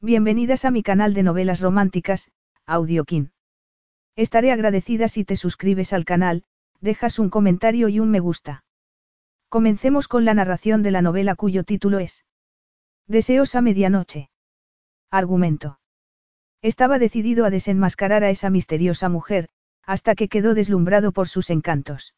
Bienvenidas a mi canal de novelas románticas, Audiokin. Estaré agradecida si te suscribes al canal, dejas un comentario y un me gusta. Comencemos con la narración de la novela cuyo título es Deseos a medianoche. Argumento. Estaba decidido a desenmascarar a esa misteriosa mujer, hasta que quedó deslumbrado por sus encantos.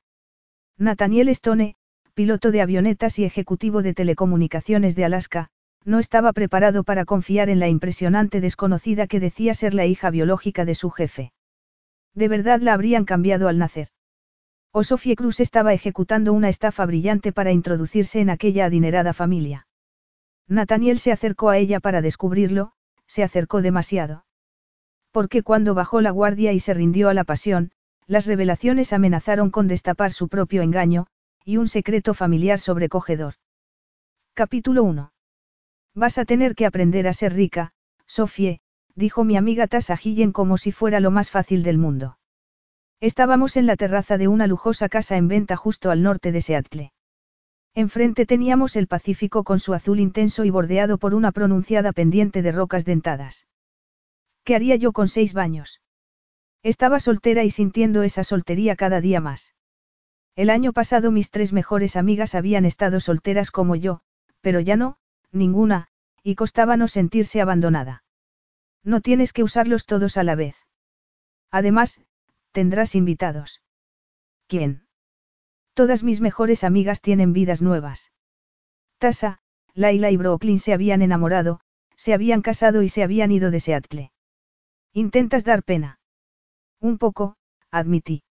Nathaniel Stone, piloto de avionetas y ejecutivo de telecomunicaciones de Alaska, no estaba preparado para confiar en la impresionante desconocida que decía ser la hija biológica de su jefe. De verdad la habrían cambiado al nacer. O Sofie Cruz estaba ejecutando una estafa brillante para introducirse en aquella adinerada familia. Nathaniel se acercó a ella para descubrirlo, se acercó demasiado. Porque cuando bajó la guardia y se rindió a la pasión, las revelaciones amenazaron con destapar su propio engaño, y un secreto familiar sobrecogedor. Capítulo 1. Vas a tener que aprender a ser rica, Sofie, dijo mi amiga Gillen como si fuera lo más fácil del mundo. Estábamos en la terraza de una lujosa casa en venta justo al norte de Seattle. Enfrente teníamos el Pacífico con su azul intenso y bordeado por una pronunciada pendiente de rocas dentadas. ¿Qué haría yo con seis baños? Estaba soltera y sintiendo esa soltería cada día más. El año pasado mis tres mejores amigas habían estado solteras como yo, pero ya no, ninguna, y costaba no sentirse abandonada. No tienes que usarlos todos a la vez. Además, tendrás invitados. ¿Quién? Todas mis mejores amigas tienen vidas nuevas. Tasa, Laila y Brooklyn se habían enamorado, se habían casado y se habían ido de Seattle. ¿Intentas dar pena? Un poco, admití.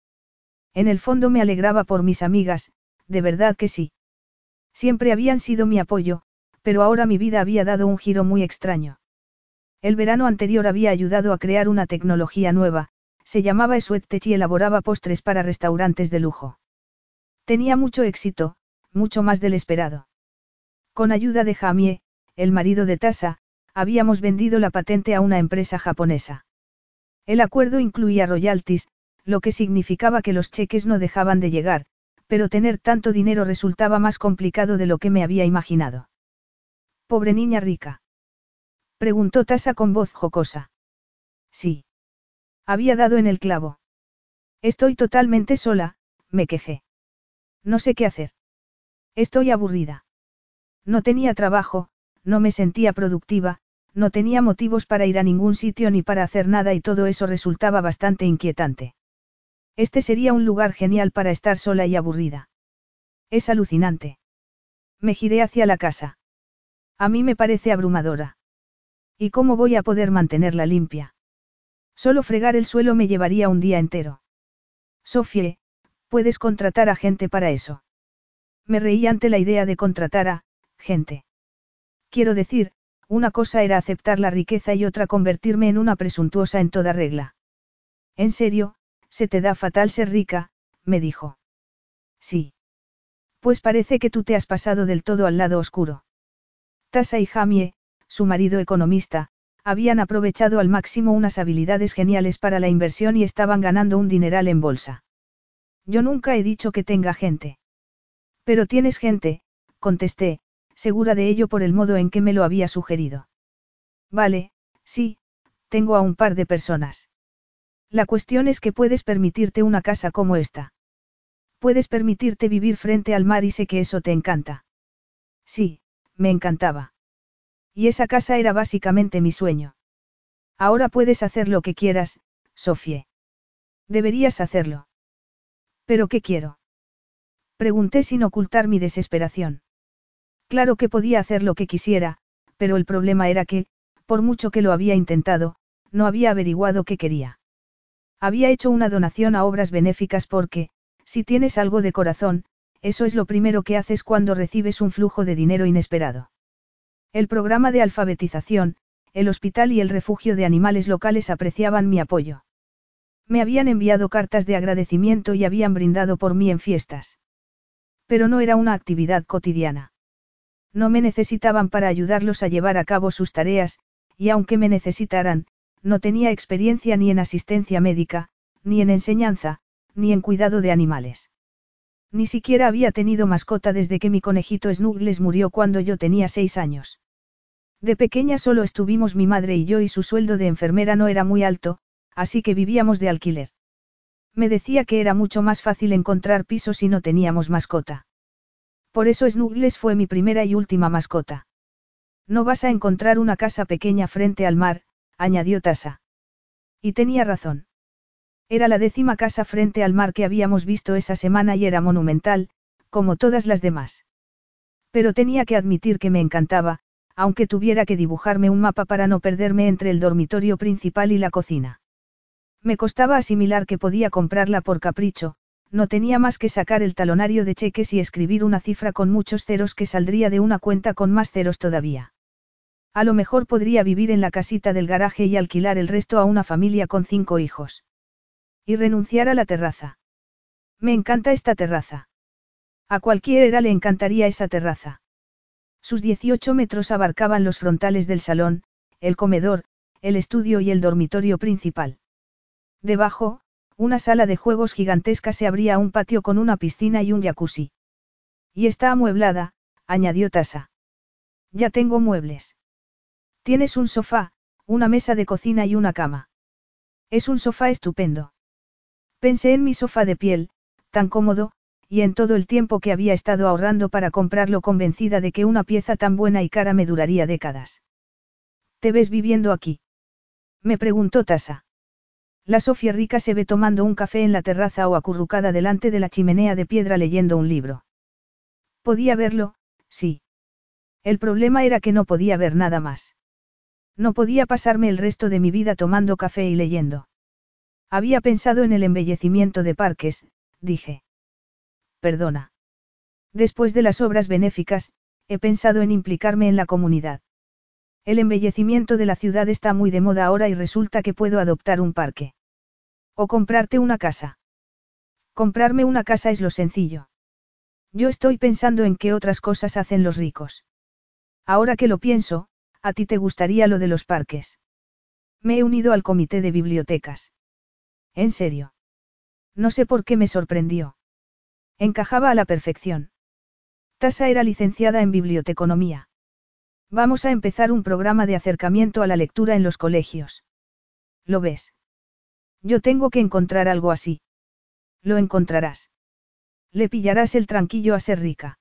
En el fondo me alegraba por mis amigas, de verdad que sí. Siempre habían sido mi apoyo, pero ahora mi vida había dado un giro muy extraño. El verano anterior había ayudado a crear una tecnología nueva, se llamaba Sweattech y elaboraba postres para restaurantes de lujo. Tenía mucho éxito, mucho más del esperado. Con ayuda de Jamie, el marido de Tasa, habíamos vendido la patente a una empresa japonesa. El acuerdo incluía royalties, lo que significaba que los cheques no dejaban de llegar, pero tener tanto dinero resultaba más complicado de lo que me había imaginado. Pobre niña rica. Preguntó Tasa con voz jocosa. Sí. Había dado en el clavo. Estoy totalmente sola, me quejé. No sé qué hacer. Estoy aburrida. No tenía trabajo, no me sentía productiva, no tenía motivos para ir a ningún sitio ni para hacer nada y todo eso resultaba bastante inquietante. Este sería un lugar genial para estar sola y aburrida. Es alucinante. Me giré hacia la casa. A mí me parece abrumadora. ¿Y cómo voy a poder mantenerla limpia? Solo fregar el suelo me llevaría un día entero. Sofie, puedes contratar a gente para eso. Me reí ante la idea de contratar a, gente. Quiero decir, una cosa era aceptar la riqueza y otra convertirme en una presuntuosa en toda regla. En serio, se te da fatal ser rica, me dijo. Sí. Pues parece que tú te has pasado del todo al lado oscuro. Tasa y Jamie, su marido economista, habían aprovechado al máximo unas habilidades geniales para la inversión y estaban ganando un dineral en bolsa. Yo nunca he dicho que tenga gente. Pero tienes gente, contesté, segura de ello por el modo en que me lo había sugerido. Vale, sí, tengo a un par de personas. La cuestión es que puedes permitirte una casa como esta. Puedes permitirte vivir frente al mar y sé que eso te encanta. Sí, me encantaba. Y esa casa era básicamente mi sueño. Ahora puedes hacer lo que quieras, Sofie. Deberías hacerlo. ¿Pero qué quiero? Pregunté sin ocultar mi desesperación. Claro que podía hacer lo que quisiera, pero el problema era que, por mucho que lo había intentado, no había averiguado qué quería. Había hecho una donación a obras benéficas porque, si tienes algo de corazón, eso es lo primero que haces cuando recibes un flujo de dinero inesperado. El programa de alfabetización, el hospital y el refugio de animales locales apreciaban mi apoyo. Me habían enviado cartas de agradecimiento y habían brindado por mí en fiestas. Pero no era una actividad cotidiana. No me necesitaban para ayudarlos a llevar a cabo sus tareas, y aunque me necesitaran, no tenía experiencia ni en asistencia médica, ni en enseñanza, ni en cuidado de animales. Ni siquiera había tenido mascota desde que mi conejito Snuggles murió cuando yo tenía seis años. De pequeña solo estuvimos mi madre y yo y su sueldo de enfermera no era muy alto, así que vivíamos de alquiler. Me decía que era mucho más fácil encontrar pisos si no teníamos mascota. Por eso Snuggles fue mi primera y última mascota. No vas a encontrar una casa pequeña frente al mar, añadió Tasa. Y tenía razón. Era la décima casa frente al mar que habíamos visto esa semana y era monumental, como todas las demás. Pero tenía que admitir que me encantaba, aunque tuviera que dibujarme un mapa para no perderme entre el dormitorio principal y la cocina. Me costaba asimilar que podía comprarla por capricho, no tenía más que sacar el talonario de cheques y escribir una cifra con muchos ceros que saldría de una cuenta con más ceros todavía. A lo mejor podría vivir en la casita del garaje y alquilar el resto a una familia con cinco hijos. Y renunciar a la terraza. Me encanta esta terraza. A cualquiera le encantaría esa terraza. Sus 18 metros abarcaban los frontales del salón, el comedor, el estudio y el dormitorio principal. Debajo, una sala de juegos gigantesca se abría a un patio con una piscina y un jacuzzi. Y está amueblada, añadió Tasa. Ya tengo muebles. Tienes un sofá, una mesa de cocina y una cama. Es un sofá estupendo. Pensé en mi sofá de piel, tan cómodo, y en todo el tiempo que había estado ahorrando para comprarlo convencida de que una pieza tan buena y cara me duraría décadas. ¿Te ves viviendo aquí? Me preguntó Tasa. La Sofía rica se ve tomando un café en la terraza o acurrucada delante de la chimenea de piedra leyendo un libro. Podía verlo, sí. El problema era que no podía ver nada más. No podía pasarme el resto de mi vida tomando café y leyendo. Había pensado en el embellecimiento de parques, dije. Perdona. Después de las obras benéficas, he pensado en implicarme en la comunidad. El embellecimiento de la ciudad está muy de moda ahora y resulta que puedo adoptar un parque. O comprarte una casa. Comprarme una casa es lo sencillo. Yo estoy pensando en qué otras cosas hacen los ricos. Ahora que lo pienso, a ti te gustaría lo de los parques. Me he unido al comité de bibliotecas. ¿En serio? No sé por qué me sorprendió. Encajaba a la perfección. Tasa era licenciada en biblioteconomía. Vamos a empezar un programa de acercamiento a la lectura en los colegios. ¿Lo ves? Yo tengo que encontrar algo así. Lo encontrarás. Le pillarás el tranquillo a ser rica.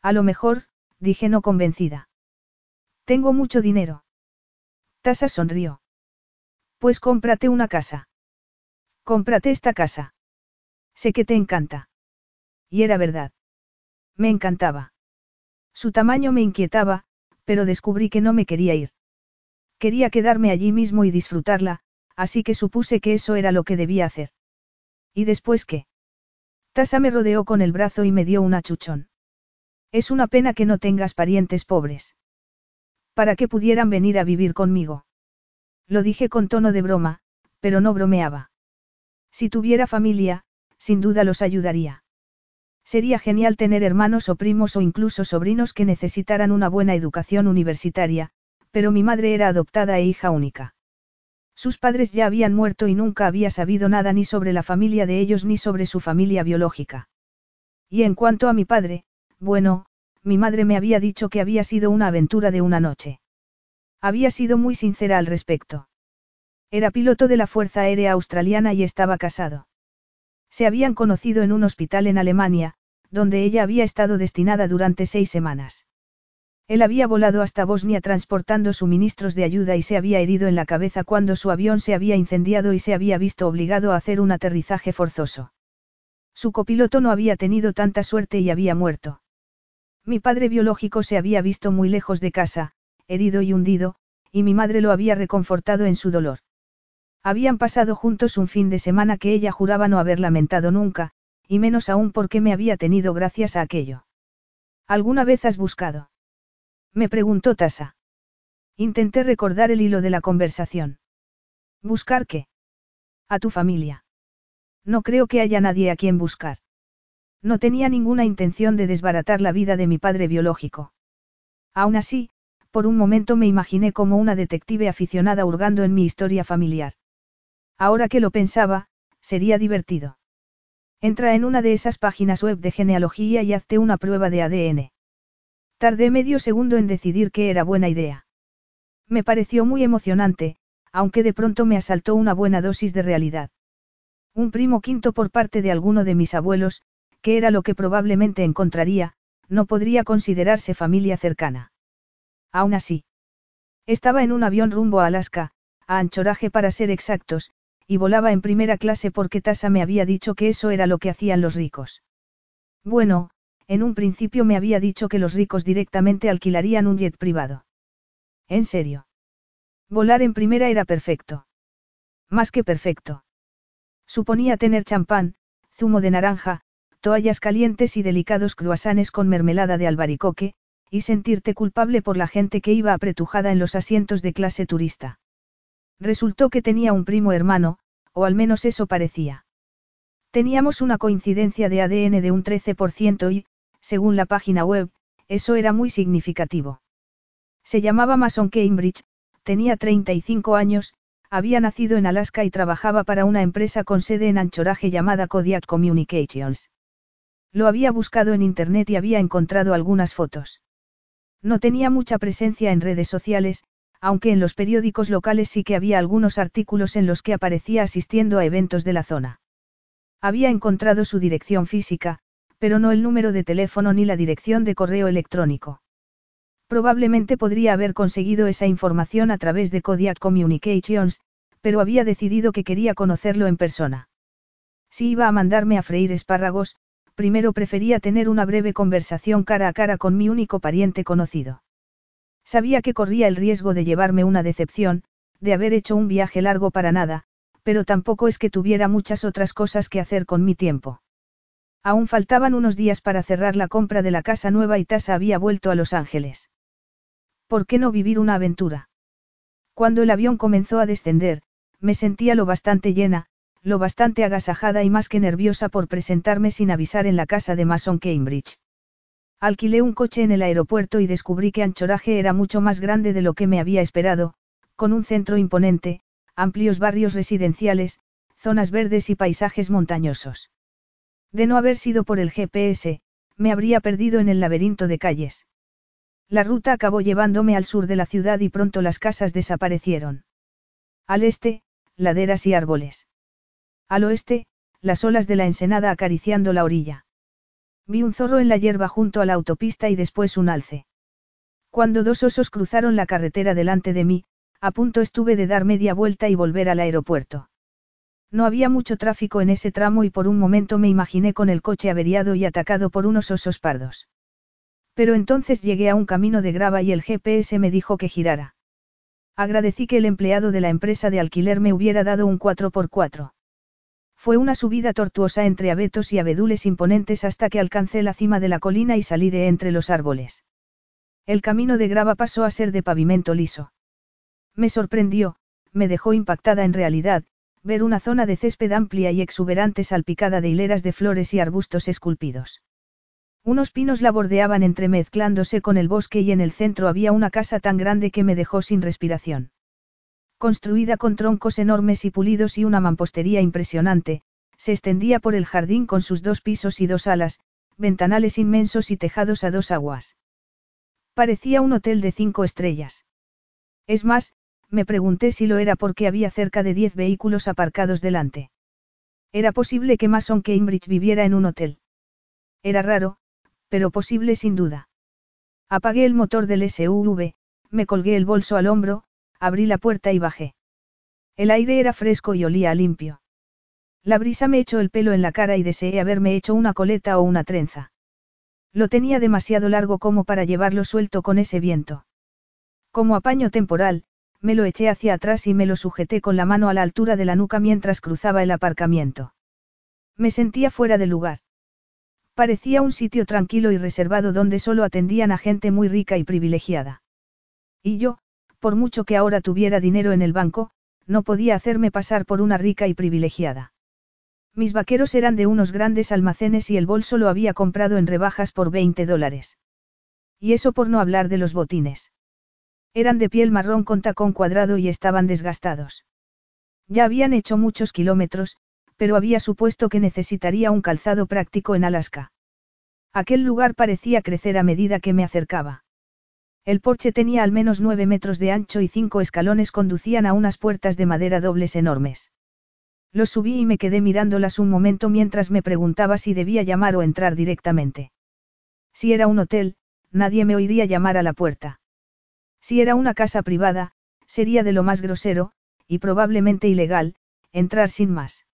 A lo mejor, dije no convencida. Tengo mucho dinero. Tasa sonrió. Pues cómprate una casa. Cómprate esta casa. Sé que te encanta. Y era verdad. Me encantaba. Su tamaño me inquietaba, pero descubrí que no me quería ir. Quería quedarme allí mismo y disfrutarla, así que supuse que eso era lo que debía hacer. ¿Y después qué? Tasa me rodeó con el brazo y me dio un achuchón. Es una pena que no tengas parientes pobres. Para que pudieran venir a vivir conmigo. Lo dije con tono de broma, pero no bromeaba. Si tuviera familia, sin duda los ayudaría. Sería genial tener hermanos o primos o incluso sobrinos que necesitaran una buena educación universitaria, pero mi madre era adoptada e hija única. Sus padres ya habían muerto y nunca había sabido nada ni sobre la familia de ellos ni sobre su familia biológica. Y en cuanto a mi padre, bueno, mi madre me había dicho que había sido una aventura de una noche. Había sido muy sincera al respecto. Era piloto de la Fuerza Aérea Australiana y estaba casado. Se habían conocido en un hospital en Alemania, donde ella había estado destinada durante seis semanas. Él había volado hasta Bosnia transportando suministros de ayuda y se había herido en la cabeza cuando su avión se había incendiado y se había visto obligado a hacer un aterrizaje forzoso. Su copiloto no había tenido tanta suerte y había muerto. Mi padre biológico se había visto muy lejos de casa, herido y hundido, y mi madre lo había reconfortado en su dolor. Habían pasado juntos un fin de semana que ella juraba no haber lamentado nunca, y menos aún porque me había tenido gracias a aquello. ¿Alguna vez has buscado? Me preguntó Tasa. Intenté recordar el hilo de la conversación. ¿Buscar qué? A tu familia. No creo que haya nadie a quien buscar. No tenía ninguna intención de desbaratar la vida de mi padre biológico. Aún así, por un momento me imaginé como una detective aficionada hurgando en mi historia familiar. Ahora que lo pensaba, sería divertido. Entra en una de esas páginas web de genealogía y hazte una prueba de ADN. Tardé medio segundo en decidir que era buena idea. Me pareció muy emocionante, aunque de pronto me asaltó una buena dosis de realidad. Un primo quinto por parte de alguno de mis abuelos, que era lo que probablemente encontraría, no podría considerarse familia cercana. Aún así. Estaba en un avión rumbo a Alaska, a anchoraje para ser exactos, y volaba en primera clase porque Tasa me había dicho que eso era lo que hacían los ricos. Bueno, en un principio me había dicho que los ricos directamente alquilarían un jet privado. ¿En serio? Volar en primera era perfecto. Más que perfecto. Suponía tener champán, zumo de naranja, toallas calientes y delicados cruasanes con mermelada de albaricoque, y sentirte culpable por la gente que iba apretujada en los asientos de clase turista. Resultó que tenía un primo hermano, o al menos eso parecía. Teníamos una coincidencia de ADN de un 13% y, según la página web, eso era muy significativo. Se llamaba Mason Cambridge, tenía 35 años, había nacido en Alaska y trabajaba para una empresa con sede en Anchorage llamada Kodiak Communications. Lo había buscado en internet y había encontrado algunas fotos. No tenía mucha presencia en redes sociales, aunque en los periódicos locales sí que había algunos artículos en los que aparecía asistiendo a eventos de la zona. Había encontrado su dirección física, pero no el número de teléfono ni la dirección de correo electrónico. Probablemente podría haber conseguido esa información a través de Kodiak Communications, pero había decidido que quería conocerlo en persona. Si iba a mandarme a freír espárragos, primero prefería tener una breve conversación cara a cara con mi único pariente conocido. Sabía que corría el riesgo de llevarme una decepción, de haber hecho un viaje largo para nada, pero tampoco es que tuviera muchas otras cosas que hacer con mi tiempo. Aún faltaban unos días para cerrar la compra de la casa nueva y Tasa había vuelto a Los Ángeles. ¿Por qué no vivir una aventura? Cuando el avión comenzó a descender, me sentía lo bastante llena, lo bastante agasajada y más que nerviosa por presentarme sin avisar en la casa de Mason Cambridge. Alquilé un coche en el aeropuerto y descubrí que Anchoraje era mucho más grande de lo que me había esperado, con un centro imponente, amplios barrios residenciales, zonas verdes y paisajes montañosos. De no haber sido por el GPS, me habría perdido en el laberinto de calles. La ruta acabó llevándome al sur de la ciudad y pronto las casas desaparecieron. Al este, laderas y árboles. Al oeste, las olas de la ensenada acariciando la orilla. Vi un zorro en la hierba junto a la autopista y después un alce. Cuando dos osos cruzaron la carretera delante de mí, a punto estuve de dar media vuelta y volver al aeropuerto. No había mucho tráfico en ese tramo y por un momento me imaginé con el coche averiado y atacado por unos osos pardos. Pero entonces llegué a un camino de grava y el GPS me dijo que girara. Agradecí que el empleado de la empresa de alquiler me hubiera dado un 4x4. Fue una subida tortuosa entre abetos y abedules imponentes hasta que alcancé la cima de la colina y salí de entre los árboles. El camino de grava pasó a ser de pavimento liso. Me sorprendió, me dejó impactada en realidad, ver una zona de césped amplia y exuberante salpicada de hileras de flores y arbustos esculpidos. Unos pinos la bordeaban entremezclándose con el bosque y en el centro había una casa tan grande que me dejó sin respiración. Construida con troncos enormes y pulidos y una mampostería impresionante, se extendía por el jardín con sus dos pisos y dos alas, ventanales inmensos y tejados a dos aguas. Parecía un hotel de cinco estrellas. Es más, me pregunté si lo era porque había cerca de diez vehículos aparcados delante. Era posible que Mason Cambridge viviera en un hotel. Era raro, pero posible sin duda. Apagué el motor del SUV, me colgué el bolso al hombro, abrí la puerta y bajé. El aire era fresco y olía a limpio. La brisa me echó el pelo en la cara y deseé haberme hecho una coleta o una trenza. Lo tenía demasiado largo como para llevarlo suelto con ese viento. Como apaño temporal, me lo eché hacia atrás y me lo sujeté con la mano a la altura de la nuca mientras cruzaba el aparcamiento. Me sentía fuera de lugar. Parecía un sitio tranquilo y reservado donde solo atendían a gente muy rica y privilegiada. Y yo, por mucho que ahora tuviera dinero en el banco, no podía hacerme pasar por una rica y privilegiada. Mis vaqueros eran de unos grandes almacenes y el bolso lo había comprado en rebajas por 20 dólares. Y eso por no hablar de los botines. Eran de piel marrón con tacón cuadrado y estaban desgastados. Ya habían hecho muchos kilómetros, pero había supuesto que necesitaría un calzado práctico en Alaska. Aquel lugar parecía crecer a medida que me acercaba. El porche tenía al menos nueve metros de ancho y cinco escalones conducían a unas puertas de madera dobles enormes. Los subí y me quedé mirándolas un momento mientras me preguntaba si debía llamar o entrar directamente. Si era un hotel, nadie me oiría llamar a la puerta. Si era una casa privada, sería de lo más grosero, y probablemente ilegal, entrar sin más.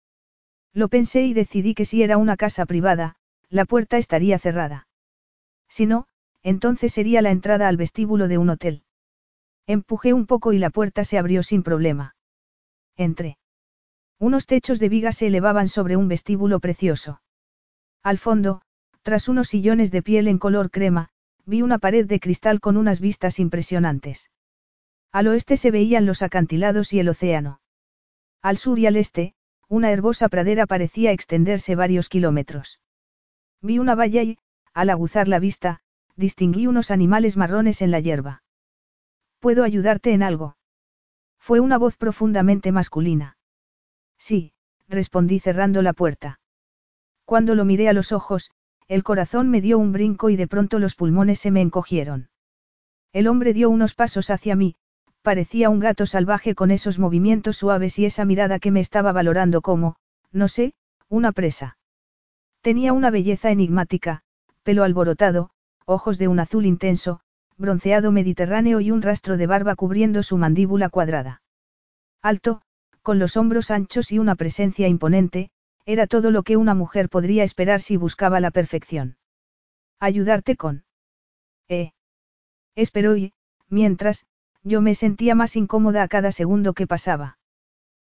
Lo pensé y decidí que si era una casa privada, la puerta estaría cerrada. Si no, entonces sería la entrada al vestíbulo de un hotel. Empujé un poco y la puerta se abrió sin problema. Entré. Unos techos de vigas se elevaban sobre un vestíbulo precioso. Al fondo, tras unos sillones de piel en color crema, vi una pared de cristal con unas vistas impresionantes. Al oeste se veían los acantilados y el océano. Al sur y al este, una herbosa pradera parecía extenderse varios kilómetros. Vi una valla y, al aguzar la vista, distinguí unos animales marrones en la hierba. ¿Puedo ayudarte en algo? Fue una voz profundamente masculina. Sí, respondí cerrando la puerta. Cuando lo miré a los ojos, el corazón me dio un brinco y de pronto los pulmones se me encogieron. El hombre dio unos pasos hacia mí, parecía un gato salvaje con esos movimientos suaves y esa mirada que me estaba valorando como, no sé, una presa. Tenía una belleza enigmática, pelo alborotado, ojos de un azul intenso, bronceado mediterráneo y un rastro de barba cubriendo su mandíbula cuadrada. Alto, con los hombros anchos y una presencia imponente, era todo lo que una mujer podría esperar si buscaba la perfección. Ayudarte con. Eh. Esperó y, mientras, yo me sentía más incómoda a cada segundo que pasaba.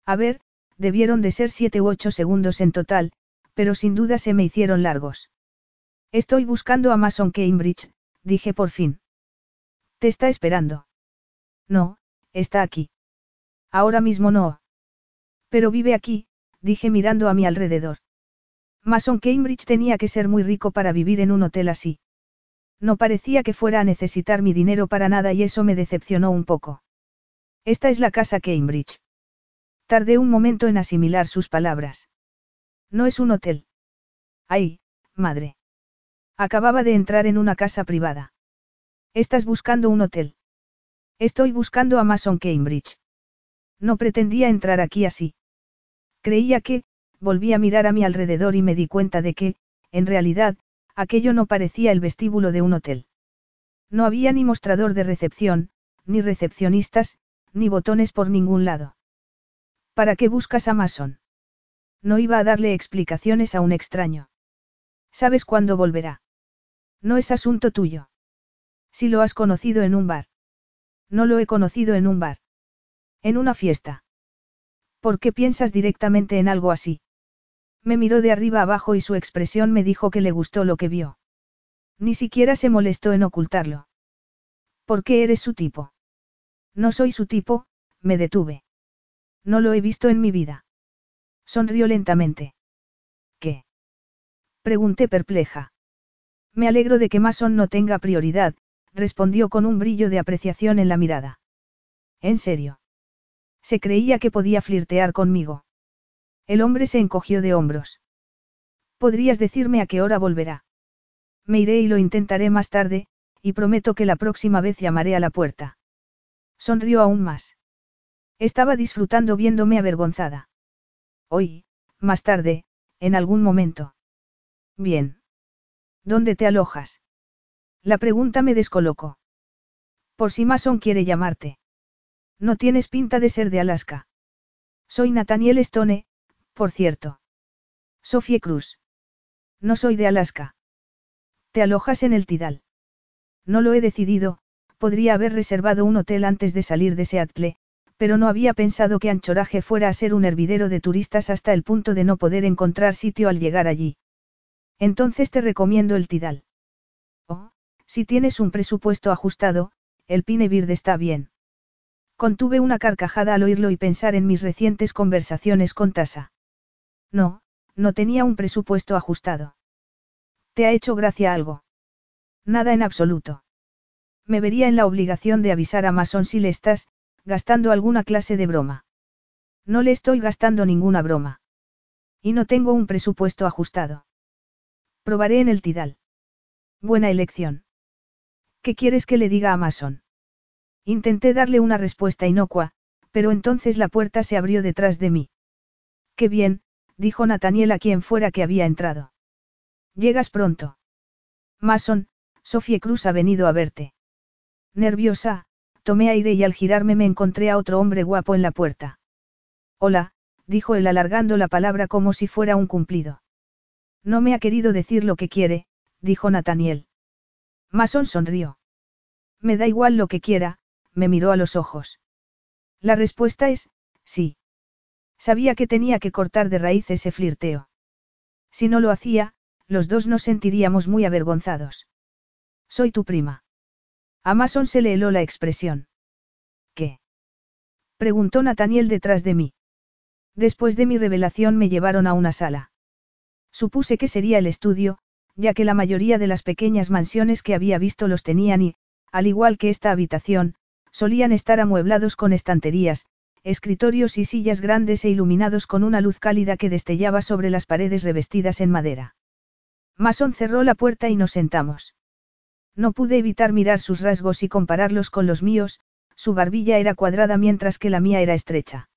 A ver, debieron de ser siete u ocho segundos en total, pero sin duda se me hicieron largos. Estoy buscando a Mason Cambridge, dije por fin. ¿Te está esperando? No, está aquí. Ahora mismo no. Pero vive aquí, dije mirando a mi alrededor. Mason Cambridge tenía que ser muy rico para vivir en un hotel así. No parecía que fuera a necesitar mi dinero para nada y eso me decepcionó un poco. Esta es la casa Cambridge. Tardé un momento en asimilar sus palabras. No es un hotel. Ay, madre. Acababa de entrar en una casa privada. ¿Estás buscando un hotel? Estoy buscando a Mason Cambridge. No pretendía entrar aquí así. Creía que, volví a mirar a mi alrededor y me di cuenta de que, en realidad, aquello no parecía el vestíbulo de un hotel. No había ni mostrador de recepción, ni recepcionistas, ni botones por ningún lado. ¿Para qué buscas a Mason? No iba a darle explicaciones a un extraño. ¿Sabes cuándo volverá? No es asunto tuyo. Si lo has conocido en un bar. No lo he conocido en un bar. En una fiesta. ¿Por qué piensas directamente en algo así? Me miró de arriba abajo y su expresión me dijo que le gustó lo que vio. Ni siquiera se molestó en ocultarlo. ¿Por qué eres su tipo? No soy su tipo, me detuve. No lo he visto en mi vida. Sonrió lentamente. ¿Qué? Pregunté perpleja. Me alegro de que Mason no tenga prioridad, respondió con un brillo de apreciación en la mirada. ¿En serio? Se creía que podía flirtear conmigo. El hombre se encogió de hombros. ¿Podrías decirme a qué hora volverá? Me iré y lo intentaré más tarde, y prometo que la próxima vez llamaré a la puerta. Sonrió aún más. Estaba disfrutando viéndome avergonzada. Hoy, más tarde, en algún momento. Bien. ¿Dónde te alojas? La pregunta me descolocó. Por si Mason quiere llamarte. No tienes pinta de ser de Alaska. Soy Nathaniel Stone, por cierto. Sofie Cruz. No soy de Alaska. Te alojas en el Tidal. No lo he decidido, podría haber reservado un hotel antes de salir de Seattle, pero no había pensado que Anchoraje fuera a ser un hervidero de turistas hasta el punto de no poder encontrar sitio al llegar allí. Entonces te recomiendo el Tidal. Oh, si tienes un presupuesto ajustado, el Pinebird está bien. Contuve una carcajada al oírlo y pensar en mis recientes conversaciones con Tasa. No, no tenía un presupuesto ajustado. ¿Te ha hecho gracia algo? Nada en absoluto. Me vería en la obligación de avisar a Mason si le estás, gastando alguna clase de broma. No le estoy gastando ninguna broma. Y no tengo un presupuesto ajustado. Probaré en el Tidal. Buena elección. ¿Qué quieres que le diga a Mason? Intenté darle una respuesta inocua, pero entonces la puerta se abrió detrás de mí. Qué bien, dijo Nathaniel a quien fuera que había entrado. Llegas pronto. Mason, Sofie Cruz ha venido a verte. Nerviosa, tomé aire y al girarme me encontré a otro hombre guapo en la puerta. Hola, dijo él alargando la palabra como si fuera un cumplido. No me ha querido decir lo que quiere, dijo Nathaniel. Mason sonrió. Me da igual lo que quiera, me miró a los ojos. La respuesta es, sí. Sabía que tenía que cortar de raíz ese flirteo. Si no lo hacía, los dos nos sentiríamos muy avergonzados. Soy tu prima. A Mason se le heló la expresión. ¿Qué? Preguntó Nathaniel detrás de mí. Después de mi revelación me llevaron a una sala. Supuse que sería el estudio, ya que la mayoría de las pequeñas mansiones que había visto los tenían y, al igual que esta habitación, solían estar amueblados con estanterías, escritorios y sillas grandes e iluminados con una luz cálida que destellaba sobre las paredes revestidas en madera. Mason cerró la puerta y nos sentamos. No pude evitar mirar sus rasgos y compararlos con los míos, su barbilla era cuadrada mientras que la mía era estrecha.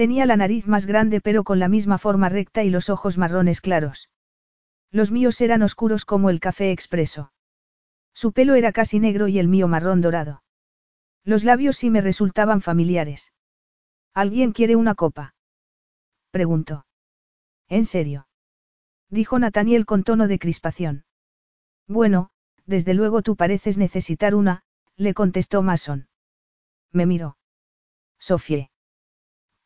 Tenía la nariz más grande pero con la misma forma recta y los ojos marrones claros. Los míos eran oscuros como el café expreso. Su pelo era casi negro y el mío marrón dorado. Los labios sí me resultaban familiares. ¿Alguien quiere una copa? Preguntó. ¿En serio? Dijo Nathaniel con tono de crispación. Bueno, desde luego tú pareces necesitar una, le contestó Mason. Me miró. Sofie.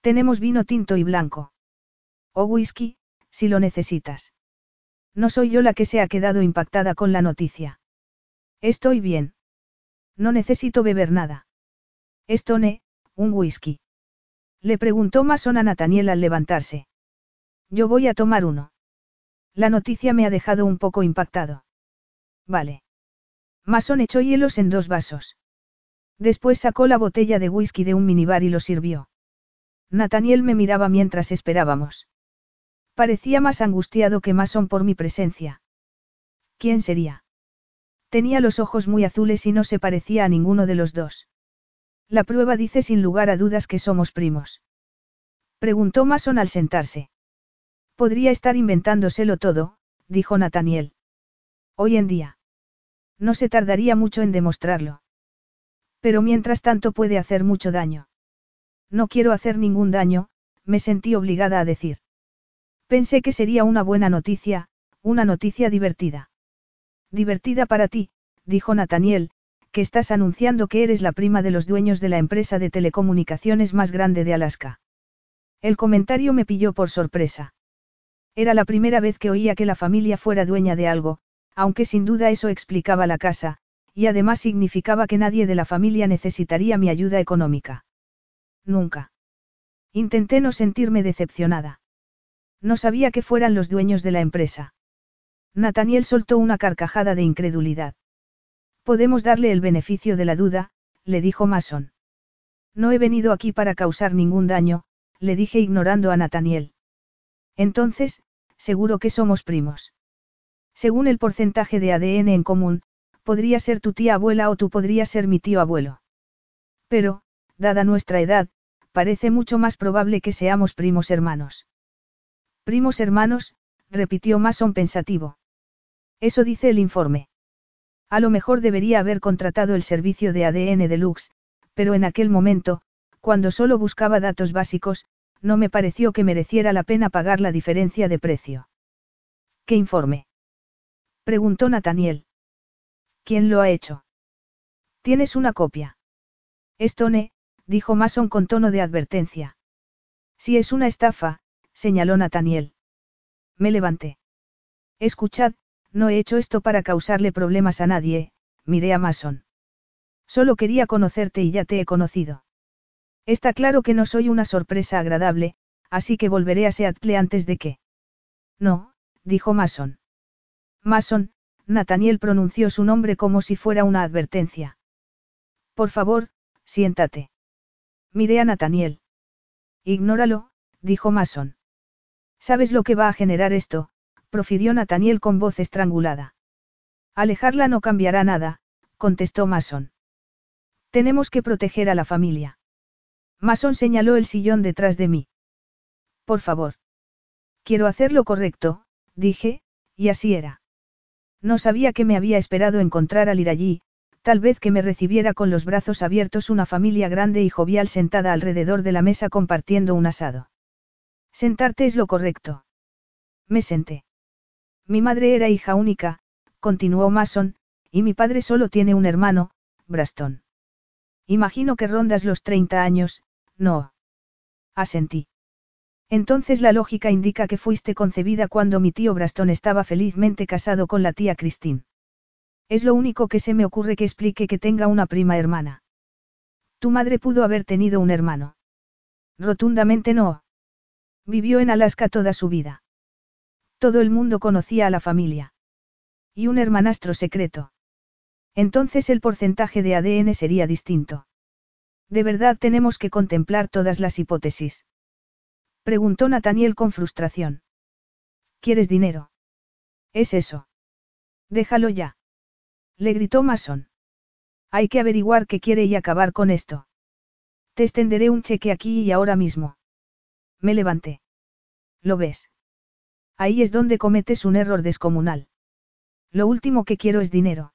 Tenemos vino tinto y blanco. O whisky, si lo necesitas. No soy yo la que se ha quedado impactada con la noticia. Estoy bien. No necesito beber nada. Estone, un whisky. Le preguntó Mason a Nathaniel al levantarse. Yo voy a tomar uno. La noticia me ha dejado un poco impactado. Vale. Mason echó hielos en dos vasos. Después sacó la botella de whisky de un minibar y lo sirvió. Nathaniel me miraba mientras esperábamos. Parecía más angustiado que Mason por mi presencia. ¿Quién sería? Tenía los ojos muy azules y no se parecía a ninguno de los dos. La prueba dice sin lugar a dudas que somos primos. Preguntó Mason al sentarse. Podría estar inventándoselo todo, dijo Nathaniel. Hoy en día. No se tardaría mucho en demostrarlo. Pero mientras tanto puede hacer mucho daño. No quiero hacer ningún daño, me sentí obligada a decir. Pensé que sería una buena noticia, una noticia divertida. Divertida para ti, dijo Nathaniel, que estás anunciando que eres la prima de los dueños de la empresa de telecomunicaciones más grande de Alaska. El comentario me pilló por sorpresa. Era la primera vez que oía que la familia fuera dueña de algo, aunque sin duda eso explicaba la casa, y además significaba que nadie de la familia necesitaría mi ayuda económica. Nunca. Intenté no sentirme decepcionada. No sabía que fueran los dueños de la empresa. Nathaniel soltó una carcajada de incredulidad. Podemos darle el beneficio de la duda, le dijo Mason. No he venido aquí para causar ningún daño, le dije ignorando a Nathaniel. Entonces, seguro que somos primos. Según el porcentaje de ADN en común, podría ser tu tía abuela o tú podría ser mi tío abuelo. Pero, dada nuestra edad, parece mucho más probable que seamos primos hermanos. Primos hermanos, repitió Mason pensativo. Eso dice el informe. A lo mejor debería haber contratado el servicio de ADN Deluxe, pero en aquel momento, cuando solo buscaba datos básicos, no me pareció que mereciera la pena pagar la diferencia de precio. ¿Qué informe? Preguntó Nathaniel. ¿Quién lo ha hecho? ¿Tienes una copia? Stone, dijo Mason con tono de advertencia. Si es una estafa, señaló Nathaniel. Me levanté. Escuchad, no he hecho esto para causarle problemas a nadie, miré a Mason. Solo quería conocerte y ya te he conocido. Está claro que no soy una sorpresa agradable, así que volveré a Seattle antes de que. No, dijo Mason. Mason, Nathaniel pronunció su nombre como si fuera una advertencia. Por favor, siéntate. Miré a Nathaniel. Ignóralo, dijo Mason. ¿Sabes lo que va a generar esto? profirió Nathaniel con voz estrangulada. Alejarla no cambiará nada, contestó Mason. Tenemos que proteger a la familia. Mason señaló el sillón detrás de mí. Por favor. Quiero hacer lo correcto, dije, y así era. No sabía que me había esperado encontrar al ir allí, tal vez que me recibiera con los brazos abiertos una familia grande y jovial sentada alrededor de la mesa compartiendo un asado. Sentarte es lo correcto. Me senté. Mi madre era hija única, continuó Mason, y mi padre solo tiene un hermano, Braston. Imagino que rondas los 30 años, no. Asentí. Entonces la lógica indica que fuiste concebida cuando mi tío Braston estaba felizmente casado con la tía Christine. Es lo único que se me ocurre que explique que tenga una prima hermana. Tu madre pudo haber tenido un hermano. Rotundamente no. Vivió en Alaska toda su vida. Todo el mundo conocía a la familia. Y un hermanastro secreto. Entonces el porcentaje de ADN sería distinto. De verdad tenemos que contemplar todas las hipótesis. Preguntó Nathaniel con frustración. ¿Quieres dinero? Es eso. Déjalo ya. Le gritó Mason. Hay que averiguar qué quiere y acabar con esto. Te extenderé un cheque aquí y ahora mismo. Me levanté. ¿Lo ves? Ahí es donde cometes un error descomunal. Lo último que quiero es dinero.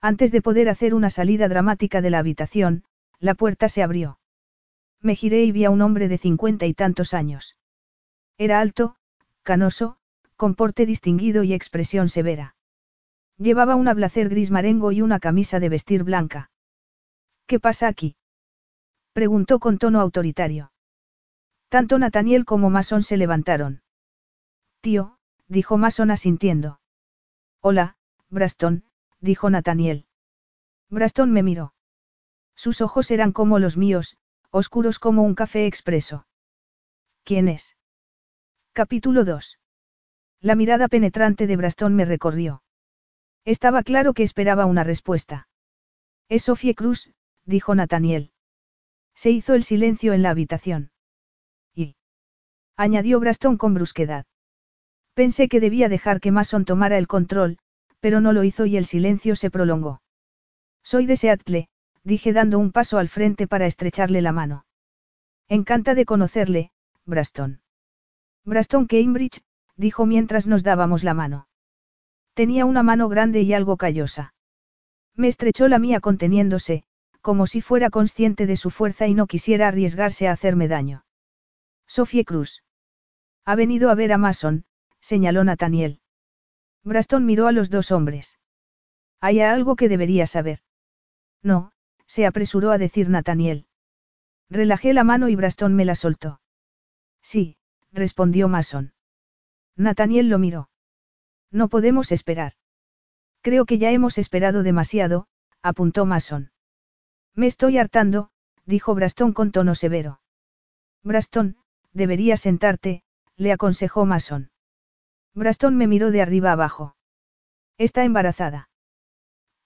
Antes de poder hacer una salida dramática de la habitación, la puerta se abrió. Me giré y vi a un hombre de cincuenta y tantos años. Era alto, canoso, con porte distinguido y expresión severa. Llevaba un blazer gris marengo y una camisa de vestir blanca. ¿Qué pasa aquí? Preguntó con tono autoritario. Tanto Nathaniel como Mason se levantaron. Tío, dijo Mason asintiendo. Hola, Braston, dijo Nathaniel. Braston me miró. Sus ojos eran como los míos, oscuros como un café expreso. ¿Quién es? Capítulo 2. La mirada penetrante de Braston me recorrió. Estaba claro que esperaba una respuesta. Es Sofie Cruz, dijo Nathaniel. Se hizo el silencio en la habitación. Y. añadió Braston con brusquedad. Pensé que debía dejar que Mason tomara el control, pero no lo hizo y el silencio se prolongó. Soy de Seattle, dije dando un paso al frente para estrecharle la mano. Encanta de conocerle, Braston. Braston Cambridge, dijo mientras nos dábamos la mano. Tenía una mano grande y algo callosa. Me estrechó la mía conteniéndose, como si fuera consciente de su fuerza y no quisiera arriesgarse a hacerme daño. Sofía Cruz. Ha venido a ver a Mason, señaló Nathaniel. Braston miró a los dos hombres. Hay algo que debería saber. No, se apresuró a decir Nathaniel. Relajé la mano y Braston me la soltó. Sí, respondió Mason. Nathaniel lo miró. No podemos esperar. Creo que ya hemos esperado demasiado, apuntó Mason. Me estoy hartando, dijo Braston con tono severo. Braston, deberías sentarte, le aconsejó Mason. Braston me miró de arriba abajo. Está embarazada.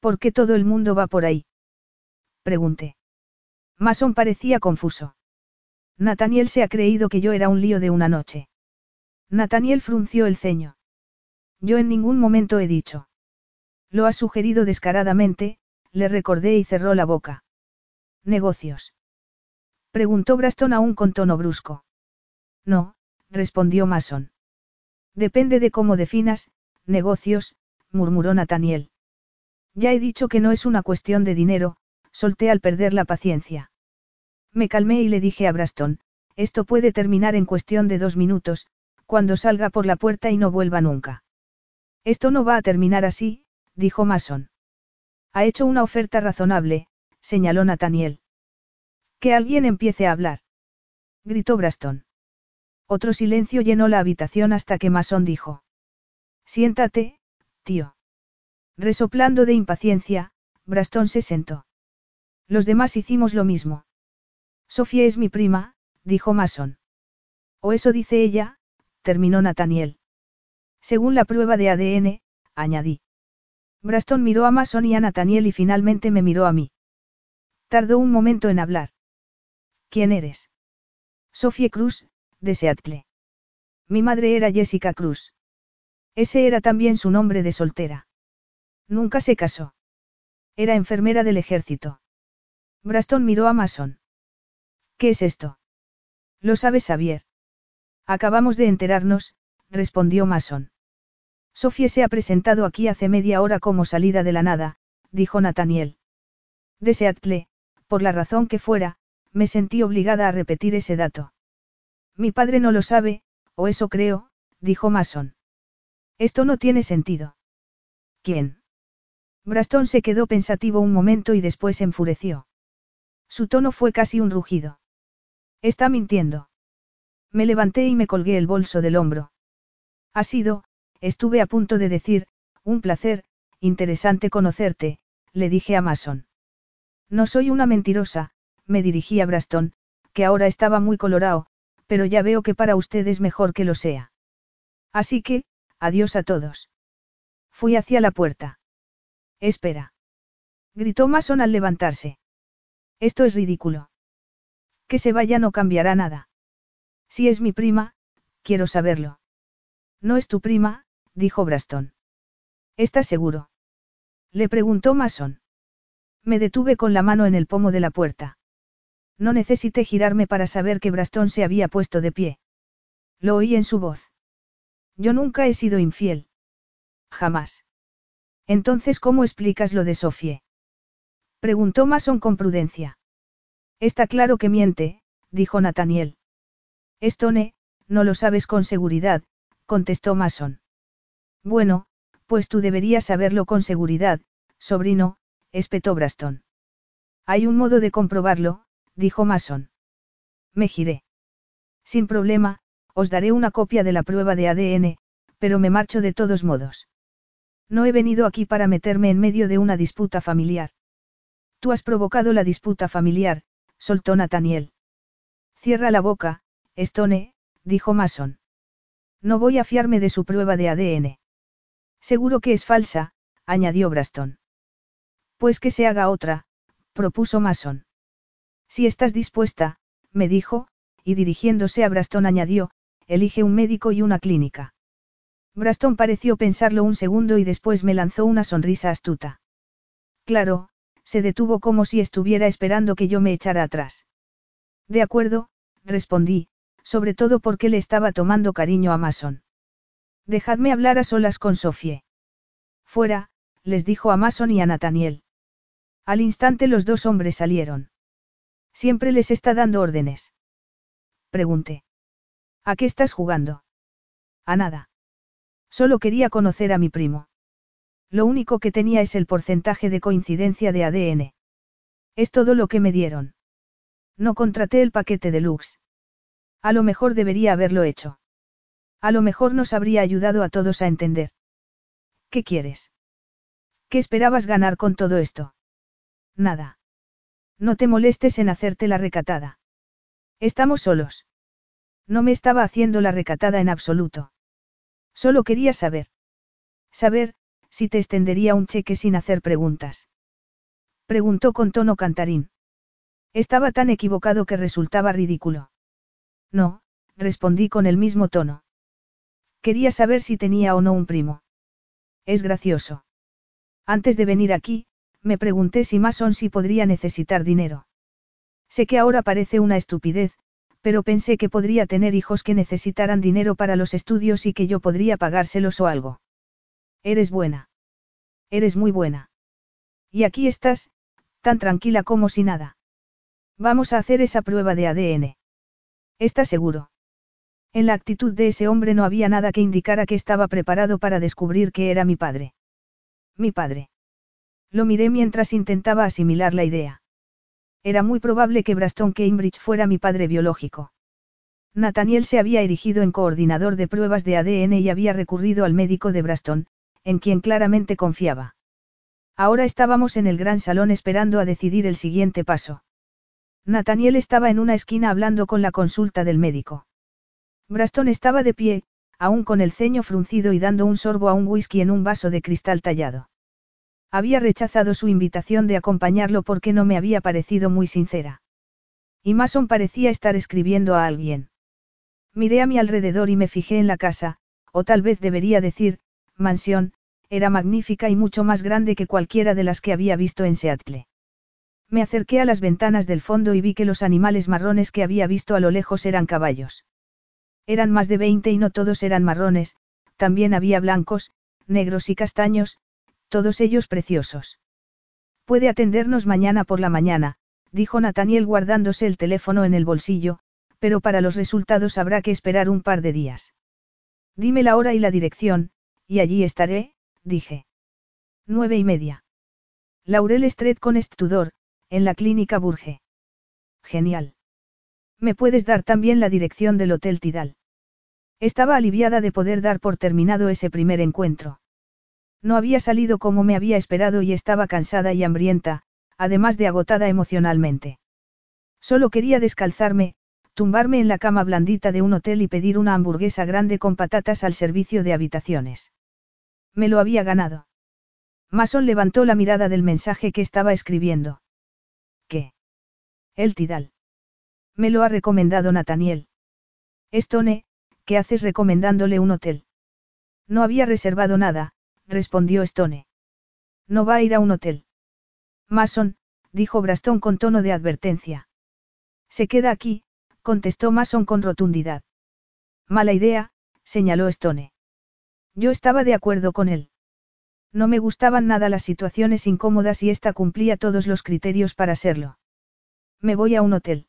¿Por qué todo el mundo va por ahí? Pregunté. Mason parecía confuso. Nathaniel se ha creído que yo era un lío de una noche. Nathaniel frunció el ceño. Yo en ningún momento he dicho. Lo ha sugerido descaradamente, le recordé y cerró la boca. ¿Negocios? Preguntó Braston aún con tono brusco. No, respondió Mason. Depende de cómo definas, negocios, murmuró Nathaniel. Ya he dicho que no es una cuestión de dinero, solté al perder la paciencia. Me calmé y le dije a Braston, esto puede terminar en cuestión de dos minutos, cuando salga por la puerta y no vuelva nunca. Esto no va a terminar así, dijo Mason. Ha hecho una oferta razonable, señaló Nathaniel. Que alguien empiece a hablar. Gritó Braston. Otro silencio llenó la habitación hasta que Mason dijo. Siéntate, tío. Resoplando de impaciencia, Braston se sentó. Los demás hicimos lo mismo. Sofía es mi prima, dijo Mason. O eso dice ella, terminó Nathaniel. Según la prueba de ADN, añadí. Braston miró a Mason y a Nathaniel y finalmente me miró a mí. Tardó un momento en hablar. ¿Quién eres? Sofía Cruz, de Seattle. Mi madre era Jessica Cruz. Ese era también su nombre de soltera. Nunca se casó. Era enfermera del ejército. Braston miró a Mason. ¿Qué es esto? Lo sabes, Xavier. Acabamos de enterarnos, respondió Mason. Sofía se ha presentado aquí hace media hora como salida de la nada, dijo Nathaniel. Deseadle, por la razón que fuera, me sentí obligada a repetir ese dato. Mi padre no lo sabe, o eso creo, dijo Mason. Esto no tiene sentido. ¿Quién? Braston se quedó pensativo un momento y después enfureció. Su tono fue casi un rugido. Está mintiendo. Me levanté y me colgué el bolso del hombro. Ha sido, estuve a punto de decir, un placer, interesante conocerte, le dije a Mason. No soy una mentirosa, me dirigí a Braston, que ahora estaba muy colorado, pero ya veo que para usted es mejor que lo sea. Así que, adiós a todos. Fui hacia la puerta. Espera. Gritó Mason al levantarse. Esto es ridículo. Que se vaya no cambiará nada. Si es mi prima, quiero saberlo. No es tu prima, dijo Braston. ¿Estás seguro? Le preguntó Mason. Me detuve con la mano en el pomo de la puerta. No necesité girarme para saber que Braston se había puesto de pie. Lo oí en su voz. Yo nunca he sido infiel. Jamás. Entonces, ¿cómo explicas lo de Sofie? Preguntó Mason con prudencia. Está claro que miente, dijo Nathaniel. Estone, no lo sabes con seguridad, contestó Mason. Bueno, pues tú deberías saberlo con seguridad, sobrino, espetó Braston. Hay un modo de comprobarlo, dijo Mason. Me giré. Sin problema, os daré una copia de la prueba de ADN, pero me marcho de todos modos. No he venido aquí para meterme en medio de una disputa familiar. Tú has provocado la disputa familiar, soltó Nathaniel. Cierra la boca, Stone, dijo Mason. No voy a fiarme de su prueba de ADN. Seguro que es falsa, añadió Braston. Pues que se haga otra, propuso Mason. Si estás dispuesta, me dijo, y dirigiéndose a Braston añadió, elige un médico y una clínica. Braston pareció pensarlo un segundo y después me lanzó una sonrisa astuta. Claro, se detuvo como si estuviera esperando que yo me echara atrás. De acuerdo, respondí, sobre todo porque le estaba tomando cariño a Mason. Dejadme hablar a solas con Sofie. Fuera, les dijo a Mason y a Nathaniel. Al instante los dos hombres salieron. Siempre les está dando órdenes. Pregunté. ¿A qué estás jugando? A nada. Solo quería conocer a mi primo. Lo único que tenía es el porcentaje de coincidencia de ADN. Es todo lo que me dieron. No contraté el paquete deluxe. A lo mejor debería haberlo hecho. A lo mejor nos habría ayudado a todos a entender. ¿Qué quieres? ¿Qué esperabas ganar con todo esto? Nada. No te molestes en hacerte la recatada. Estamos solos. No me estaba haciendo la recatada en absoluto. Solo quería saber. Saber, si te extendería un cheque sin hacer preguntas. Preguntó con tono cantarín. Estaba tan equivocado que resultaba ridículo. No, respondí con el mismo tono. Quería saber si tenía o no un primo. Es gracioso. Antes de venir aquí, me pregunté si Mason sí podría necesitar dinero. Sé que ahora parece una estupidez, pero pensé que podría tener hijos que necesitaran dinero para los estudios y que yo podría pagárselos o algo. Eres buena. Eres muy buena. Y aquí estás, tan tranquila como si nada. Vamos a hacer esa prueba de ADN. ¿Estás seguro? En la actitud de ese hombre no había nada que indicara que estaba preparado para descubrir que era mi padre. Mi padre. Lo miré mientras intentaba asimilar la idea. Era muy probable que Braston Cambridge fuera mi padre biológico. Nathaniel se había erigido en coordinador de pruebas de ADN y había recurrido al médico de Braston, en quien claramente confiaba. Ahora estábamos en el gran salón esperando a decidir el siguiente paso. Nathaniel estaba en una esquina hablando con la consulta del médico. Braston estaba de pie, aún con el ceño fruncido y dando un sorbo a un whisky en un vaso de cristal tallado. Había rechazado su invitación de acompañarlo porque no me había parecido muy sincera. Y Mason parecía estar escribiendo a alguien. Miré a mi alrededor y me fijé en la casa, o tal vez debería decir, mansión, era magnífica y mucho más grande que cualquiera de las que había visto en Seattle. Me acerqué a las ventanas del fondo y vi que los animales marrones que había visto a lo lejos eran caballos. Eran más de veinte y no todos eran marrones, también había blancos, negros y castaños, todos ellos preciosos. Puede atendernos mañana por la mañana, dijo Nathaniel guardándose el teléfono en el bolsillo, pero para los resultados habrá que esperar un par de días. Dime la hora y la dirección, y allí estaré, dije. Nueve y media. Laurel Street con Estudor, en la clínica Burge. Genial. ¿Me puedes dar también la dirección del Hotel Tidal? Estaba aliviada de poder dar por terminado ese primer encuentro. No había salido como me había esperado y estaba cansada y hambrienta, además de agotada emocionalmente. Solo quería descalzarme, tumbarme en la cama blandita de un hotel y pedir una hamburguesa grande con patatas al servicio de habitaciones. Me lo había ganado. Mason levantó la mirada del mensaje que estaba escribiendo. ¿Qué? El Tidal. Me lo ha recomendado Nathaniel. Stone, ¿qué haces recomendándole un hotel? No había reservado nada, respondió Stone. No va a ir a un hotel. Mason, dijo Braston con tono de advertencia. Se queda aquí, contestó Mason con rotundidad. Mala idea, señaló Stone. Yo estaba de acuerdo con él. No me gustaban nada las situaciones incómodas y esta cumplía todos los criterios para serlo. Me voy a un hotel.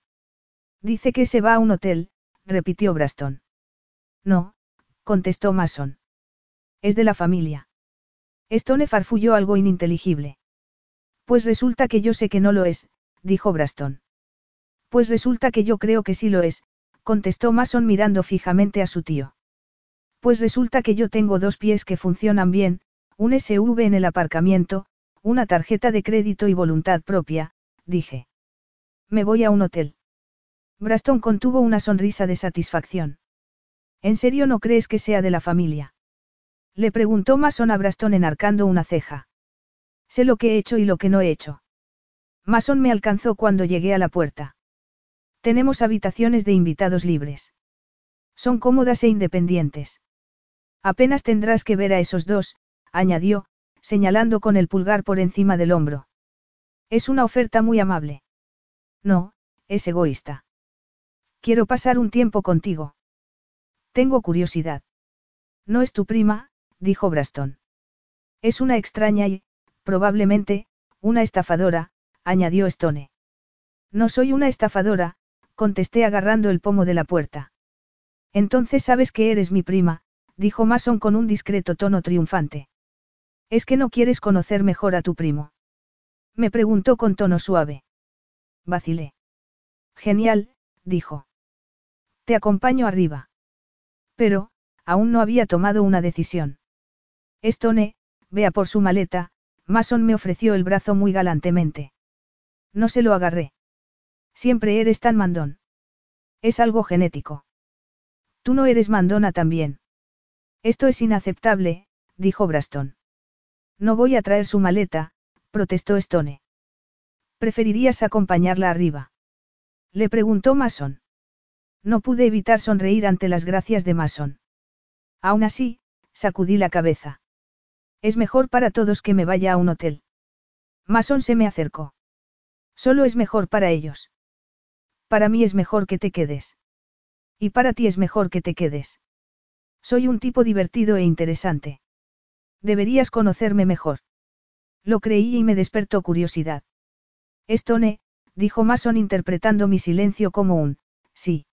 Dice que se va a un hotel, repitió Braston. No, contestó Mason. Es de la familia. Stone farfulló algo ininteligible. Pues resulta que yo sé que no lo es, dijo Braston. Pues resulta que yo creo que sí lo es, contestó Mason mirando fijamente a su tío. Pues resulta que yo tengo dos pies que funcionan bien, un SUV en el aparcamiento, una tarjeta de crédito y voluntad propia, dije. Me voy a un hotel. Braston contuvo una sonrisa de satisfacción. ¿En serio no crees que sea de la familia? Le preguntó Mason a Braston enarcando una ceja. Sé lo que he hecho y lo que no he hecho. Mason me alcanzó cuando llegué a la puerta. Tenemos habitaciones de invitados libres. Son cómodas e independientes. Apenas tendrás que ver a esos dos, añadió, señalando con el pulgar por encima del hombro. Es una oferta muy amable. No, es egoísta. Quiero pasar un tiempo contigo. Tengo curiosidad. No es tu prima, dijo Braston. Es una extraña y, probablemente, una estafadora, añadió Stone. No soy una estafadora, contesté agarrando el pomo de la puerta. Entonces sabes que eres mi prima, dijo Mason con un discreto tono triunfante. ¿Es que no quieres conocer mejor a tu primo? Me preguntó con tono suave. Vacilé. Genial, dijo. Te acompaño arriba. Pero, aún no había tomado una decisión. Stone, vea por su maleta, Mason me ofreció el brazo muy galantemente. No se lo agarré. Siempre eres tan mandón. Es algo genético. Tú no eres mandona también. Esto es inaceptable, dijo Braston. No voy a traer su maleta, protestó Stone. ¿Preferirías acompañarla arriba? Le preguntó Mason. No pude evitar sonreír ante las gracias de Mason. Aún así, sacudí la cabeza. Es mejor para todos que me vaya a un hotel. Mason se me acercó. Solo es mejor para ellos. Para mí es mejor que te quedes. Y para ti es mejor que te quedes. Soy un tipo divertido e interesante. Deberías conocerme mejor. Lo creí y me despertó curiosidad. Stone, dijo Mason interpretando mi silencio como un, sí.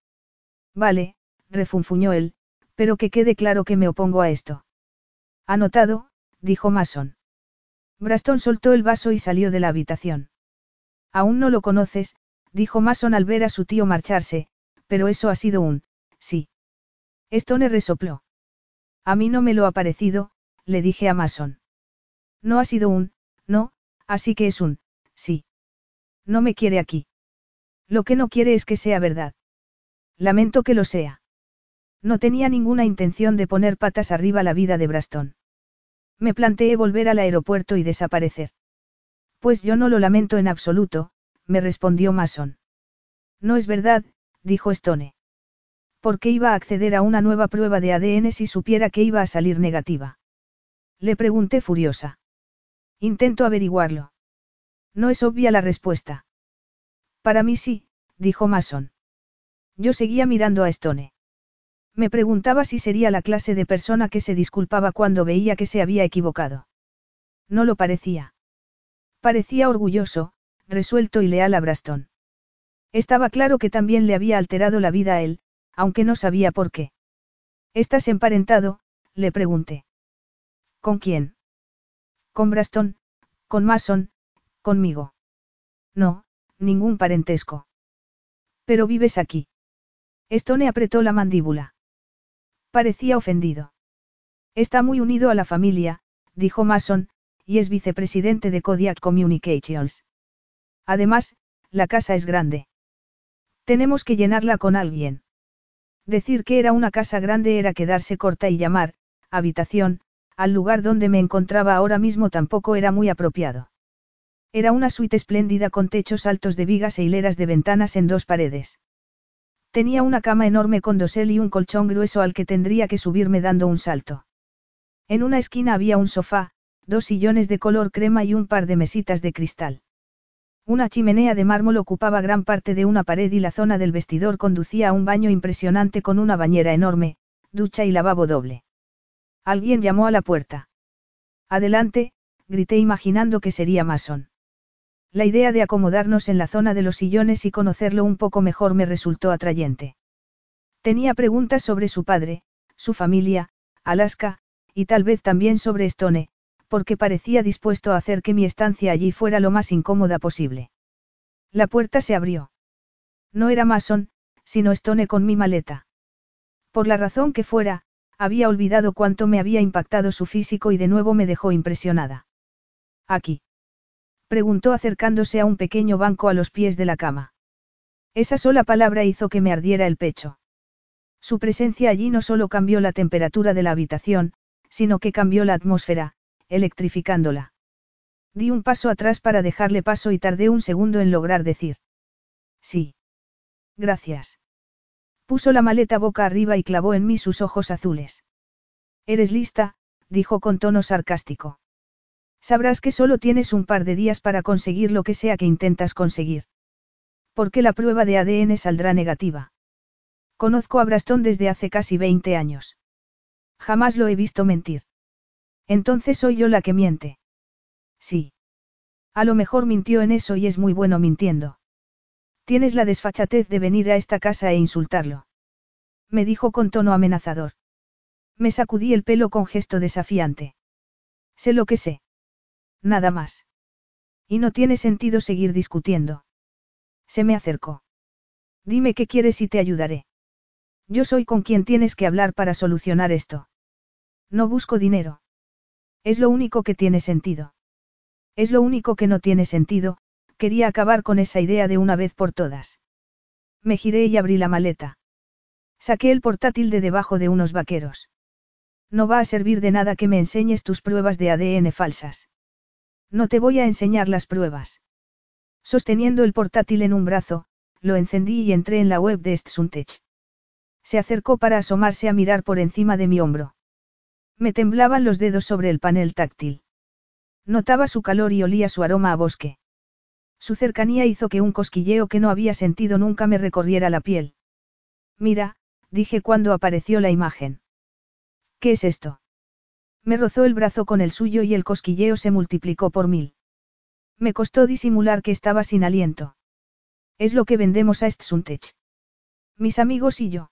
Vale, refunfuñó él, pero que quede claro que me opongo a esto. Anotado, dijo Mason. Braston soltó el vaso y salió de la habitación. Aún no lo conoces, dijo Mason al ver a su tío marcharse, pero eso ha sido un, sí. Stone resopló. A mí no me lo ha parecido, le dije a Mason. No ha sido un, no, así que es un, sí. No me quiere aquí. Lo que no quiere es que sea verdad. Lamento que lo sea. No tenía ninguna intención de poner patas arriba la vida de Braston. Me planteé volver al aeropuerto y desaparecer. Pues yo no lo lamento en absoluto, me respondió Mason. No es verdad, dijo Stone. ¿Por qué iba a acceder a una nueva prueba de ADN si supiera que iba a salir negativa? Le pregunté furiosa. Intento averiguarlo. No es obvia la respuesta. Para mí sí, dijo Mason. Yo seguía mirando a Stone. Me preguntaba si sería la clase de persona que se disculpaba cuando veía que se había equivocado. No lo parecía. Parecía orgulloso, resuelto y leal a Braston. Estaba claro que también le había alterado la vida a él, aunque no sabía por qué. ¿Estás emparentado? le pregunté. ¿Con quién? Con Braston, con Mason, conmigo. No, ningún parentesco. Pero vives aquí. Stone apretó la mandíbula. Parecía ofendido. Está muy unido a la familia, dijo Mason, y es vicepresidente de Kodiak Communications. Además, la casa es grande. Tenemos que llenarla con alguien. Decir que era una casa grande era quedarse corta y llamar, habitación, al lugar donde me encontraba ahora mismo tampoco era muy apropiado. Era una suite espléndida con techos altos de vigas e hileras de ventanas en dos paredes. Tenía una cama enorme con dosel y un colchón grueso al que tendría que subirme dando un salto. En una esquina había un sofá, dos sillones de color crema y un par de mesitas de cristal. Una chimenea de mármol ocupaba gran parte de una pared y la zona del vestidor conducía a un baño impresionante con una bañera enorme, ducha y lavabo doble. Alguien llamó a la puerta. Adelante, grité imaginando que sería Mason. La idea de acomodarnos en la zona de los sillones y conocerlo un poco mejor me resultó atrayente. Tenía preguntas sobre su padre, su familia, Alaska, y tal vez también sobre Stone, porque parecía dispuesto a hacer que mi estancia allí fuera lo más incómoda posible. La puerta se abrió. No era Mason, sino Stone con mi maleta. Por la razón que fuera, había olvidado cuánto me había impactado su físico y de nuevo me dejó impresionada. Aquí. Preguntó acercándose a un pequeño banco a los pies de la cama. Esa sola palabra hizo que me ardiera el pecho. Su presencia allí no solo cambió la temperatura de la habitación, sino que cambió la atmósfera, electrificándola. Di un paso atrás para dejarle paso y tardé un segundo en lograr decir. Sí. Gracias. Puso la maleta boca arriba y clavó en mí sus ojos azules. Eres lista, dijo con tono sarcástico. Sabrás que solo tienes un par de días para conseguir lo que sea que intentas conseguir. Porque la prueba de ADN saldrá negativa. Conozco a Brastón desde hace casi 20 años. Jamás lo he visto mentir. Entonces soy yo la que miente. Sí. A lo mejor mintió en eso y es muy bueno mintiendo. Tienes la desfachatez de venir a esta casa e insultarlo. Me dijo con tono amenazador. Me sacudí el pelo con gesto desafiante. Sé lo que sé. Nada más. Y no tiene sentido seguir discutiendo. Se me acercó. Dime qué quieres y te ayudaré. Yo soy con quien tienes que hablar para solucionar esto. No busco dinero. Es lo único que tiene sentido. Es lo único que no tiene sentido, quería acabar con esa idea de una vez por todas. Me giré y abrí la maleta. Saqué el portátil de debajo de unos vaqueros. No va a servir de nada que me enseñes tus pruebas de ADN falsas. No te voy a enseñar las pruebas. Sosteniendo el portátil en un brazo, lo encendí y entré en la web de Stsuntech. Se acercó para asomarse a mirar por encima de mi hombro. Me temblaban los dedos sobre el panel táctil. Notaba su calor y olía su aroma a bosque. Su cercanía hizo que un cosquilleo que no había sentido nunca me recorriera la piel. Mira, dije cuando apareció la imagen. ¿Qué es esto? Me rozó el brazo con el suyo y el cosquilleo se multiplicó por mil. Me costó disimular que estaba sin aliento. Es lo que vendemos a Stsuntech. Mis amigos y yo.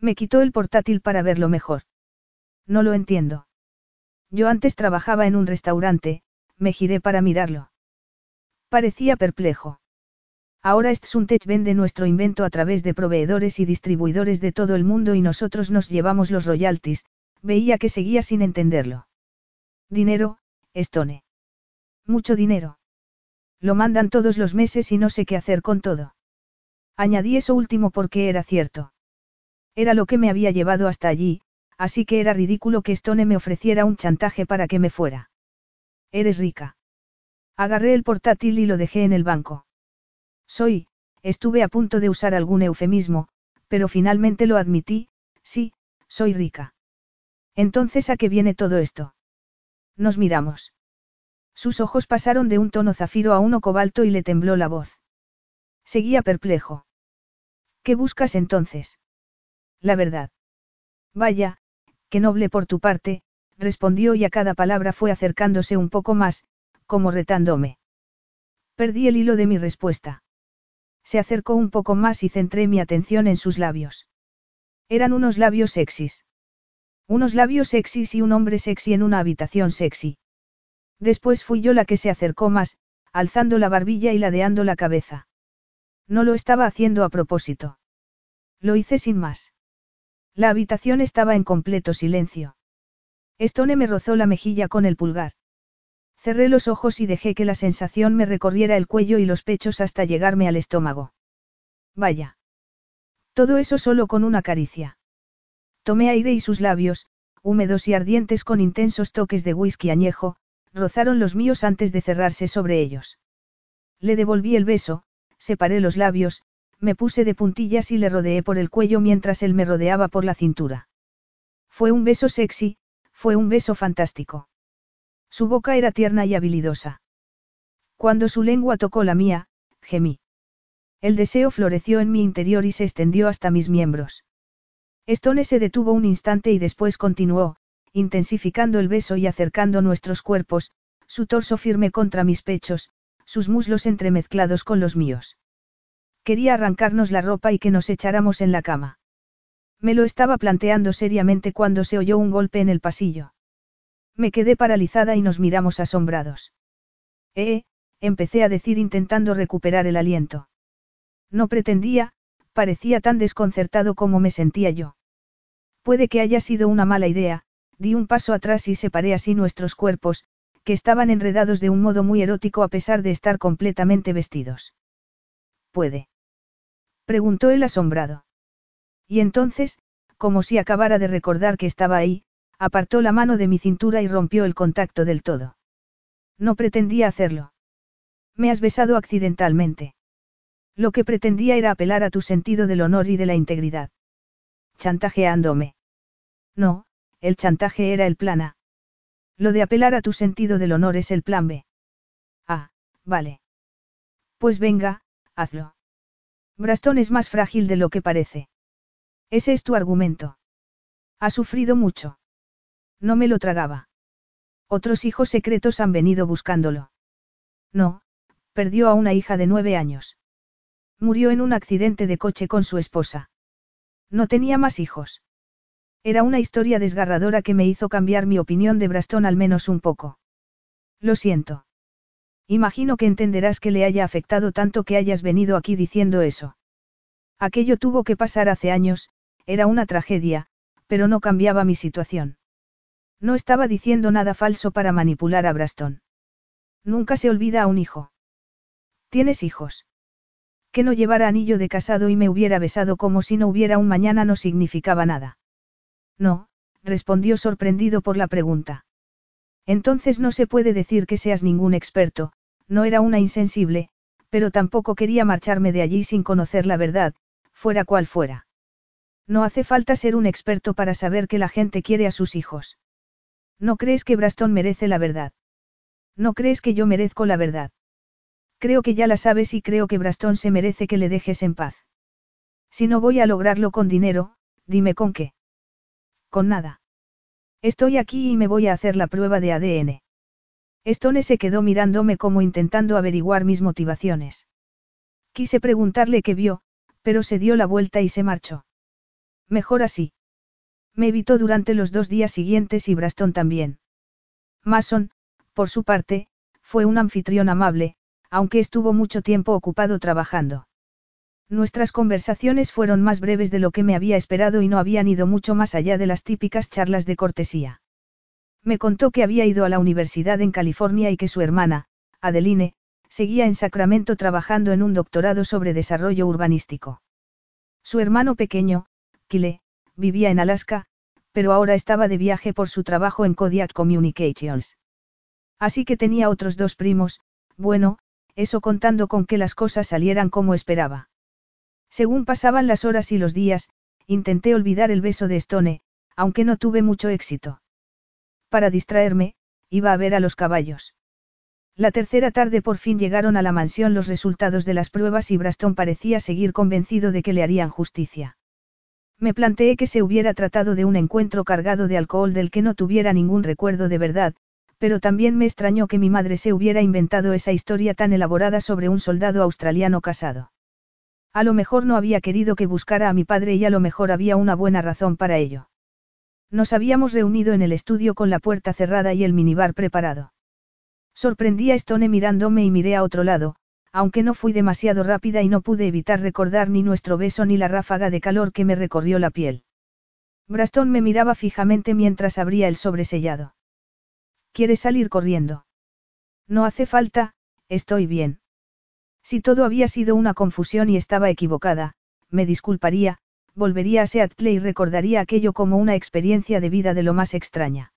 Me quitó el portátil para verlo mejor. No lo entiendo. Yo antes trabajaba en un restaurante, me giré para mirarlo. Parecía perplejo. Ahora Stsuntech vende nuestro invento a través de proveedores y distribuidores de todo el mundo y nosotros nos llevamos los royalties, veía que seguía sin entenderlo. Dinero, Stone. Mucho dinero. Lo mandan todos los meses y no sé qué hacer con todo. Añadí eso último porque era cierto. Era lo que me había llevado hasta allí, así que era ridículo que Stone me ofreciera un chantaje para que me fuera. Eres rica. Agarré el portátil y lo dejé en el banco. Soy, estuve a punto de usar algún eufemismo, pero finalmente lo admití, sí, soy rica. Entonces, ¿a qué viene todo esto? Nos miramos. Sus ojos pasaron de un tono zafiro a uno cobalto y le tembló la voz. Seguía perplejo. ¿Qué buscas entonces? La verdad. Vaya, qué noble por tu parte, respondió y a cada palabra fue acercándose un poco más, como retándome. Perdí el hilo de mi respuesta. Se acercó un poco más y centré mi atención en sus labios. Eran unos labios sexys. Unos labios sexys y un hombre sexy en una habitación sexy. Después fui yo la que se acercó más, alzando la barbilla y ladeando la cabeza. No lo estaba haciendo a propósito. Lo hice sin más. La habitación estaba en completo silencio. Stone me rozó la mejilla con el pulgar. Cerré los ojos y dejé que la sensación me recorriera el cuello y los pechos hasta llegarme al estómago. Vaya. Todo eso solo con una caricia. Tomé aire y sus labios, húmedos y ardientes con intensos toques de whisky añejo, rozaron los míos antes de cerrarse sobre ellos. Le devolví el beso, separé los labios, me puse de puntillas y le rodeé por el cuello mientras él me rodeaba por la cintura. Fue un beso sexy, fue un beso fantástico. Su boca era tierna y habilidosa. Cuando su lengua tocó la mía, gemí. El deseo floreció en mi interior y se extendió hasta mis miembros. Stone se detuvo un instante y después continuó, intensificando el beso y acercando nuestros cuerpos, su torso firme contra mis pechos, sus muslos entremezclados con los míos. Quería arrancarnos la ropa y que nos echáramos en la cama. Me lo estaba planteando seriamente cuando se oyó un golpe en el pasillo. Me quedé paralizada y nos miramos asombrados. Eh, empecé a decir intentando recuperar el aliento. No pretendía, parecía tan desconcertado como me sentía yo. Puede que haya sido una mala idea, di un paso atrás y separé así nuestros cuerpos, que estaban enredados de un modo muy erótico a pesar de estar completamente vestidos. ¿Puede? preguntó él asombrado. Y entonces, como si acabara de recordar que estaba ahí, apartó la mano de mi cintura y rompió el contacto del todo. No pretendía hacerlo. Me has besado accidentalmente. Lo que pretendía era apelar a tu sentido del honor y de la integridad. Chantajeándome. No, el chantaje era el plan A. Lo de apelar a tu sentido del honor es el plan B. Ah, vale. Pues venga, hazlo. Brastón es más frágil de lo que parece. Ese es tu argumento. Ha sufrido mucho. No me lo tragaba. Otros hijos secretos han venido buscándolo. No, perdió a una hija de nueve años. Murió en un accidente de coche con su esposa. No tenía más hijos. Era una historia desgarradora que me hizo cambiar mi opinión de Brastón al menos un poco. Lo siento. Imagino que entenderás que le haya afectado tanto que hayas venido aquí diciendo eso. Aquello tuvo que pasar hace años, era una tragedia, pero no cambiaba mi situación. No estaba diciendo nada falso para manipular a Braston. Nunca se olvida a un hijo. ¿Tienes hijos? Que no llevara anillo de casado y me hubiera besado como si no hubiera un mañana no significaba nada. No, respondió sorprendido por la pregunta. Entonces no se puede decir que seas ningún experto, no era una insensible, pero tampoco quería marcharme de allí sin conocer la verdad, fuera cual fuera. No hace falta ser un experto para saber que la gente quiere a sus hijos. ¿No crees que Braston merece la verdad? ¿No crees que yo merezco la verdad? Creo que ya la sabes y creo que Braston se merece que le dejes en paz. Si no voy a lograrlo con dinero, dime con qué. Con nada. Estoy aquí y me voy a hacer la prueba de ADN. Stone se quedó mirándome como intentando averiguar mis motivaciones. Quise preguntarle qué vio, pero se dio la vuelta y se marchó. Mejor así. Me evitó durante los dos días siguientes y Braston también. Mason, por su parte, fue un anfitrión amable, aunque estuvo mucho tiempo ocupado trabajando. Nuestras conversaciones fueron más breves de lo que me había esperado y no habían ido mucho más allá de las típicas charlas de cortesía. Me contó que había ido a la universidad en California y que su hermana, Adeline, seguía en Sacramento trabajando en un doctorado sobre desarrollo urbanístico. Su hermano pequeño, Kyle, vivía en Alaska, pero ahora estaba de viaje por su trabajo en Kodiak Communications. Así que tenía otros dos primos, bueno, eso contando con que las cosas salieran como esperaba. Según pasaban las horas y los días, intenté olvidar el beso de Stone, aunque no tuve mucho éxito. Para distraerme, iba a ver a los caballos. La tercera tarde por fin llegaron a la mansión los resultados de las pruebas y Braston parecía seguir convencido de que le harían justicia. Me planteé que se hubiera tratado de un encuentro cargado de alcohol del que no tuviera ningún recuerdo de verdad, pero también me extrañó que mi madre se hubiera inventado esa historia tan elaborada sobre un soldado australiano casado. A lo mejor no había querido que buscara a mi padre y a lo mejor había una buena razón para ello. Nos habíamos reunido en el estudio con la puerta cerrada y el minibar preparado. Sorprendí a Stone mirándome y miré a otro lado, aunque no fui demasiado rápida y no pude evitar recordar ni nuestro beso ni la ráfaga de calor que me recorrió la piel. Braston me miraba fijamente mientras abría el sobresellado. ¿Quieres salir corriendo? No hace falta, estoy bien. Si todo había sido una confusión y estaba equivocada, me disculparía, volvería a Seattle y recordaría aquello como una experiencia de vida de lo más extraña.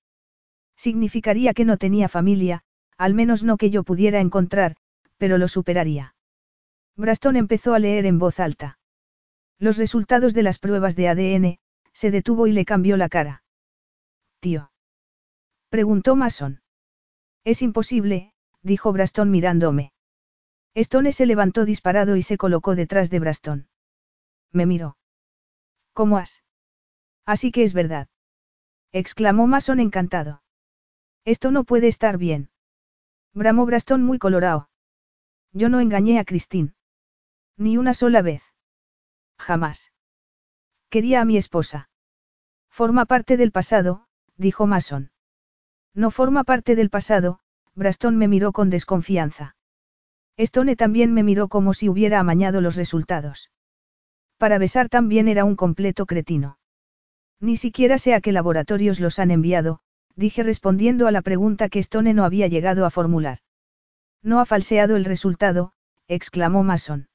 Significaría que no tenía familia, al menos no que yo pudiera encontrar, pero lo superaría. Braston empezó a leer en voz alta. Los resultados de las pruebas de ADN, se detuvo y le cambió la cara. Tío. Preguntó Mason. Es imposible, dijo Braston mirándome. Stone se levantó disparado y se colocó detrás de Braston. Me miró. ¿Cómo has? Así que es verdad. exclamó Mason encantado. Esto no puede estar bien. Bramó Braston muy colorado. Yo no engañé a Christine. Ni una sola vez. Jamás. Quería a mi esposa. Forma parte del pasado, dijo Mason. No forma parte del pasado, Braston me miró con desconfianza. Stone también me miró como si hubiera amañado los resultados. Para besar también era un completo cretino. Ni siquiera sé a qué laboratorios los han enviado, dije respondiendo a la pregunta que Stone no había llegado a formular. No ha falseado el resultado, exclamó Mason.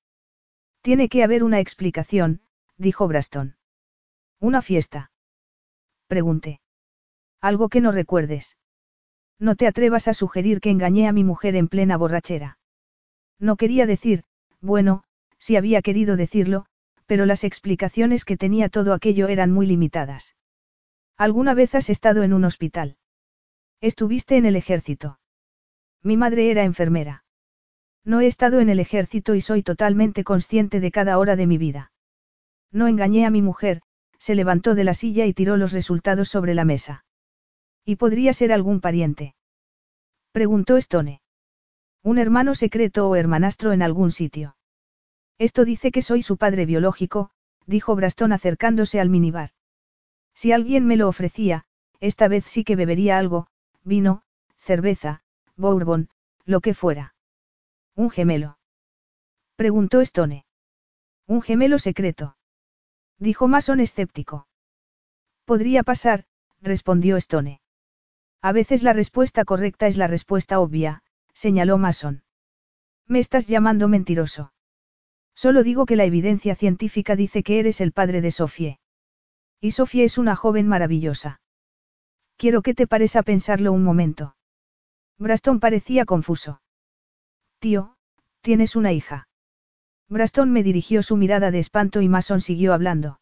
Tiene que haber una explicación, dijo Braston. ¿Una fiesta? Pregunté. Algo que no recuerdes. No te atrevas a sugerir que engañé a mi mujer en plena borrachera. No quería decir, bueno, si había querido decirlo, pero las explicaciones que tenía todo aquello eran muy limitadas. ¿Alguna vez has estado en un hospital? Estuviste en el ejército. Mi madre era enfermera. No he estado en el ejército y soy totalmente consciente de cada hora de mi vida. No engañé a mi mujer, se levantó de la silla y tiró los resultados sobre la mesa. ¿Y podría ser algún pariente? Preguntó Stone. Un hermano secreto o hermanastro en algún sitio. Esto dice que soy su padre biológico, dijo Braston acercándose al minibar. Si alguien me lo ofrecía, esta vez sí que bebería algo, vino, cerveza, bourbon, lo que fuera. ¿Un gemelo? Preguntó Stone. Un gemelo secreto. Dijo Mason escéptico. Podría pasar, respondió Stone. A veces la respuesta correcta es la respuesta obvia, señaló Mason. Me estás llamando mentiroso. Solo digo que la evidencia científica dice que eres el padre de Sofie. Y Sofie es una joven maravillosa. Quiero que te pares a pensarlo un momento. Braston parecía confuso. Tío, tienes una hija. Braston me dirigió su mirada de espanto y Mason siguió hablando.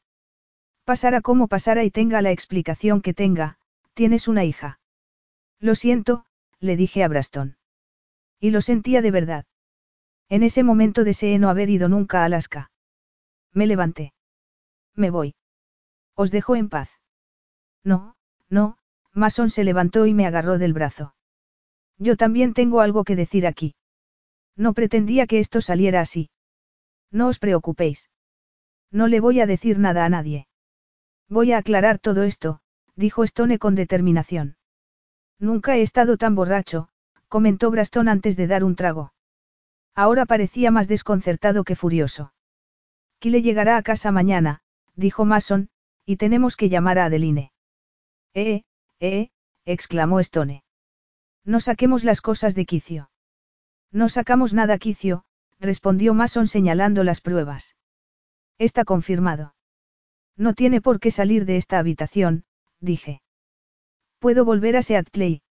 Pasara como pasara y tenga la explicación que tenga, tienes una hija. Lo siento, le dije a Braston. Y lo sentía de verdad. En ese momento deseé no haber ido nunca a Alaska. Me levanté. Me voy. Os dejo en paz. No, no, Mason se levantó y me agarró del brazo. Yo también tengo algo que decir aquí. No pretendía que esto saliera así. No os preocupéis. No le voy a decir nada a nadie. Voy a aclarar todo esto, dijo Stone con determinación. Nunca he estado tan borracho, comentó Braston antes de dar un trago. Ahora parecía más desconcertado que furioso. Kile llegará a casa mañana, dijo Mason, y tenemos que llamar a Adeline. Eh, eh, exclamó Stone. No saquemos las cosas de quicio. No sacamos nada quicio, respondió Mason señalando las pruebas. Está confirmado. No tiene por qué salir de esta habitación, dije. Puedo volver a Seattle.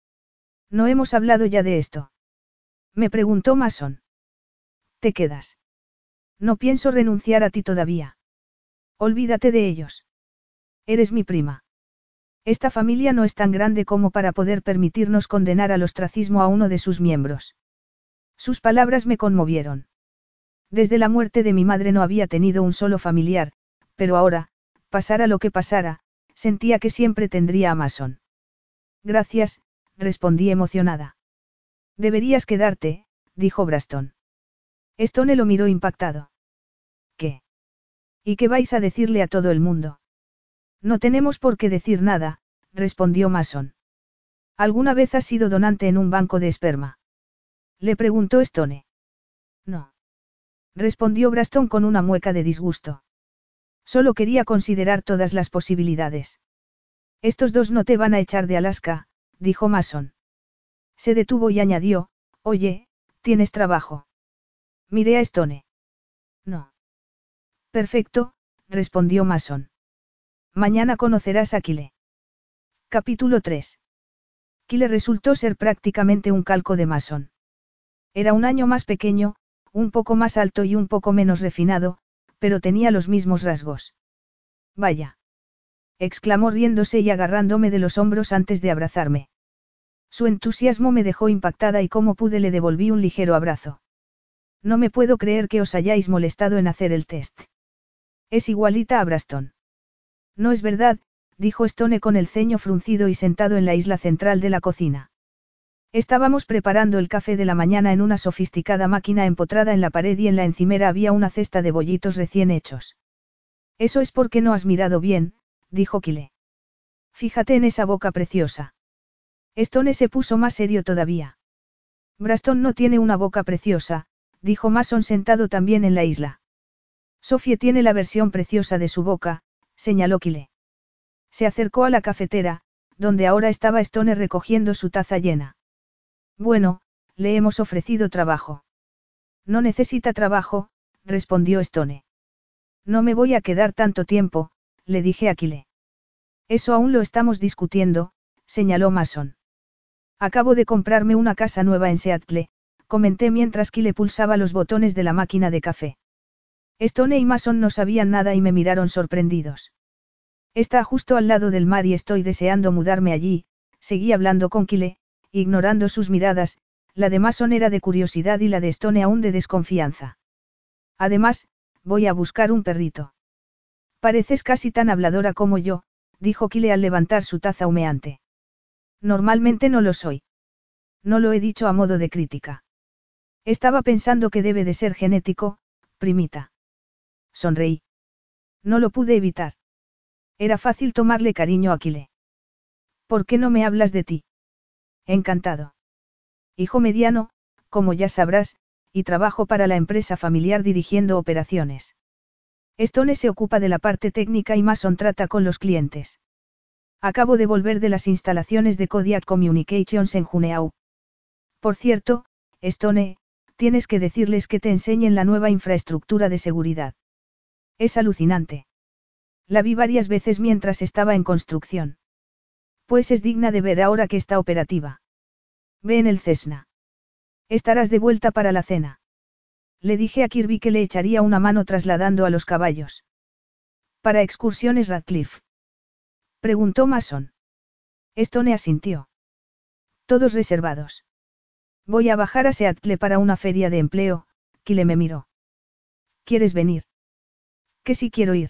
No hemos hablado ya de esto. Me preguntó Mason. Te quedas. No pienso renunciar a ti todavía. Olvídate de ellos. Eres mi prima. Esta familia no es tan grande como para poder permitirnos condenar al ostracismo a uno de sus miembros. Sus palabras me conmovieron. Desde la muerte de mi madre no había tenido un solo familiar, pero ahora, pasara lo que pasara, sentía que siempre tendría a Mason. Gracias, respondí emocionada. Deberías quedarte, dijo Braston. Stone lo miró impactado. ¿Qué? ¿Y qué vais a decirle a todo el mundo? No tenemos por qué decir nada, respondió Mason. ¿Alguna vez has sido donante en un banco de esperma? Le preguntó Stone. No. Respondió Braston con una mueca de disgusto. Solo quería considerar todas las posibilidades. Estos dos no te van a echar de Alaska, dijo Mason. Se detuvo y añadió, oye, ¿tienes trabajo? Miré a Stone. No. Perfecto, respondió Mason. Mañana conocerás a Kile. Capítulo 3. Kile resultó ser prácticamente un calco de Mason. Era un año más pequeño, un poco más alto y un poco menos refinado, pero tenía los mismos rasgos. Vaya. exclamó riéndose y agarrándome de los hombros antes de abrazarme. Su entusiasmo me dejó impactada y como pude le devolví un ligero abrazo. No me puedo creer que os hayáis molestado en hacer el test. Es igualita a Braston. No es verdad, dijo Stone con el ceño fruncido y sentado en la isla central de la cocina. Estábamos preparando el café de la mañana en una sofisticada máquina empotrada en la pared y en la encimera había una cesta de bollitos recién hechos. Eso es porque no has mirado bien, dijo Kile. Fíjate en esa boca preciosa. Stone se puso más serio todavía. Braston no tiene una boca preciosa, dijo Mason sentado también en la isla. Sofie tiene la versión preciosa de su boca, señaló Kile. Se acercó a la cafetera, donde ahora estaba Stone recogiendo su taza llena. Bueno, le hemos ofrecido trabajo. No necesita trabajo, respondió Stone. No me voy a quedar tanto tiempo, le dije a Kile. Eso aún lo estamos discutiendo, señaló Mason. Acabo de comprarme una casa nueva en Seattle, comenté mientras Kile pulsaba los botones de la máquina de café. Stone y Mason no sabían nada y me miraron sorprendidos. Está justo al lado del mar y estoy deseando mudarme allí, seguí hablando con Kile, ignorando sus miradas, la de Mason era de curiosidad y la de Stone aún de desconfianza. Además, voy a buscar un perrito. Pareces casi tan habladora como yo, dijo Kile al levantar su taza humeante. Normalmente no lo soy. No lo he dicho a modo de crítica. Estaba pensando que debe de ser genético, primita. Sonreí. No lo pude evitar. Era fácil tomarle cariño a Kile. ¿Por qué no me hablas de ti? Encantado. Hijo mediano, como ya sabrás, y trabajo para la empresa familiar dirigiendo operaciones. Stone se ocupa de la parte técnica y Mason trata con los clientes. Acabo de volver de las instalaciones de Kodiak Communications en Juneau. Por cierto, Stone, tienes que decirles que te enseñen la nueva infraestructura de seguridad. Es alucinante. La vi varias veces mientras estaba en construcción. Pues es digna de ver ahora que está operativa. Ve en el Cessna. Estarás de vuelta para la cena. Le dije a Kirby que le echaría una mano trasladando a los caballos. Para excursiones Radcliffe. Preguntó Mason. Stone asintió. Todos reservados. Voy a bajar a Seattle para una feria de empleo, Kile me miró. ¿Quieres venir? Que si quiero ir.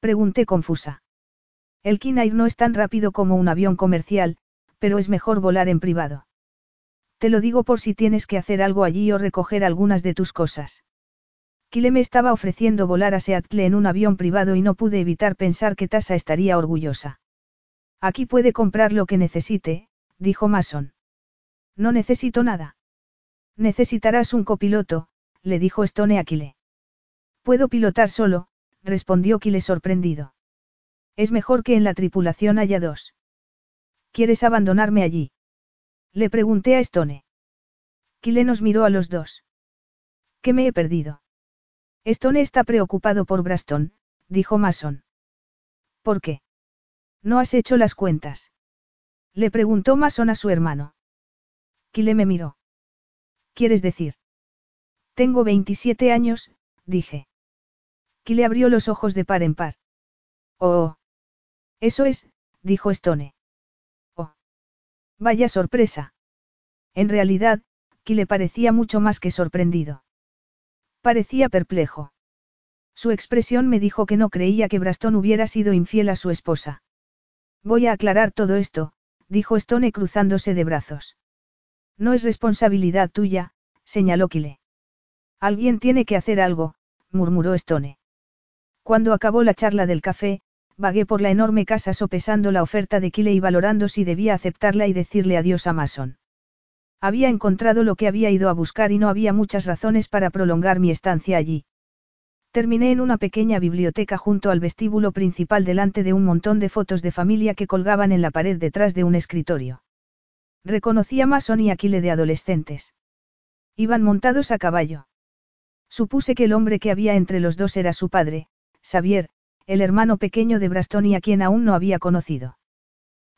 Pregunté confusa. El Kinair no es tan rápido como un avión comercial, pero es mejor volar en privado. Te lo digo por si tienes que hacer algo allí o recoger algunas de tus cosas. Kile me estaba ofreciendo volar a Seattle en un avión privado y no pude evitar pensar que Tasa estaría orgullosa. Aquí puede comprar lo que necesite, dijo Mason. No necesito nada. Necesitarás un copiloto, le dijo Stone a Kile. Puedo pilotar solo, respondió Kile sorprendido. Es mejor que en la tripulación haya dos. ¿Quieres abandonarme allí? Le pregunté a Stone. Kile nos miró a los dos. ¿Qué me he perdido? Stone está preocupado por Braston, dijo Mason. ¿Por qué? ¿No has hecho las cuentas? Le preguntó Mason a su hermano. Kile me miró. ¿Quieres decir? Tengo 27 años, dije. Kile abrió los ojos de par en par. Oh. Eso es, dijo Stone. Oh. Vaya sorpresa. En realidad, le parecía mucho más que sorprendido. Parecía perplejo. Su expresión me dijo que no creía que Braston hubiera sido infiel a su esposa. Voy a aclarar todo esto, dijo Stone cruzándose de brazos. No es responsabilidad tuya, señaló Kile. Alguien tiene que hacer algo, murmuró Stone. Cuando acabó la charla del café, vagué por la enorme casa sopesando la oferta de Kile y valorando si debía aceptarla y decirle adiós a Mason. Había encontrado lo que había ido a buscar y no había muchas razones para prolongar mi estancia allí. Terminé en una pequeña biblioteca junto al vestíbulo principal delante de un montón de fotos de familia que colgaban en la pared detrás de un escritorio. Reconocí a Mason y Aquile de adolescentes. Iban montados a caballo. Supuse que el hombre que había entre los dos era su padre, Xavier, el hermano pequeño de Braston y a quien aún no había conocido.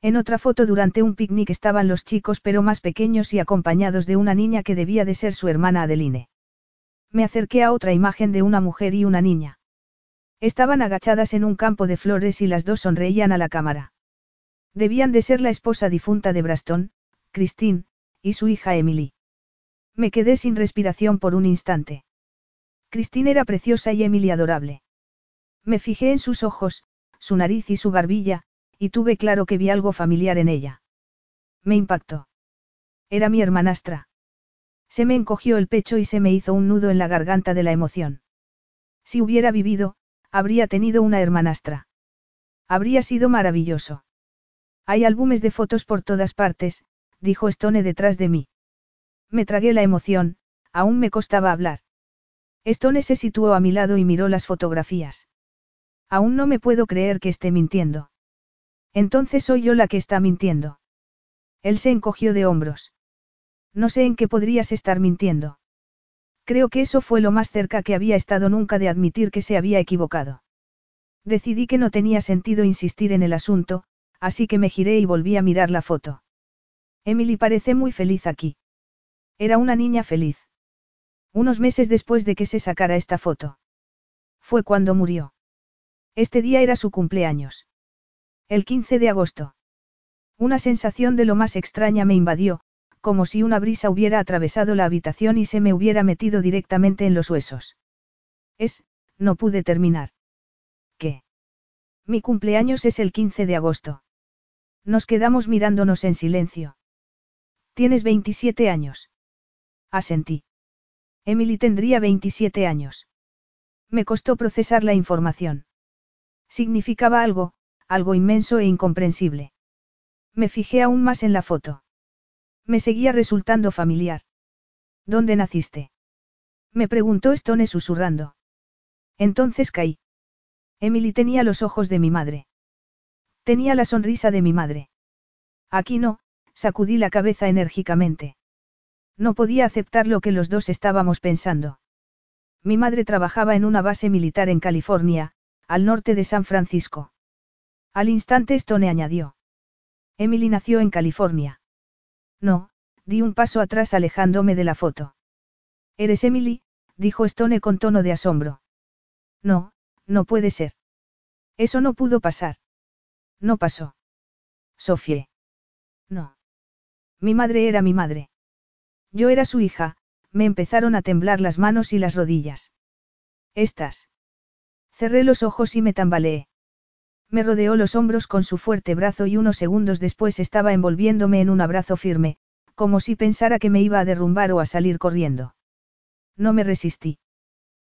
En otra foto durante un picnic estaban los chicos pero más pequeños y acompañados de una niña que debía de ser su hermana Adeline. Me acerqué a otra imagen de una mujer y una niña. Estaban agachadas en un campo de flores y las dos sonreían a la cámara. Debían de ser la esposa difunta de Braston, Christine, y su hija Emily. Me quedé sin respiración por un instante. Christine era preciosa y Emily adorable. Me fijé en sus ojos, su nariz y su barbilla, y tuve claro que vi algo familiar en ella. Me impactó. Era mi hermanastra. Se me encogió el pecho y se me hizo un nudo en la garganta de la emoción. Si hubiera vivido, habría tenido una hermanastra. Habría sido maravilloso. Hay álbumes de fotos por todas partes, dijo Stone detrás de mí. Me tragué la emoción, aún me costaba hablar. Stone se situó a mi lado y miró las fotografías. Aún no me puedo creer que esté mintiendo. Entonces soy yo la que está mintiendo. Él se encogió de hombros. No sé en qué podrías estar mintiendo. Creo que eso fue lo más cerca que había estado nunca de admitir que se había equivocado. Decidí que no tenía sentido insistir en el asunto, así que me giré y volví a mirar la foto. Emily parece muy feliz aquí. Era una niña feliz. Unos meses después de que se sacara esta foto. Fue cuando murió. Este día era su cumpleaños. El 15 de agosto. Una sensación de lo más extraña me invadió, como si una brisa hubiera atravesado la habitación y se me hubiera metido directamente en los huesos. Es, no pude terminar. ¿Qué? Mi cumpleaños es el 15 de agosto. Nos quedamos mirándonos en silencio. Tienes 27 años. Asentí. Emily tendría 27 años. Me costó procesar la información. Significaba algo, algo inmenso e incomprensible. Me fijé aún más en la foto. Me seguía resultando familiar. ¿Dónde naciste? Me preguntó Stone susurrando. Entonces caí. Emily tenía los ojos de mi madre. Tenía la sonrisa de mi madre. Aquí no, sacudí la cabeza enérgicamente. No podía aceptar lo que los dos estábamos pensando. Mi madre trabajaba en una base militar en California, al norte de San Francisco. Al instante Stone añadió. Emily nació en California. No, di un paso atrás alejándome de la foto. ¿Eres Emily? dijo Stone con tono de asombro. No, no puede ser. Eso no pudo pasar. No pasó. Sofie. No. Mi madre era mi madre. Yo era su hija, me empezaron a temblar las manos y las rodillas. Estás. Cerré los ojos y me tambaleé. Me rodeó los hombros con su fuerte brazo y unos segundos después estaba envolviéndome en un abrazo firme, como si pensara que me iba a derrumbar o a salir corriendo. No me resistí.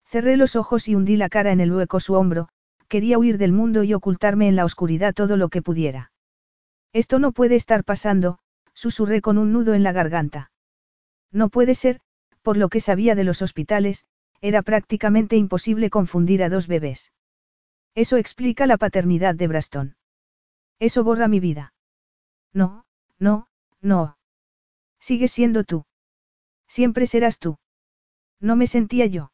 Cerré los ojos y hundí la cara en el hueco su hombro, quería huir del mundo y ocultarme en la oscuridad todo lo que pudiera. Esto no puede estar pasando, susurré con un nudo en la garganta. No puede ser, por lo que sabía de los hospitales, era prácticamente imposible confundir a dos bebés. Eso explica la paternidad de Braston. Eso borra mi vida. No, no, no. Sigues siendo tú. Siempre serás tú. No me sentía yo.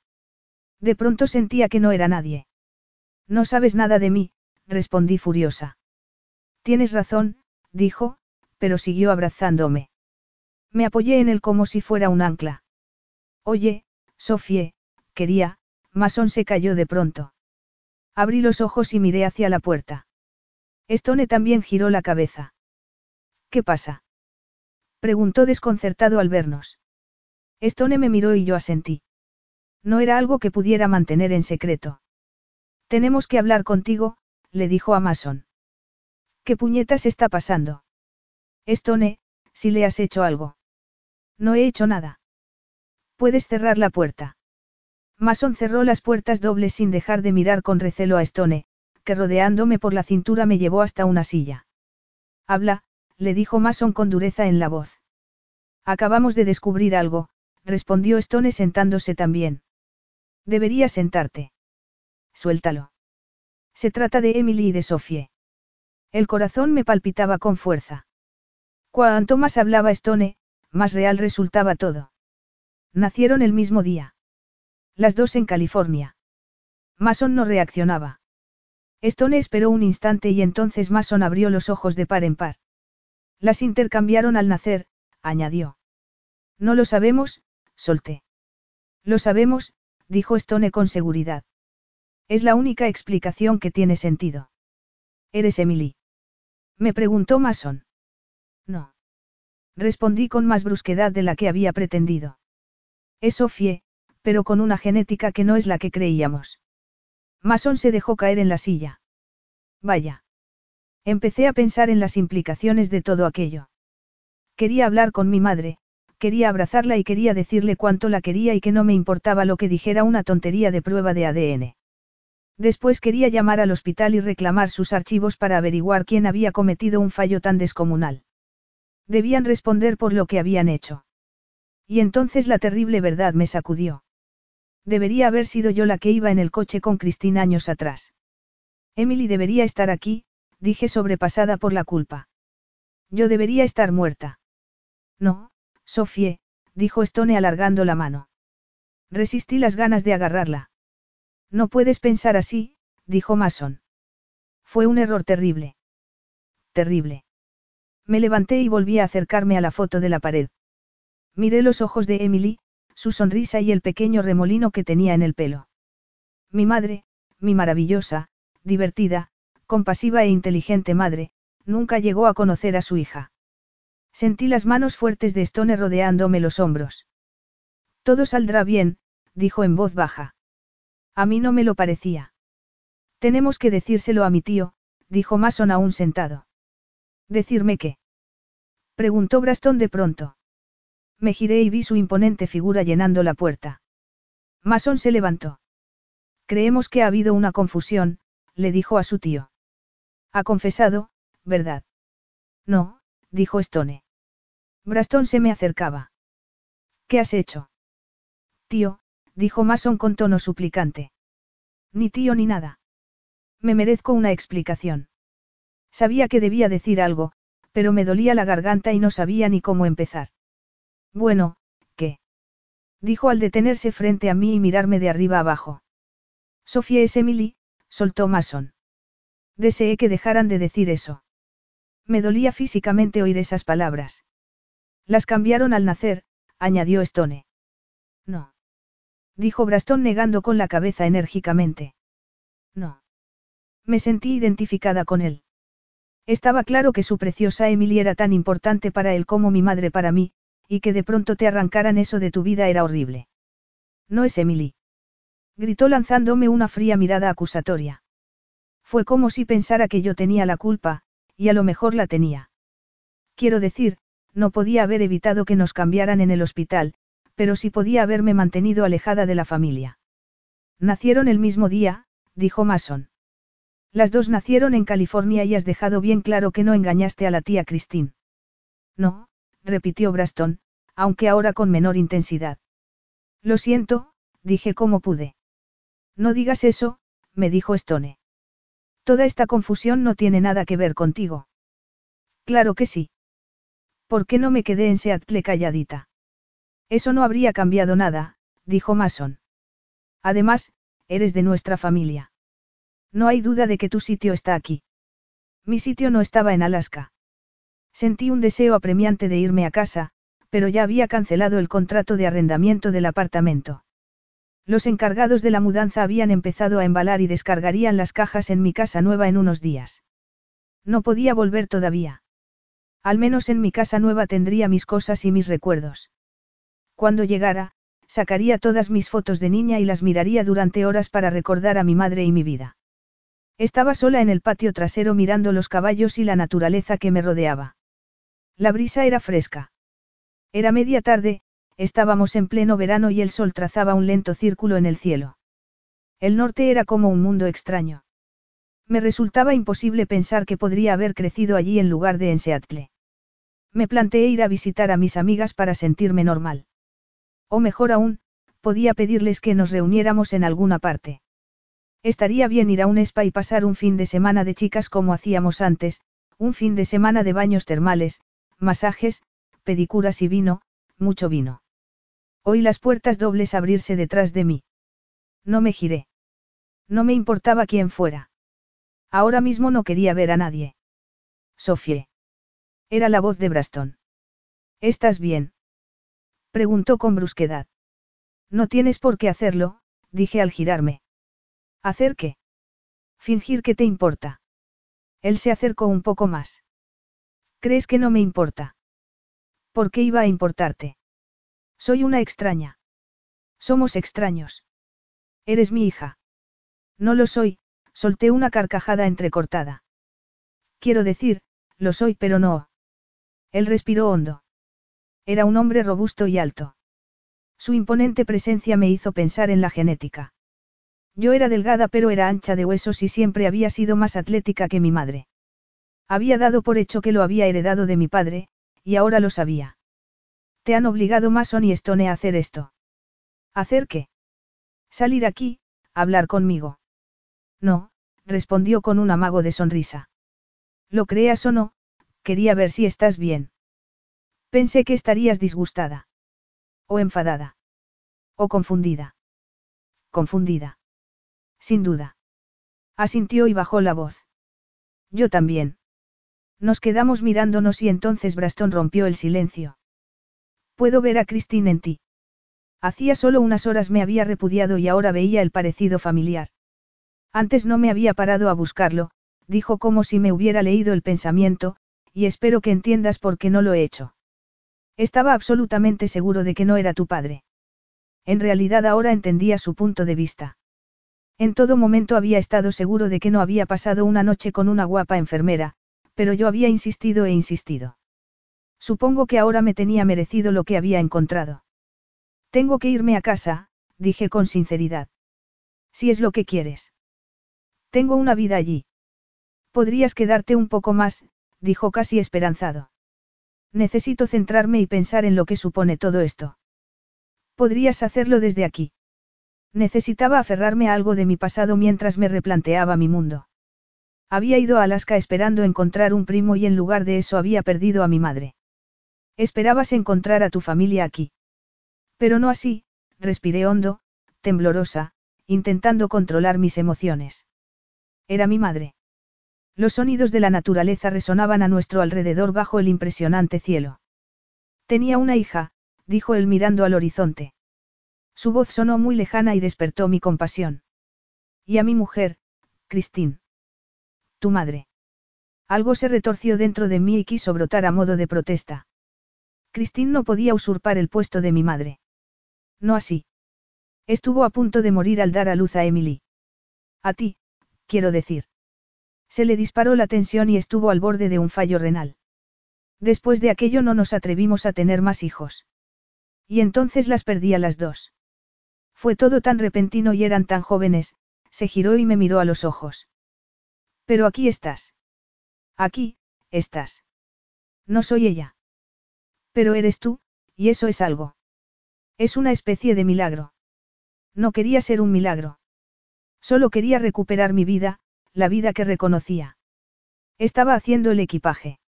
De pronto sentía que no era nadie. No sabes nada de mí, respondí furiosa. Tienes razón, dijo, pero siguió abrazándome. Me apoyé en él como si fuera un ancla. Oye, Sofie, quería, Mason se cayó de pronto. Abrí los ojos y miré hacia la puerta. Stone también giró la cabeza. ¿Qué pasa? Preguntó desconcertado al vernos. Stone me miró y yo asentí. No era algo que pudiera mantener en secreto. Tenemos que hablar contigo, le dijo a Mason. ¿Qué puñetas está pasando? Stone, si le has hecho algo. No he hecho nada. Puedes cerrar la puerta. Mason cerró las puertas dobles sin dejar de mirar con recelo a Stone, que rodeándome por la cintura me llevó hasta una silla. Habla, le dijo Mason con dureza en la voz. Acabamos de descubrir algo, respondió Stone sentándose también. Deberías sentarte. Suéltalo. Se trata de Emily y de Sophie. El corazón me palpitaba con fuerza. Cuanto más hablaba Stone, más real resultaba todo. Nacieron el mismo día. Las dos en California. Mason no reaccionaba. Stone esperó un instante y entonces Mason abrió los ojos de par en par. Las intercambiaron al nacer, añadió. No lo sabemos, solté. Lo sabemos, dijo Stone con seguridad. Es la única explicación que tiene sentido. ¿Eres Emily? Me preguntó Mason. No. Respondí con más brusquedad de la que había pretendido. Es Sofie, pero con una genética que no es la que creíamos. Mason se dejó caer en la silla. Vaya. Empecé a pensar en las implicaciones de todo aquello. Quería hablar con mi madre, quería abrazarla y quería decirle cuánto la quería y que no me importaba lo que dijera una tontería de prueba de ADN. Después quería llamar al hospital y reclamar sus archivos para averiguar quién había cometido un fallo tan descomunal. Debían responder por lo que habían hecho. Y entonces la terrible verdad me sacudió. Debería haber sido yo la que iba en el coche con Cristina años atrás. Emily debería estar aquí, dije sobrepasada por la culpa. Yo debería estar muerta. No, Sofie, dijo Stone alargando la mano. Resistí las ganas de agarrarla. No puedes pensar así, dijo Mason. Fue un error terrible. Terrible. Me levanté y volví a acercarme a la foto de la pared. Miré los ojos de Emily, su sonrisa y el pequeño remolino que tenía en el pelo. Mi madre, mi maravillosa, divertida, compasiva e inteligente madre, nunca llegó a conocer a su hija. Sentí las manos fuertes de Stone rodeándome los hombros. Todo saldrá bien, dijo en voz baja. A mí no me lo parecía. Tenemos que decírselo a mi tío, dijo Mason aún sentado. ¿Decirme qué? Preguntó Braston de pronto. Me giré y vi su imponente figura llenando la puerta. Mason se levantó. Creemos que ha habido una confusión, le dijo a su tío. Ha confesado, ¿verdad? No, dijo Stone. Braston se me acercaba. ¿Qué has hecho? Tío, dijo Mason con tono suplicante. Ni tío ni nada. Me merezco una explicación. Sabía que debía decir algo, pero me dolía la garganta y no sabía ni cómo empezar. Bueno, ¿qué? Dijo al detenerse frente a mí y mirarme de arriba abajo. Sofía es Emily, soltó Mason. Deseé que dejaran de decir eso. Me dolía físicamente oír esas palabras. Las cambiaron al nacer, añadió Stone. No dijo Braston negando con la cabeza enérgicamente. No. Me sentí identificada con él. Estaba claro que su preciosa Emily era tan importante para él como mi madre para mí, y que de pronto te arrancaran eso de tu vida era horrible. No es Emily. Gritó lanzándome una fría mirada acusatoria. Fue como si pensara que yo tenía la culpa, y a lo mejor la tenía. Quiero decir, no podía haber evitado que nos cambiaran en el hospital, pero sí podía haberme mantenido alejada de la familia. Nacieron el mismo día, dijo Mason. Las dos nacieron en California y has dejado bien claro que no engañaste a la tía Christine. No, repitió Braston, aunque ahora con menor intensidad. Lo siento, dije como pude. No digas eso, me dijo Stone. Toda esta confusión no tiene nada que ver contigo. Claro que sí. ¿Por qué no me quedé en Seattle calladita? Eso no habría cambiado nada, dijo Mason. Además, eres de nuestra familia. No hay duda de que tu sitio está aquí. Mi sitio no estaba en Alaska. Sentí un deseo apremiante de irme a casa, pero ya había cancelado el contrato de arrendamiento del apartamento. Los encargados de la mudanza habían empezado a embalar y descargarían las cajas en mi casa nueva en unos días. No podía volver todavía. Al menos en mi casa nueva tendría mis cosas y mis recuerdos. Cuando llegara, sacaría todas mis fotos de niña y las miraría durante horas para recordar a mi madre y mi vida. Estaba sola en el patio trasero mirando los caballos y la naturaleza que me rodeaba. La brisa era fresca. Era media tarde, estábamos en pleno verano y el sol trazaba un lento círculo en el cielo. El norte era como un mundo extraño. Me resultaba imposible pensar que podría haber crecido allí en lugar de en Seattle. Me planteé ir a visitar a mis amigas para sentirme normal. O mejor aún, podía pedirles que nos reuniéramos en alguna parte. Estaría bien ir a un spa y pasar un fin de semana de chicas como hacíamos antes, un fin de semana de baños termales, masajes, pedicuras y vino, mucho vino. Oí las puertas dobles abrirse detrás de mí. No me giré. No me importaba quién fuera. Ahora mismo no quería ver a nadie. Sofie. Era la voz de Braston. ¿Estás bien? Preguntó con brusquedad. No tienes por qué hacerlo, dije al girarme. ¿Hacer qué? Fingir que te importa. Él se acercó un poco más. ¿Crees que no me importa? ¿Por qué iba a importarte? Soy una extraña. Somos extraños. Eres mi hija. No lo soy, solté una carcajada entrecortada. Quiero decir, lo soy pero no. Él respiró hondo. Era un hombre robusto y alto. Su imponente presencia me hizo pensar en la genética. Yo era delgada pero era ancha de huesos y siempre había sido más atlética que mi madre. Había dado por hecho que lo había heredado de mi padre, y ahora lo sabía. Te han obligado Mason y Stone a hacer esto. ¿Hacer qué? Salir aquí, hablar conmigo. No, respondió con un amago de sonrisa. Lo creas o no, quería ver si estás bien. Pensé que estarías disgustada. O enfadada. O confundida. Confundida. Sin duda. Asintió y bajó la voz. Yo también. Nos quedamos mirándonos y entonces Braston rompió el silencio. Puedo ver a Christine en ti. Hacía solo unas horas me había repudiado y ahora veía el parecido familiar. Antes no me había parado a buscarlo, dijo como si me hubiera leído el pensamiento, y espero que entiendas por qué no lo he hecho. Estaba absolutamente seguro de que no era tu padre. En realidad ahora entendía su punto de vista. En todo momento había estado seguro de que no había pasado una noche con una guapa enfermera, pero yo había insistido e insistido. Supongo que ahora me tenía merecido lo que había encontrado. Tengo que irme a casa, dije con sinceridad. Si es lo que quieres. Tengo una vida allí. Podrías quedarte un poco más, dijo casi esperanzado. Necesito centrarme y pensar en lo que supone todo esto. Podrías hacerlo desde aquí. Necesitaba aferrarme a algo de mi pasado mientras me replanteaba mi mundo. Había ido a Alaska esperando encontrar un primo y en lugar de eso había perdido a mi madre. Esperabas encontrar a tu familia aquí. Pero no así, respiré hondo, temblorosa, intentando controlar mis emociones. Era mi madre. Los sonidos de la naturaleza resonaban a nuestro alrededor bajo el impresionante cielo. Tenía una hija, dijo él mirando al horizonte. Su voz sonó muy lejana y despertó mi compasión. Y a mi mujer, Christine. Tu madre. Algo se retorció dentro de mí y quiso brotar a modo de protesta. Christine no podía usurpar el puesto de mi madre. No así. Estuvo a punto de morir al dar a luz a Emily. A ti, quiero decir. Se le disparó la tensión y estuvo al borde de un fallo renal. Después de aquello no nos atrevimos a tener más hijos. Y entonces las perdí a las dos. Fue todo tan repentino y eran tan jóvenes, se giró y me miró a los ojos. Pero aquí estás. Aquí, estás. No soy ella. Pero eres tú, y eso es algo. Es una especie de milagro. No quería ser un milagro. Solo quería recuperar mi vida, la vida que reconocía. Estaba haciendo el equipaje.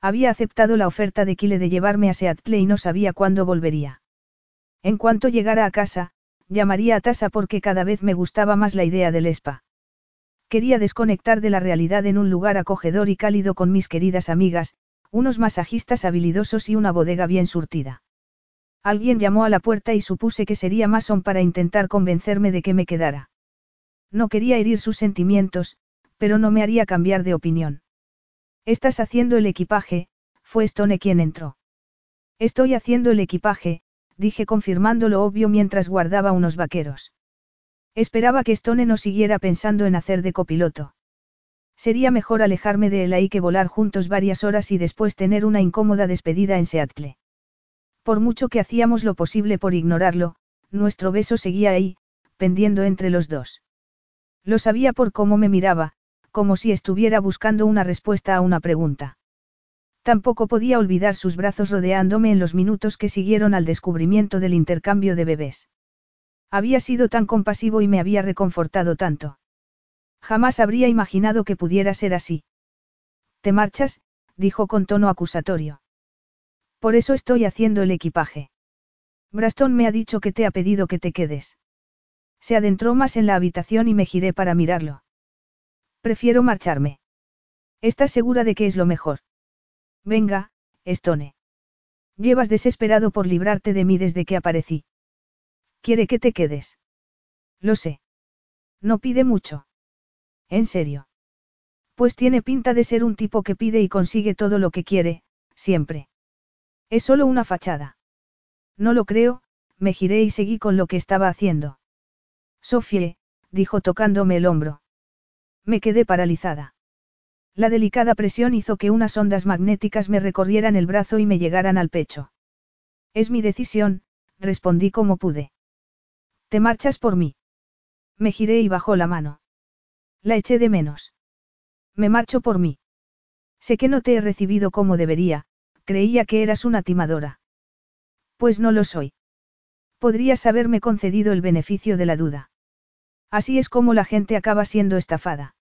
Había aceptado la oferta de Kile de llevarme a Seattle y no sabía cuándo volvería. En cuanto llegara a casa, llamaría a Tasa porque cada vez me gustaba más la idea del spa. Quería desconectar de la realidad en un lugar acogedor y cálido con mis queridas amigas, unos masajistas habilidosos y una bodega bien surtida. Alguien llamó a la puerta y supuse que sería Mason para intentar convencerme de que me quedara. No quería herir sus sentimientos, pero no me haría cambiar de opinión. Estás haciendo el equipaje, fue Stone quien entró. Estoy haciendo el equipaje, dije confirmando lo obvio mientras guardaba unos vaqueros. Esperaba que Stone no siguiera pensando en hacer de copiloto. Sería mejor alejarme de él ahí que volar juntos varias horas y después tener una incómoda despedida en Seattle. Por mucho que hacíamos lo posible por ignorarlo, nuestro beso seguía ahí, pendiendo entre los dos. Lo sabía por cómo me miraba, como si estuviera buscando una respuesta a una pregunta. Tampoco podía olvidar sus brazos rodeándome en los minutos que siguieron al descubrimiento del intercambio de bebés. Había sido tan compasivo y me había reconfortado tanto. Jamás habría imaginado que pudiera ser así. ¿Te marchas? dijo con tono acusatorio. Por eso estoy haciendo el equipaje. Braston me ha dicho que te ha pedido que te quedes. Se adentró más en la habitación y me giré para mirarlo. Prefiero marcharme. ¿Estás segura de que es lo mejor? Venga, Stone. Llevas desesperado por librarte de mí desde que aparecí. Quiere que te quedes. Lo sé. No pide mucho. ¿En serio? Pues tiene pinta de ser un tipo que pide y consigue todo lo que quiere, siempre. Es solo una fachada. No lo creo, me giré y seguí con lo que estaba haciendo. Sofie, dijo tocándome el hombro. Me quedé paralizada. La delicada presión hizo que unas ondas magnéticas me recorrieran el brazo y me llegaran al pecho. Es mi decisión, respondí como pude. ¿Te marchas por mí? Me giré y bajó la mano. La eché de menos. Me marcho por mí. Sé que no te he recibido como debería, creía que eras una timadora. Pues no lo soy. Podrías haberme concedido el beneficio de la duda. Así es como la gente acaba siendo estafada.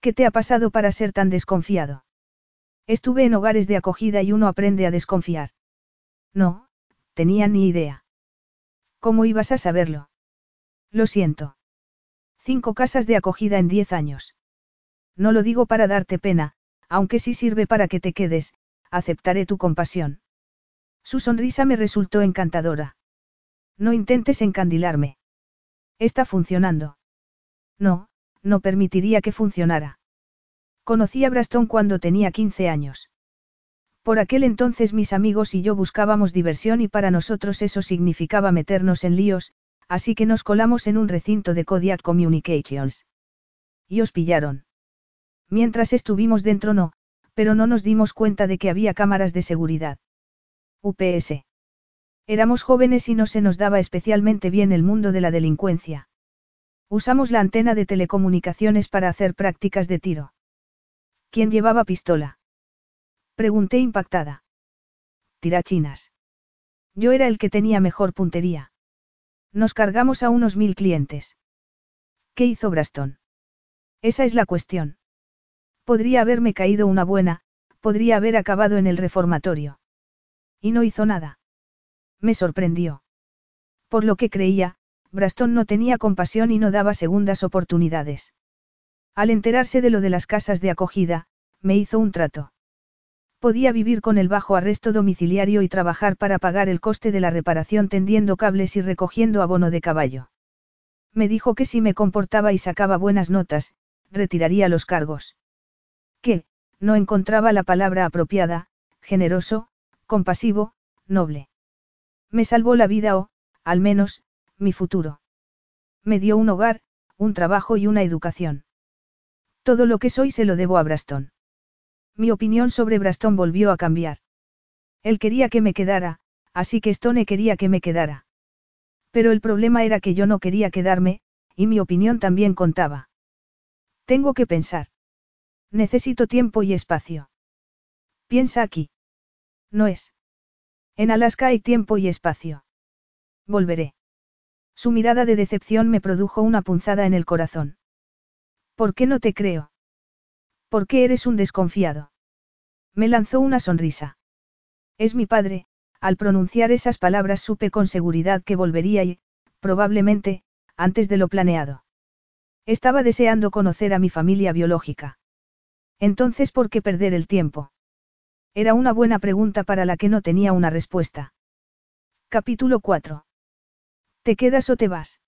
¿Qué te ha pasado para ser tan desconfiado? Estuve en hogares de acogida y uno aprende a desconfiar. No, tenía ni idea. ¿Cómo ibas a saberlo? Lo siento. Cinco casas de acogida en diez años. No lo digo para darte pena, aunque sí sirve para que te quedes, aceptaré tu compasión. Su sonrisa me resultó encantadora. No intentes encandilarme. Está funcionando. No, no permitiría que funcionara. Conocí a Braston cuando tenía 15 años. Por aquel entonces mis amigos y yo buscábamos diversión y para nosotros eso significaba meternos en líos, así que nos colamos en un recinto de Kodiak Communications. Y os pillaron. Mientras estuvimos dentro no, pero no nos dimos cuenta de que había cámaras de seguridad. UPS. Éramos jóvenes y no se nos daba especialmente bien el mundo de la delincuencia. Usamos la antena de telecomunicaciones para hacer prácticas de tiro. ¿Quién llevaba pistola? Pregunté impactada. Tirachinas. Yo era el que tenía mejor puntería. Nos cargamos a unos mil clientes. ¿Qué hizo Braston? Esa es la cuestión. Podría haberme caído una buena, podría haber acabado en el reformatorio. Y no hizo nada. Me sorprendió. Por lo que creía, Braston no tenía compasión y no daba segundas oportunidades. Al enterarse de lo de las casas de acogida, me hizo un trato. Podía vivir con el bajo arresto domiciliario y trabajar para pagar el coste de la reparación tendiendo cables y recogiendo abono de caballo. Me dijo que si me comportaba y sacaba buenas notas, retiraría los cargos. Que, no encontraba la palabra apropiada, generoso, compasivo, noble. Me salvó la vida o, al menos, mi futuro. Me dio un hogar, un trabajo y una educación. Todo lo que soy se lo debo a Braston. Mi opinión sobre Braston volvió a cambiar. Él quería que me quedara, así que Stone quería que me quedara. Pero el problema era que yo no quería quedarme, y mi opinión también contaba. Tengo que pensar. Necesito tiempo y espacio. Piensa aquí. No es. En Alaska hay tiempo y espacio. Volveré. Su mirada de decepción me produjo una punzada en el corazón. ¿Por qué no te creo? ¿Por qué eres un desconfiado? Me lanzó una sonrisa. Es mi padre, al pronunciar esas palabras supe con seguridad que volvería y, probablemente, antes de lo planeado. Estaba deseando conocer a mi familia biológica. Entonces, ¿por qué perder el tiempo? Era una buena pregunta para la que no tenía una respuesta. Capítulo 4. ¿Te quedas o te vas?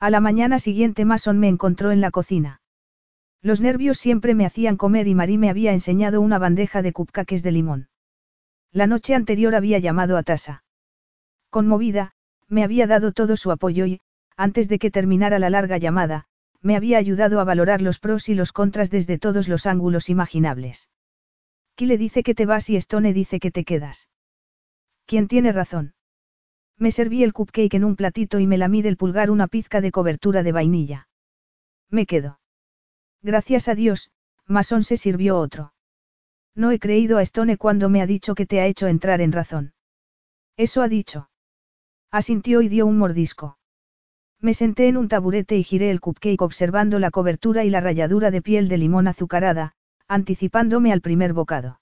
A la mañana siguiente Mason me encontró en la cocina. Los nervios siempre me hacían comer y Marí me había enseñado una bandeja de cupcakes de limón. La noche anterior había llamado a Tasa. Conmovida, me había dado todo su apoyo y, antes de que terminara la larga llamada, me había ayudado a valorar los pros y los contras desde todos los ángulos imaginables. le dice que te vas y Stone dice que te quedas. ¿Quién tiene razón? Me serví el cupcake en un platito y me la del pulgar una pizca de cobertura de vainilla. Me quedo. Gracias a Dios, Mason se sirvió otro. No he creído a Stone cuando me ha dicho que te ha hecho entrar en razón. Eso ha dicho. Asintió y dio un mordisco. Me senté en un taburete y giré el cupcake observando la cobertura y la ralladura de piel de limón azucarada, anticipándome al primer bocado.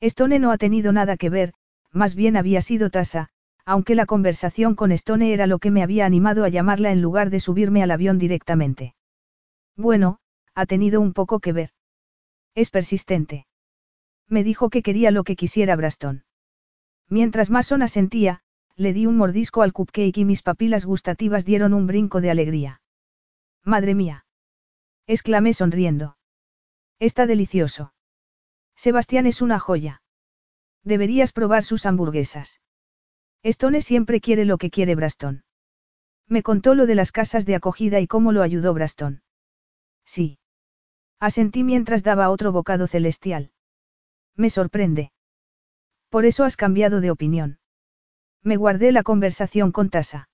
Stone no ha tenido nada que ver, más bien había sido Tasa, aunque la conversación con Stone era lo que me había animado a llamarla en lugar de subirme al avión directamente. Bueno, ha tenido un poco que ver. Es persistente. Me dijo que quería lo que quisiera Braston. Mientras Mason asentía, le di un mordisco al cupcake y mis papilas gustativas dieron un brinco de alegría. Madre mía. exclamé sonriendo. Está delicioso. Sebastián es una joya. Deberías probar sus hamburguesas. Stone siempre quiere lo que quiere Braston. Me contó lo de las casas de acogida y cómo lo ayudó Braston. Sí. Asentí mientras daba otro bocado celestial. Me sorprende. Por eso has cambiado de opinión. Me guardé la conversación con Tasa.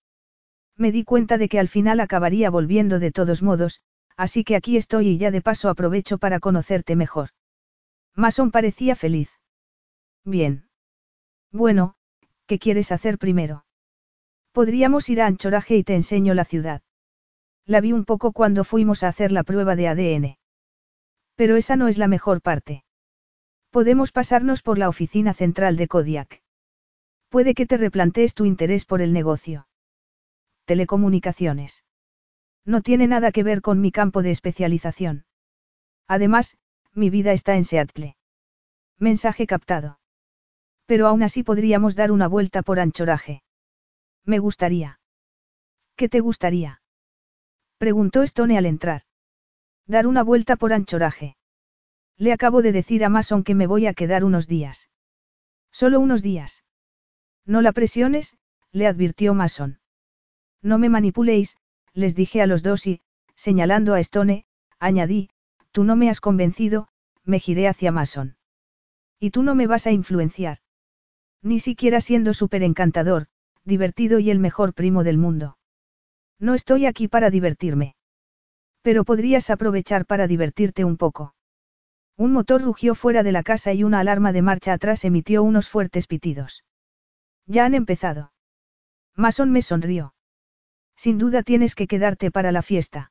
Me di cuenta de que al final acabaría volviendo de todos modos, así que aquí estoy y ya de paso aprovecho para conocerte mejor. Mason parecía feliz. Bien. Bueno, ¿qué quieres hacer primero? Podríamos ir a Anchoraje y te enseño la ciudad. La vi un poco cuando fuimos a hacer la prueba de ADN. Pero esa no es la mejor parte. Podemos pasarnos por la oficina central de Kodiak. Puede que te replantees tu interés por el negocio. Telecomunicaciones. No tiene nada que ver con mi campo de especialización. Además, mi vida está en Seattle. Mensaje captado. Pero aún así podríamos dar una vuelta por anchoraje. Me gustaría. ¿Qué te gustaría? Preguntó Stone al entrar. Dar una vuelta por anchoraje. Le acabo de decir a Mason que me voy a quedar unos días. Solo unos días. No la presiones, le advirtió Mason. No me manipuléis, les dije a los dos y, señalando a Stone, añadí, tú no me has convencido, me giré hacia Mason. Y tú no me vas a influenciar. Ni siquiera siendo súper encantador, divertido y el mejor primo del mundo. No estoy aquí para divertirme. Pero podrías aprovechar para divertirte un poco. Un motor rugió fuera de la casa y una alarma de marcha atrás emitió unos fuertes pitidos. Ya han empezado. Mason me sonrió. Sin duda tienes que quedarte para la fiesta.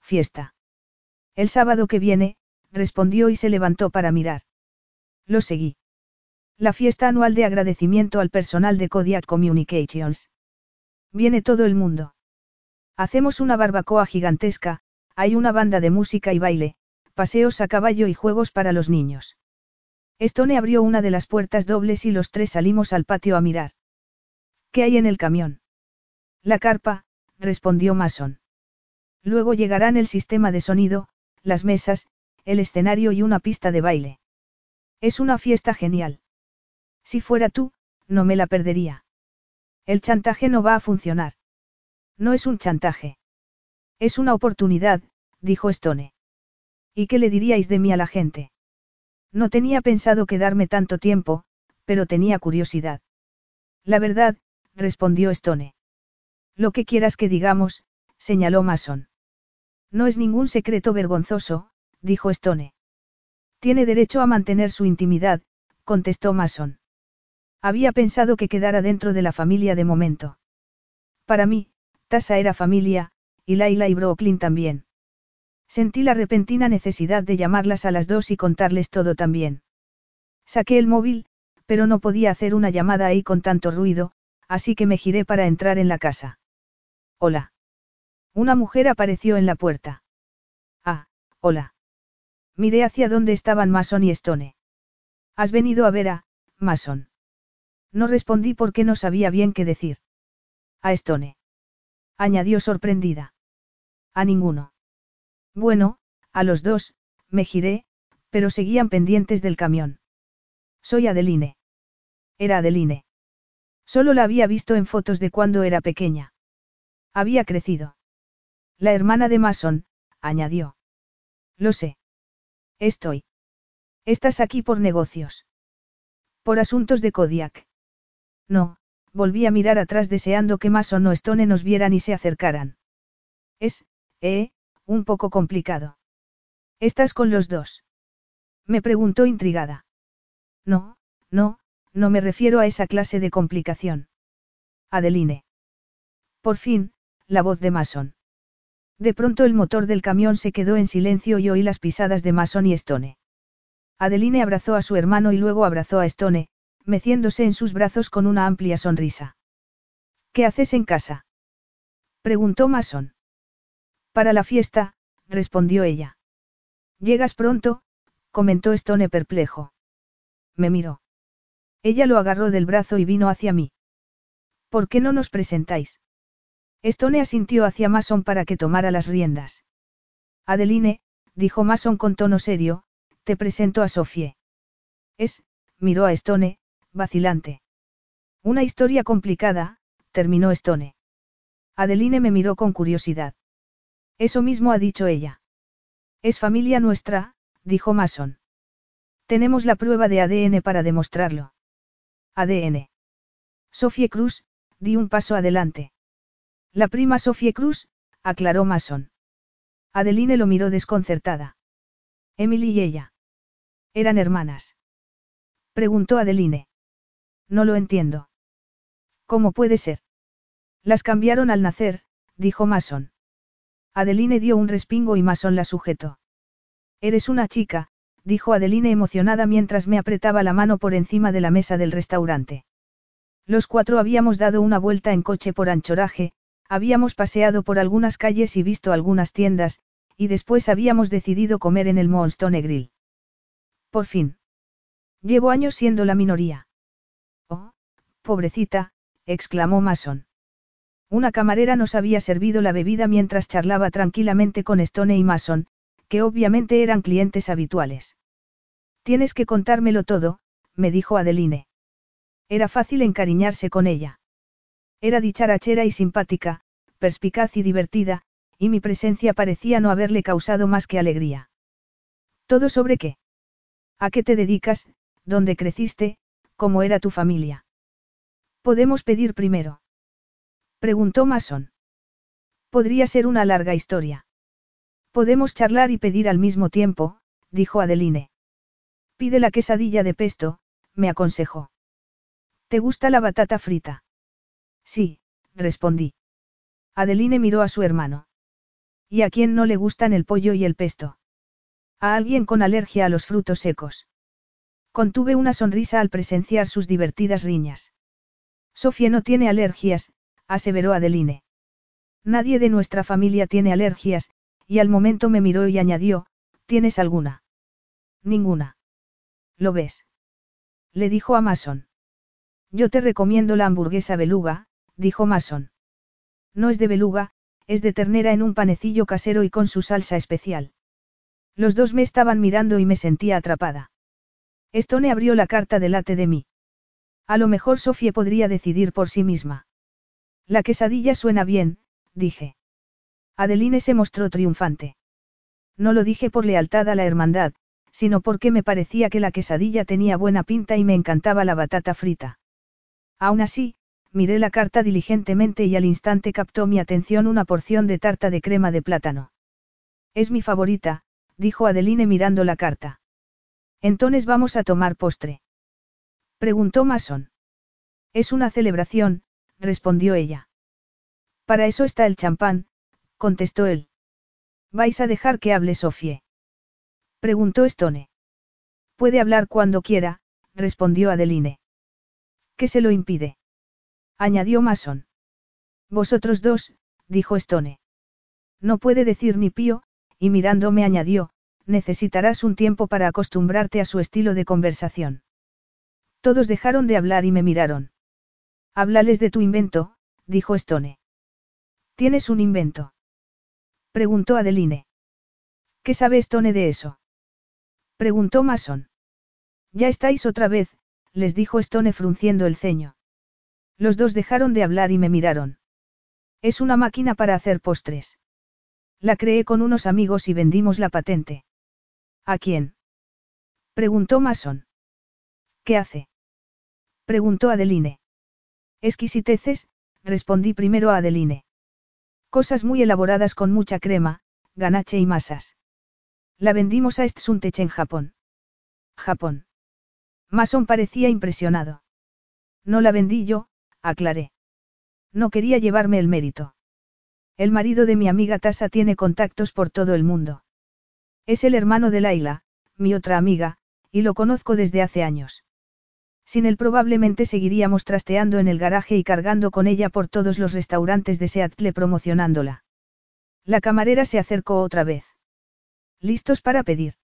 Fiesta. El sábado que viene, respondió y se levantó para mirar. Lo seguí. La fiesta anual de agradecimiento al personal de Kodiak Communications. Viene todo el mundo. Hacemos una barbacoa gigantesca, hay una banda de música y baile, paseos a caballo y juegos para los niños. Stone abrió una de las puertas dobles y los tres salimos al patio a mirar. ¿Qué hay en el camión? La carpa, respondió Mason. Luego llegarán el sistema de sonido, las mesas, el escenario y una pista de baile. Es una fiesta genial. Si fuera tú, no me la perdería. El chantaje no va a funcionar. No es un chantaje. Es una oportunidad, dijo Stone. ¿Y qué le diríais de mí a la gente? No tenía pensado quedarme tanto tiempo, pero tenía curiosidad. La verdad, respondió Stone. Lo que quieras que digamos, señaló Mason. No es ningún secreto vergonzoso, dijo Stone. Tiene derecho a mantener su intimidad, contestó Mason. Había pensado que quedara dentro de la familia de momento. Para mí, Tasa era familia, y Laila y Brooklyn también. Sentí la repentina necesidad de llamarlas a las dos y contarles todo también. Saqué el móvil, pero no podía hacer una llamada ahí con tanto ruido, así que me giré para entrar en la casa. Hola. Una mujer apareció en la puerta. Ah, hola. Miré hacia donde estaban Mason y Stone. ¿Has venido a ver a, Mason? No respondí porque no sabía bien qué decir. A Stone. Añadió sorprendida. A ninguno. Bueno, A los dos, me giré, pero seguían pendientes del camión. Soy Adeline. Era Adeline. Solo la había visto en fotos de cuando era pequeña. Había crecido. La hermana de Mason, añadió. Lo sé. Estoy. Estás aquí por negocios. Por asuntos de Kodiak. No, volví a mirar atrás deseando que Mason o Stone nos vieran y se acercaran. Es, eh, un poco complicado. ¿Estás con los dos? Me preguntó intrigada. No, no, no me refiero a esa clase de complicación. Adeline. Por fin, la voz de Mason. De pronto el motor del camión se quedó en silencio y oí las pisadas de Mason y Stone. Adeline abrazó a su hermano y luego abrazó a Stone, meciéndose en sus brazos con una amplia sonrisa. ¿Qué haces en casa? preguntó Mason. Para la fiesta, respondió ella. Llegas pronto, comentó Stone perplejo. Me miró. Ella lo agarró del brazo y vino hacia mí. ¿Por qué no nos presentáis? Stone asintió hacia Mason para que tomara las riendas. Adeline, dijo Mason con tono serio, te presento a Sofie. Es, miró a Stone, vacilante. Una historia complicada, terminó Stone. Adeline me miró con curiosidad. Eso mismo ha dicho ella. Es familia nuestra, dijo Mason. Tenemos la prueba de ADN para demostrarlo. ADN. Sofie Cruz, di un paso adelante. La prima Sofie Cruz, aclaró Mason. Adeline lo miró desconcertada. Emily y ella. ¿Eran hermanas? Preguntó Adeline. No lo entiendo. ¿Cómo puede ser? Las cambiaron al nacer, dijo Mason. Adeline dio un respingo y Mason la sujetó. Eres una chica, dijo Adeline emocionada mientras me apretaba la mano por encima de la mesa del restaurante. Los cuatro habíamos dado una vuelta en coche por anchoraje, habíamos paseado por algunas calles y visto algunas tiendas, y después habíamos decidido comer en el Moonstone Grill. Por fin. Llevo años siendo la minoría. Oh, pobrecita, exclamó Mason. Una camarera nos había servido la bebida mientras charlaba tranquilamente con Stone y Mason, que obviamente eran clientes habituales. Tienes que contármelo todo, me dijo Adeline. Era fácil encariñarse con ella. Era dicharachera y simpática, perspicaz y divertida, y mi presencia parecía no haberle causado más que alegría. ¿Todo sobre qué? ¿A qué te dedicas? ¿Dónde creciste? ¿Cómo era tu familia? Podemos pedir primero. Preguntó Mason. Podría ser una larga historia. Podemos charlar y pedir al mismo tiempo, dijo Adeline. Pide la quesadilla de pesto, me aconsejó. ¿Te gusta la batata frita? Sí, respondí. Adeline miró a su hermano. ¿Y a quién no le gustan el pollo y el pesto? A alguien con alergia a los frutos secos. Contuve una sonrisa al presenciar sus divertidas riñas. Sofía no tiene alergias, aseveró Adeline. Nadie de nuestra familia tiene alergias, y al momento me miró y añadió, ¿tienes alguna? Ninguna. ¿Lo ves? Le dijo a Mason. Yo te recomiendo la hamburguesa beluga, dijo Mason. No es de beluga, es de ternera en un panecillo casero y con su salsa especial. Los dos me estaban mirando y me sentía atrapada. Stone abrió la carta delante de mí. A lo mejor Sofía podría decidir por sí misma. La quesadilla suena bien, dije. Adeline se mostró triunfante. No lo dije por lealtad a la hermandad, sino porque me parecía que la quesadilla tenía buena pinta y me encantaba la batata frita. Aún así, miré la carta diligentemente y al instante captó mi atención una porción de tarta de crema de plátano. Es mi favorita, dijo Adeline mirando la carta. Entonces vamos a tomar postre. Preguntó Mason. Es una celebración, respondió ella. Para eso está el champán, contestó él. ¿Vais a dejar que hable Sofie? Preguntó Stone. Puede hablar cuando quiera, respondió Adeline. ¿Qué se lo impide? añadió Mason. Vosotros dos, dijo Stone. No puede decir ni pío, y mirándome añadió, necesitarás un tiempo para acostumbrarte a su estilo de conversación. Todos dejaron de hablar y me miraron. Háblales de tu invento, dijo Stone. ¿Tienes un invento? Preguntó Adeline. ¿Qué sabe Stone de eso? Preguntó Mason. Ya estáis otra vez, les dijo Stone frunciendo el ceño. Los dos dejaron de hablar y me miraron. Es una máquina para hacer postres. La creé con unos amigos y vendimos la patente. ¿A quién? Preguntó Mason. ¿Qué hace? Preguntó Adeline. Exquisiteces, respondí primero a Adeline. Cosas muy elaboradas con mucha crema, ganache y masas. La vendimos a Estsuntech en Japón. Japón. Mason parecía impresionado. No la vendí yo, aclaré. No quería llevarme el mérito. El marido de mi amiga Tasa tiene contactos por todo el mundo. Es el hermano de Laila, mi otra amiga, y lo conozco desde hace años. Sin él probablemente seguiríamos trasteando en el garaje y cargando con ella por todos los restaurantes de Seattle promocionándola. La camarera se acercó otra vez. ¿Listos para pedir?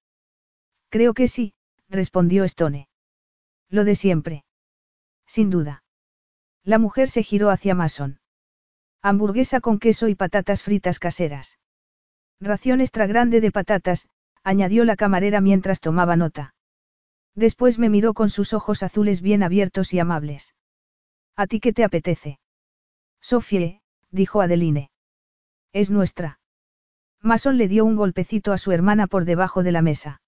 Creo que sí, respondió Stone. Lo de siempre. Sin duda. La mujer se giró hacia Mason. Hamburguesa con queso y patatas fritas caseras. Ración extra grande de patatas, añadió la camarera mientras tomaba nota. Después me miró con sus ojos azules bien abiertos y amables. ¿A ti qué te apetece? Sofie, dijo Adeline. Es nuestra. Mason le dio un golpecito a su hermana por debajo de la mesa.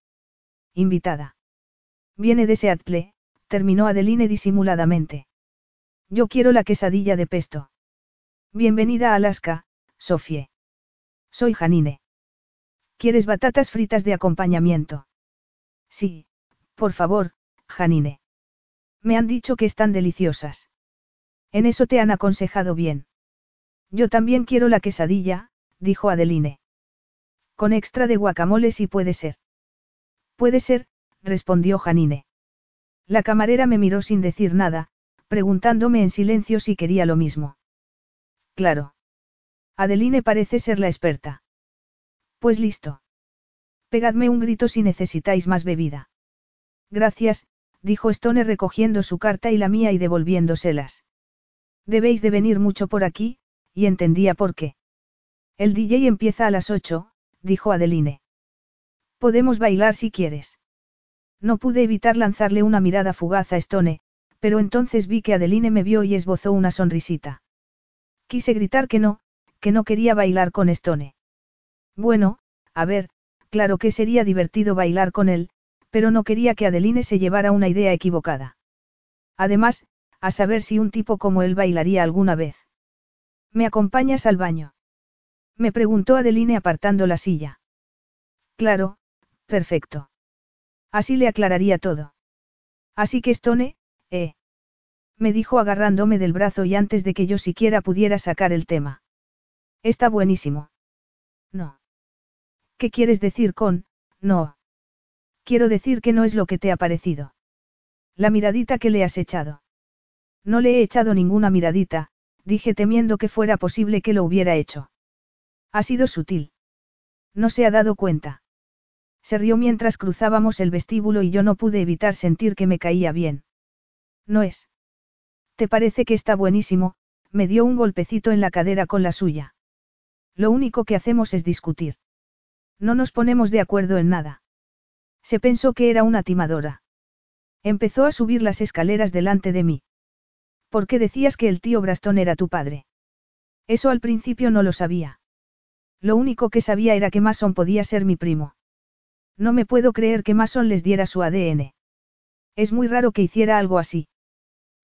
Invitada. Viene de Seattle, terminó Adeline disimuladamente. Yo quiero la quesadilla de pesto. Bienvenida a Alaska, Sofie. Soy Janine. ¿Quieres batatas fritas de acompañamiento? Sí, por favor, Janine. Me han dicho que están deliciosas. En eso te han aconsejado bien. Yo también quiero la quesadilla, dijo Adeline. Con extra de guacamole si puede ser. Puede ser, respondió Janine. La camarera me miró sin decir nada, preguntándome en silencio si quería lo mismo. Claro. Adeline parece ser la experta. Pues listo. Pegadme un grito si necesitáis más bebida. Gracias, dijo Stone recogiendo su carta y la mía y devolviéndoselas. Debéis de venir mucho por aquí, y entendía por qué. El DJ empieza a las ocho, dijo Adeline. Podemos bailar si quieres. No pude evitar lanzarle una mirada fugaz a Stone, pero entonces vi que Adeline me vio y esbozó una sonrisita. Quise gritar que no, que no quería bailar con Stone. Bueno, a ver, claro que sería divertido bailar con él, pero no quería que Adeline se llevara una idea equivocada. Además, a saber si un tipo como él bailaría alguna vez. ¿Me acompañas al baño? Me preguntó Adeline apartando la silla. Claro, perfecto. Así le aclararía todo. Así que Stone, eh. Me dijo agarrándome del brazo y antes de que yo siquiera pudiera sacar el tema. Está buenísimo. No. ¿Qué quieres decir con, no? Quiero decir que no es lo que te ha parecido. La miradita que le has echado. No le he echado ninguna miradita, dije temiendo que fuera posible que lo hubiera hecho. Ha sido sutil. No se ha dado cuenta. Se rió mientras cruzábamos el vestíbulo y yo no pude evitar sentir que me caía bien. No es. ¿Te parece que está buenísimo? Me dio un golpecito en la cadera con la suya. Lo único que hacemos es discutir. No nos ponemos de acuerdo en nada. Se pensó que era una timadora. Empezó a subir las escaleras delante de mí. ¿Por qué decías que el tío Brastón era tu padre? Eso al principio no lo sabía. Lo único que sabía era que Mason podía ser mi primo. No me puedo creer que Mason les diera su ADN. Es muy raro que hiciera algo así.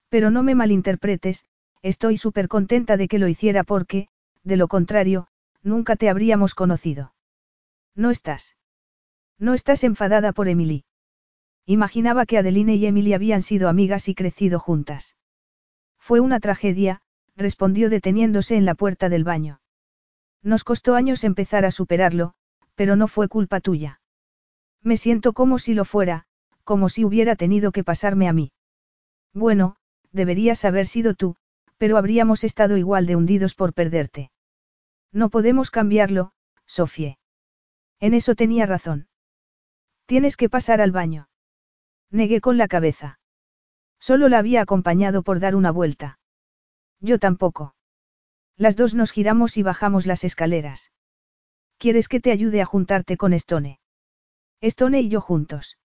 Pero no me malinterpretes, estoy súper contenta de que lo hiciera porque, de lo contrario, nunca te habríamos conocido. No estás. No estás enfadada por Emily. Imaginaba que Adeline y Emily habían sido amigas y crecido juntas. Fue una tragedia, respondió deteniéndose en la puerta del baño. Nos costó años empezar a superarlo, pero no fue culpa tuya. Me siento como si lo fuera, como si hubiera tenido que pasarme a mí. Bueno, deberías haber sido tú, pero habríamos estado igual de hundidos por perderte. No podemos cambiarlo, Sofie. En eso tenía razón. Tienes que pasar al baño. Negué con la cabeza. Solo la había acompañado por dar una vuelta. Yo tampoco. Las dos nos giramos y bajamos las escaleras. ¿Quieres que te ayude a juntarte con Stone? Stone y yo juntos.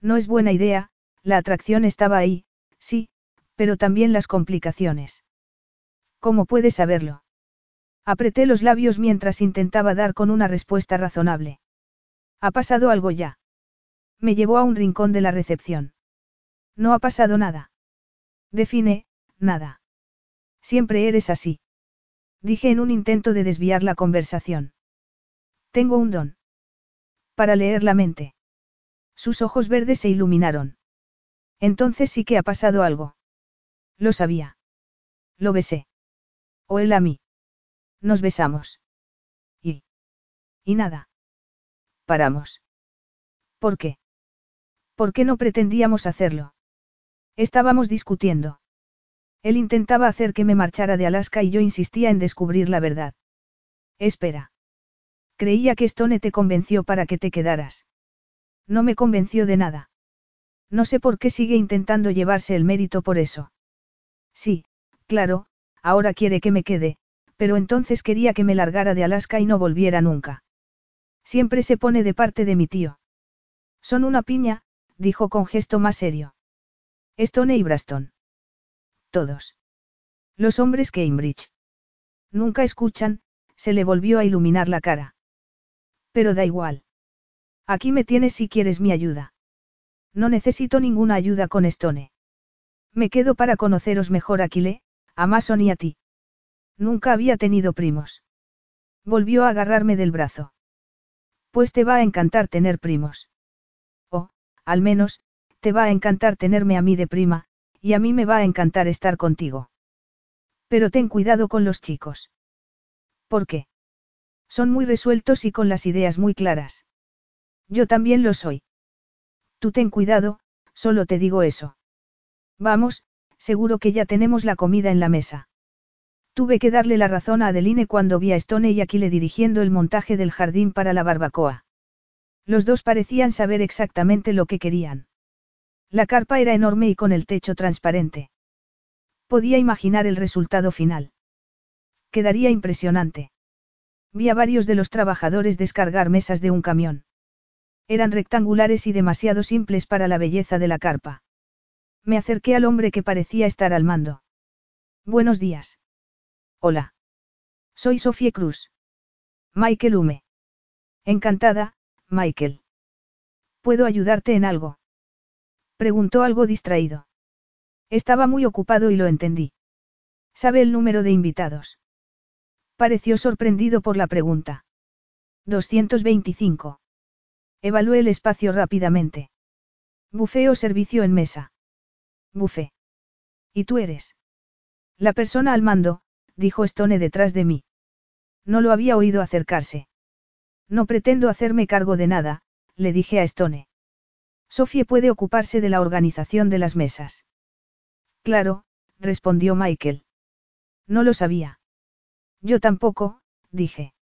No es buena idea, la atracción estaba ahí, sí, pero también las complicaciones. ¿Cómo puedes saberlo? Apreté los labios mientras intentaba dar con una respuesta razonable. ¿Ha pasado algo ya? Me llevó a un rincón de la recepción. No ha pasado nada. Define, nada. Siempre eres así. Dije en un intento de desviar la conversación. Tengo un don. Para leer la mente. Sus ojos verdes se iluminaron. Entonces sí que ha pasado algo. Lo sabía. Lo besé. O él a mí. Nos besamos. Y. Y nada. Paramos. ¿Por qué? ¿Por qué no pretendíamos hacerlo? Estábamos discutiendo. Él intentaba hacer que me marchara de Alaska y yo insistía en descubrir la verdad. Espera. Creía que Stone te convenció para que te quedaras. No me convenció de nada. No sé por qué sigue intentando llevarse el mérito por eso. Sí, claro, ahora quiere que me quede, pero entonces quería que me largara de Alaska y no volviera nunca. Siempre se pone de parte de mi tío. Son una piña, dijo con gesto más serio. Stone y Braston. Todos. Los hombres Cambridge. Nunca escuchan, se le volvió a iluminar la cara. Pero da igual. Aquí me tienes si quieres mi ayuda. No necesito ninguna ayuda con Stone. Me quedo para conoceros mejor a Kile, a Mason y a ti. Nunca había tenido primos. Volvió a agarrarme del brazo. Pues te va a encantar tener primos. Al menos, te va a encantar tenerme a mí de prima, y a mí me va a encantar estar contigo. Pero ten cuidado con los chicos. ¿Por qué? Son muy resueltos y con las ideas muy claras. Yo también lo soy. Tú ten cuidado, solo te digo eso. Vamos, seguro que ya tenemos la comida en la mesa. Tuve que darle la razón a Adeline cuando vi a Stone y Aquile dirigiendo el montaje del jardín para la barbacoa. Los dos parecían saber exactamente lo que querían. La carpa era enorme y con el techo transparente. Podía imaginar el resultado final. Quedaría impresionante. Vi a varios de los trabajadores descargar mesas de un camión. Eran rectangulares y demasiado simples para la belleza de la carpa. Me acerqué al hombre que parecía estar al mando. Buenos días. Hola. Soy Sofía Cruz. Michael Hume. Encantada, Michael. ¿Puedo ayudarte en algo? Preguntó algo distraído. Estaba muy ocupado y lo entendí. ¿Sabe el número de invitados? Pareció sorprendido por la pregunta. 225. Evalué el espacio rápidamente. Bufé o servicio en mesa. Bufé. ¿Y tú eres? La persona al mando, dijo Stone detrás de mí. No lo había oído acercarse. No pretendo hacerme cargo de nada, le dije a Stone. Sofía puede ocuparse de la organización de las mesas. Claro, respondió Michael. No lo sabía. Yo tampoco, dije.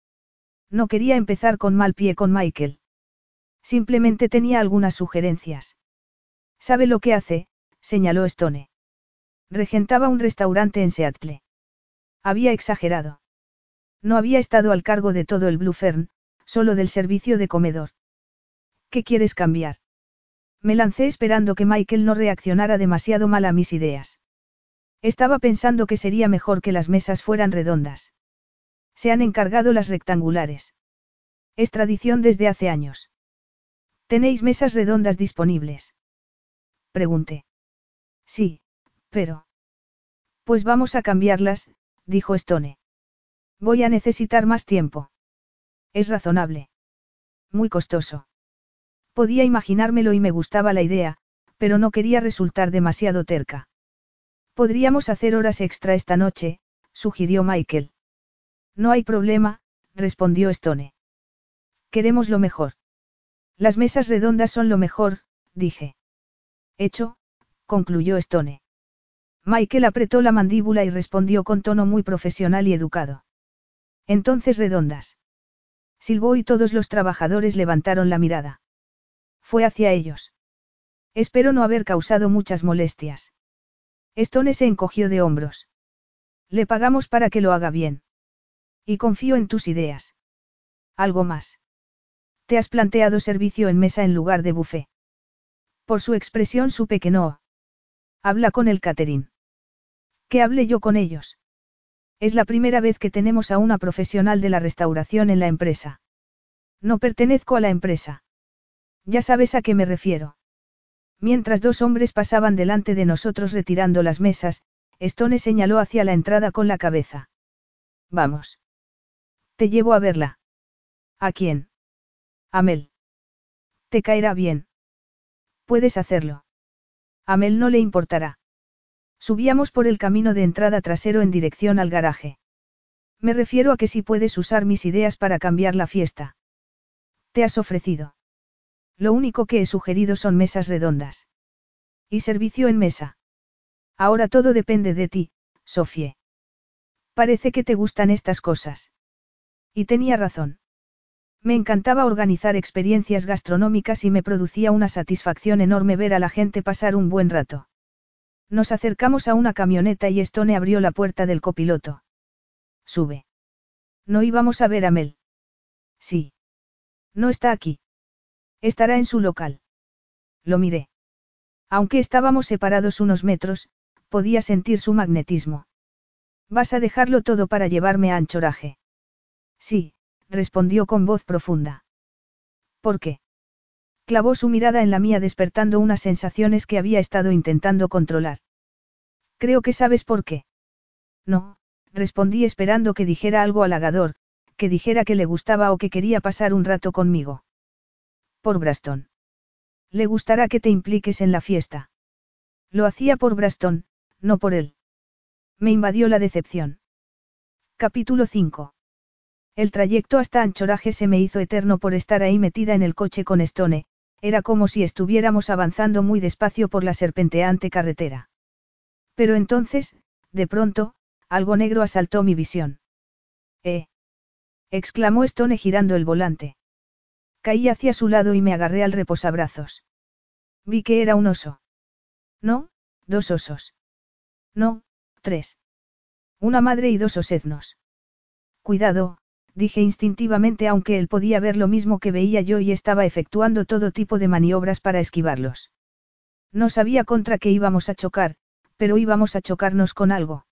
No quería empezar con mal pie con Michael. Simplemente tenía algunas sugerencias. ¿Sabe lo que hace? señaló Stone. Regentaba un restaurante en Seattle. Había exagerado. No había estado al cargo de todo el Blue Fern, solo del servicio de comedor. ¿Qué quieres cambiar? Me lancé esperando que Michael no reaccionara demasiado mal a mis ideas. Estaba pensando que sería mejor que las mesas fueran redondas. Se han encargado las rectangulares. Es tradición desde hace años. ¿Tenéis mesas redondas disponibles? Pregunté. Sí, pero... Pues vamos a cambiarlas, dijo Stone. Voy a necesitar más tiempo. Es razonable. Muy costoso. Podía imaginármelo y me gustaba la idea, pero no quería resultar demasiado terca. Podríamos hacer horas extra esta noche, sugirió Michael. No hay problema, respondió Stone. Queremos lo mejor. Las mesas redondas son lo mejor, dije. Hecho, concluyó Stone. Michael apretó la mandíbula y respondió con tono muy profesional y educado. Entonces redondas. Silbó y todos los trabajadores levantaron la mirada. Fue hacia ellos. Espero no haber causado muchas molestias. Stone se encogió de hombros. Le pagamos para que lo haga bien. Y confío en tus ideas. Algo más. Te has planteado servicio en mesa en lugar de buffet. Por su expresión supe que no. Habla con el Caterín. Que hable yo con ellos. Es la primera vez que tenemos a una profesional de la restauración en la empresa. No pertenezco a la empresa. Ya sabes a qué me refiero. Mientras dos hombres pasaban delante de nosotros retirando las mesas, Stone señaló hacia la entrada con la cabeza. Vamos. Te llevo a verla. ¿A quién? A Mel. Te caerá bien. Puedes hacerlo. A Mel no le importará. Subíamos por el camino de entrada trasero en dirección al garaje. Me refiero a que si puedes usar mis ideas para cambiar la fiesta. Te has ofrecido. Lo único que he sugerido son mesas redondas. Y servicio en mesa. Ahora todo depende de ti, Sofie. Parece que te gustan estas cosas. Y tenía razón. Me encantaba organizar experiencias gastronómicas y me producía una satisfacción enorme ver a la gente pasar un buen rato. Nos acercamos a una camioneta y Stone abrió la puerta del copiloto. Sube. No íbamos a ver a Mel. Sí. No está aquí. Estará en su local. Lo miré. Aunque estábamos separados unos metros, podía sentir su magnetismo. ¿Vas a dejarlo todo para llevarme a anchoraje? Sí, respondió con voz profunda. ¿Por qué? Clavó su mirada en la mía despertando unas sensaciones que había estado intentando controlar. Creo que sabes por qué. No, respondí esperando que dijera algo halagador, que dijera que le gustaba o que quería pasar un rato conmigo. Por Braston. Le gustará que te impliques en la fiesta. Lo hacía por Braston, no por él. Me invadió la decepción. Capítulo 5. El trayecto hasta Anchoraje se me hizo eterno por estar ahí metida en el coche con Stone, era como si estuviéramos avanzando muy despacio por la serpenteante carretera. Pero entonces, de pronto, algo negro asaltó mi visión. ¡Eh! exclamó Stone girando el volante. Caí hacia su lado y me agarré al reposabrazos. Vi que era un oso. No, dos osos. No, tres. Una madre y dos oseznos. Cuidado, dije instintivamente aunque él podía ver lo mismo que veía yo y estaba efectuando todo tipo de maniobras para esquivarlos. No sabía contra qué íbamos a chocar, pero íbamos a chocarnos con algo.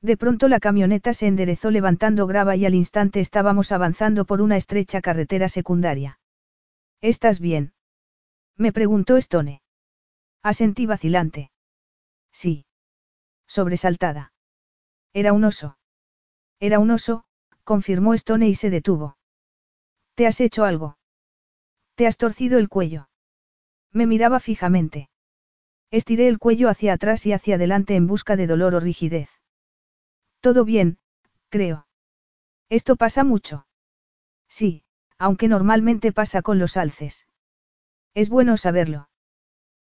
De pronto la camioneta se enderezó levantando grava y al instante estábamos avanzando por una estrecha carretera secundaria. ¿Estás bien? Me preguntó Stone. Asentí vacilante. Sí. Sobresaltada. Era un oso. Era un oso, confirmó Stone y se detuvo. ¿Te has hecho algo? ¿Te has torcido el cuello? Me miraba fijamente. Estiré el cuello hacia atrás y hacia adelante en busca de dolor o rigidez. Todo bien, creo. Esto pasa mucho. Sí, aunque normalmente pasa con los alces. Es bueno saberlo.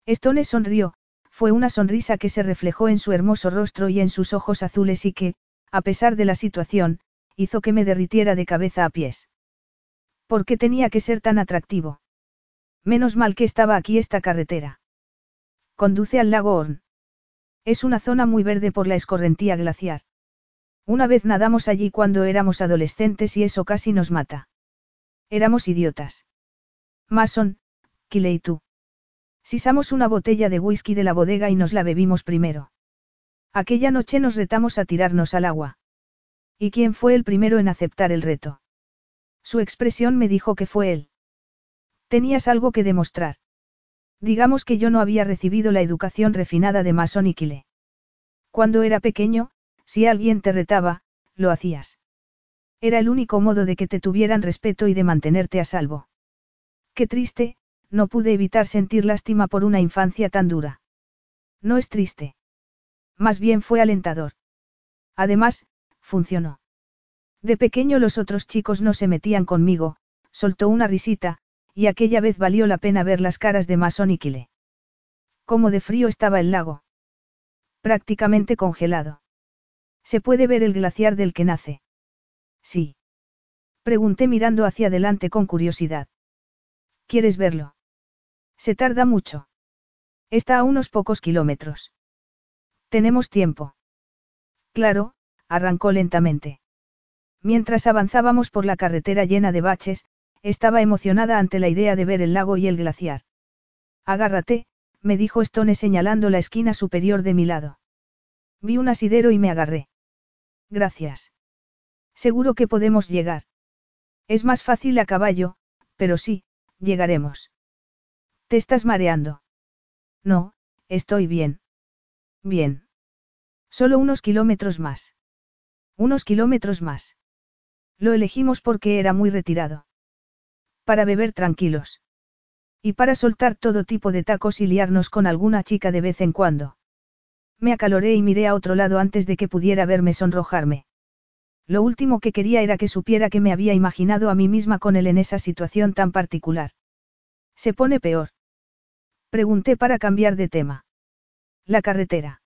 Stone sonrió, fue una sonrisa que se reflejó en su hermoso rostro y en sus ojos azules y que, a pesar de la situación, hizo que me derritiera de cabeza a pies. ¿Por qué tenía que ser tan atractivo? Menos mal que estaba aquí esta carretera. Conduce al lago Horn. Es una zona muy verde por la escorrentía glaciar. Una vez nadamos allí cuando éramos adolescentes y eso casi nos mata. Éramos idiotas. Mason, Kile y tú. Sisamos una botella de whisky de la bodega y nos la bebimos primero. Aquella noche nos retamos a tirarnos al agua. ¿Y quién fue el primero en aceptar el reto? Su expresión me dijo que fue él. Tenías algo que demostrar. Digamos que yo no había recibido la educación refinada de Mason y. Cuando era pequeño, si alguien te retaba, lo hacías. Era el único modo de que te tuvieran respeto y de mantenerte a salvo. Qué triste, no pude evitar sentir lástima por una infancia tan dura. No es triste. Más bien fue alentador. Además, funcionó. De pequeño los otros chicos no se metían conmigo, soltó una risita, y aquella vez valió la pena ver las caras de Mason y Kile. Cómo de frío estaba el lago. Prácticamente congelado. Se puede ver el glaciar del que nace. Sí. Pregunté mirando hacia adelante con curiosidad. ¿Quieres verlo? Se tarda mucho. Está a unos pocos kilómetros. Tenemos tiempo. Claro, arrancó lentamente. Mientras avanzábamos por la carretera llena de baches, estaba emocionada ante la idea de ver el lago y el glaciar. Agárrate, me dijo Stone señalando la esquina superior de mi lado. Vi un asidero y me agarré. Gracias. Seguro que podemos llegar. Es más fácil a caballo, pero sí, llegaremos. ¿Te estás mareando? No, estoy bien. Bien. Solo unos kilómetros más. Unos kilómetros más. Lo elegimos porque era muy retirado. Para beber tranquilos. Y para soltar todo tipo de tacos y liarnos con alguna chica de vez en cuando. Me acaloré y miré a otro lado antes de que pudiera verme sonrojarme. Lo último que quería era que supiera que me había imaginado a mí misma con él en esa situación tan particular. ¿Se pone peor? Pregunté para cambiar de tema. La carretera.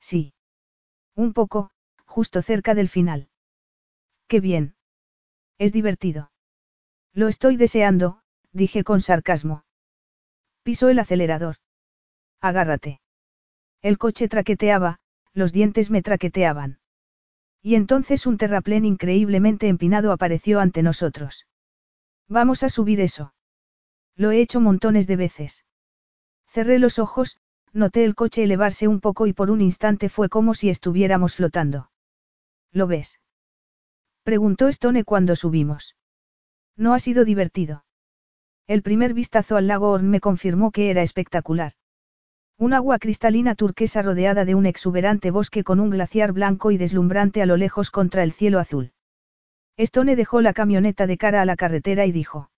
Sí. Un poco, justo cerca del final. Qué bien. Es divertido. Lo estoy deseando, dije con sarcasmo. Pisó el acelerador. Agárrate. El coche traqueteaba, los dientes me traqueteaban. Y entonces un terraplén increíblemente empinado apareció ante nosotros. Vamos a subir eso. Lo he hecho montones de veces. Cerré los ojos, noté el coche elevarse un poco y por un instante fue como si estuviéramos flotando. ¿Lo ves? Preguntó Stone cuando subimos. No ha sido divertido. El primer vistazo al lago Horn me confirmó que era espectacular. Un agua cristalina turquesa rodeada de un exuberante bosque con un glaciar blanco y deslumbrante a lo lejos contra el cielo azul. Stone dejó la camioneta de cara a la carretera y dijo.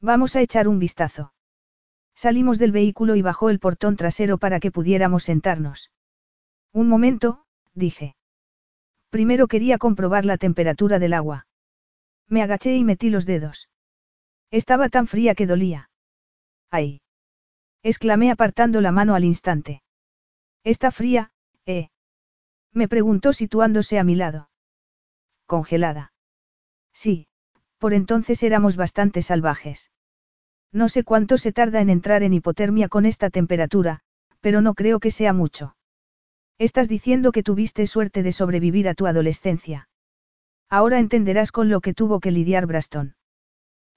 Vamos a echar un vistazo. Salimos del vehículo y bajó el portón trasero para que pudiéramos sentarnos. Un momento, dije. Primero quería comprobar la temperatura del agua. Me agaché y metí los dedos. Estaba tan fría que dolía. ¡Ay! exclamé apartando la mano al instante. Está fría, ¿eh? Me preguntó situándose a mi lado. Congelada. Sí, por entonces éramos bastante salvajes. No sé cuánto se tarda en entrar en hipotermia con esta temperatura, pero no creo que sea mucho. Estás diciendo que tuviste suerte de sobrevivir a tu adolescencia. Ahora entenderás con lo que tuvo que lidiar Braston.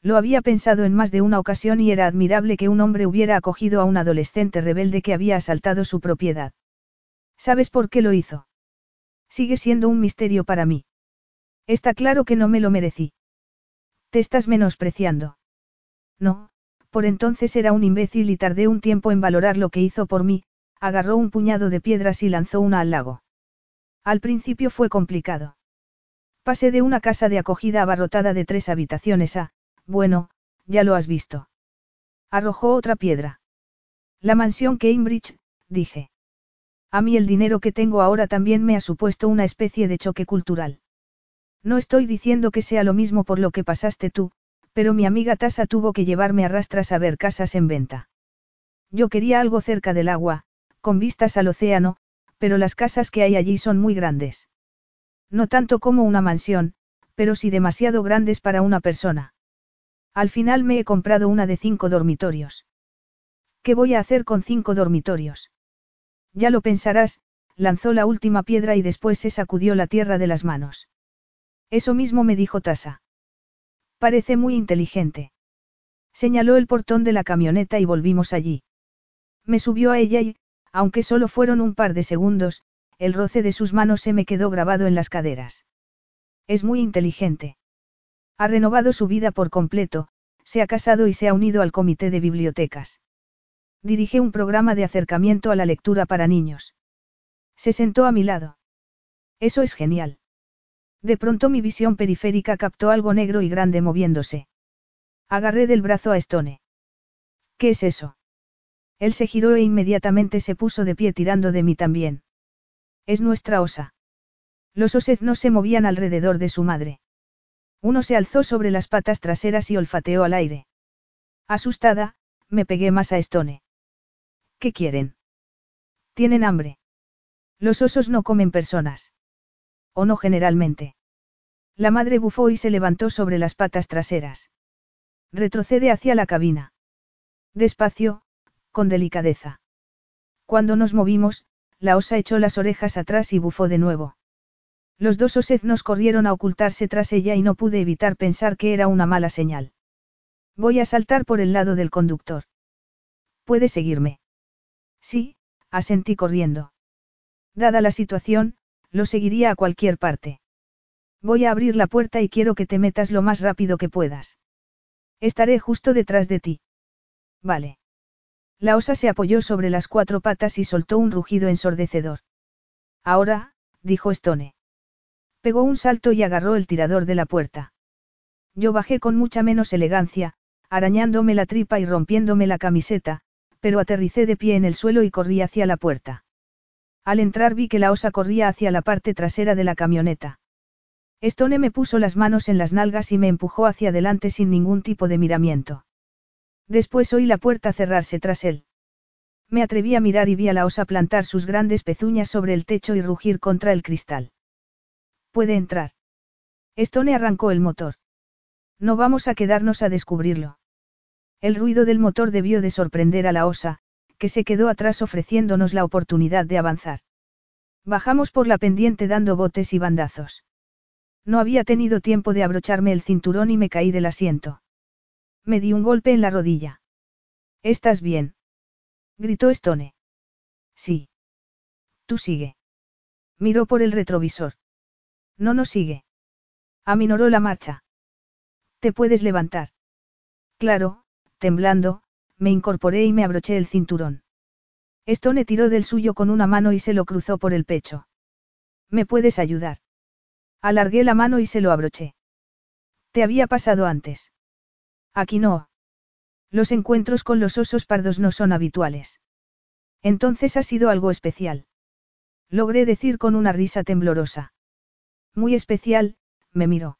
Lo había pensado en más de una ocasión y era admirable que un hombre hubiera acogido a un adolescente rebelde que había asaltado su propiedad. ¿Sabes por qué lo hizo? Sigue siendo un misterio para mí. Está claro que no me lo merecí. Te estás menospreciando. No, por entonces era un imbécil y tardé un tiempo en valorar lo que hizo por mí, agarró un puñado de piedras y lanzó una al lago. Al principio fue complicado. Pasé de una casa de acogida abarrotada de tres habitaciones a, bueno, ya lo has visto. Arrojó otra piedra. La mansión Cambridge, dije. A mí el dinero que tengo ahora también me ha supuesto una especie de choque cultural. No estoy diciendo que sea lo mismo por lo que pasaste tú, pero mi amiga Tasa tuvo que llevarme a rastras a ver casas en venta. Yo quería algo cerca del agua, con vistas al océano, pero las casas que hay allí son muy grandes. No tanto como una mansión, pero sí demasiado grandes para una persona. Al final me he comprado una de cinco dormitorios. ¿Qué voy a hacer con cinco dormitorios? Ya lo pensarás, lanzó la última piedra y después se sacudió la tierra de las manos. Eso mismo me dijo Tasa. Parece muy inteligente. Señaló el portón de la camioneta y volvimos allí. Me subió a ella y, aunque solo fueron un par de segundos, el roce de sus manos se me quedó grabado en las caderas. Es muy inteligente. Ha renovado su vida por completo, se ha casado y se ha unido al comité de bibliotecas. Dirige un programa de acercamiento a la lectura para niños. Se sentó a mi lado. Eso es genial. De pronto mi visión periférica captó algo negro y grande moviéndose. Agarré del brazo a Stone. ¿Qué es eso? Él se giró e inmediatamente se puso de pie tirando de mí también. Es nuestra osa. Los no se movían alrededor de su madre. Uno se alzó sobre las patas traseras y olfateó al aire. Asustada, me pegué más a Stone. ¿Qué quieren? Tienen hambre. Los osos no comen personas. O no generalmente. La madre bufó y se levantó sobre las patas traseras. Retrocede hacia la cabina. Despacio, con delicadeza. Cuando nos movimos, la osa echó las orejas atrás y bufó de nuevo. Los dos nos corrieron a ocultarse tras ella y no pude evitar pensar que era una mala señal. Voy a saltar por el lado del conductor. ¿Puede seguirme? Sí, asentí corriendo. Dada la situación, lo seguiría a cualquier parte. Voy a abrir la puerta y quiero que te metas lo más rápido que puedas. Estaré justo detrás de ti. Vale. La osa se apoyó sobre las cuatro patas y soltó un rugido ensordecedor. Ahora, dijo Stone. Pegó un salto y agarró el tirador de la puerta. Yo bajé con mucha menos elegancia, arañándome la tripa y rompiéndome la camiseta, pero aterricé de pie en el suelo y corrí hacia la puerta. Al entrar vi que la osa corría hacia la parte trasera de la camioneta. Stone me puso las manos en las nalgas y me empujó hacia adelante sin ningún tipo de miramiento. Después oí la puerta cerrarse tras él. Me atreví a mirar y vi a la osa plantar sus grandes pezuñas sobre el techo y rugir contra el cristal. Puede entrar. Stone arrancó el motor. No vamos a quedarnos a descubrirlo. El ruido del motor debió de sorprender a la osa, que se quedó atrás ofreciéndonos la oportunidad de avanzar. Bajamos por la pendiente dando botes y bandazos. No había tenido tiempo de abrocharme el cinturón y me caí del asiento. Me di un golpe en la rodilla. ¿Estás bien? gritó Stone. Sí. Tú sigue. Miró por el retrovisor. No nos sigue. Aminoró la marcha. ¿Te puedes levantar? Claro, temblando, me incorporé y me abroché el cinturón. Stone tiró del suyo con una mano y se lo cruzó por el pecho. ¿Me puedes ayudar? Alargué la mano y se lo abroché. ¿Te había pasado antes? Aquí no. Los encuentros con los osos pardos no son habituales. Entonces ha sido algo especial. Logré decir con una risa temblorosa. Muy especial, me miró.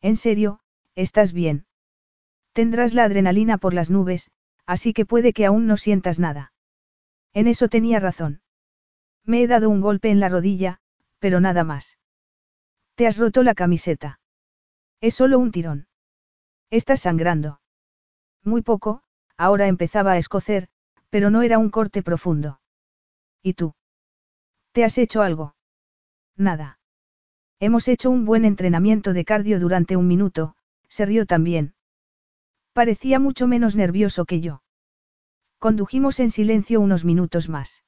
En serio, estás bien. Tendrás la adrenalina por las nubes, así que puede que aún no sientas nada. En eso tenía razón. Me he dado un golpe en la rodilla, pero nada más. Te has roto la camiseta. Es solo un tirón. Estás sangrando. Muy poco, ahora empezaba a escocer, pero no era un corte profundo. ¿Y tú? ¿Te has hecho algo? Nada. Hemos hecho un buen entrenamiento de cardio durante un minuto, se rió también. Parecía mucho menos nervioso que yo. Condujimos en silencio unos minutos más.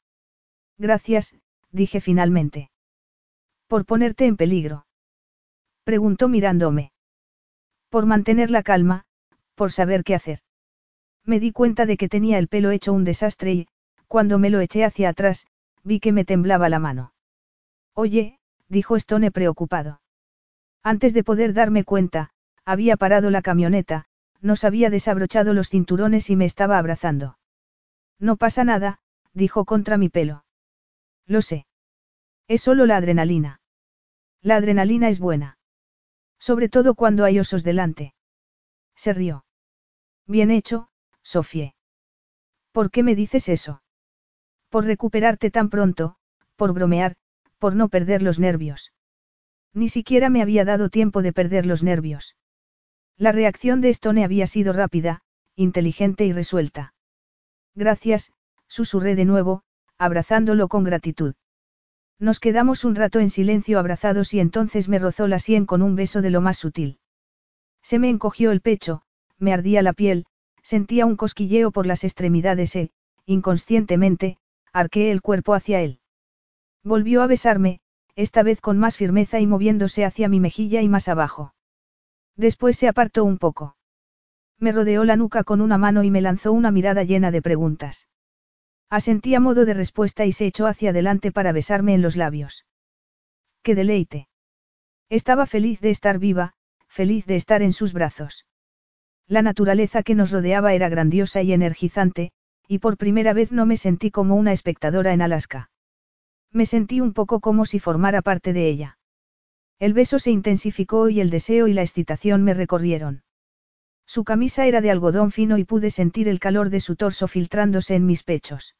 Gracias, dije finalmente. ¿Por ponerte en peligro? Preguntó mirándome. Por mantener la calma, por saber qué hacer. Me di cuenta de que tenía el pelo hecho un desastre y, cuando me lo eché hacia atrás, vi que me temblaba la mano. Oye, dijo Stone preocupado. Antes de poder darme cuenta, había parado la camioneta, nos había desabrochado los cinturones y me estaba abrazando. No pasa nada, dijo contra mi pelo. Lo sé. Es solo la adrenalina. La adrenalina es buena. Sobre todo cuando hay osos delante. Se rió. Bien hecho, Sofie. ¿Por qué me dices eso? Por recuperarte tan pronto, por bromear, por no perder los nervios. Ni siquiera me había dado tiempo de perder los nervios. La reacción de Stone había sido rápida, inteligente y resuelta. Gracias, susurré de nuevo, abrazándolo con gratitud. Nos quedamos un rato en silencio abrazados y entonces me rozó la sien con un beso de lo más sutil. Se me encogió el pecho, me ardía la piel, sentía un cosquilleo por las extremidades e, inconscientemente, arqueé el cuerpo hacia él. Volvió a besarme, esta vez con más firmeza y moviéndose hacia mi mejilla y más abajo. Después se apartó un poco. Me rodeó la nuca con una mano y me lanzó una mirada llena de preguntas. Asentí a modo de respuesta y se echó hacia adelante para besarme en los labios. ¡Qué deleite! Estaba feliz de estar viva, feliz de estar en sus brazos. La naturaleza que nos rodeaba era grandiosa y energizante, y por primera vez no me sentí como una espectadora en Alaska. Me sentí un poco como si formara parte de ella. El beso se intensificó y el deseo y la excitación me recorrieron. Su camisa era de algodón fino y pude sentir el calor de su torso filtrándose en mis pechos.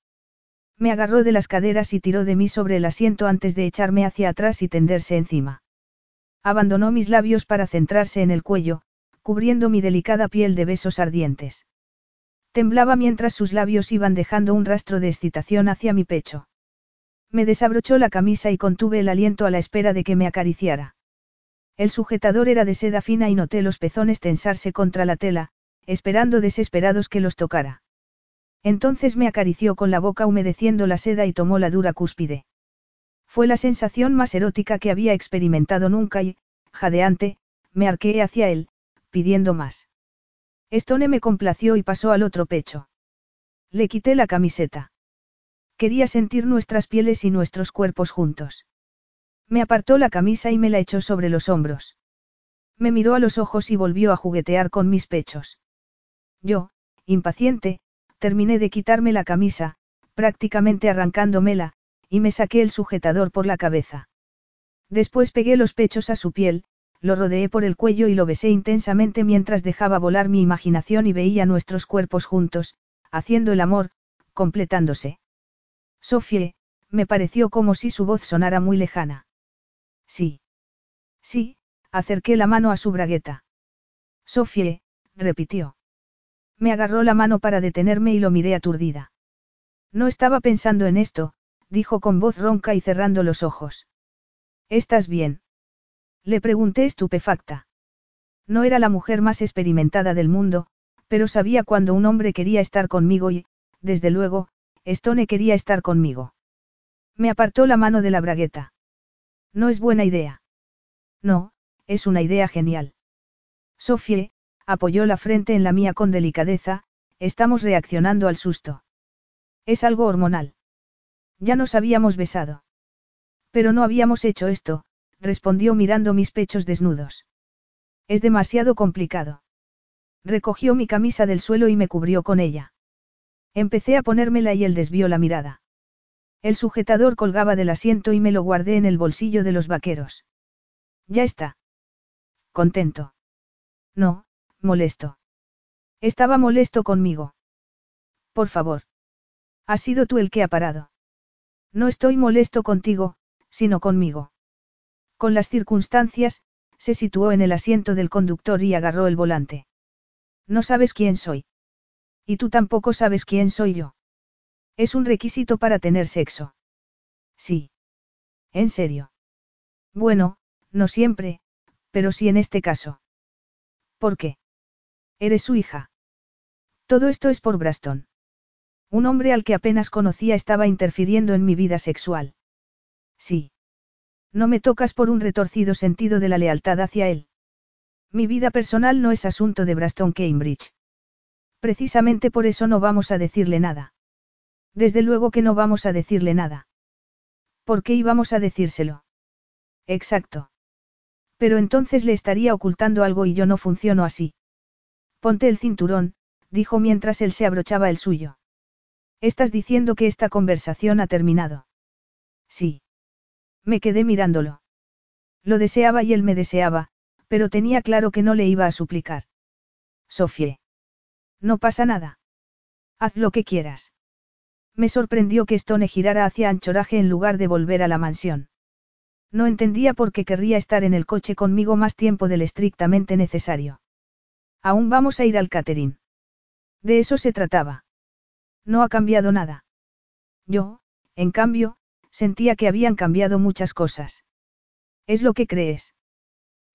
Me agarró de las caderas y tiró de mí sobre el asiento antes de echarme hacia atrás y tenderse encima. Abandonó mis labios para centrarse en el cuello, cubriendo mi delicada piel de besos ardientes. Temblaba mientras sus labios iban dejando un rastro de excitación hacia mi pecho. Me desabrochó la camisa y contuve el aliento a la espera de que me acariciara. El sujetador era de seda fina y noté los pezones tensarse contra la tela, esperando desesperados que los tocara. Entonces me acarició con la boca humedeciendo la seda y tomó la dura cúspide. Fue la sensación más erótica que había experimentado nunca y, jadeante, me arqueé hacia él, pidiendo más. Stone me complació y pasó al otro pecho. Le quité la camiseta. Quería sentir nuestras pieles y nuestros cuerpos juntos. Me apartó la camisa y me la echó sobre los hombros. Me miró a los ojos y volvió a juguetear con mis pechos. Yo, impaciente, terminé de quitarme la camisa, prácticamente arrancándomela, y me saqué el sujetador por la cabeza. Después pegué los pechos a su piel, lo rodeé por el cuello y lo besé intensamente mientras dejaba volar mi imaginación y veía nuestros cuerpos juntos, haciendo el amor, completándose. Sofie, me pareció como si su voz sonara muy lejana. Sí. Sí, acerqué la mano a su bragueta. Sofie, repitió. Me agarró la mano para detenerme y lo miré aturdida. No estaba pensando en esto, dijo con voz ronca y cerrando los ojos. ¿Estás bien? Le pregunté estupefacta. No era la mujer más experimentada del mundo, pero sabía cuando un hombre quería estar conmigo y, desde luego, Stone quería estar conmigo. Me apartó la mano de la bragueta. No es buena idea. No, es una idea genial. Sofie, apoyó la frente en la mía con delicadeza, estamos reaccionando al susto. Es algo hormonal. Ya nos habíamos besado. Pero no habíamos hecho esto, respondió mirando mis pechos desnudos. Es demasiado complicado. Recogió mi camisa del suelo y me cubrió con ella. Empecé a ponérmela y él desvió la mirada. El sujetador colgaba del asiento y me lo guardé en el bolsillo de los vaqueros. Ya está. Contento. No, molesto. Estaba molesto conmigo. Por favor. Has sido tú el que ha parado. No estoy molesto contigo, sino conmigo. Con las circunstancias, se situó en el asiento del conductor y agarró el volante. No sabes quién soy. Y tú tampoco sabes quién soy yo. Es un requisito para tener sexo. Sí. ¿En serio? Bueno, no siempre, pero sí en este caso. ¿Por qué? Eres su hija. Todo esto es por Braston. Un hombre al que apenas conocía estaba interfiriendo en mi vida sexual. Sí. No me tocas por un retorcido sentido de la lealtad hacia él. Mi vida personal no es asunto de Braston Cambridge. Precisamente por eso no vamos a decirle nada. Desde luego que no vamos a decirle nada. ¿Por qué íbamos a decírselo? Exacto. Pero entonces le estaría ocultando algo y yo no funciono así. Ponte el cinturón, dijo mientras él se abrochaba el suyo. Estás diciendo que esta conversación ha terminado. Sí. Me quedé mirándolo. Lo deseaba y él me deseaba, pero tenía claro que no le iba a suplicar. Sofie. No pasa nada. Haz lo que quieras. Me sorprendió que Stone girara hacia Anchoraje en lugar de volver a la mansión. No entendía por qué querría estar en el coche conmigo más tiempo del estrictamente necesario. Aún vamos a ir al catering. De eso se trataba. No ha cambiado nada. Yo, en cambio, sentía que habían cambiado muchas cosas. Es lo que crees.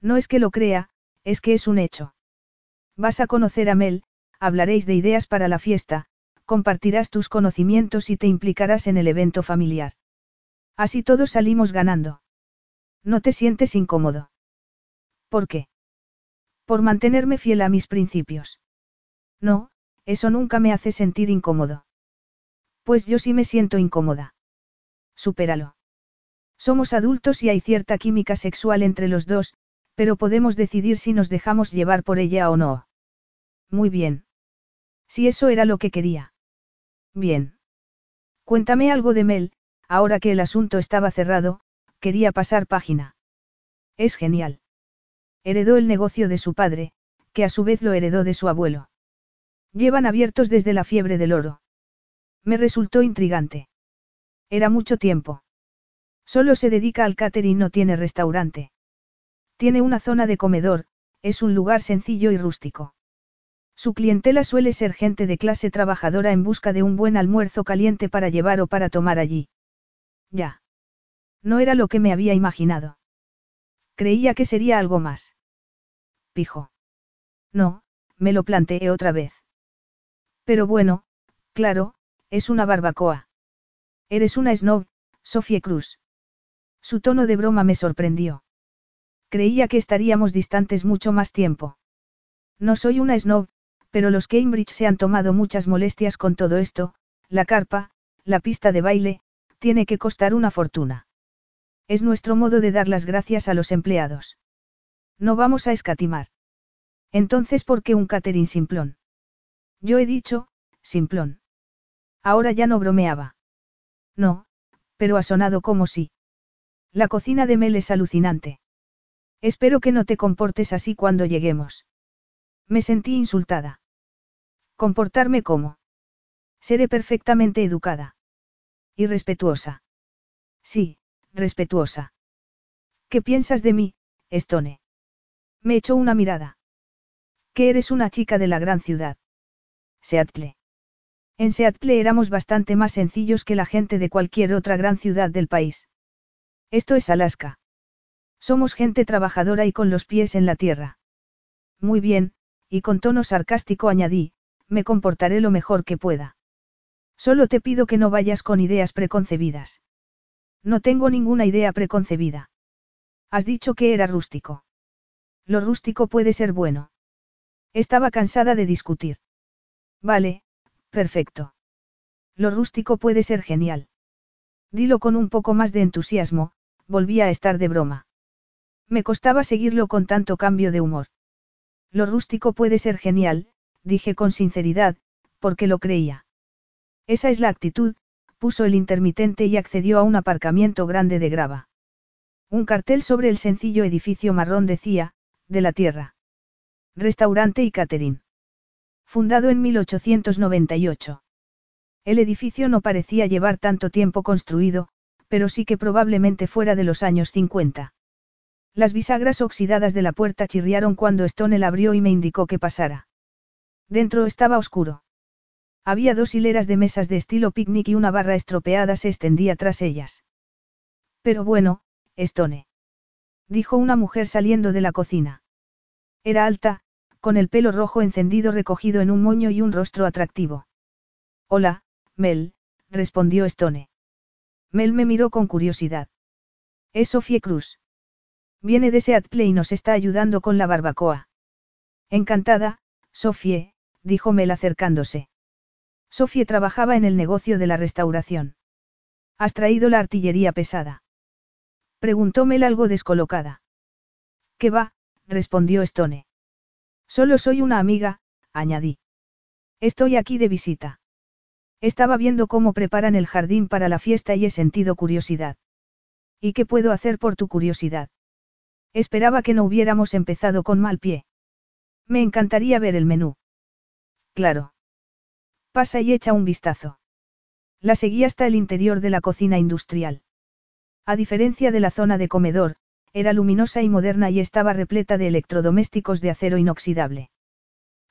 No es que lo crea, es que es un hecho. Vas a conocer a Mel, hablaréis de ideas para la fiesta, compartirás tus conocimientos y te implicarás en el evento familiar. Así todos salimos ganando. No te sientes incómodo. ¿Por qué? Por mantenerme fiel a mis principios. No, eso nunca me hace sentir incómodo. Pues yo sí me siento incómoda. Supéralo. Somos adultos y hay cierta química sexual entre los dos, pero podemos decidir si nos dejamos llevar por ella o no. Muy bien. Si eso era lo que quería. Bien. Cuéntame algo de Mel, ahora que el asunto estaba cerrado, quería pasar página. Es genial. Heredó el negocio de su padre, que a su vez lo heredó de su abuelo. Llevan abiertos desde la fiebre del oro. Me resultó intrigante. Era mucho tiempo. Solo se dedica al catering y no tiene restaurante. Tiene una zona de comedor, es un lugar sencillo y rústico. Su clientela suele ser gente de clase trabajadora en busca de un buen almuerzo caliente para llevar o para tomar allí. Ya. No era lo que me había imaginado. Creía que sería algo más. Pijo. No, me lo planteé otra vez. Pero bueno, claro, es una barbacoa. Eres una snob, Sofía Cruz. Su tono de broma me sorprendió. Creía que estaríamos distantes mucho más tiempo. No soy una snob, pero los Cambridge se han tomado muchas molestias con todo esto, la carpa, la pista de baile, tiene que costar una fortuna. Es nuestro modo de dar las gracias a los empleados. No vamos a escatimar. Entonces, ¿por qué un catering simplón? Yo he dicho, simplón. Ahora ya no bromeaba. No, pero ha sonado como si. La cocina de Mel es alucinante. Espero que no te comportes así cuando lleguemos. Me sentí insultada. ¿Comportarme como? Seré perfectamente educada. Y respetuosa. Sí, respetuosa. ¿Qué piensas de mí, Stone? Me echó una mirada. Que eres una chica de la gran ciudad. Seattle. En Seattle éramos bastante más sencillos que la gente de cualquier otra gran ciudad del país. Esto es Alaska. Somos gente trabajadora y con los pies en la tierra. Muy bien, y con tono sarcástico añadí, me comportaré lo mejor que pueda. Solo te pido que no vayas con ideas preconcebidas. No tengo ninguna idea preconcebida. Has dicho que era rústico. Lo rústico puede ser bueno. Estaba cansada de discutir. Vale, perfecto. Lo rústico puede ser genial. Dilo con un poco más de entusiasmo, volvía a estar de broma. Me costaba seguirlo con tanto cambio de humor. Lo rústico puede ser genial, dije con sinceridad, porque lo creía. Esa es la actitud, puso el intermitente y accedió a un aparcamiento grande de grava. Un cartel sobre el sencillo edificio marrón decía, de la tierra. Restaurante y catering. Fundado en 1898. El edificio no parecía llevar tanto tiempo construido, pero sí que probablemente fuera de los años 50. Las bisagras oxidadas de la puerta chirriaron cuando Stone la abrió y me indicó que pasara. Dentro estaba oscuro. Había dos hileras de mesas de estilo picnic y una barra estropeada se extendía tras ellas. Pero bueno, Stone. Dijo una mujer saliendo de la cocina. Era alta, con el pelo rojo encendido recogido en un moño y un rostro atractivo. Hola, Mel, respondió Stone. Mel me miró con curiosidad. Es Sofie Cruz. Viene de Seattle y nos está ayudando con la barbacoa. Encantada, Sofie, dijo Mel acercándose. Sofie trabajaba en el negocio de la restauración. ¿Has traído la artillería pesada? Preguntó Mel algo descolocada. ¿Qué va? respondió Stone. Solo soy una amiga, añadí. Estoy aquí de visita. Estaba viendo cómo preparan el jardín para la fiesta y he sentido curiosidad. ¿Y qué puedo hacer por tu curiosidad? Esperaba que no hubiéramos empezado con mal pie. Me encantaría ver el menú. Claro. Pasa y echa un vistazo. La seguí hasta el interior de la cocina industrial. A diferencia de la zona de comedor, era luminosa y moderna y estaba repleta de electrodomésticos de acero inoxidable.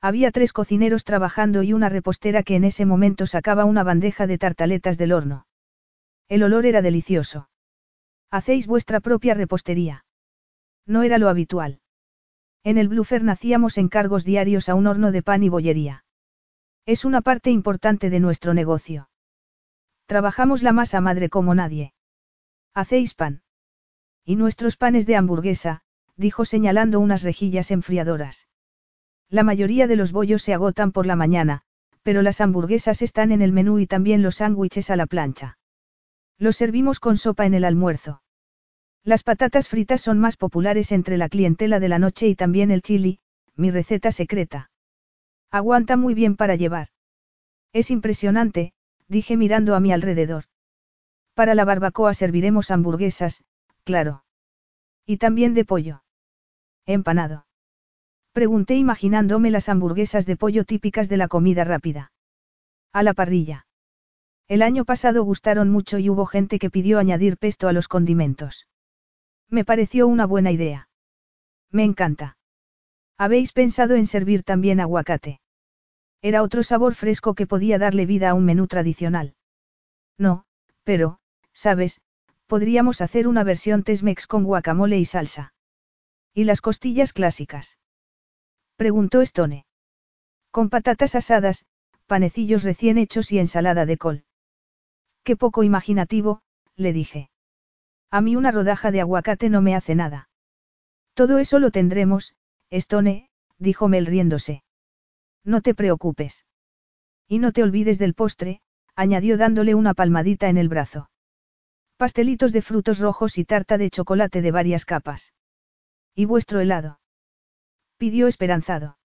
Había tres cocineros trabajando y una repostera que en ese momento sacaba una bandeja de tartaletas del horno. El olor era delicioso. Hacéis vuestra propia repostería. No era lo habitual. En el Bluffer nacíamos encargos diarios a un horno de pan y bollería. Es una parte importante de nuestro negocio. Trabajamos la masa madre como nadie. Hacéis pan. Y nuestros panes de hamburguesa, dijo señalando unas rejillas enfriadoras. La mayoría de los bollos se agotan por la mañana, pero las hamburguesas están en el menú y también los sándwiches a la plancha. Los servimos con sopa en el almuerzo. Las patatas fritas son más populares entre la clientela de la noche y también el chili, mi receta secreta. Aguanta muy bien para llevar. Es impresionante, dije mirando a mi alrededor. Para la barbacoa serviremos hamburguesas, claro. Y también de pollo. Empanado. Pregunté imaginándome las hamburguesas de pollo típicas de la comida rápida. A la parrilla. El año pasado gustaron mucho y hubo gente que pidió añadir pesto a los condimentos. Me pareció una buena idea. Me encanta. ¿Habéis pensado en servir también aguacate? Era otro sabor fresco que podía darle vida a un menú tradicional. No, pero, sabes, Podríamos hacer una versión Tex-Mex con guacamole y salsa. ¿Y las costillas clásicas? Preguntó Stone. Con patatas asadas, panecillos recién hechos y ensalada de col. Qué poco imaginativo, le dije. A mí una rodaja de aguacate no me hace nada. Todo eso lo tendremos, Stone, dijo Mel riéndose. No te preocupes. Y no te olvides del postre, añadió dándole una palmadita en el brazo. Pastelitos de frutos rojos y tarta de chocolate de varias capas. ¿Y vuestro helado? pidió esperanzado.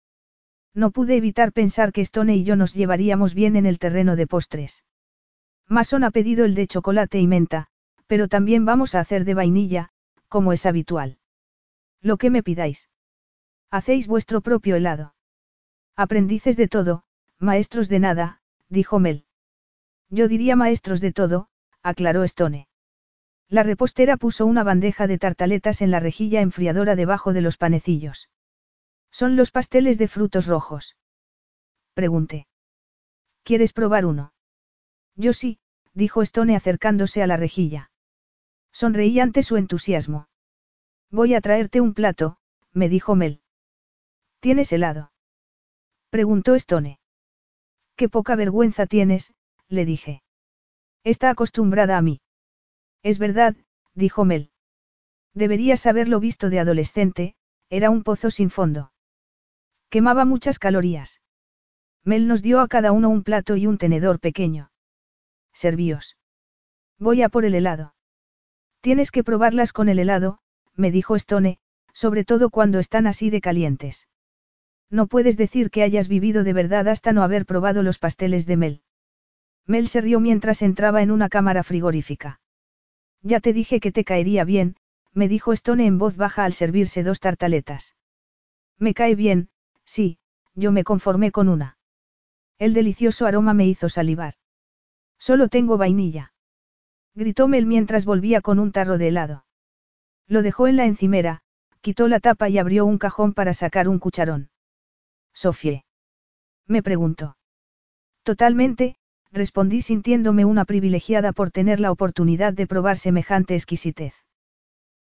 No pude evitar pensar que Stone y yo nos llevaríamos bien en el terreno de postres. Mason ha pedido el de chocolate y menta, pero también vamos a hacer de vainilla, como es habitual. Lo que me pidáis. Hacéis vuestro propio helado. Aprendices de todo, maestros de nada, dijo Mel. Yo diría maestros de todo, aclaró Stone. La repostera puso una bandeja de tartaletas en la rejilla enfriadora debajo de los panecillos. Son los pasteles de frutos rojos. Pregunté. ¿Quieres probar uno? Yo sí, dijo Stone acercándose a la rejilla. Sonreí ante su entusiasmo. Voy a traerte un plato, me dijo Mel. ¿Tienes helado? Preguntó Stone. Qué poca vergüenza tienes, le dije. Está acostumbrada a mí. Es verdad, dijo Mel. Deberías haberlo visto de adolescente, era un pozo sin fondo. Quemaba muchas calorías. Mel nos dio a cada uno un plato y un tenedor pequeño. Servíos. Voy a por el helado. Tienes que probarlas con el helado, me dijo Stone, sobre todo cuando están así de calientes. No puedes decir que hayas vivido de verdad hasta no haber probado los pasteles de Mel. Mel se rió mientras entraba en una cámara frigorífica. Ya te dije que te caería bien, me dijo Stone en voz baja al servirse dos tartaletas. Me cae bien, sí, yo me conformé con una. El delicioso aroma me hizo salivar. Solo tengo vainilla. Gritó Mel mientras volvía con un tarro de helado. Lo dejó en la encimera, quitó la tapa y abrió un cajón para sacar un cucharón. Sofie. Me preguntó. Totalmente, respondí sintiéndome una privilegiada por tener la oportunidad de probar semejante exquisitez.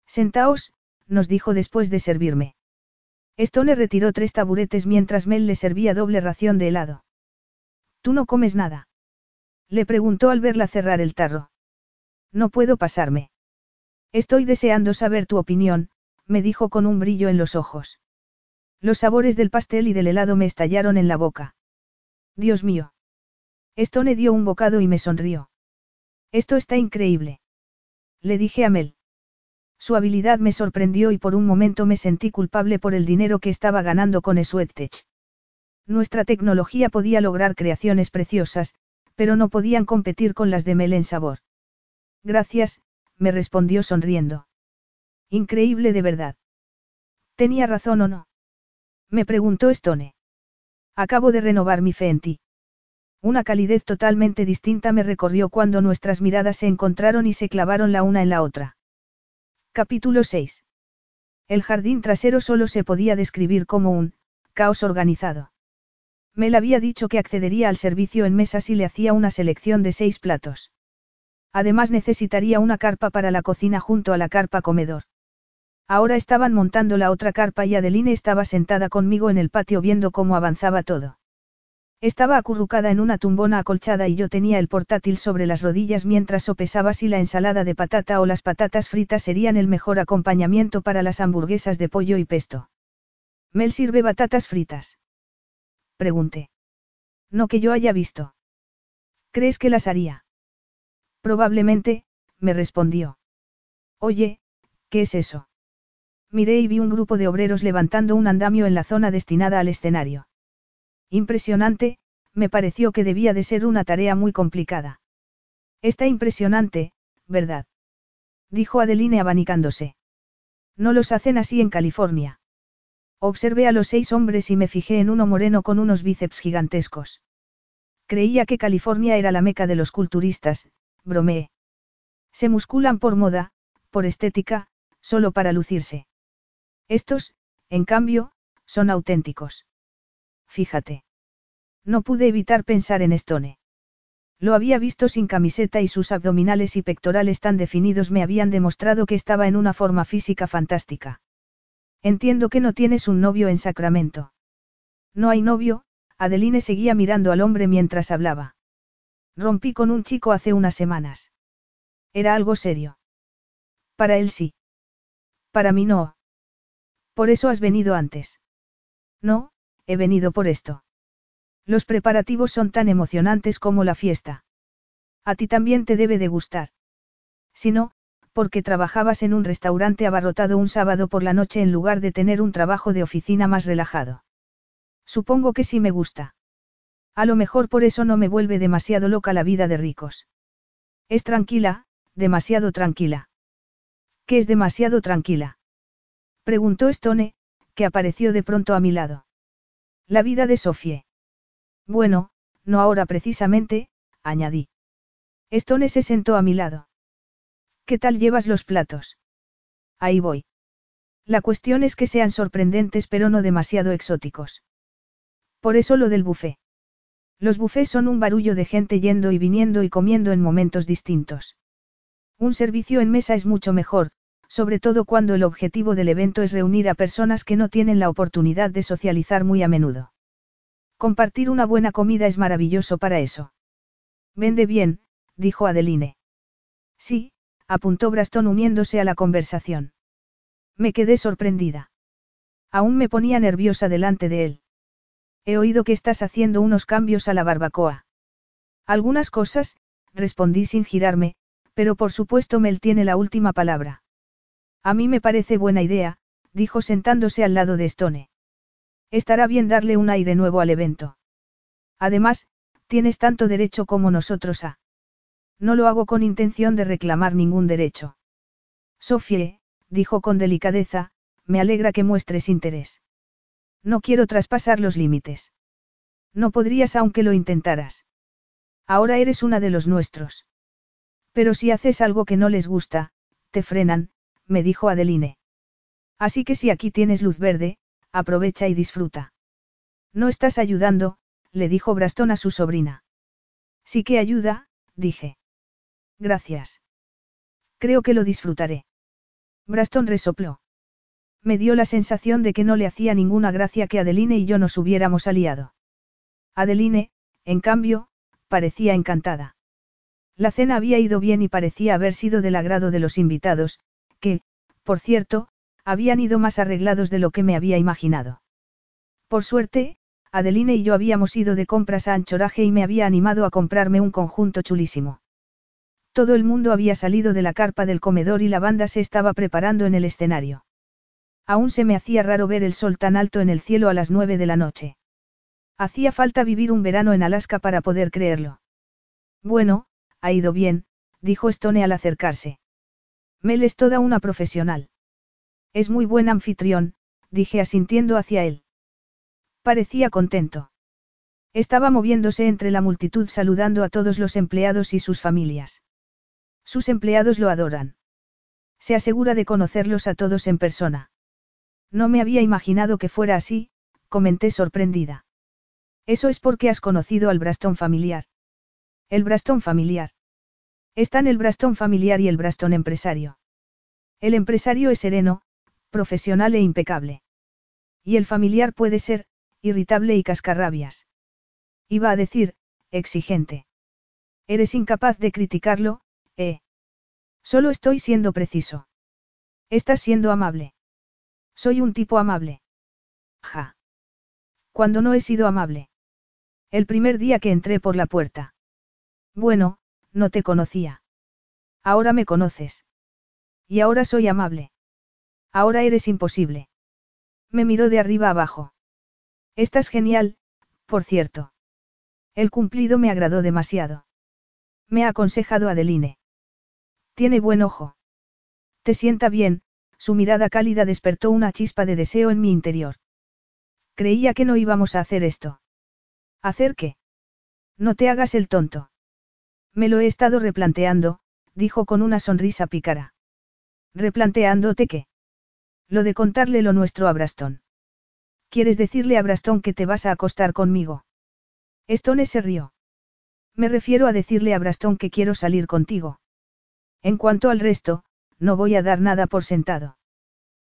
Sentaos, nos dijo después de servirme. Stone retiró tres taburetes mientras Mel le servía doble ración de helado. ¿Tú no comes nada? Le preguntó al verla cerrar el tarro. No puedo pasarme. Estoy deseando saber tu opinión, me dijo con un brillo en los ojos. Los sabores del pastel y del helado me estallaron en la boca. Dios mío. Stone dio un bocado y me sonrió. Esto está increíble. Le dije a Mel. Su habilidad me sorprendió y por un momento me sentí culpable por el dinero que estaba ganando con Sweattech. Nuestra tecnología podía lograr creaciones preciosas, pero no podían competir con las de Mel en sabor. Gracias, me respondió sonriendo. Increíble de verdad. ¿Tenía razón o no? Me preguntó Stone. Acabo de renovar mi fe en ti. Una calidez totalmente distinta me recorrió cuando nuestras miradas se encontraron y se clavaron la una en la otra. Capítulo 6. El jardín trasero solo se podía describir como un caos organizado. Mel había dicho que accedería al servicio en mesa si le hacía una selección de seis platos. Además necesitaría una carpa para la cocina junto a la carpa comedor. Ahora estaban montando la otra carpa y Adeline estaba sentada conmigo en el patio viendo cómo avanzaba todo. Estaba acurrucada en una tumbona acolchada y yo tenía el portátil sobre las rodillas mientras sopesaba si la ensalada de patata o las patatas fritas serían el mejor acompañamiento para las hamburguesas de pollo y pesto. ¿Mel sirve batatas fritas? Pregunté. No que yo haya visto. ¿Crees que las haría? Probablemente, me respondió. Oye, ¿qué es eso? Miré y vi un grupo de obreros levantando un andamio en la zona destinada al escenario. Impresionante, me pareció que debía de ser una tarea muy complicada. Está impresionante, ¿verdad? Dijo Adeline abanicándose. No los hacen así en California. Observé a los seis hombres y me fijé en uno moreno con unos bíceps gigantescos. Creía que California era la meca de los culturistas, bromeé. Se musculan por moda, por estética, solo para lucirse. Estos, en cambio, son auténticos. Fíjate. No pude evitar pensar en Stone. Lo había visto sin camiseta y sus abdominales y pectorales tan definidos me habían demostrado que estaba en una forma física fantástica. Entiendo que no tienes un novio en Sacramento. No hay novio, Adeline seguía mirando al hombre mientras hablaba. Rompí con un chico hace unas semanas. Era algo serio. Para él sí. Para mí no. Por eso has venido antes. No, he venido por esto. Los preparativos son tan emocionantes como la fiesta. A ti también te debe de gustar. Si no, porque trabajabas en un restaurante abarrotado un sábado por la noche en lugar de tener un trabajo de oficina más relajado. Supongo que sí me gusta. A lo mejor por eso no me vuelve demasiado loca la vida de ricos. Es tranquila, demasiado tranquila. ¿Qué es demasiado tranquila? Preguntó Stone, que apareció de pronto a mi lado. La vida de Sofie. Bueno, no ahora precisamente, añadí. Stone se sentó a mi lado. ¿Qué tal llevas los platos? Ahí voy. La cuestión es que sean sorprendentes pero no demasiado exóticos. Por eso lo del buffet. Los buffets son un barullo de gente yendo y viniendo y comiendo en momentos distintos. Un servicio en mesa es mucho mejor, sobre todo cuando el objetivo del evento es reunir a personas que no tienen la oportunidad de socializar muy a menudo. Compartir una buena comida es maravilloso para eso. Vende bien, dijo Adeline. Sí, apuntó Braston uniéndose a la conversación. Me quedé sorprendida. Aún me ponía nerviosa delante de él. He oído que estás haciendo unos cambios a la barbacoa. Algunas cosas, respondí sin girarme, pero por supuesto Mel tiene la última palabra. A mí me parece buena idea, dijo sentándose al lado de Stone. Estará bien darle un aire nuevo al evento. Además, tienes tanto derecho como nosotros a. No lo hago con intención de reclamar ningún derecho. Sofie, dijo con delicadeza, me alegra que muestres interés. No quiero traspasar los límites. No podrías aunque lo intentaras. Ahora eres una de los nuestros. Pero si haces algo que no les gusta, te frenan, me dijo Adeline. Así que si aquí tienes luz verde, aprovecha y disfruta. No estás ayudando, le dijo Brastón a su sobrina. Sí que ayuda, dije. Gracias. Creo que lo disfrutaré. Brastón resopló. Me dio la sensación de que no le hacía ninguna gracia que Adeline y yo nos hubiéramos aliado. Adeline, en cambio, parecía encantada. La cena había ido bien y parecía haber sido del agrado de los invitados, que, por cierto, habían ido más arreglados de lo que me había imaginado. Por suerte, Adeline y yo habíamos ido de compras a Anchoraje y me había animado a comprarme un conjunto chulísimo. Todo el mundo había salido de la carpa del comedor y la banda se estaba preparando en el escenario. Aún se me hacía raro ver el sol tan alto en el cielo a las nueve de la noche. Hacía falta vivir un verano en Alaska para poder creerlo. Bueno, ha ido bien, dijo Stone al acercarse. Mel es toda una profesional. Es muy buen anfitrión, dije asintiendo hacia él. Parecía contento. Estaba moviéndose entre la multitud saludando a todos los empleados y sus familias. Sus empleados lo adoran. Se asegura de conocerlos a todos en persona. No me había imaginado que fuera así, comenté sorprendida. Eso es porque has conocido al Brastón familiar. El Brastón familiar. Están el Brastón familiar y el Brastón empresario. El empresario es sereno, profesional e impecable. Y el familiar puede ser, irritable y cascarrabias. Iba a decir, exigente. Eres incapaz de criticarlo, ¿eh? Solo estoy siendo preciso. Estás siendo amable. Soy un tipo amable. Ja. Cuando no he sido amable. El primer día que entré por la puerta. Bueno, no te conocía. Ahora me conoces. Y ahora soy amable. Ahora eres imposible. Me miró de arriba abajo. Estás genial, por cierto. El cumplido me agradó demasiado. Me ha aconsejado Adeline. Tiene buen ojo. Te sienta bien, su mirada cálida despertó una chispa de deseo en mi interior. Creía que no íbamos a hacer esto. ¿Hacer qué? No te hagas el tonto. Me lo he estado replanteando, dijo con una sonrisa pícara. ¿Replanteándote qué? Lo de contarle lo nuestro a Brastón. ¿Quieres decirle a Brastón que te vas a acostar conmigo? Stone se rió. Me refiero a decirle a Braston que quiero salir contigo. En cuanto al resto, no voy a dar nada por sentado.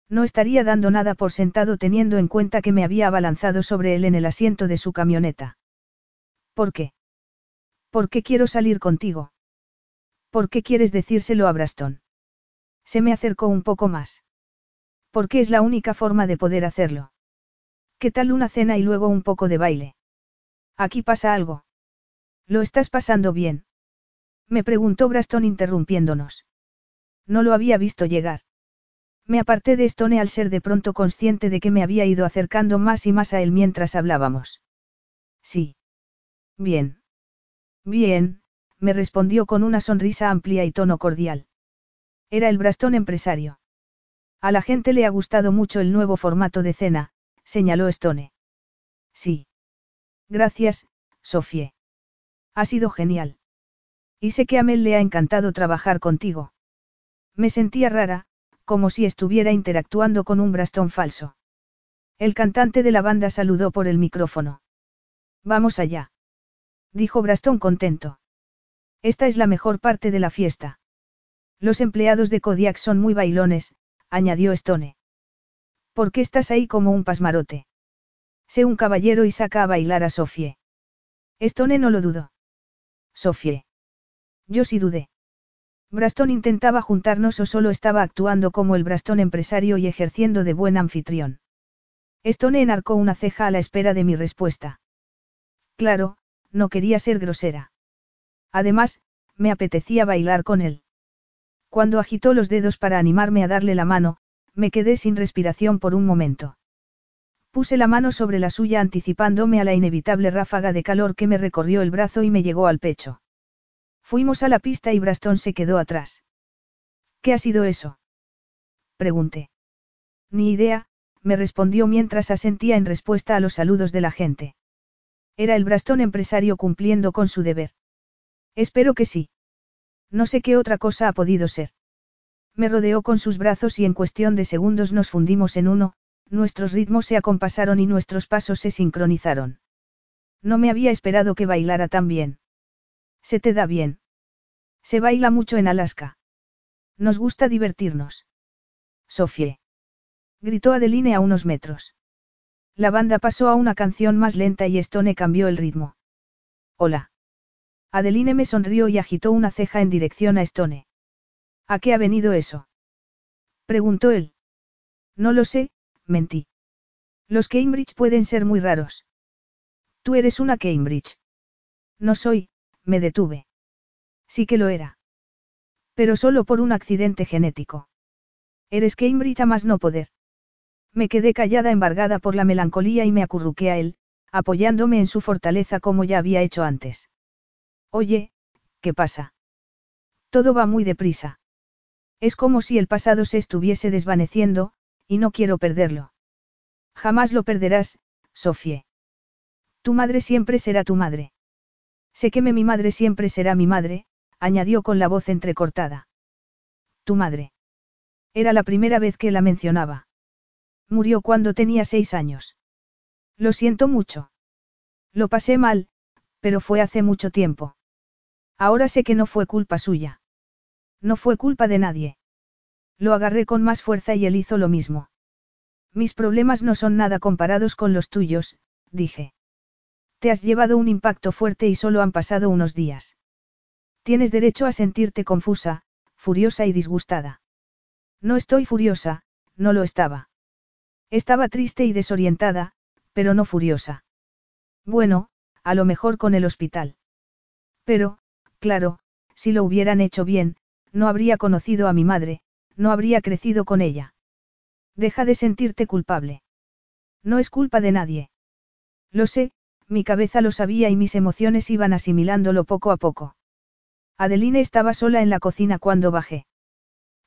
No estaría dando nada por sentado teniendo en cuenta que me había abalanzado sobre él en el asiento de su camioneta. ¿Por qué? ¿Por qué quiero salir contigo? ¿Por qué quieres decírselo a Braston? Se me acercó un poco más. Porque es la única forma de poder hacerlo. ¿Qué tal una cena y luego un poco de baile? Aquí pasa algo. ¿Lo estás pasando bien? Me preguntó Braston interrumpiéndonos. No lo había visto llegar. Me aparté de Stone al ser de pronto consciente de que me había ido acercando más y más a él mientras hablábamos. Sí. Bien. Bien, me respondió con una sonrisa amplia y tono cordial. Era el Braston empresario. A la gente le ha gustado mucho el nuevo formato de cena, señaló Stone. Sí. Gracias, Sofie. Ha sido genial. Y sé que a Mel le ha encantado trabajar contigo. Me sentía rara, como si estuviera interactuando con un Braston falso. El cantante de la banda saludó por el micrófono. Vamos allá. Dijo Braston contento. Esta es la mejor parte de la fiesta. Los empleados de Kodiak son muy bailones, añadió Stone. ¿Por qué estás ahí como un pasmarote? Sé un caballero y saca a bailar a Sofie. Stone no lo dudó. Sofie. Yo sí dudé. Braston intentaba juntarnos o solo estaba actuando como el Braston empresario y ejerciendo de buen anfitrión. Stone enarcó una ceja a la espera de mi respuesta. Claro, no quería ser grosera. Además, me apetecía bailar con él. Cuando agitó los dedos para animarme a darle la mano, me quedé sin respiración por un momento. Puse la mano sobre la suya anticipándome a la inevitable ráfaga de calor que me recorrió el brazo y me llegó al pecho. Fuimos a la pista y Braston se quedó atrás. ¿Qué ha sido eso? Pregunté. Ni idea, me respondió mientras asentía en respuesta a los saludos de la gente. Era el Braston empresario cumpliendo con su deber. Espero que sí. No sé qué otra cosa ha podido ser. Me rodeó con sus brazos y en cuestión de segundos nos fundimos en uno, nuestros ritmos se acompasaron y nuestros pasos se sincronizaron. No me había esperado que bailara tan bien. Se te da bien. Se baila mucho en Alaska. Nos gusta divertirnos. Sofie. Gritó Adeline a unos metros. La banda pasó a una canción más lenta y Stone cambió el ritmo. Hola. Adeline me sonrió y agitó una ceja en dirección a Stone. ¿A qué ha venido eso? Preguntó él. No lo sé, mentí. Los Cambridge pueden ser muy raros. Tú eres una Cambridge. No soy, me detuve. Sí que lo era. Pero solo por un accidente genético. Eres Cambridge a más no poder. Me quedé callada embargada por la melancolía y me acurruqué a él, apoyándome en su fortaleza como ya había hecho antes. Oye, ¿qué pasa? Todo va muy deprisa. Es como si el pasado se estuviese desvaneciendo, y no quiero perderlo. Jamás lo perderás, Sofie. Tu madre siempre será tu madre. Sé que mi madre siempre será mi madre, añadió con la voz entrecortada. Tu madre. Era la primera vez que la mencionaba. Murió cuando tenía seis años. Lo siento mucho. Lo pasé mal, pero fue hace mucho tiempo. Ahora sé que no fue culpa suya. No fue culpa de nadie. Lo agarré con más fuerza y él hizo lo mismo. Mis problemas no son nada comparados con los tuyos, dije. Te has llevado un impacto fuerte y solo han pasado unos días. Tienes derecho a sentirte confusa, furiosa y disgustada. No estoy furiosa, no lo estaba. Estaba triste y desorientada, pero no furiosa. Bueno, a lo mejor con el hospital. Pero, claro, si lo hubieran hecho bien, no habría conocido a mi madre, no habría crecido con ella. Deja de sentirte culpable. No es culpa de nadie. Lo sé, mi cabeza lo sabía y mis emociones iban asimilándolo poco a poco. Adeline estaba sola en la cocina cuando bajé.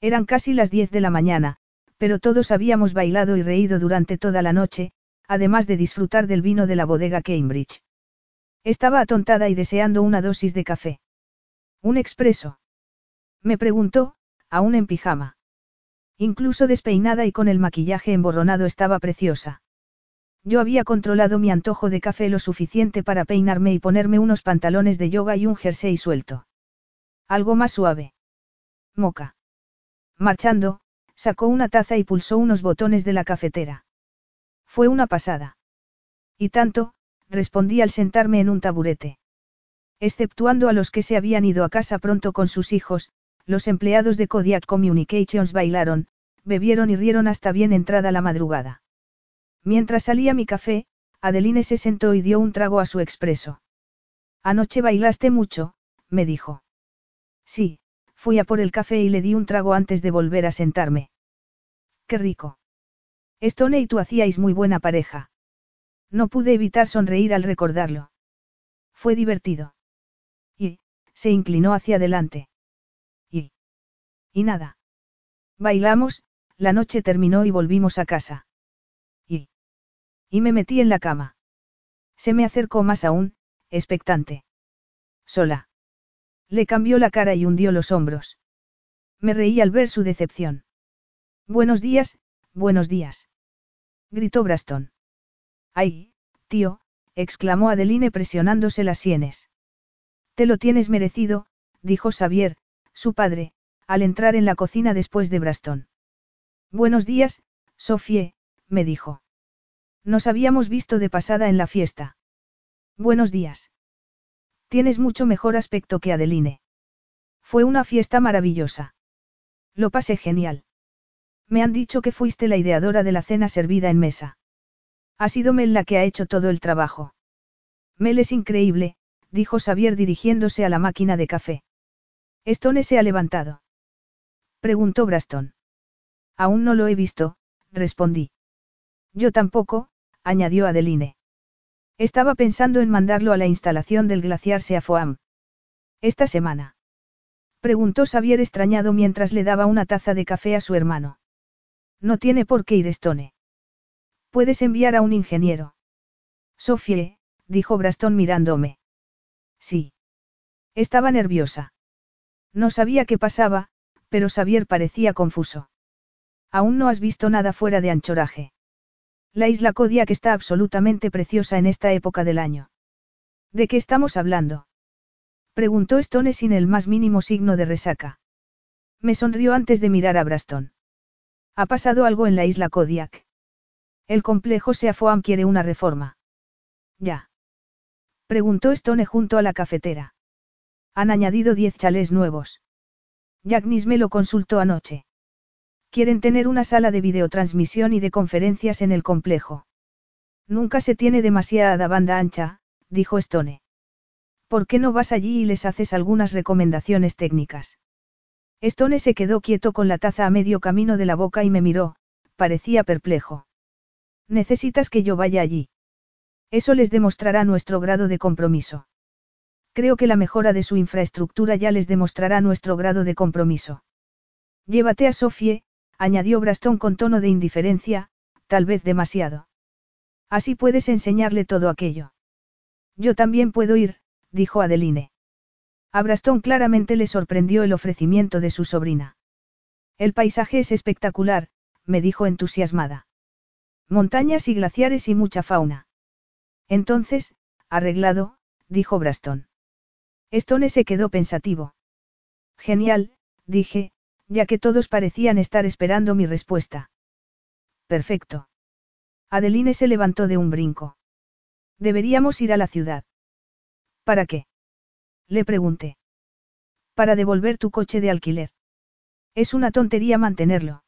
Eran casi las diez de la mañana, pero todos habíamos bailado y reído durante toda la noche, además de disfrutar del vino de la bodega Cambridge. Estaba atontada y deseando una dosis de café. ¿Un expreso? Me preguntó, aún en pijama. Incluso despeinada y con el maquillaje emborronado estaba preciosa. Yo había controlado mi antojo de café lo suficiente para peinarme y ponerme unos pantalones de yoga y un jersey suelto. Algo más suave. Moca. Marchando, sacó una taza y pulsó unos botones de la cafetera. Fue una pasada. Y tanto, respondí al sentarme en un taburete. Exceptuando a los que se habían ido a casa pronto con sus hijos, los empleados de Kodiak Communications bailaron, bebieron y rieron hasta bien entrada la madrugada. Mientras salía mi café, Adeline se sentó y dio un trago a su expreso. Anoche bailaste mucho, me dijo. Sí, fui a por el café y le di un trago antes de volver a sentarme. Qué rico. Stone y tú hacíais muy buena pareja. No pude evitar sonreír al recordarlo. Fue divertido. Y, se inclinó hacia adelante. Y. Y nada. Bailamos, la noche terminó y volvimos a casa. Y. Y me metí en la cama. Se me acercó más aún, expectante. Sola. Le cambió la cara y hundió los hombros. Me reí al ver su decepción. Buenos días, buenos días. Gritó Braston. ¡Ay, tío! exclamó Adeline presionándose las sienes. Te lo tienes merecido, dijo Xavier, su padre, al entrar en la cocina después de Braston. Buenos días, Sofie, me dijo. Nos habíamos visto de pasada en la fiesta. Buenos días. Tienes mucho mejor aspecto que Adeline. Fue una fiesta maravillosa. Lo pasé genial. Me han dicho que fuiste la ideadora de la cena servida en mesa. Ha sido Mel la que ha hecho todo el trabajo. Mel es increíble, dijo Xavier dirigiéndose a la máquina de café. Stone se ha levantado. Preguntó Braston. Aún no lo he visto, respondí. Yo tampoco, añadió Adeline. Estaba pensando en mandarlo a la instalación del glaciar Seafoam. ¿Esta semana? Preguntó Xavier extrañado mientras le daba una taza de café a su hermano. No tiene por qué ir Stone. Puedes enviar a un ingeniero. Sofie, dijo Braston mirándome. Sí. Estaba nerviosa. No sabía qué pasaba, pero Xavier parecía confuso. Aún no has visto nada fuera de anchoraje. La isla Kodiak está absolutamente preciosa en esta época del año. ¿De qué estamos hablando? Preguntó Stone sin el más mínimo signo de resaca. Me sonrió antes de mirar a Braston. Ha pasado algo en la isla Kodiak. El complejo Seafoam quiere una reforma. Ya. Preguntó Stone junto a la cafetera. Han añadido diez chalés nuevos. Jack me lo consultó anoche. Quieren tener una sala de videotransmisión y de conferencias en el complejo. Nunca se tiene demasiada banda ancha, dijo Stone. ¿Por qué no vas allí y les haces algunas recomendaciones técnicas? Stone se quedó quieto con la taza a medio camino de la boca y me miró, parecía perplejo. Necesitas que yo vaya allí. Eso les demostrará nuestro grado de compromiso. Creo que la mejora de su infraestructura ya les demostrará nuestro grado de compromiso. Llévate a Sofie, añadió Braston con tono de indiferencia, tal vez demasiado. Así puedes enseñarle todo aquello. Yo también puedo ir, dijo Adeline. A Braston claramente le sorprendió el ofrecimiento de su sobrina. El paisaje es espectacular, me dijo entusiasmada. Montañas y glaciares y mucha fauna. Entonces, arreglado, dijo Braston. Stone se quedó pensativo. Genial, dije, ya que todos parecían estar esperando mi respuesta. Perfecto. Adeline se levantó de un brinco. Deberíamos ir a la ciudad. ¿Para qué? Le pregunté. Para devolver tu coche de alquiler. Es una tontería mantenerlo.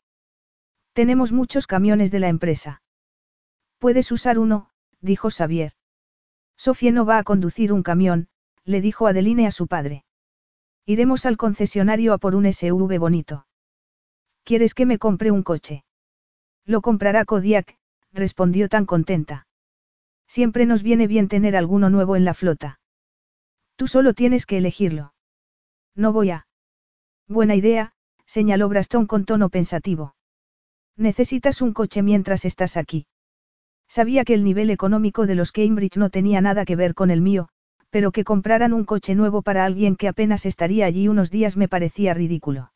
Tenemos muchos camiones de la empresa. Puedes usar uno, dijo Xavier. Sofía no va a conducir un camión, le dijo Adeline a su padre. Iremos al concesionario a por un SUV bonito. ¿Quieres que me compre un coche? Lo comprará Kodiak, respondió tan contenta. Siempre nos viene bien tener alguno nuevo en la flota. Tú solo tienes que elegirlo. No voy a. Buena idea, señaló Braston con tono pensativo. Necesitas un coche mientras estás aquí. Sabía que el nivel económico de los Cambridge no tenía nada que ver con el mío, pero que compraran un coche nuevo para alguien que apenas estaría allí unos días me parecía ridículo.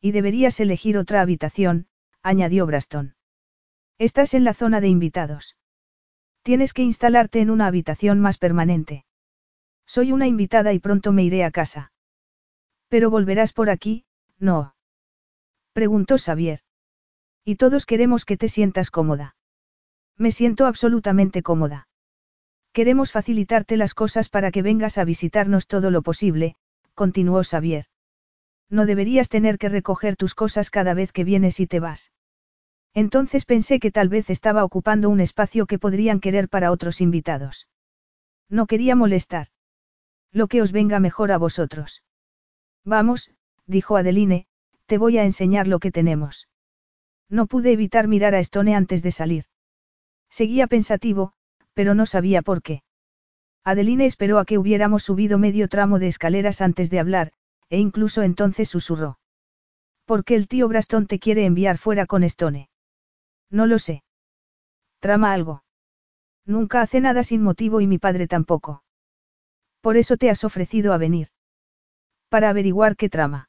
Y deberías elegir otra habitación, añadió Braston. Estás en la zona de invitados. Tienes que instalarte en una habitación más permanente. Soy una invitada y pronto me iré a casa. Pero volverás por aquí, ¿no? Preguntó Xavier. Y todos queremos que te sientas cómoda. Me siento absolutamente cómoda. Queremos facilitarte las cosas para que vengas a visitarnos todo lo posible, continuó Xavier. No deberías tener que recoger tus cosas cada vez que vienes y te vas. Entonces pensé que tal vez estaba ocupando un espacio que podrían querer para otros invitados. No quería molestar. Lo que os venga mejor a vosotros. Vamos, dijo Adeline, te voy a enseñar lo que tenemos. No pude evitar mirar a Stone antes de salir. Seguía pensativo, pero no sabía por qué. Adeline esperó a que hubiéramos subido medio tramo de escaleras antes de hablar, e incluso entonces susurró. ¿Por qué el tío Braston te quiere enviar fuera con Stone? No lo sé. Trama algo. Nunca hace nada sin motivo y mi padre tampoco. Por eso te has ofrecido a venir. Para averiguar qué trama.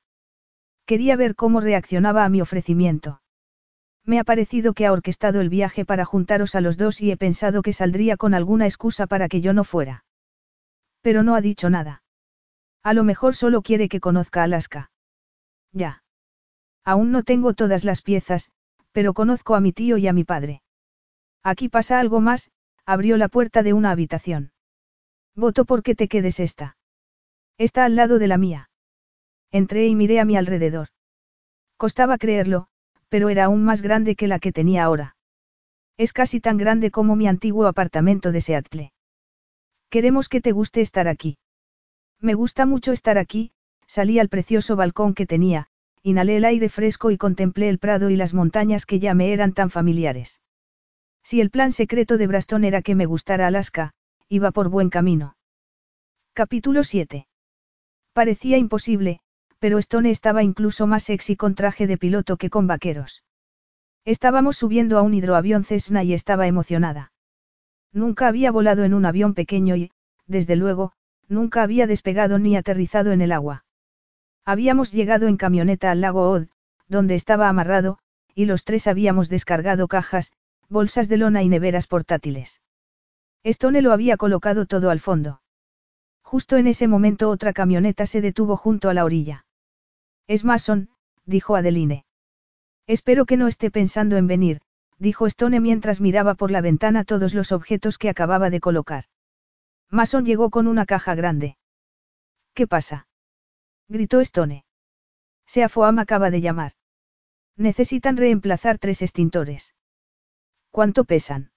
Quería ver cómo reaccionaba a mi ofrecimiento. Me ha parecido que ha orquestado el viaje para juntaros a los dos y he pensado que saldría con alguna excusa para que yo no fuera. Pero no ha dicho nada. A lo mejor solo quiere que conozca Alaska. Ya. Aún no tengo todas las piezas, pero conozco a mi tío y a mi padre. Aquí pasa algo más, abrió la puerta de una habitación. Voto por que te quedes esta. Está al lado de la mía. Entré y miré a mi alrededor. Costaba creerlo, pero era aún más grande que la que tenía ahora. Es casi tan grande como mi antiguo apartamento de Seattle. Queremos que te guste estar aquí. Me gusta mucho estar aquí, salí al precioso balcón que tenía, inhalé el aire fresco y contemplé el prado y las montañas que ya me eran tan familiares. Si el plan secreto de Braston era que me gustara Alaska, iba por buen camino. Capítulo 7. Parecía imposible, pero Stone estaba incluso más sexy con traje de piloto que con vaqueros. Estábamos subiendo a un hidroavión Cessna y estaba emocionada. Nunca había volado en un avión pequeño y, desde luego, nunca había despegado ni aterrizado en el agua. Habíamos llegado en camioneta al lago Od, donde estaba amarrado, y los tres habíamos descargado cajas, bolsas de lona y neveras portátiles. Stone lo había colocado todo al fondo. Justo en ese momento otra camioneta se detuvo junto a la orilla. Es Mason, dijo Adeline. Espero que no esté pensando en venir, dijo Stone mientras miraba por la ventana todos los objetos que acababa de colocar. Mason llegó con una caja grande. ¿Qué pasa? gritó Stone. Seafoam acaba de llamar. Necesitan reemplazar tres extintores. ¿Cuánto pesan?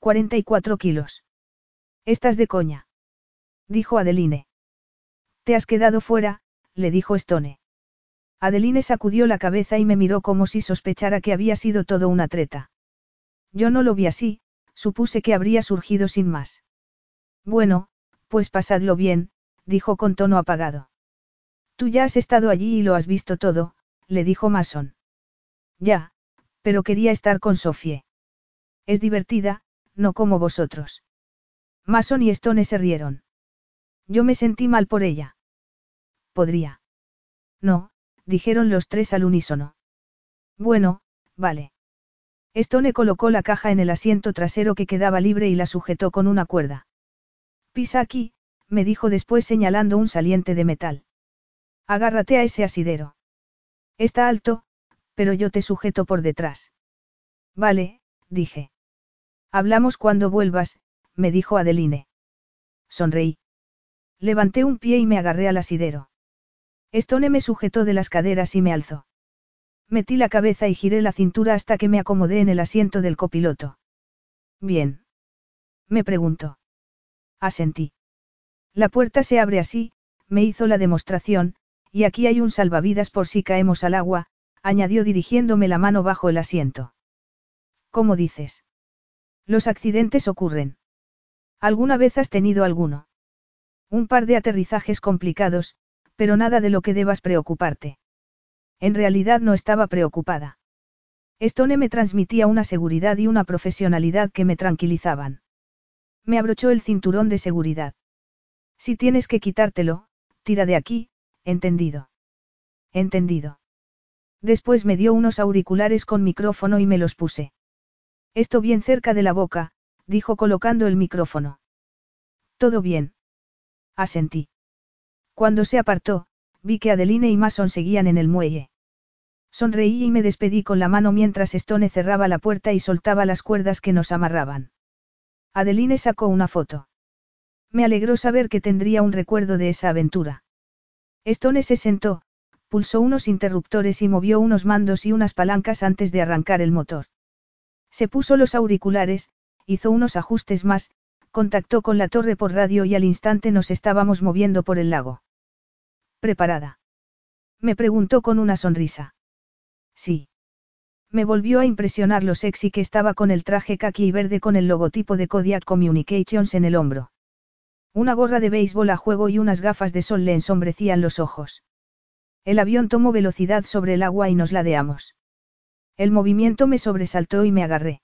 44 kilos. Estás de coña. Dijo Adeline. Te has quedado fuera, le dijo Stone. Adeline sacudió la cabeza y me miró como si sospechara que había sido todo una treta. Yo no lo vi así, supuse que habría surgido sin más. Bueno, pues pasadlo bien, dijo con tono apagado. Tú ya has estado allí y lo has visto todo, le dijo Mason. Ya, pero quería estar con Sofie. Es divertida, no como vosotros. Mason y Stone se rieron. Yo me sentí mal por ella. Podría. No, dijeron los tres al unísono. Bueno, vale. Stone colocó la caja en el asiento trasero que quedaba libre y la sujetó con una cuerda. Pisa aquí, me dijo después señalando un saliente de metal. Agárrate a ese asidero. Está alto, pero yo te sujeto por detrás. Vale, dije. Hablamos cuando vuelvas, me dijo Adeline. Sonreí. Levanté un pie y me agarré al asidero. Stone me sujetó de las caderas y me alzó. Metí la cabeza y giré la cintura hasta que me acomodé en el asiento del copiloto. Bien. Me preguntó. Asentí. La puerta se abre así, me hizo la demostración, y aquí hay un salvavidas por si caemos al agua, añadió dirigiéndome la mano bajo el asiento. ¿Cómo dices? Los accidentes ocurren. ¿Alguna vez has tenido alguno? Un par de aterrizajes complicados, pero nada de lo que debas preocuparte. En realidad no estaba preocupada. Stone me transmitía una seguridad y una profesionalidad que me tranquilizaban. Me abrochó el cinturón de seguridad. Si tienes que quitártelo, tira de aquí, entendido. Entendido. Después me dio unos auriculares con micrófono y me los puse. Esto bien cerca de la boca, dijo colocando el micrófono. Todo bien. Asentí. Cuando se apartó, vi que Adeline y Mason seguían en el muelle. Sonreí y me despedí con la mano mientras Stone cerraba la puerta y soltaba las cuerdas que nos amarraban. Adeline sacó una foto. Me alegró saber que tendría un recuerdo de esa aventura. Stone se sentó, pulsó unos interruptores y movió unos mandos y unas palancas antes de arrancar el motor. Se puso los auriculares, hizo unos ajustes más, contactó con la torre por radio y al instante nos estábamos moviendo por el lago. ¿Preparada? Me preguntó con una sonrisa. Sí. Me volvió a impresionar lo sexy que estaba con el traje kaki y verde con el logotipo de Kodiak Communications en el hombro. Una gorra de béisbol a juego y unas gafas de sol le ensombrecían los ojos. El avión tomó velocidad sobre el agua y nos ladeamos. El movimiento me sobresaltó y me agarré.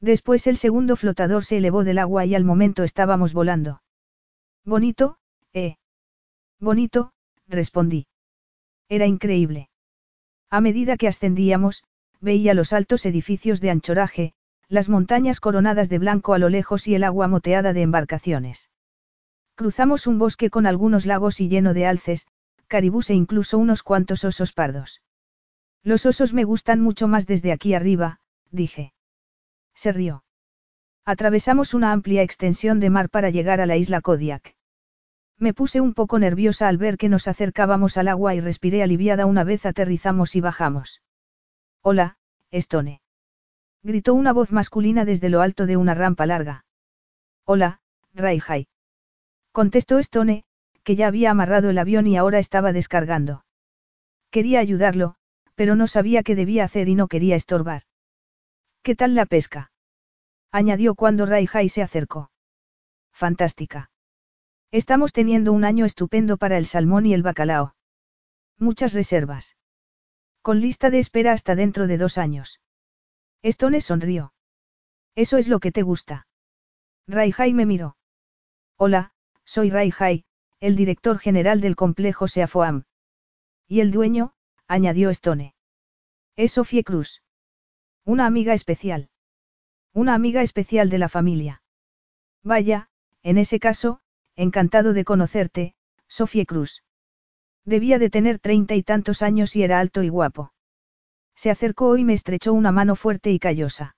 Después el segundo flotador se elevó del agua y al momento estábamos volando. Bonito, eh. Bonito, respondí. Era increíble. A medida que ascendíamos, veía los altos edificios de anchoraje, las montañas coronadas de blanco a lo lejos y el agua moteada de embarcaciones. Cruzamos un bosque con algunos lagos y lleno de alces, caribús e incluso unos cuantos osos pardos. Los osos me gustan mucho más desde aquí arriba, dije. Se rió. Atravesamos una amplia extensión de mar para llegar a la isla Kodiak. Me puse un poco nerviosa al ver que nos acercábamos al agua y respiré aliviada una vez aterrizamos y bajamos. Hola, Stone. Gritó una voz masculina desde lo alto de una rampa larga. Hola, Raihai. Contestó Stone, que ya había amarrado el avión y ahora estaba descargando. Quería ayudarlo, pero no sabía qué debía hacer y no quería estorbar. ¿Qué tal la pesca? añadió cuando Raihai se acercó. Fantástica. Estamos teniendo un año estupendo para el salmón y el bacalao. Muchas reservas. Con lista de espera hasta dentro de dos años. Stone sonrió. Eso es lo que te gusta. Raihai me miró. Hola, soy Raihai, el director general del complejo Seafoam. Y el dueño, añadió Stone. Es Sofie Cruz. Una amiga especial. Una amiga especial de la familia. Vaya, en ese caso, encantado de conocerte, Sofía Cruz. Debía de tener treinta y tantos años y era alto y guapo. Se acercó y me estrechó una mano fuerte y callosa.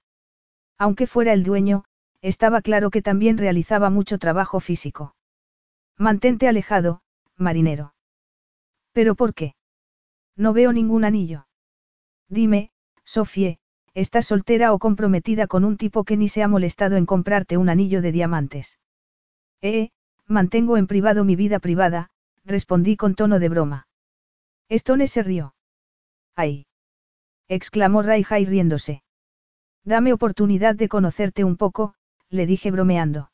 Aunque fuera el dueño, estaba claro que también realizaba mucho trabajo físico. Mantente alejado, marinero. ¿Pero por qué? No veo ningún anillo. Dime, Sofie, ¿estás soltera o comprometida con un tipo que ni se ha molestado en comprarte un anillo de diamantes? Eh, mantengo en privado mi vida privada, respondí con tono de broma. Stone se rió. ¡Ay! exclamó Raihai riéndose. Dame oportunidad de conocerte un poco, le dije bromeando.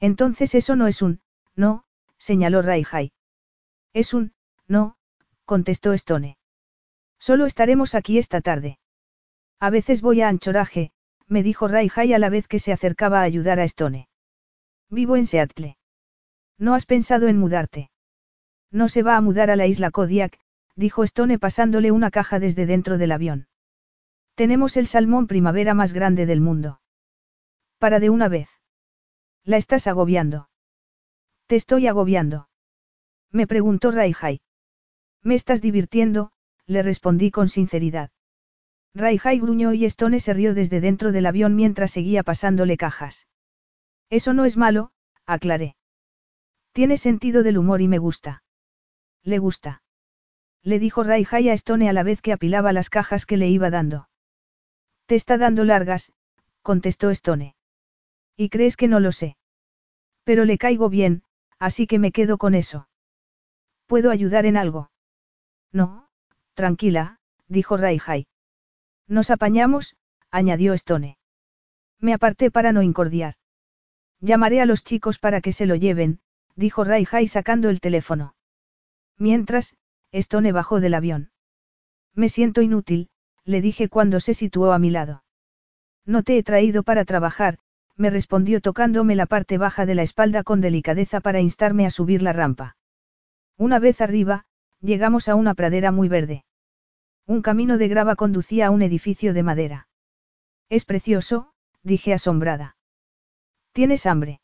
Entonces eso no es un, no, señaló Raihai. Es un, no, contestó Stone. Solo estaremos aquí esta tarde. A veces voy a anchoraje, me dijo Raihai a la vez que se acercaba a ayudar a Stone. Vivo en Seattle. ¿No has pensado en mudarte? No se va a mudar a la isla Kodiak, dijo Stone pasándole una caja desde dentro del avión. Tenemos el salmón primavera más grande del mundo. Para de una vez. La estás agobiando. Te estoy agobiando. Me preguntó Raihai. Me estás divirtiendo, le respondí con sinceridad. Raihai gruñó y Stone se rió desde dentro del avión mientras seguía pasándole cajas. Eso no es malo, aclaré. Tiene sentido del humor y me gusta. Le gusta. Le dijo Raihai a Stone a la vez que apilaba las cajas que le iba dando. Te está dando largas, contestó Stone. ¿Y crees que no lo sé? Pero le caigo bien, así que me quedo con eso. ¿Puedo ayudar en algo? No, tranquila, dijo Raihai. Nos apañamos, añadió Stone. Me aparté para no incordiar. Llamaré a los chicos para que se lo lleven, dijo Raihai sacando el teléfono. Mientras, Stone bajó del avión. Me siento inútil, le dije cuando se situó a mi lado. No te he traído para trabajar, me respondió tocándome la parte baja de la espalda con delicadeza para instarme a subir la rampa. Una vez arriba, llegamos a una pradera muy verde. Un camino de grava conducía a un edificio de madera. Es precioso, dije asombrada. ¿Tienes hambre?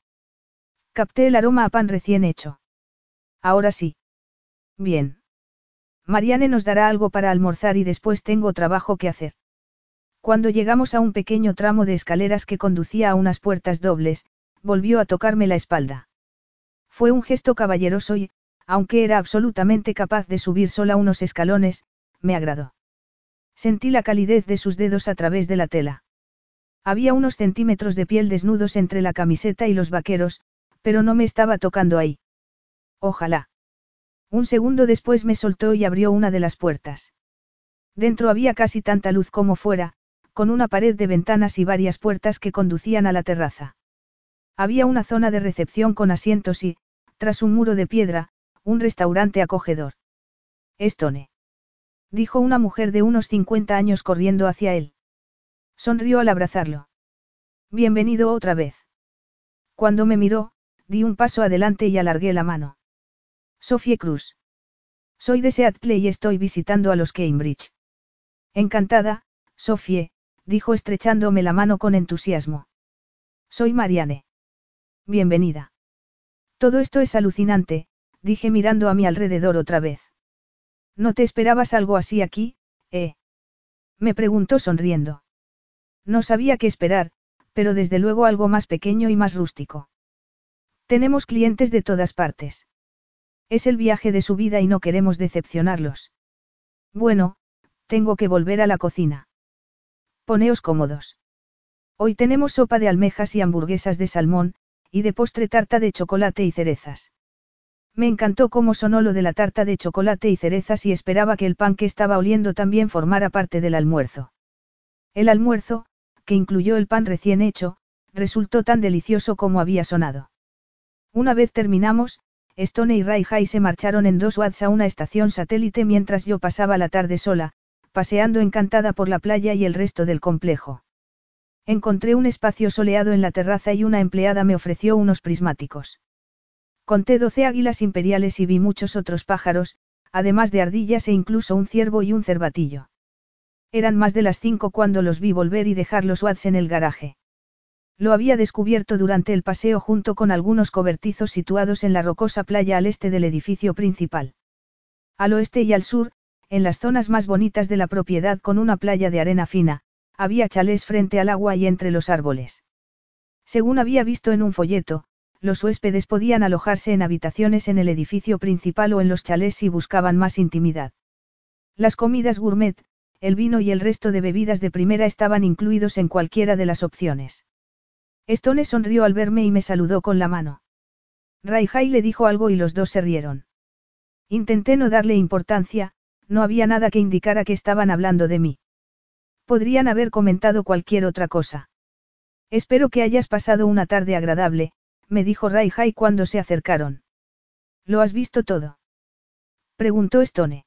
Capté el aroma a pan recién hecho. Ahora sí. Bien. Mariane nos dará algo para almorzar y después tengo trabajo que hacer. Cuando llegamos a un pequeño tramo de escaleras que conducía a unas puertas dobles, volvió a tocarme la espalda. Fue un gesto caballeroso y, aunque era absolutamente capaz de subir sola unos escalones, me agradó. Sentí la calidez de sus dedos a través de la tela. Había unos centímetros de piel desnudos entre la camiseta y los vaqueros, pero no me estaba tocando ahí. Ojalá. Un segundo después me soltó y abrió una de las puertas. Dentro había casi tanta luz como fuera, con una pared de ventanas y varias puertas que conducían a la terraza. Había una zona de recepción con asientos y, tras un muro de piedra, un restaurante acogedor. Estone. Dijo una mujer de unos 50 años corriendo hacia él. Sonrió al abrazarlo. Bienvenido otra vez. Cuando me miró, di un paso adelante y alargué la mano. Sofie Cruz. Soy de Seattle y estoy visitando a los Cambridge. Encantada, Sofie, dijo estrechándome la mano con entusiasmo. Soy Mariane. Bienvenida. Todo esto es alucinante, dije mirando a mi alrededor otra vez. ¿No te esperabas algo así aquí, eh? Me preguntó sonriendo. No sabía qué esperar, pero desde luego algo más pequeño y más rústico. Tenemos clientes de todas partes. Es el viaje de su vida y no queremos decepcionarlos. Bueno, tengo que volver a la cocina. Poneos cómodos. Hoy tenemos sopa de almejas y hamburguesas de salmón, y de postre tarta de chocolate y cerezas. Me encantó cómo sonó lo de la tarta de chocolate y cerezas y esperaba que el pan que estaba oliendo también formara parte del almuerzo. El almuerzo, que incluyó el pan recién hecho, resultó tan delicioso como había sonado. Una vez terminamos, Stone y Raihai se marcharon en dos watts a una estación satélite mientras yo pasaba la tarde sola, paseando encantada por la playa y el resto del complejo. Encontré un espacio soleado en la terraza y una empleada me ofreció unos prismáticos. Conté doce águilas imperiales y vi muchos otros pájaros, además de ardillas e incluso un ciervo y un cervatillo. Eran más de las cinco cuando los vi volver y dejar los watts en el garaje. Lo había descubierto durante el paseo junto con algunos cobertizos situados en la rocosa playa al este del edificio principal. Al oeste y al sur, en las zonas más bonitas de la propiedad con una playa de arena fina, había chalés frente al agua y entre los árboles. Según había visto en un folleto, los huéspedes podían alojarse en habitaciones en el edificio principal o en los chalés si buscaban más intimidad. Las comidas gourmet, el vino y el resto de bebidas de primera estaban incluidos en cualquiera de las opciones. Stone sonrió al verme y me saludó con la mano. Raihai le dijo algo y los dos se rieron. Intenté no darle importancia, no había nada que indicara que estaban hablando de mí. Podrían haber comentado cualquier otra cosa. Espero que hayas pasado una tarde agradable, me dijo Raihai cuando se acercaron. ¿Lo has visto todo? Preguntó Stone.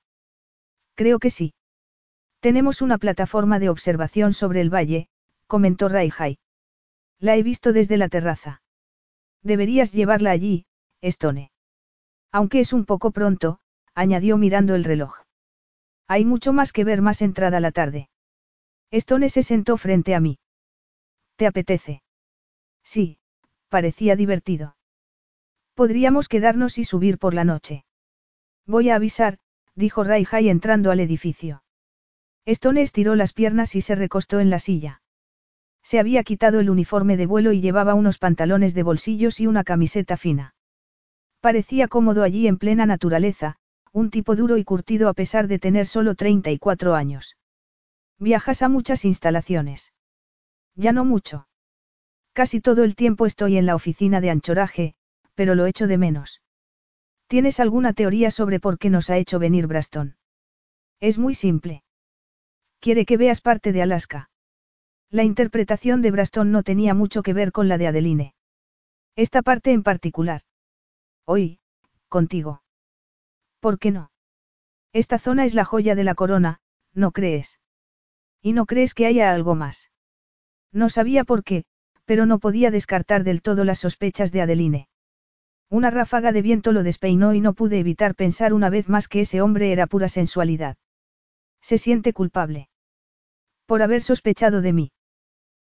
Creo que sí. Tenemos una plataforma de observación sobre el valle, comentó Raihai. La he visto desde la terraza. Deberías llevarla allí, Stone. Aunque es un poco pronto, añadió mirando el reloj. Hay mucho más que ver más entrada la tarde. Stone se sentó frente a mí. ¿Te apetece? Sí, parecía divertido. Podríamos quedarnos y subir por la noche. Voy a avisar, dijo Raihai entrando al edificio. Stone estiró las piernas y se recostó en la silla. Se había quitado el uniforme de vuelo y llevaba unos pantalones de bolsillos y una camiseta fina. Parecía cómodo allí en plena naturaleza, un tipo duro y curtido a pesar de tener solo 34 años. Viajas a muchas instalaciones. Ya no mucho. Casi todo el tiempo estoy en la oficina de anchoraje, pero lo echo de menos. ¿Tienes alguna teoría sobre por qué nos ha hecho venir Braston? Es muy simple. Quiere que veas parte de Alaska. La interpretación de Braston no tenía mucho que ver con la de Adeline. Esta parte en particular. Hoy, contigo. ¿Por qué no? Esta zona es la joya de la corona, ¿no crees? ¿Y no crees que haya algo más? No sabía por qué, pero no podía descartar del todo las sospechas de Adeline. Una ráfaga de viento lo despeinó y no pude evitar pensar una vez más que ese hombre era pura sensualidad. Se siente culpable. Por haber sospechado de mí.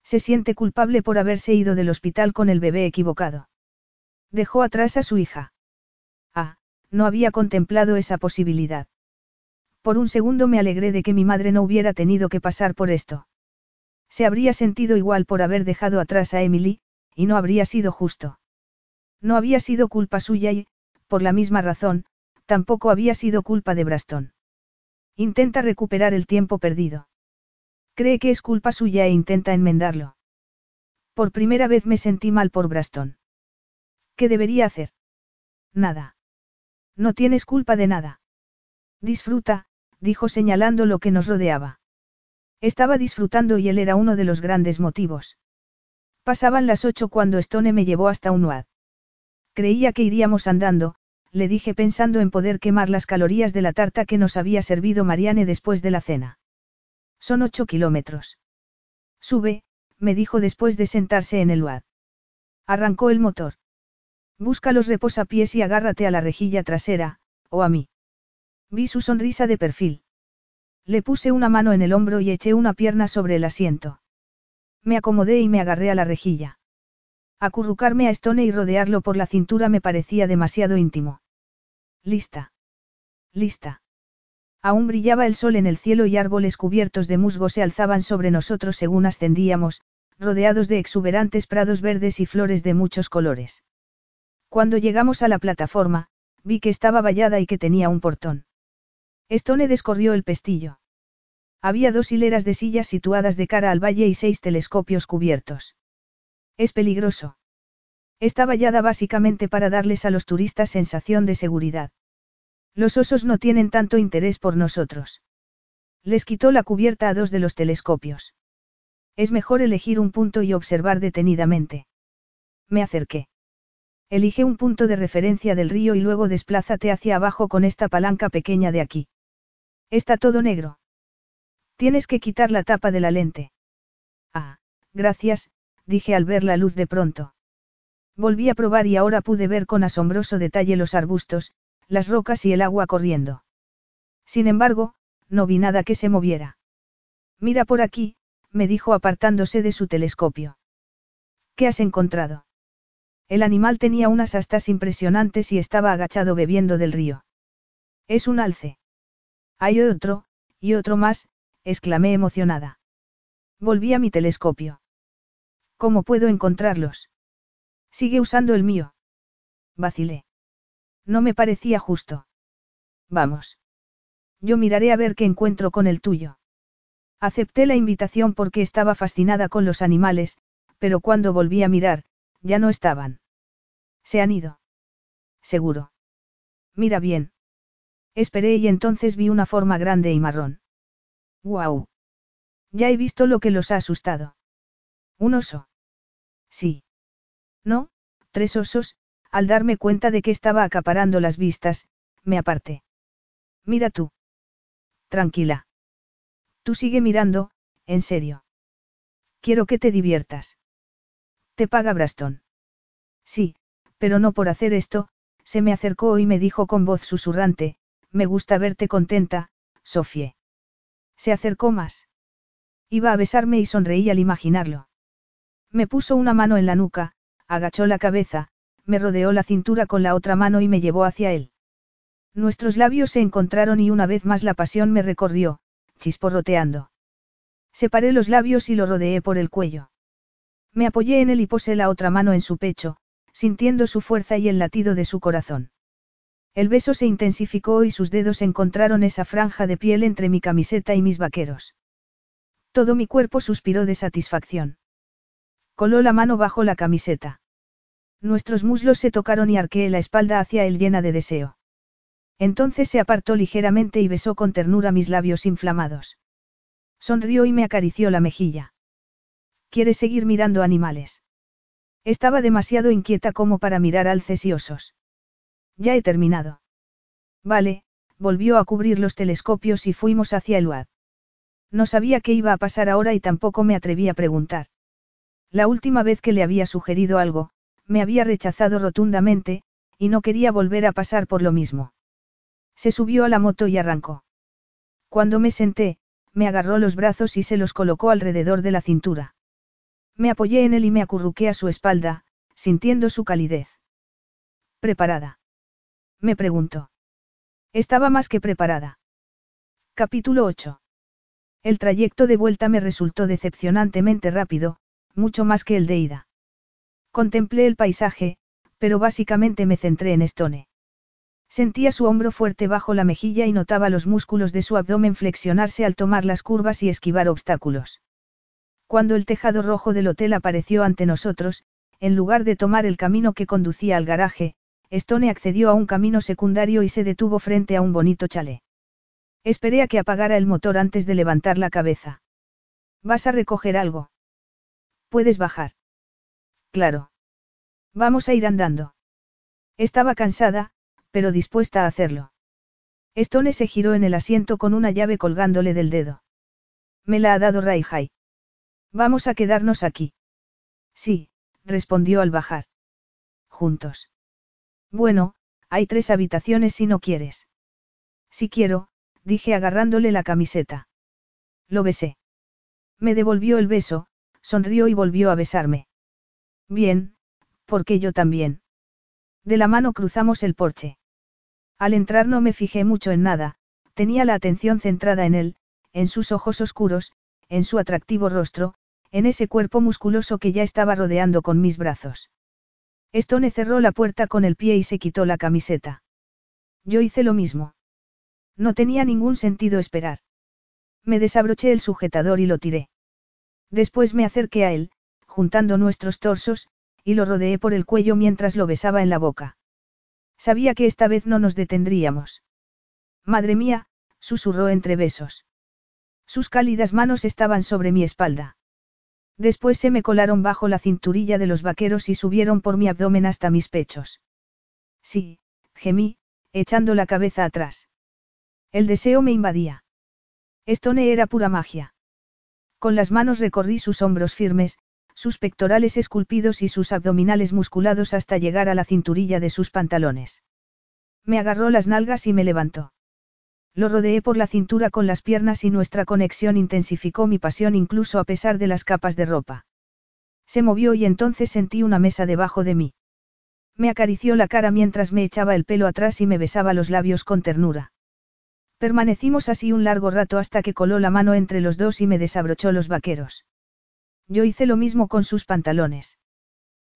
Se siente culpable por haberse ido del hospital con el bebé equivocado. Dejó atrás a su hija. Ah, no había contemplado esa posibilidad. Por un segundo me alegré de que mi madre no hubiera tenido que pasar por esto. Se habría sentido igual por haber dejado atrás a Emily, y no habría sido justo. No había sido culpa suya y, por la misma razón, tampoco había sido culpa de Braston. Intenta recuperar el tiempo perdido. Cree que es culpa suya e intenta enmendarlo. Por primera vez me sentí mal por Braston. ¿Qué debería hacer? Nada. No tienes culpa de nada. Disfruta, dijo señalando lo que nos rodeaba. Estaba disfrutando y él era uno de los grandes motivos. Pasaban las ocho cuando Stone me llevó hasta un UAD. Creía que iríamos andando, le dije pensando en poder quemar las calorías de la tarta que nos había servido Mariane después de la cena. Son ocho kilómetros. Sube, me dijo después de sentarse en el UAD. Arrancó el motor. Busca los reposapiés y agárrate a la rejilla trasera, o a mí. Vi su sonrisa de perfil. Le puse una mano en el hombro y eché una pierna sobre el asiento. Me acomodé y me agarré a la rejilla. Acurrucarme a Stone y rodearlo por la cintura me parecía demasiado íntimo. Lista. Lista. Aún brillaba el sol en el cielo y árboles cubiertos de musgo se alzaban sobre nosotros según ascendíamos, rodeados de exuberantes prados verdes y flores de muchos colores. Cuando llegamos a la plataforma, vi que estaba vallada y que tenía un portón. Stone descorrió el pestillo. Había dos hileras de sillas situadas de cara al valle y seis telescopios cubiertos. Es peligroso. Está vallada básicamente para darles a los turistas sensación de seguridad. Los osos no tienen tanto interés por nosotros. Les quitó la cubierta a dos de los telescopios. Es mejor elegir un punto y observar detenidamente. Me acerqué. Elige un punto de referencia del río y luego desplázate hacia abajo con esta palanca pequeña de aquí. Está todo negro. Tienes que quitar la tapa de la lente. Ah, gracias, dije al ver la luz de pronto. Volví a probar y ahora pude ver con asombroso detalle los arbustos, las rocas y el agua corriendo. Sin embargo, no vi nada que se moviera. Mira por aquí, me dijo apartándose de su telescopio. ¿Qué has encontrado? El animal tenía unas astas impresionantes y estaba agachado bebiendo del río. Es un alce. Hay otro, y otro más, exclamé emocionada. Volví a mi telescopio. ¿Cómo puedo encontrarlos? Sigue usando el mío. Vacilé. No me parecía justo. Vamos. Yo miraré a ver qué encuentro con el tuyo. Acepté la invitación porque estaba fascinada con los animales, pero cuando volví a mirar, ya no estaban. Se han ido. Seguro. Mira bien. Esperé y entonces vi una forma grande y marrón. ¡Guau! Ya he visto lo que los ha asustado. ¿Un oso? Sí. No, tres osos, al darme cuenta de que estaba acaparando las vistas, me aparté. Mira tú. Tranquila. Tú sigue mirando, en serio. Quiero que te diviertas. Te paga Braston. Sí, pero no por hacer esto, se me acercó y me dijo con voz susurrante, me gusta verte contenta, Sofie. Se acercó más. Iba a besarme y sonreí al imaginarlo. Me puso una mano en la nuca, agachó la cabeza, me rodeó la cintura con la otra mano y me llevó hacia él. Nuestros labios se encontraron y una vez más la pasión me recorrió, chisporroteando. Separé los labios y lo rodeé por el cuello. Me apoyé en él y posé la otra mano en su pecho, sintiendo su fuerza y el latido de su corazón. El beso se intensificó y sus dedos encontraron esa franja de piel entre mi camiseta y mis vaqueros. Todo mi cuerpo suspiró de satisfacción. Coló la mano bajo la camiseta. Nuestros muslos se tocaron y arqueé la espalda hacia él llena de deseo. Entonces se apartó ligeramente y besó con ternura mis labios inflamados. Sonrió y me acarició la mejilla. ¿Quieres seguir mirando animales? Estaba demasiado inquieta como para mirar alces y osos. Ya he terminado. Vale, volvió a cubrir los telescopios y fuimos hacia el UAD. No sabía qué iba a pasar ahora y tampoco me atreví a preguntar. La última vez que le había sugerido algo, me había rechazado rotundamente, y no quería volver a pasar por lo mismo. Se subió a la moto y arrancó. Cuando me senté, me agarró los brazos y se los colocó alrededor de la cintura. Me apoyé en él y me acurruqué a su espalda, sintiendo su calidez. ¿Preparada? Me preguntó. Estaba más que preparada. Capítulo 8. El trayecto de vuelta me resultó decepcionantemente rápido, mucho más que el de ida. Contemplé el paisaje, pero básicamente me centré en Stone. Sentía su hombro fuerte bajo la mejilla y notaba los músculos de su abdomen flexionarse al tomar las curvas y esquivar obstáculos. Cuando el tejado rojo del hotel apareció ante nosotros, en lugar de tomar el camino que conducía al garaje, Stone accedió a un camino secundario y se detuvo frente a un bonito chalet. Esperé a que apagara el motor antes de levantar la cabeza. ¿Vas a recoger algo? Puedes bajar. Claro. Vamos a ir andando. Estaba cansada, pero dispuesta a hacerlo. Stone se giró en el asiento con una llave colgándole del dedo. Me la ha dado Raihai. Vamos a quedarnos aquí. Sí, respondió al bajar. Juntos. Bueno, hay tres habitaciones si no quieres. Si quiero, dije agarrándole la camiseta. Lo besé. Me devolvió el beso, sonrió y volvió a besarme. Bien, porque yo también. De la mano cruzamos el porche. Al entrar no me fijé mucho en nada, tenía la atención centrada en él, en sus ojos oscuros, en su atractivo rostro, en ese cuerpo musculoso que ya estaba rodeando con mis brazos. Stone cerró la puerta con el pie y se quitó la camiseta. Yo hice lo mismo. No tenía ningún sentido esperar. Me desabroché el sujetador y lo tiré. Después me acerqué a él, juntando nuestros torsos, y lo rodeé por el cuello mientras lo besaba en la boca. Sabía que esta vez no nos detendríamos. Madre mía, susurró entre besos. Sus cálidas manos estaban sobre mi espalda. Después se me colaron bajo la cinturilla de los vaqueros y subieron por mi abdomen hasta mis pechos. Sí, gemí, echando la cabeza atrás. El deseo me invadía. Stone era pura magia. Con las manos recorrí sus hombros firmes, sus pectorales esculpidos y sus abdominales musculados hasta llegar a la cinturilla de sus pantalones. Me agarró las nalgas y me levantó. Lo rodeé por la cintura con las piernas y nuestra conexión intensificó mi pasión incluso a pesar de las capas de ropa. Se movió y entonces sentí una mesa debajo de mí. Me acarició la cara mientras me echaba el pelo atrás y me besaba los labios con ternura. Permanecimos así un largo rato hasta que coló la mano entre los dos y me desabrochó los vaqueros. Yo hice lo mismo con sus pantalones.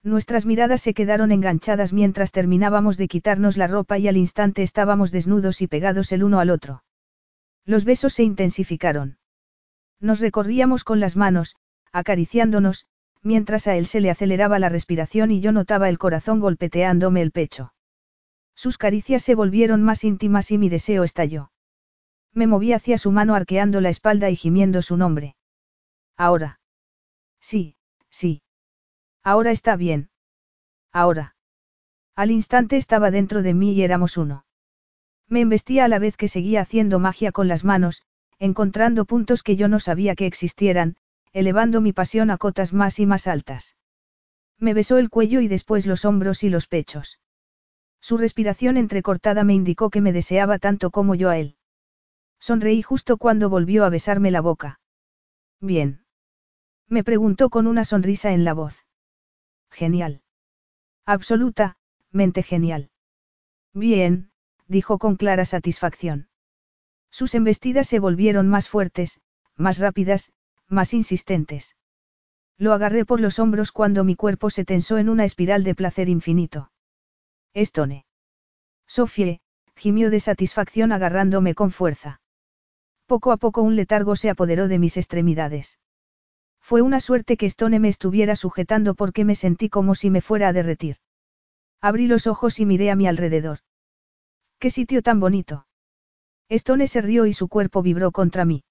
Nuestras miradas se quedaron enganchadas mientras terminábamos de quitarnos la ropa y al instante estábamos desnudos y pegados el uno al otro. Los besos se intensificaron. Nos recorríamos con las manos, acariciándonos, mientras a él se le aceleraba la respiración y yo notaba el corazón golpeteándome el pecho. Sus caricias se volvieron más íntimas y mi deseo estalló. Me moví hacia su mano arqueando la espalda y gimiendo su nombre. Ahora. Sí, sí. Ahora está bien. Ahora. Al instante estaba dentro de mí y éramos uno. Me embestía a la vez que seguía haciendo magia con las manos, encontrando puntos que yo no sabía que existieran, elevando mi pasión a cotas más y más altas. Me besó el cuello y después los hombros y los pechos. Su respiración entrecortada me indicó que me deseaba tanto como yo a él. Sonreí justo cuando volvió a besarme la boca. Bien. Me preguntó con una sonrisa en la voz. Genial. Absoluta, mente genial. Bien, dijo con clara satisfacción. Sus embestidas se volvieron más fuertes, más rápidas, más insistentes. Lo agarré por los hombros cuando mi cuerpo se tensó en una espiral de placer infinito. Estone. Sofie, gimió de satisfacción agarrándome con fuerza. Poco a poco un letargo se apoderó de mis extremidades. Fue una suerte que Stone me estuviera sujetando porque me sentí como si me fuera a derretir. Abrí los ojos y miré a mi alrededor. ¡Qué sitio tan bonito! Stone se rió y su cuerpo vibró contra mí.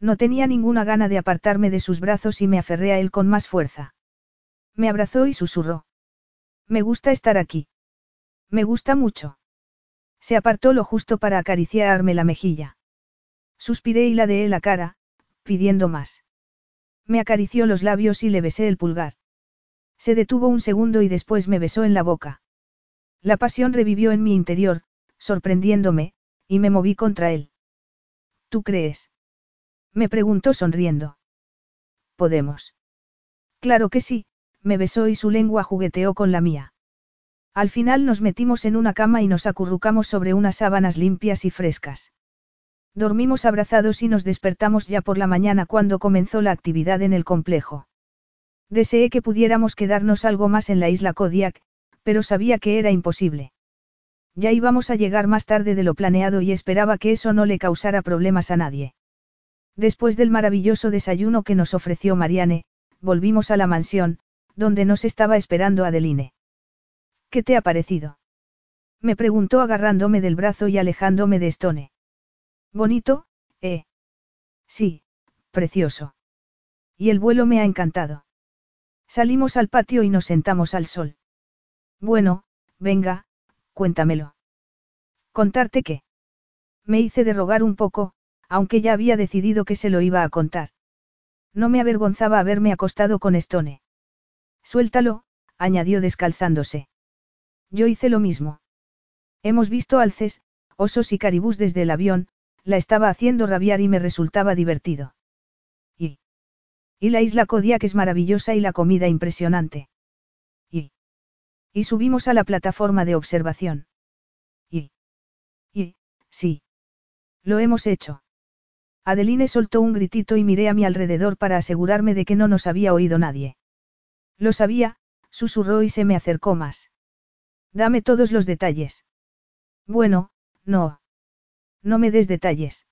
No tenía ninguna gana de apartarme de sus brazos y me aferré a él con más fuerza. Me abrazó y susurró. Me gusta estar aquí. Me gusta mucho. Se apartó lo justo para acariciarme la mejilla. Suspiré y ladeé la cara, pidiendo más. Me acarició los labios y le besé el pulgar. Se detuvo un segundo y después me besó en la boca. La pasión revivió en mi interior, sorprendiéndome, y me moví contra él. ¿Tú crees? Me preguntó sonriendo. Podemos. Claro que sí, me besó y su lengua jugueteó con la mía. Al final nos metimos en una cama y nos acurrucamos sobre unas sábanas limpias y frescas. Dormimos abrazados y nos despertamos ya por la mañana cuando comenzó la actividad en el complejo. Deseé que pudiéramos quedarnos algo más en la isla Kodiak, pero sabía que era imposible. Ya íbamos a llegar más tarde de lo planeado y esperaba que eso no le causara problemas a nadie. Después del maravilloso desayuno que nos ofreció Mariane, volvimos a la mansión, donde nos estaba esperando Adeline. ¿Qué te ha parecido? Me preguntó agarrándome del brazo y alejándome de Stone. Bonito, ¿eh? Sí, precioso. Y el vuelo me ha encantado. Salimos al patio y nos sentamos al sol. Bueno, venga, cuéntamelo. ¿Contarte qué? Me hice de rogar un poco, aunque ya había decidido que se lo iba a contar. No me avergonzaba haberme acostado con Stone. Suéltalo, añadió descalzándose. Yo hice lo mismo. Hemos visto alces, osos y caribús desde el avión, la estaba haciendo rabiar y me resultaba divertido. Y. Y la isla Kodiak es maravillosa y la comida impresionante. Y. Y subimos a la plataforma de observación. Y. Y, sí. Lo hemos hecho. Adeline soltó un gritito y miré a mi alrededor para asegurarme de que no nos había oído nadie. Lo sabía, susurró y se me acercó más. Dame todos los detalles. Bueno, no. No me des detalles.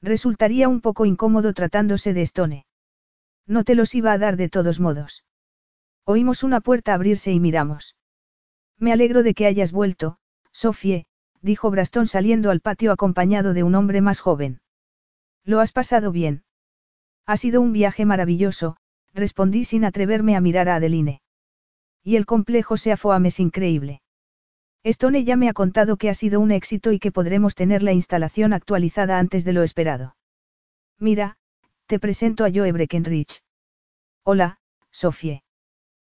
Resultaría un poco incómodo tratándose de Stone. No te los iba a dar de todos modos. Oímos una puerta abrirse y miramos. Me alegro de que hayas vuelto, Sofie, dijo Brastón saliendo al patio acompañado de un hombre más joven. ¿Lo has pasado bien? Ha sido un viaje maravilloso, respondí sin atreverme a mirar a Adeline. Y el complejo Seafoam es increíble. Stone ya me ha contado que ha sido un éxito y que podremos tener la instalación actualizada antes de lo esperado. Mira, te presento a Joe Breckenridge. Hola, Sofie.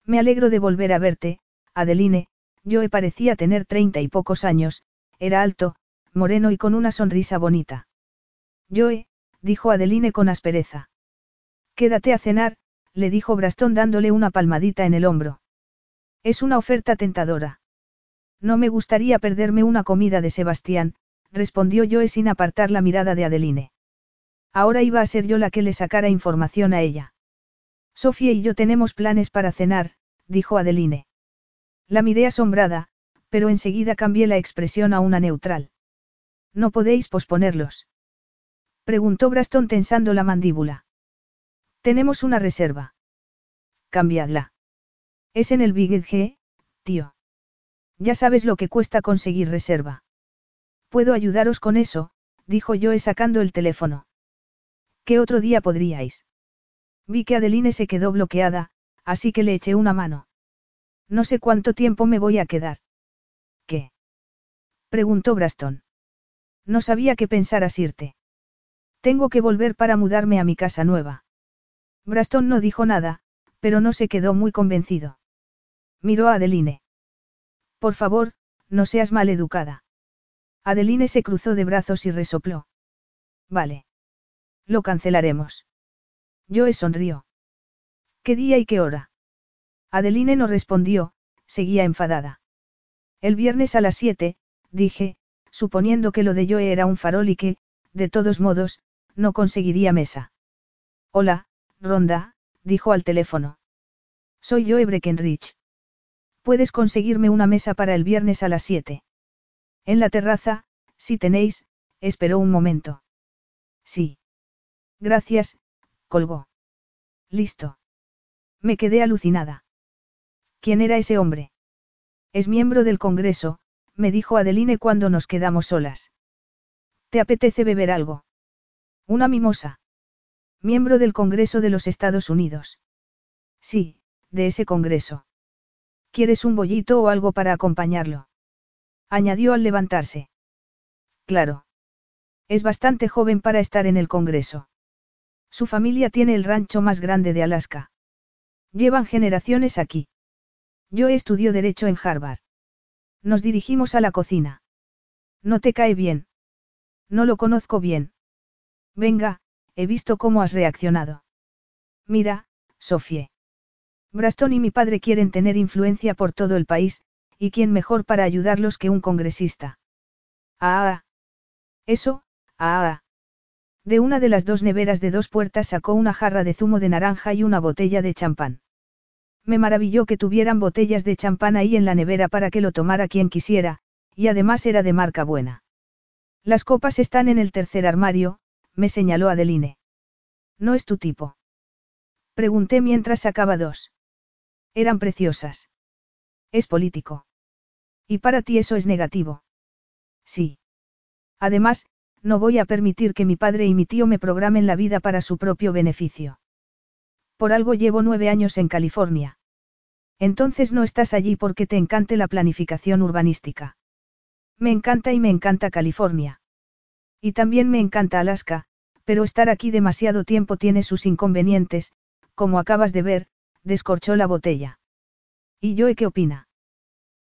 Me alegro de volver a verte, Adeline, Joe parecía tener treinta y pocos años, era alto, moreno y con una sonrisa bonita. Joe, dijo Adeline con aspereza. Quédate a cenar, le dijo Brastón dándole una palmadita en el hombro. Es una oferta tentadora. No me gustaría perderme una comida de Sebastián, respondió Joe sin apartar la mirada de Adeline. Ahora iba a ser yo la que le sacara información a ella. Sofía y yo tenemos planes para cenar, dijo Adeline. La miré asombrada, pero enseguida cambié la expresión a una neutral. No podéis posponerlos. Preguntó Braston tensando la mandíbula. Tenemos una reserva. Cambiadla. Es en el Big G, tío. Ya sabes lo que cuesta conseguir reserva. Puedo ayudaros con eso, dijo Joe sacando el teléfono. ¿Qué otro día podríais? Vi que Adeline se quedó bloqueada, así que le eché una mano. No sé cuánto tiempo me voy a quedar. ¿Qué? preguntó Braston. No sabía qué pensar asirte. Tengo que volver para mudarme a mi casa nueva. Braston no dijo nada, pero no se quedó muy convencido. Miró a Adeline. Por favor, no seas mal educada. Adeline se cruzó de brazos y resopló. Vale. Lo cancelaremos. Joe sonrió. ¿Qué día y qué hora? Adeline no respondió, seguía enfadada. El viernes a las siete, dije, suponiendo que lo de Joe era un farol y que, de todos modos, no conseguiría mesa. Hola, Ronda, dijo al teléfono. Soy yo Breckenridge. Puedes conseguirme una mesa para el viernes a las 7. En la terraza, si tenéis, esperó un momento. Sí. Gracias, colgó. Listo. Me quedé alucinada. ¿Quién era ese hombre? Es miembro del Congreso, me dijo Adeline cuando nos quedamos solas. ¿Te apetece beber algo? Una mimosa. Miembro del Congreso de los Estados Unidos. Sí, de ese Congreso. ¿Quieres un bollito o algo para acompañarlo? Añadió al levantarse. Claro. Es bastante joven para estar en el Congreso. Su familia tiene el rancho más grande de Alaska. Llevan generaciones aquí. Yo estudió Derecho en Harvard. Nos dirigimos a la cocina. ¿No te cae bien? No lo conozco bien. Venga, he visto cómo has reaccionado. Mira, Sofie. Braston y mi padre quieren tener influencia por todo el país, y quién mejor para ayudarlos que un congresista. Ah. Eso, ah. De una de las dos neveras de dos puertas sacó una jarra de zumo de naranja y una botella de champán. Me maravilló que tuvieran botellas de champán ahí en la nevera para que lo tomara quien quisiera, y además era de marca buena. Las copas están en el tercer armario, me señaló Adeline. ¿No es tu tipo? Pregunté mientras sacaba dos. Eran preciosas. Es político. Y para ti eso es negativo. Sí. Además, no voy a permitir que mi padre y mi tío me programen la vida para su propio beneficio. Por algo llevo nueve años en California. Entonces no estás allí porque te encante la planificación urbanística. Me encanta y me encanta California. Y también me encanta Alaska, pero estar aquí demasiado tiempo tiene sus inconvenientes, como acabas de ver, descorchó la botella. ¿Y yo qué opina?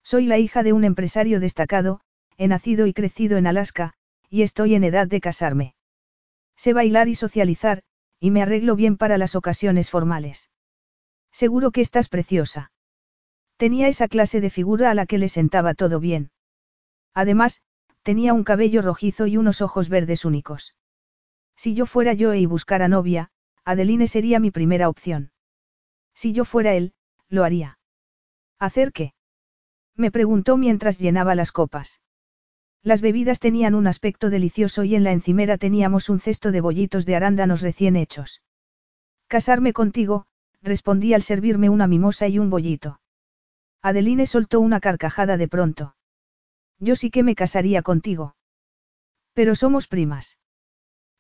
Soy la hija de un empresario destacado, he nacido y crecido en Alaska, y estoy en edad de casarme. Sé bailar y socializar, y me arreglo bien para las ocasiones formales. Seguro que estás preciosa. Tenía esa clase de figura a la que le sentaba todo bien. Además, tenía un cabello rojizo y unos ojos verdes únicos. Si yo fuera yo y buscara novia, Adeline sería mi primera opción. Si yo fuera él, lo haría. ¿Hacer qué? Me preguntó mientras llenaba las copas. Las bebidas tenían un aspecto delicioso y en la encimera teníamos un cesto de bollitos de arándanos recién hechos. Casarme contigo, respondí al servirme una mimosa y un bollito. Adeline soltó una carcajada de pronto. Yo sí que me casaría contigo. Pero somos primas.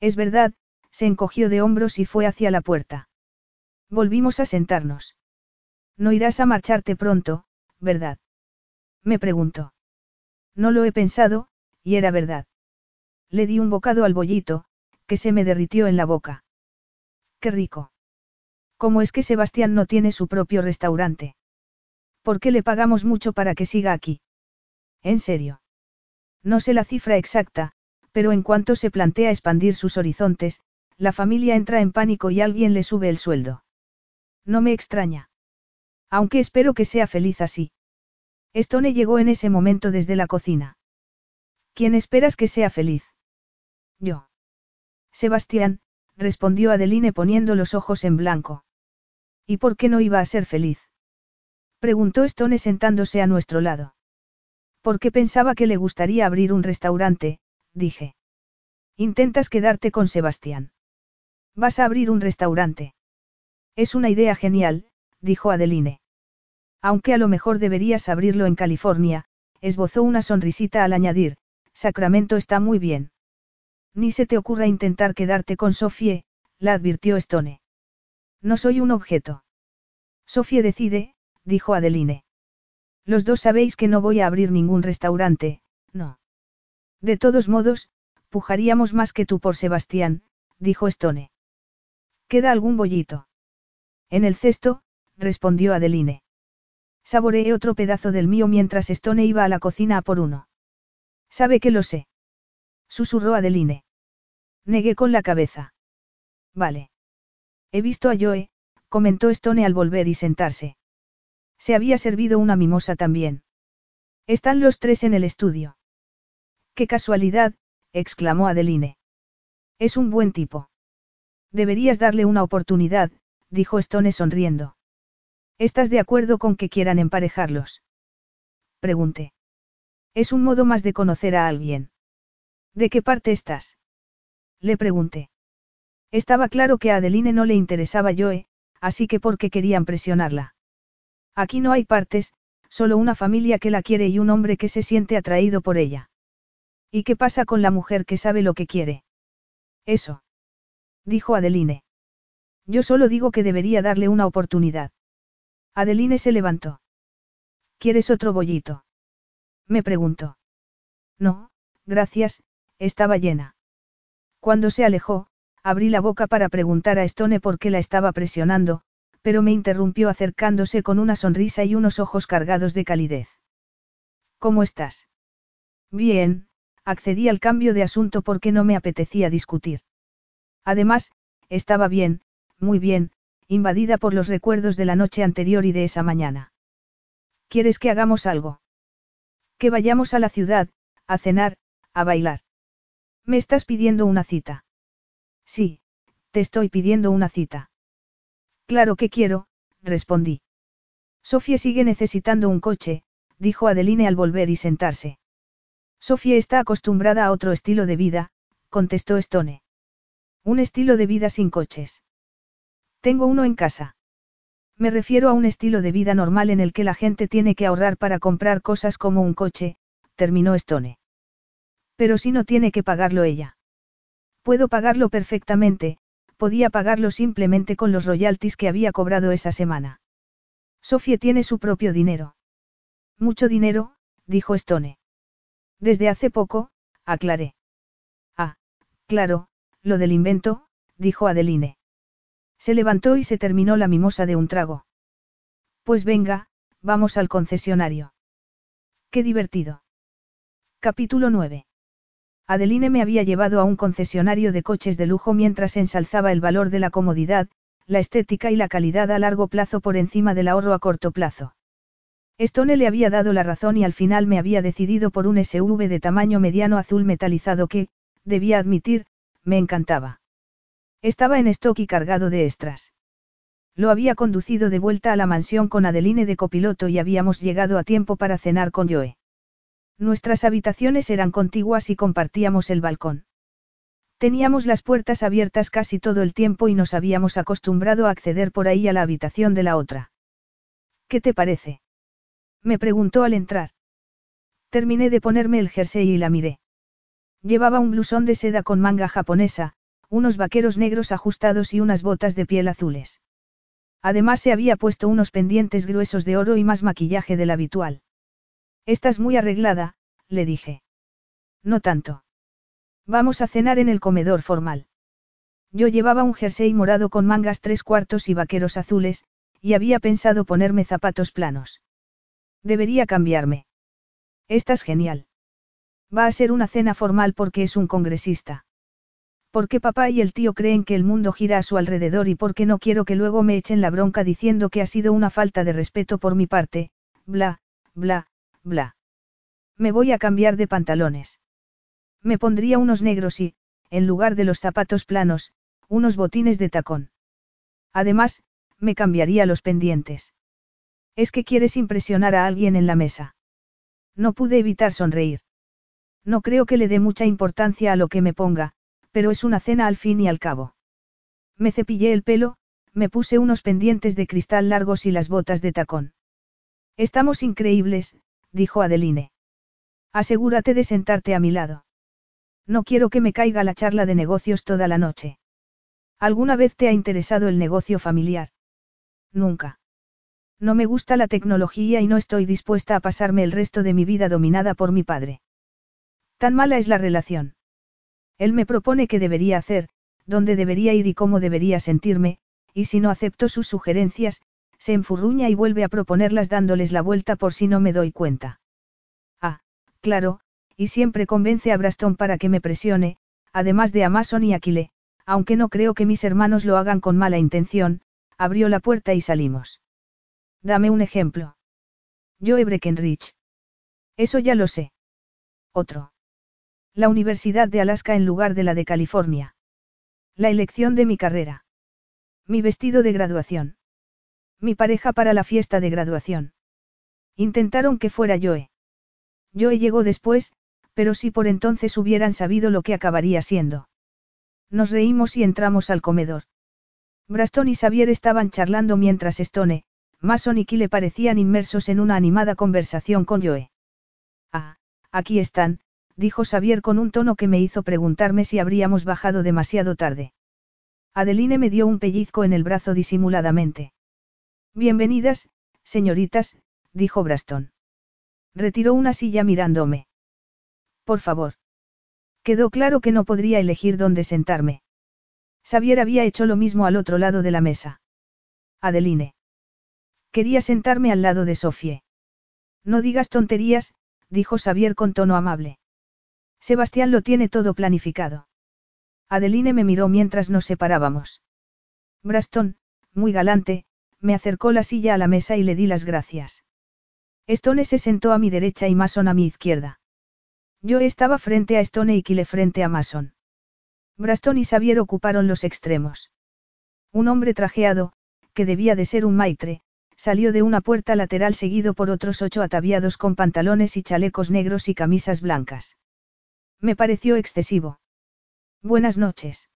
Es verdad, se encogió de hombros y fue hacia la puerta. Volvimos a sentarnos. No irás a marcharte pronto, ¿verdad? Me preguntó. No lo he pensado, y era verdad. Le di un bocado al bollito, que se me derritió en la boca. Qué rico. ¿Cómo es que Sebastián no tiene su propio restaurante? ¿Por qué le pagamos mucho para que siga aquí? ¿En serio? No sé la cifra exacta, pero en cuanto se plantea expandir sus horizontes, la familia entra en pánico y alguien le sube el sueldo. No me extraña. Aunque espero que sea feliz así. Stone llegó en ese momento desde la cocina. ¿Quién esperas que sea feliz? Yo. Sebastián, respondió Adeline poniendo los ojos en blanco. ¿Y por qué no iba a ser feliz? Preguntó Stone sentándose a nuestro lado. Porque pensaba que le gustaría abrir un restaurante, dije. Intentas quedarte con Sebastián. Vas a abrir un restaurante. Es una idea genial, dijo Adeline. Aunque a lo mejor deberías abrirlo en California, esbozó una sonrisita al añadir, Sacramento está muy bien. Ni se te ocurra intentar quedarte con Sofie, la advirtió Stone. No soy un objeto. Sofie decide, dijo Adeline. Los dos sabéis que no voy a abrir ningún restaurante, no. De todos modos, pujaríamos más que tú por Sebastián, dijo Stone. ¿Queda algún bollito? En el cesto, respondió Adeline. Saboreé otro pedazo del mío mientras Stone iba a la cocina a por uno. Sabe que lo sé. Susurró Adeline. Negué con la cabeza. Vale. He visto a Joe, comentó Stone al volver y sentarse. Se había servido una mimosa también. Están los tres en el estudio. ¡Qué casualidad! exclamó Adeline. Es un buen tipo. Deberías darle una oportunidad, dijo Stone sonriendo. ¿Estás de acuerdo con que quieran emparejarlos? Pregunté. Es un modo más de conocer a alguien. ¿De qué parte estás? Le pregunté. Estaba claro que a Adeline no le interesaba Joe, así que ¿por qué querían presionarla? Aquí no hay partes, solo una familia que la quiere y un hombre que se siente atraído por ella. ¿Y qué pasa con la mujer que sabe lo que quiere? Eso. Dijo Adeline. Yo solo digo que debería darle una oportunidad. Adeline se levantó. ¿Quieres otro bollito? Me preguntó. No, gracias, estaba llena. Cuando se alejó, abrí la boca para preguntar a Stone por qué la estaba presionando, pero me interrumpió acercándose con una sonrisa y unos ojos cargados de calidez. ¿Cómo estás? Bien, accedí al cambio de asunto porque no me apetecía discutir. Además, estaba bien, muy bien, invadida por los recuerdos de la noche anterior y de esa mañana. ¿Quieres que hagamos algo? Que vayamos a la ciudad, a cenar, a bailar. ¿Me estás pidiendo una cita? Sí, te estoy pidiendo una cita. Claro que quiero, respondí. Sofía sigue necesitando un coche, dijo Adeline al volver y sentarse. Sofía está acostumbrada a otro estilo de vida, contestó Stone. Un estilo de vida sin coches. Tengo uno en casa. Me refiero a un estilo de vida normal en el que la gente tiene que ahorrar para comprar cosas como un coche, terminó Stone. Pero si no tiene que pagarlo ella. Puedo pagarlo perfectamente, podía pagarlo simplemente con los royalties que había cobrado esa semana. Sofía tiene su propio dinero. Mucho dinero, dijo Stone. Desde hace poco, aclaré. Ah, claro, lo del invento, dijo Adeline. Se levantó y se terminó la mimosa de un trago. Pues venga, vamos al concesionario. Qué divertido. Capítulo 9. Adeline me había llevado a un concesionario de coches de lujo mientras ensalzaba el valor de la comodidad, la estética y la calidad a largo plazo por encima del ahorro a corto plazo. Stone le había dado la razón y al final me había decidido por un SUV de tamaño mediano azul metalizado que, debía admitir, me encantaba. Estaba en stock y cargado de extras. Lo había conducido de vuelta a la mansión con Adeline de copiloto y habíamos llegado a tiempo para cenar con Joe. Nuestras habitaciones eran contiguas y compartíamos el balcón. Teníamos las puertas abiertas casi todo el tiempo y nos habíamos acostumbrado a acceder por ahí a la habitación de la otra. ¿Qué te parece? Me preguntó al entrar. Terminé de ponerme el jersey y la miré. Llevaba un blusón de seda con manga japonesa, unos vaqueros negros ajustados y unas botas de piel azules. Además se había puesto unos pendientes gruesos de oro y más maquillaje del habitual. Estás muy arreglada, le dije. No tanto. Vamos a cenar en el comedor formal. Yo llevaba un jersey morado con mangas tres cuartos y vaqueros azules, y había pensado ponerme zapatos planos. Debería cambiarme. Estás genial. Va a ser una cena formal porque es un congresista. Porque papá y el tío creen que el mundo gira a su alrededor y porque no quiero que luego me echen la bronca diciendo que ha sido una falta de respeto por mi parte, bla, bla, bla. Me voy a cambiar de pantalones. Me pondría unos negros y, en lugar de los zapatos planos, unos botines de tacón. Además, me cambiaría los pendientes. Es que quieres impresionar a alguien en la mesa. No pude evitar sonreír. No creo que le dé mucha importancia a lo que me ponga, pero es una cena al fin y al cabo. Me cepillé el pelo, me puse unos pendientes de cristal largos y las botas de tacón. Estamos increíbles, dijo Adeline. Asegúrate de sentarte a mi lado. No quiero que me caiga la charla de negocios toda la noche. ¿Alguna vez te ha interesado el negocio familiar? Nunca. No me gusta la tecnología y no estoy dispuesta a pasarme el resto de mi vida dominada por mi padre. Tan mala es la relación. Él me propone qué debería hacer, dónde debería ir y cómo debería sentirme, y si no acepto sus sugerencias, se enfurruña y vuelve a proponerlas dándoles la vuelta por si no me doy cuenta. Ah, claro, y siempre convence a Braston para que me presione, además de a Mason y Aquile, aunque no creo que mis hermanos lo hagan con mala intención, abrió la puerta y salimos. Dame un ejemplo. Yo Breckenridge. Eso ya lo sé. Otro. La Universidad de Alaska en lugar de la de California. La elección de mi carrera. Mi vestido de graduación. Mi pareja para la fiesta de graduación. Intentaron que fuera Joe. Joe llegó después, pero si por entonces hubieran sabido lo que acabaría siendo. Nos reímos y entramos al comedor. Braston y Xavier estaban charlando mientras Stone, Mason y Kyle parecían inmersos en una animada conversación con Joe. Ah, aquí están, dijo Xavier con un tono que me hizo preguntarme si habríamos bajado demasiado tarde. Adeline me dio un pellizco en el brazo disimuladamente. Bienvenidas, señoritas, dijo Braston. Retiró una silla mirándome. Por favor. Quedó claro que no podría elegir dónde sentarme. Xavier había hecho lo mismo al otro lado de la mesa. Adeline. Quería sentarme al lado de Sofie. No digas tonterías, dijo Xavier con tono amable. Sebastián lo tiene todo planificado. Adeline me miró mientras nos separábamos. Braston, muy galante, me acercó la silla a la mesa y le di las gracias. Stone se sentó a mi derecha y Mason a mi izquierda. Yo estaba frente a Stone y Kyle frente a Mason. Braston y Xavier ocuparon los extremos. Un hombre trajeado, que debía de ser un maitre, salió de una puerta lateral seguido por otros ocho ataviados con pantalones y chalecos negros y camisas blancas. Me pareció excesivo. Buenas noches.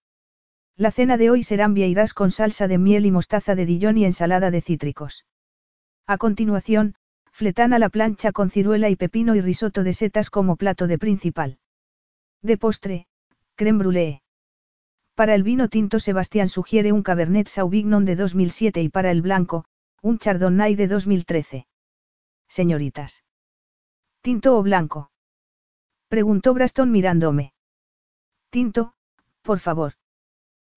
La cena de hoy serán vieiras con salsa de miel y mostaza de Dijon y ensalada de cítricos. A continuación, fletán a la plancha con ciruela y pepino y risotto de setas como plato de principal. De postre, creme brûlée. Para el vino tinto Sebastián sugiere un Cabernet Sauvignon de 2007 y para el blanco, un Chardonnay de 2013. Señoritas. ¿Tinto o blanco? Preguntó Braston mirándome. Tinto, por favor.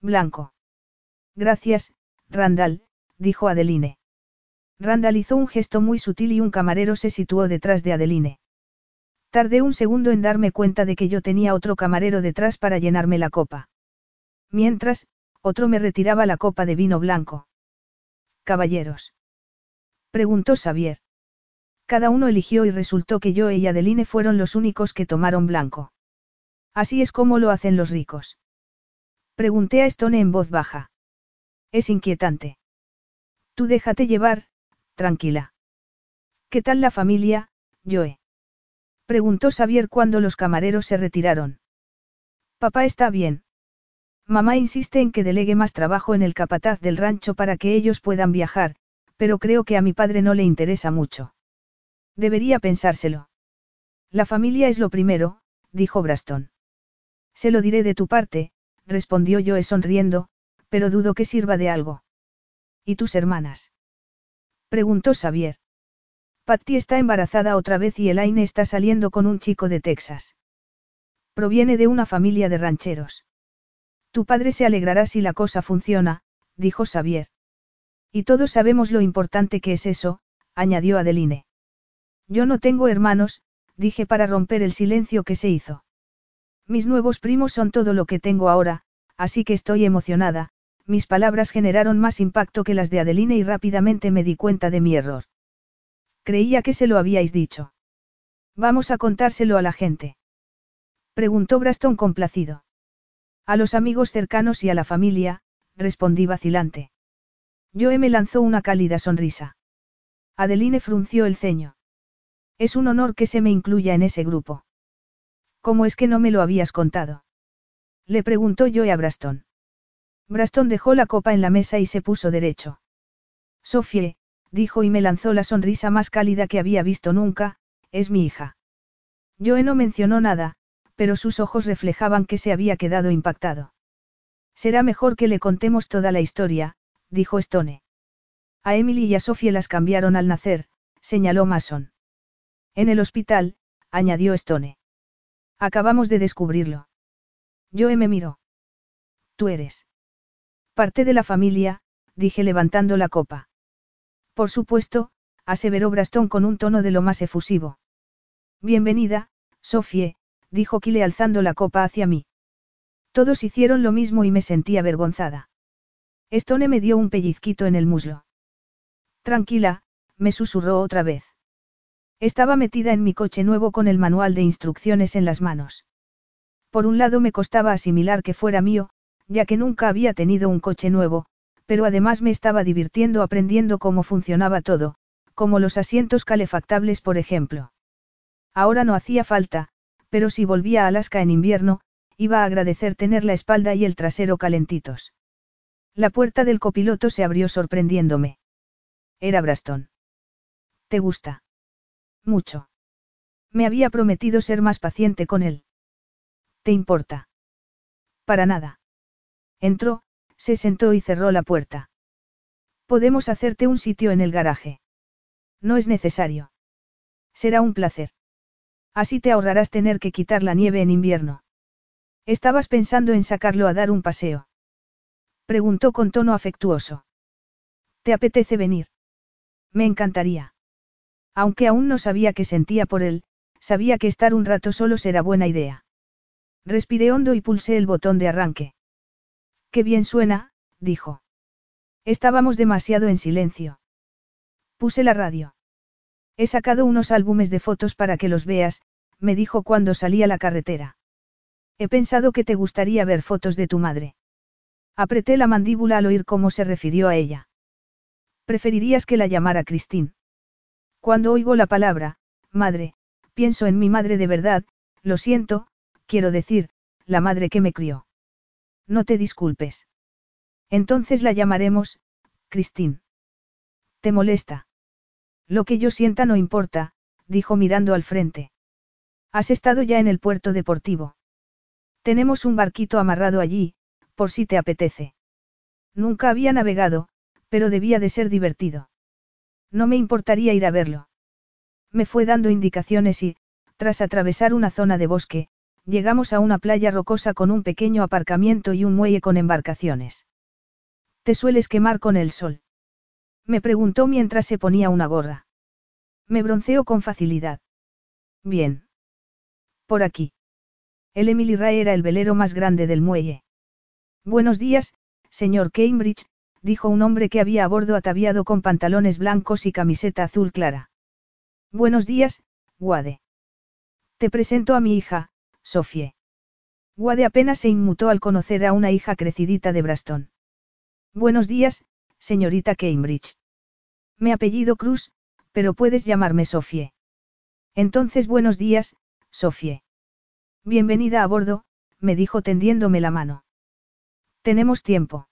Blanco. Gracias, Randall, dijo Adeline. Randall hizo un gesto muy sutil y un camarero se situó detrás de Adeline. Tardé un segundo en darme cuenta de que yo tenía otro camarero detrás para llenarme la copa. Mientras, otro me retiraba la copa de vino blanco. Caballeros. Preguntó Xavier. Cada uno eligió y resultó que yo y Adeline fueron los únicos que tomaron blanco. Así es como lo hacen los ricos. Pregunté a Stone en voz baja. Es inquietante. Tú déjate llevar, tranquila. ¿Qué tal la familia, Joe? Preguntó Xavier cuando los camareros se retiraron. Papá está bien. Mamá insiste en que delegue más trabajo en el capataz del rancho para que ellos puedan viajar, pero creo que a mi padre no le interesa mucho. Debería pensárselo. La familia es lo primero, dijo Braston. Se lo diré de tu parte, respondió Joe sonriendo, pero dudo que sirva de algo. ¿Y tus hermanas? Preguntó Xavier. Patty está embarazada otra vez y Elaine está saliendo con un chico de Texas. Proviene de una familia de rancheros. Tu padre se alegrará si la cosa funciona, dijo Xavier. Y todos sabemos lo importante que es eso, añadió Adeline. Yo no tengo hermanos, dije para romper el silencio que se hizo. Mis nuevos primos son todo lo que tengo ahora, así que estoy emocionada, mis palabras generaron más impacto que las de Adeline y rápidamente me di cuenta de mi error. Creía que se lo habíais dicho. Vamos a contárselo a la gente. Preguntó Braston complacido. A los amigos cercanos y a la familia, respondí vacilante. Joe me lanzó una cálida sonrisa. Adeline frunció el ceño. Es un honor que se me incluya en ese grupo. ¿Cómo es que no me lo habías contado? Le preguntó Joe a Braston. Braston dejó la copa en la mesa y se puso derecho. Sofie, dijo y me lanzó la sonrisa más cálida que había visto nunca, es mi hija. Joe no mencionó nada, pero sus ojos reflejaban que se había quedado impactado. Será mejor que le contemos toda la historia, dijo Stone. A Emily y a Sofie las cambiaron al nacer, señaló Mason. En el hospital, añadió Stone. Acabamos de descubrirlo. Joe me miró. Tú eres. Parte de la familia, dije levantando la copa. Por supuesto, aseveró Braston con un tono de lo más efusivo. Bienvenida, Sofie, dijo Kile alzando la copa hacia mí. Todos hicieron lo mismo y me sentí avergonzada. Stone me dio un pellizquito en el muslo. Tranquila, me susurró otra vez. Estaba metida en mi coche nuevo con el manual de instrucciones en las manos. Por un lado me costaba asimilar que fuera mío, ya que nunca había tenido un coche nuevo, pero además me estaba divirtiendo aprendiendo cómo funcionaba todo, como los asientos calefactables por ejemplo. Ahora no hacía falta, pero si volvía a Alaska en invierno, iba a agradecer tener la espalda y el trasero calentitos. La puerta del copiloto se abrió sorprendiéndome. Era Braston. ¿Te gusta? Mucho. Me había prometido ser más paciente con él. ¿Te importa? Para nada. Entró, se sentó y cerró la puerta. Podemos hacerte un sitio en el garaje. No es necesario. Será un placer. Así te ahorrarás tener que quitar la nieve en invierno. Estabas pensando en sacarlo a dar un paseo. Preguntó con tono afectuoso. ¿Te apetece venir? Me encantaría. Aunque aún no sabía qué sentía por él, sabía que estar un rato solo será buena idea. Respiré hondo y pulsé el botón de arranque. Qué bien suena, dijo. Estábamos demasiado en silencio. Puse la radio. He sacado unos álbumes de fotos para que los veas, me dijo cuando salí a la carretera. He pensado que te gustaría ver fotos de tu madre. Apreté la mandíbula al oír cómo se refirió a ella. Preferirías que la llamara Christine. Cuando oigo la palabra, madre, pienso en mi madre de verdad, lo siento, quiero decir, la madre que me crió. No te disculpes. Entonces la llamaremos, Christine. ¿Te molesta? Lo que yo sienta no importa, dijo mirando al frente. Has estado ya en el puerto deportivo. Tenemos un barquito amarrado allí, por si te apetece. Nunca había navegado, pero debía de ser divertido. No me importaría ir a verlo. Me fue dando indicaciones y, tras atravesar una zona de bosque, llegamos a una playa rocosa con un pequeño aparcamiento y un muelle con embarcaciones. ¿Te sueles quemar con el sol? Me preguntó mientras se ponía una gorra. Me bronceo con facilidad. Bien. Por aquí. El Emily Ray era el velero más grande del muelle. Buenos días, señor Cambridge, dijo un hombre que había a bordo ataviado con pantalones blancos y camiseta azul clara. Buenos días, Wade. Te presento a mi hija, Sofie. Wade apenas se inmutó al conocer a una hija crecidita de Braston. Buenos días, señorita Cambridge. Me apellido Cruz, pero puedes llamarme Sofie. Entonces buenos días, Sofie. Bienvenida a bordo, me dijo tendiéndome la mano. ¿Tenemos tiempo?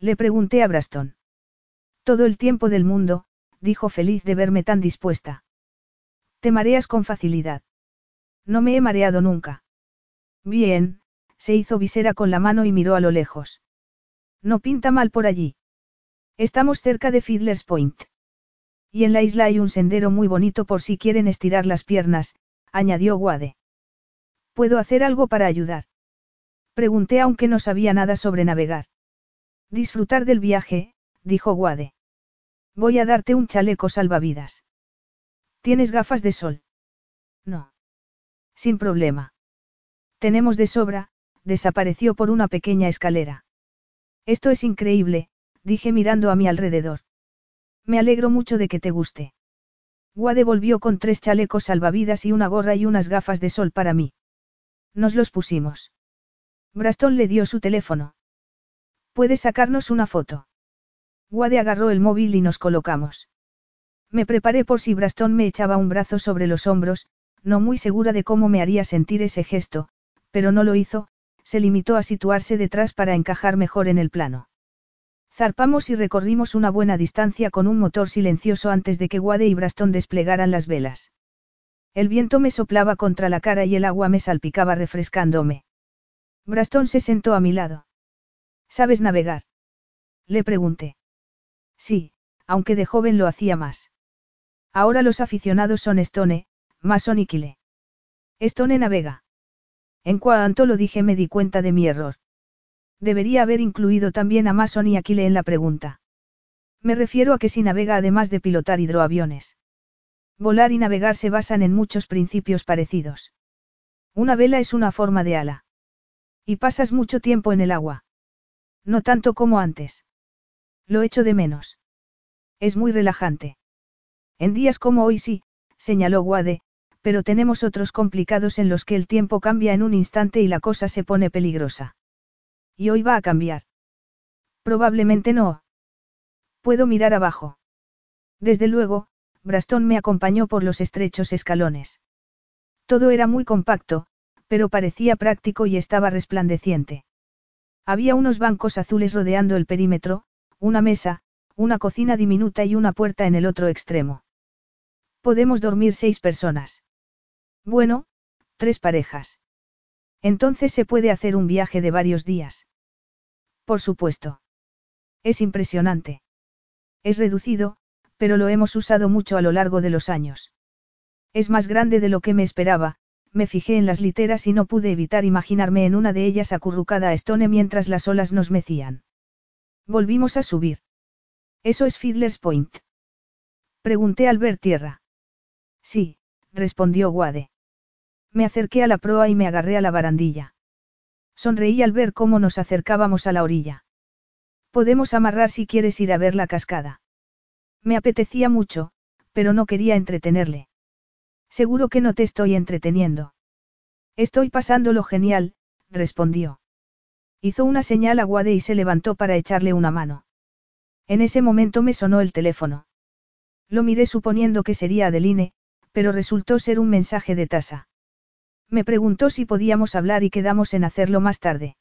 Le pregunté a Braston. Todo el tiempo del mundo, dijo feliz de verme tan dispuesta. Te mareas con facilidad. No me he mareado nunca. Bien, se hizo visera con la mano y miró a lo lejos. No pinta mal por allí. Estamos cerca de Fiddler's Point. Y en la isla hay un sendero muy bonito por si quieren estirar las piernas, añadió Guade. ¿Puedo hacer algo para ayudar? Pregunté aunque no sabía nada sobre navegar. Disfrutar del viaje, dijo Guade. Voy a darte un chaleco salvavidas. ¿Tienes gafas de sol? No. Sin problema. Tenemos de sobra, desapareció por una pequeña escalera. Esto es increíble, dije mirando a mi alrededor. Me alegro mucho de que te guste. Guade volvió con tres chalecos salvavidas y una gorra y unas gafas de sol para mí. Nos los pusimos. Braston le dio su teléfono. ¿Puedes sacarnos una foto? Guade agarró el móvil y nos colocamos. Me preparé por si Braston me echaba un brazo sobre los hombros, no muy segura de cómo me haría sentir ese gesto, pero no lo hizo, se limitó a situarse detrás para encajar mejor en el plano. Zarpamos y recorrimos una buena distancia con un motor silencioso antes de que Guade y Braston desplegaran las velas. El viento me soplaba contra la cara y el agua me salpicaba refrescándome. Braston se sentó a mi lado. ¿Sabes navegar? Le pregunté. Sí, aunque de joven lo hacía más. Ahora los aficionados son Stone, Mason y Kile. Stone navega. En cuanto lo dije me di cuenta de mi error. Debería haber incluido también a Mason y Aquile en la pregunta. Me refiero a que si navega además de pilotar hidroaviones. Volar y navegar se basan en muchos principios parecidos. Una vela es una forma de ala. Y pasas mucho tiempo en el agua. No tanto como antes. Lo echo de menos. Es muy relajante. En días como hoy sí, señaló Guade, pero tenemos otros complicados en los que el tiempo cambia en un instante y la cosa se pone peligrosa. Y hoy va a cambiar. Probablemente no. Puedo mirar abajo. Desde luego, Braston me acompañó por los estrechos escalones. Todo era muy compacto, pero parecía práctico y estaba resplandeciente. Había unos bancos azules rodeando el perímetro, una mesa, una cocina diminuta y una puerta en el otro extremo. Podemos dormir seis personas. Bueno, tres parejas. Entonces se puede hacer un viaje de varios días. Por supuesto. Es impresionante. Es reducido, pero lo hemos usado mucho a lo largo de los años. Es más grande de lo que me esperaba, me fijé en las literas y no pude evitar imaginarme en una de ellas acurrucada a Stone mientras las olas nos mecían. Volvimos a subir. ¿Eso es Fiddler's Point? Pregunté al ver tierra. Sí, respondió Wade. Me acerqué a la proa y me agarré a la barandilla. Sonreí al ver cómo nos acercábamos a la orilla. Podemos amarrar si quieres ir a ver la cascada. Me apetecía mucho, pero no quería entretenerle. Seguro que no te estoy entreteniendo. Estoy pasándolo genial, respondió. Hizo una señal a Guade y se levantó para echarle una mano. En ese momento me sonó el teléfono. Lo miré suponiendo que sería Adeline, pero resultó ser un mensaje de tasa. Me preguntó si podíamos hablar y quedamos en hacerlo más tarde.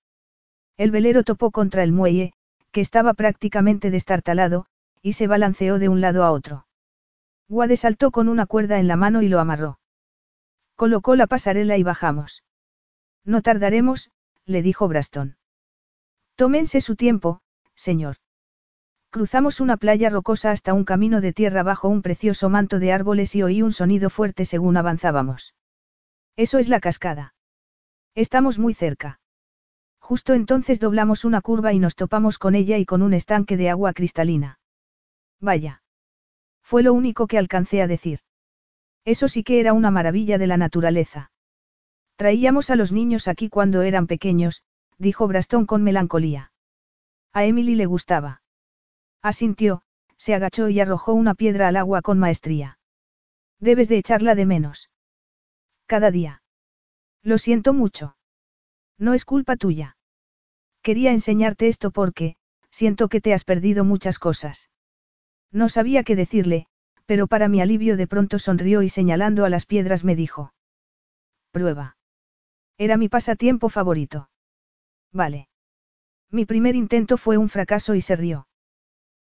El velero topó contra el muelle, que estaba prácticamente destartalado, y se balanceó de un lado a otro. Guade saltó con una cuerda en la mano y lo amarró. Colocó la pasarela y bajamos. No tardaremos, le dijo Braston. Tómense su tiempo, señor. Cruzamos una playa rocosa hasta un camino de tierra bajo un precioso manto de árboles y oí un sonido fuerte según avanzábamos. Eso es la cascada. Estamos muy cerca. Justo entonces doblamos una curva y nos topamos con ella y con un estanque de agua cristalina. Vaya. Fue lo único que alcancé a decir. Eso sí que era una maravilla de la naturaleza. Traíamos a los niños aquí cuando eran pequeños, dijo Brastón con melancolía. A Emily le gustaba. Asintió, se agachó y arrojó una piedra al agua con maestría. Debes de echarla de menos. Cada día. Lo siento mucho. No es culpa tuya. Quería enseñarte esto porque, siento que te has perdido muchas cosas. No sabía qué decirle, pero para mi alivio de pronto sonrió y señalando a las piedras me dijo. Prueba. Era mi pasatiempo favorito. Vale. Mi primer intento fue un fracaso y se rió.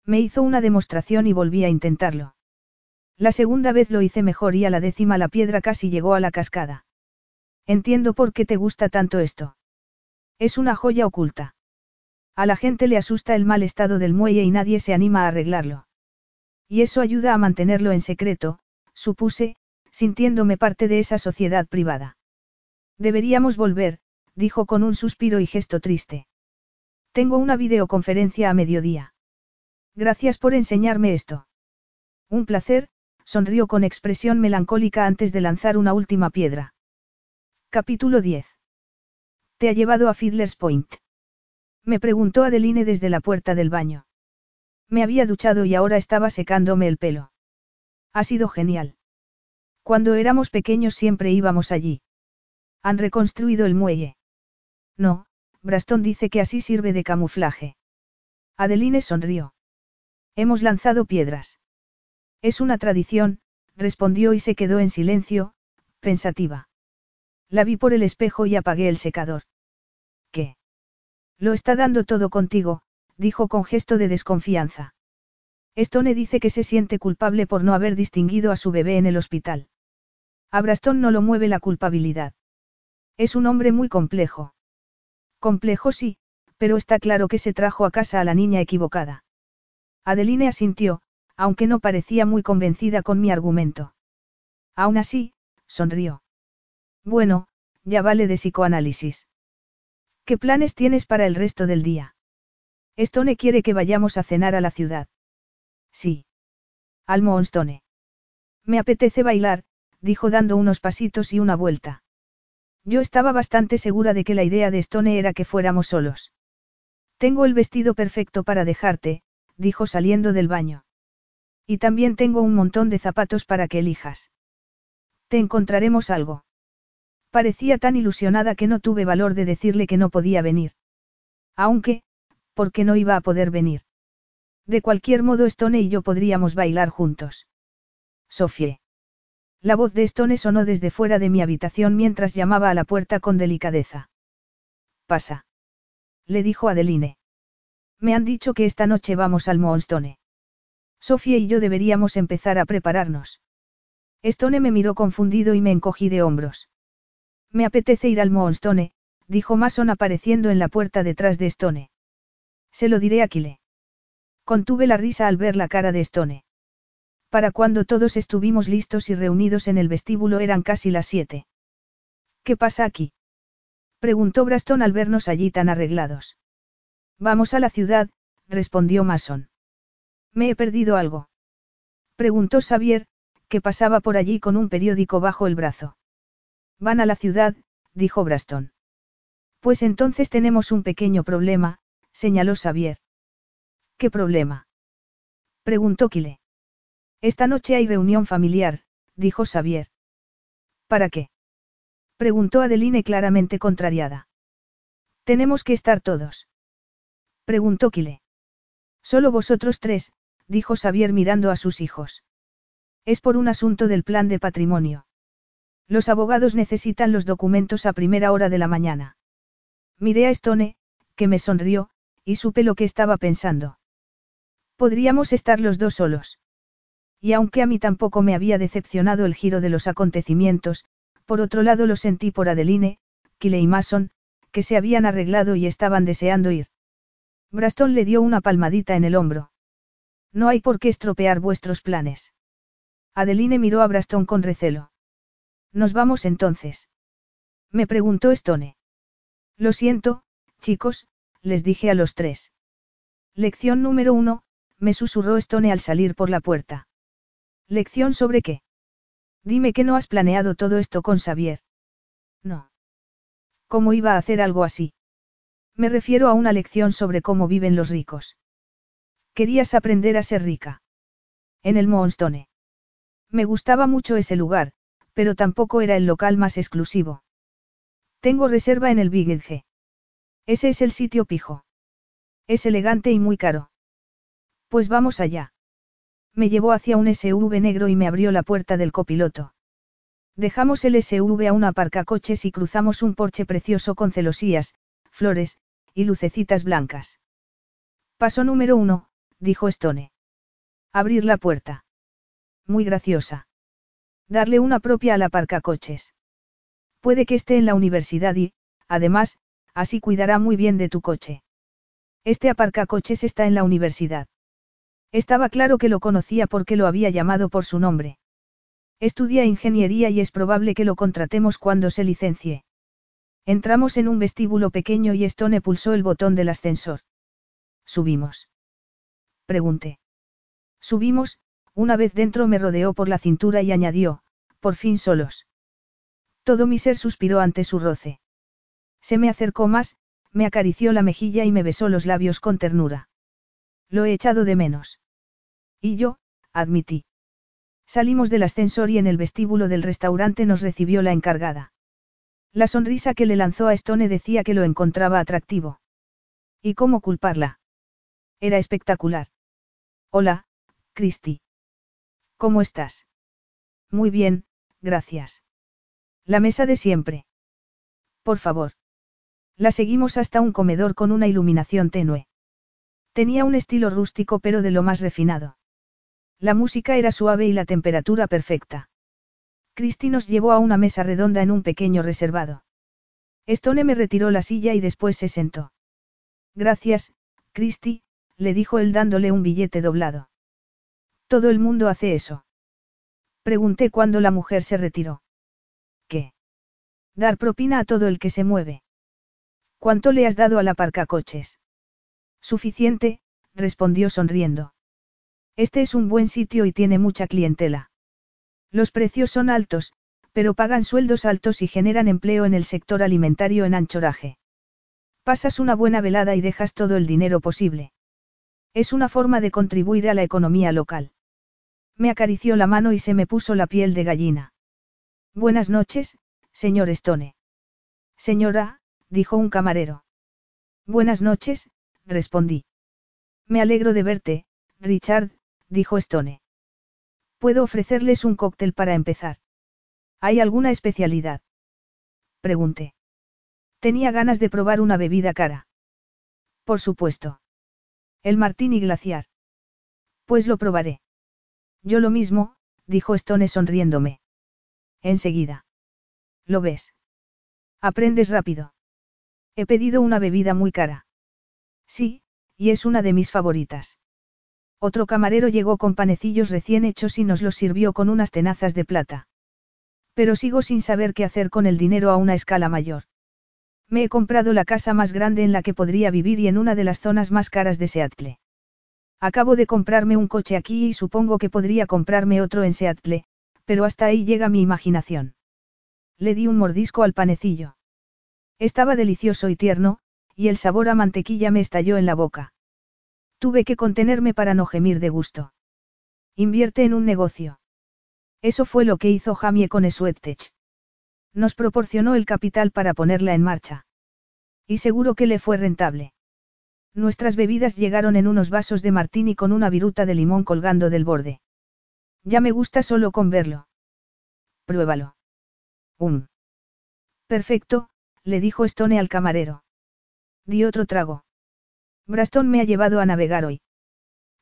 Me hizo una demostración y volví a intentarlo. La segunda vez lo hice mejor y a la décima la piedra casi llegó a la cascada. Entiendo por qué te gusta tanto esto. Es una joya oculta. A la gente le asusta el mal estado del muelle y nadie se anima a arreglarlo. Y eso ayuda a mantenerlo en secreto, supuse, sintiéndome parte de esa sociedad privada. Deberíamos volver, dijo con un suspiro y gesto triste. Tengo una videoconferencia a mediodía. Gracias por enseñarme esto. Un placer, sonrió con expresión melancólica antes de lanzar una última piedra. Capítulo 10. ¿Te ha llevado a Fiddler's Point? Me preguntó Adeline desde la puerta del baño. Me había duchado y ahora estaba secándome el pelo. Ha sido genial. Cuando éramos pequeños siempre íbamos allí. Han reconstruido el muelle. No, Braston dice que así sirve de camuflaje. Adeline sonrió. Hemos lanzado piedras. Es una tradición, respondió y se quedó en silencio, pensativa. La vi por el espejo y apagué el secador. ¿Qué? Lo está dando todo contigo, dijo con gesto de desconfianza. Stone dice que se siente culpable por no haber distinguido a su bebé en el hospital. A Braston no lo mueve la culpabilidad. Es un hombre muy complejo. Complejo sí, pero está claro que se trajo a casa a la niña equivocada. Adeline asintió, aunque no parecía muy convencida con mi argumento. Aún así, sonrió. Bueno, ya vale de psicoanálisis. ¿Qué planes tienes para el resto del día? Stone quiere que vayamos a cenar a la ciudad. Sí. Al Moonstone. Me apetece bailar, dijo dando unos pasitos y una vuelta. Yo estaba bastante segura de que la idea de Stone era que fuéramos solos. Tengo el vestido perfecto para dejarte, dijo saliendo del baño. Y también tengo un montón de zapatos para que elijas. Te encontraremos algo. Parecía tan ilusionada que no tuve valor de decirle que no podía venir. Aunque, porque no iba a poder venir. De cualquier modo Stone y yo podríamos bailar juntos. Sofie. La voz de Stone sonó desde fuera de mi habitación mientras llamaba a la puerta con delicadeza. Pasa. Le dijo Adeline. Me han dicho que esta noche vamos al Moonstone. Sofía y yo deberíamos empezar a prepararnos. Stone me miró confundido y me encogí de hombros. Me apetece ir al Moonstone, dijo Mason apareciendo en la puerta detrás de Stone. Se lo diré a Kile. Contuve la risa al ver la cara de Stone. Para cuando todos estuvimos listos y reunidos en el vestíbulo eran casi las siete. ¿Qué pasa aquí? preguntó Braston al vernos allí tan arreglados. Vamos a la ciudad, respondió Mason. ¿Me he perdido algo? Preguntó Xavier, que pasaba por allí con un periódico bajo el brazo. Van a la ciudad, dijo Braston. Pues entonces tenemos un pequeño problema, señaló Xavier. ¿Qué problema? Preguntó Kile. Esta noche hay reunión familiar, dijo Xavier. ¿Para qué? Preguntó Adeline claramente contrariada. Tenemos que estar todos. Preguntó Kile. Solo vosotros tres, dijo Xavier mirando a sus hijos. Es por un asunto del plan de patrimonio. Los abogados necesitan los documentos a primera hora de la mañana. Miré a Stone, que me sonrió, y supe lo que estaba pensando. Podríamos estar los dos solos. Y aunque a mí tampoco me había decepcionado el giro de los acontecimientos, por otro lado lo sentí por Adeline, Kile y Mason, que se habían arreglado y estaban deseando ir. Braston le dio una palmadita en el hombro. No hay por qué estropear vuestros planes. Adeline miró a Braston con recelo. Nos vamos entonces. Me preguntó Stone. Lo siento, chicos, les dije a los tres. Lección número uno, me susurró Stone al salir por la puerta. ¿Lección sobre qué? Dime que no has planeado todo esto con Xavier. No. ¿Cómo iba a hacer algo así? Me refiero a una lección sobre cómo viven los ricos. Querías aprender a ser rica. En el Moonstone. Me gustaba mucho ese lugar, pero tampoco era el local más exclusivo. Tengo reserva en el Big. Ese es el sitio pijo. Es elegante y muy caro. Pues vamos allá. Me llevó hacia un SUV negro y me abrió la puerta del copiloto. Dejamos el SUV a una aparcacoches y cruzamos un porche precioso con celosías, flores, y lucecitas blancas. Paso número uno, dijo Stone. Abrir la puerta. Muy graciosa. Darle una propia al aparcacoches. Puede que esté en la universidad y, además, así cuidará muy bien de tu coche. Este aparcacoches está en la universidad. Estaba claro que lo conocía porque lo había llamado por su nombre. Estudia ingeniería y es probable que lo contratemos cuando se licencie. Entramos en un vestíbulo pequeño y Stone pulsó el botón del ascensor. Subimos. Pregunté. Subimos, una vez dentro me rodeó por la cintura y añadió, por fin solos. Todo mi ser suspiró ante su roce. Se me acercó más, me acarició la mejilla y me besó los labios con ternura. Lo he echado de menos. Y yo, admití. Salimos del ascensor y en el vestíbulo del restaurante nos recibió la encargada. La sonrisa que le lanzó a Stone decía que lo encontraba atractivo. ¿Y cómo culparla? Era espectacular. Hola, Christy. ¿Cómo estás? Muy bien, gracias. La mesa de siempre. Por favor. La seguimos hasta un comedor con una iluminación tenue. Tenía un estilo rústico pero de lo más refinado. La música era suave y la temperatura perfecta. Christy nos llevó a una mesa redonda en un pequeño reservado. Stone me retiró la silla y después se sentó. Gracias, Christy, le dijo él dándole un billete doblado. Todo el mundo hace eso. Pregunté cuando la mujer se retiró. ¿Qué? Dar propina a todo el que se mueve. ¿Cuánto le has dado a la parcacoches? Suficiente, respondió sonriendo. Este es un buen sitio y tiene mucha clientela. Los precios son altos, pero pagan sueldos altos y generan empleo en el sector alimentario en anchoraje. Pasas una buena velada y dejas todo el dinero posible. Es una forma de contribuir a la economía local. Me acarició la mano y se me puso la piel de gallina. Buenas noches, señor Stone. Señora, dijo un camarero. Buenas noches, respondí. Me alegro de verte, Richard, dijo Stone. Puedo ofrecerles un cóctel para empezar. ¿Hay alguna especialidad? Pregunté. Tenía ganas de probar una bebida cara. Por supuesto. El martini glaciar. Pues lo probaré. Yo lo mismo, dijo Stone sonriéndome. Enseguida. ¿Lo ves? Aprendes rápido. He pedido una bebida muy cara. Sí, y es una de mis favoritas. Otro camarero llegó con panecillos recién hechos y nos los sirvió con unas tenazas de plata. Pero sigo sin saber qué hacer con el dinero a una escala mayor. Me he comprado la casa más grande en la que podría vivir y en una de las zonas más caras de Seattle. Acabo de comprarme un coche aquí y supongo que podría comprarme otro en Seattle, pero hasta ahí llega mi imaginación. Le di un mordisco al panecillo. Estaba delicioso y tierno, y el sabor a mantequilla me estalló en la boca. Tuve que contenerme para no gemir de gusto. Invierte en un negocio. Eso fue lo que hizo Jamie con Sweattech. Nos proporcionó el capital para ponerla en marcha. Y seguro que le fue rentable. Nuestras bebidas llegaron en unos vasos de martini con una viruta de limón colgando del borde. Ya me gusta solo con verlo. Pruébalo. Um. Perfecto, le dijo Stone al camarero. Di otro trago. Braston me ha llevado a navegar hoy.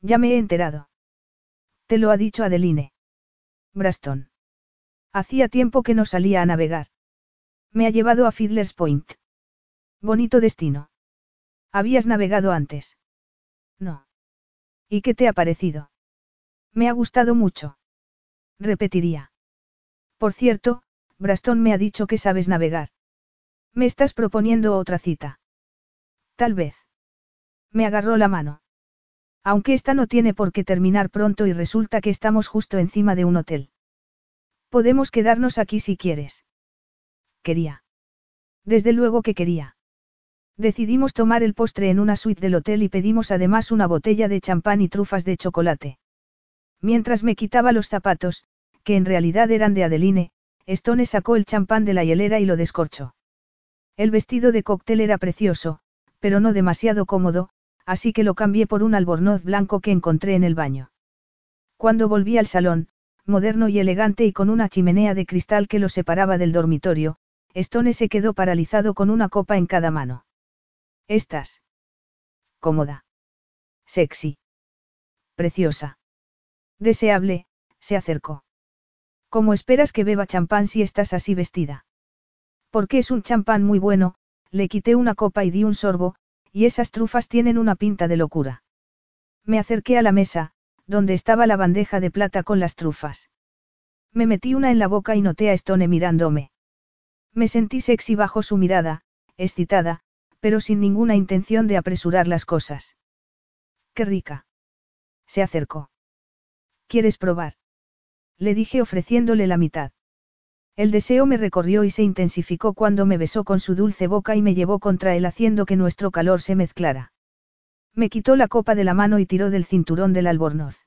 Ya me he enterado. Te lo ha dicho Adeline. Braston. Hacía tiempo que no salía a navegar. Me ha llevado a Fiddler's Point. Bonito destino. ¿Habías navegado antes? No. ¿Y qué te ha parecido? Me ha gustado mucho. Repetiría. Por cierto, Braston me ha dicho que sabes navegar. ¿Me estás proponiendo otra cita? Tal vez. Me agarró la mano. Aunque esta no tiene por qué terminar pronto y resulta que estamos justo encima de un hotel. Podemos quedarnos aquí si quieres. Quería. Desde luego que quería. Decidimos tomar el postre en una suite del hotel y pedimos además una botella de champán y trufas de chocolate. Mientras me quitaba los zapatos, que en realidad eran de Adeline, Stone sacó el champán de la hielera y lo descorchó. El vestido de cóctel era precioso, pero no demasiado cómodo, así que lo cambié por un albornoz blanco que encontré en el baño. Cuando volví al salón, moderno y elegante y con una chimenea de cristal que lo separaba del dormitorio, Stone se quedó paralizado con una copa en cada mano. ¿Estás? Cómoda. Sexy. Preciosa. Deseable, se acercó. ¿Cómo esperas que beba champán si estás así vestida? Porque es un champán muy bueno, le quité una copa y di un sorbo, y esas trufas tienen una pinta de locura. Me acerqué a la mesa, donde estaba la bandeja de plata con las trufas. Me metí una en la boca y noté a Stone mirándome. Me sentí sexy bajo su mirada, excitada, pero sin ninguna intención de apresurar las cosas. ¡Qué rica! Se acercó. ¿Quieres probar? Le dije ofreciéndole la mitad. El deseo me recorrió y se intensificó cuando me besó con su dulce boca y me llevó contra él haciendo que nuestro calor se mezclara. Me quitó la copa de la mano y tiró del cinturón del albornoz.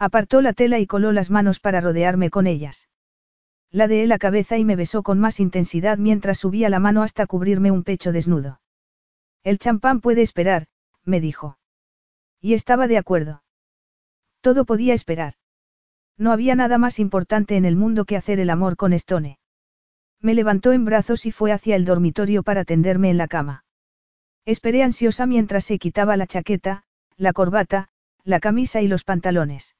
Apartó la tela y coló las manos para rodearme con ellas. La la cabeza y me besó con más intensidad mientras subía la mano hasta cubrirme un pecho desnudo. El champán puede esperar, me dijo. Y estaba de acuerdo. Todo podía esperar. No había nada más importante en el mundo que hacer el amor con Stone. Me levantó en brazos y fue hacia el dormitorio para tenderme en la cama. Esperé ansiosa mientras se quitaba la chaqueta, la corbata, la camisa y los pantalones.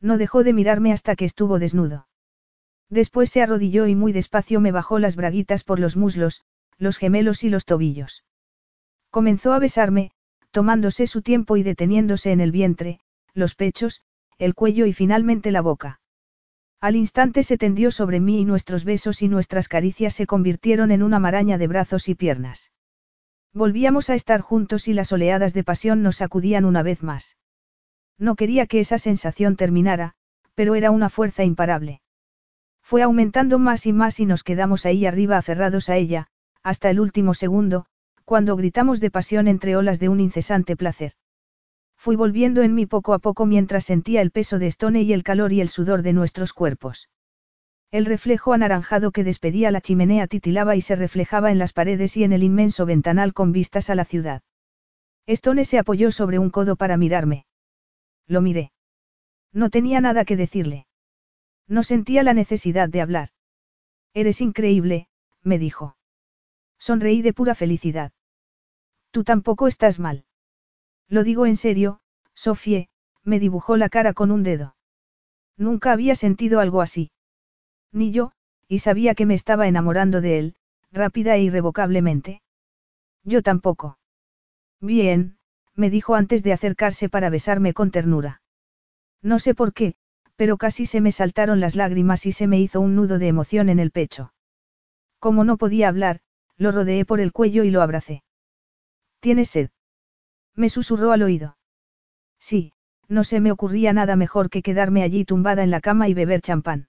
No dejó de mirarme hasta que estuvo desnudo. Después se arrodilló y muy despacio me bajó las braguitas por los muslos, los gemelos y los tobillos. Comenzó a besarme, tomándose su tiempo y deteniéndose en el vientre, los pechos, el cuello y finalmente la boca. Al instante se tendió sobre mí y nuestros besos y nuestras caricias se convirtieron en una maraña de brazos y piernas. Volvíamos a estar juntos y las oleadas de pasión nos sacudían una vez más. No quería que esa sensación terminara, pero era una fuerza imparable. Fue aumentando más y más y nos quedamos ahí arriba aferrados a ella, hasta el último segundo, cuando gritamos de pasión entre olas de un incesante placer. Fui volviendo en mí poco a poco mientras sentía el peso de Stone y el calor y el sudor de nuestros cuerpos. El reflejo anaranjado que despedía la chimenea titilaba y se reflejaba en las paredes y en el inmenso ventanal con vistas a la ciudad. Stone se apoyó sobre un codo para mirarme. Lo miré. No tenía nada que decirle. No sentía la necesidad de hablar. Eres increíble, me dijo. Sonreí de pura felicidad. Tú tampoco estás mal. Lo digo en serio, Sofie, me dibujó la cara con un dedo. Nunca había sentido algo así. Ni yo, y sabía que me estaba enamorando de él, rápida e irrevocablemente. Yo tampoco. Bien, me dijo antes de acercarse para besarme con ternura. No sé por qué, pero casi se me saltaron las lágrimas y se me hizo un nudo de emoción en el pecho. Como no podía hablar, lo rodeé por el cuello y lo abracé. ¿Tienes sed? Me susurró al oído. Sí, no se me ocurría nada mejor que quedarme allí tumbada en la cama y beber champán.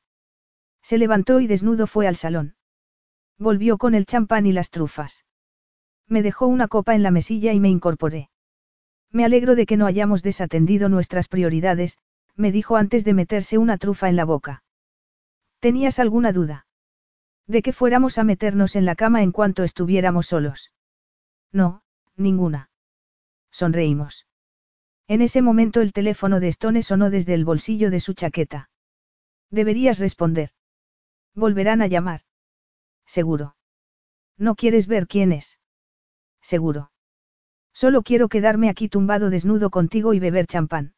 Se levantó y desnudo fue al salón. Volvió con el champán y las trufas. Me dejó una copa en la mesilla y me incorporé. Me alegro de que no hayamos desatendido nuestras prioridades, me dijo antes de meterse una trufa en la boca. ¿Tenías alguna duda? De que fuéramos a meternos en la cama en cuanto estuviéramos solos. No, ninguna. Sonreímos. En ese momento el teléfono de Stone sonó desde el bolsillo de su chaqueta. Deberías responder. Volverán a llamar. Seguro. ¿No quieres ver quién es? Seguro. Solo quiero quedarme aquí tumbado desnudo contigo y beber champán.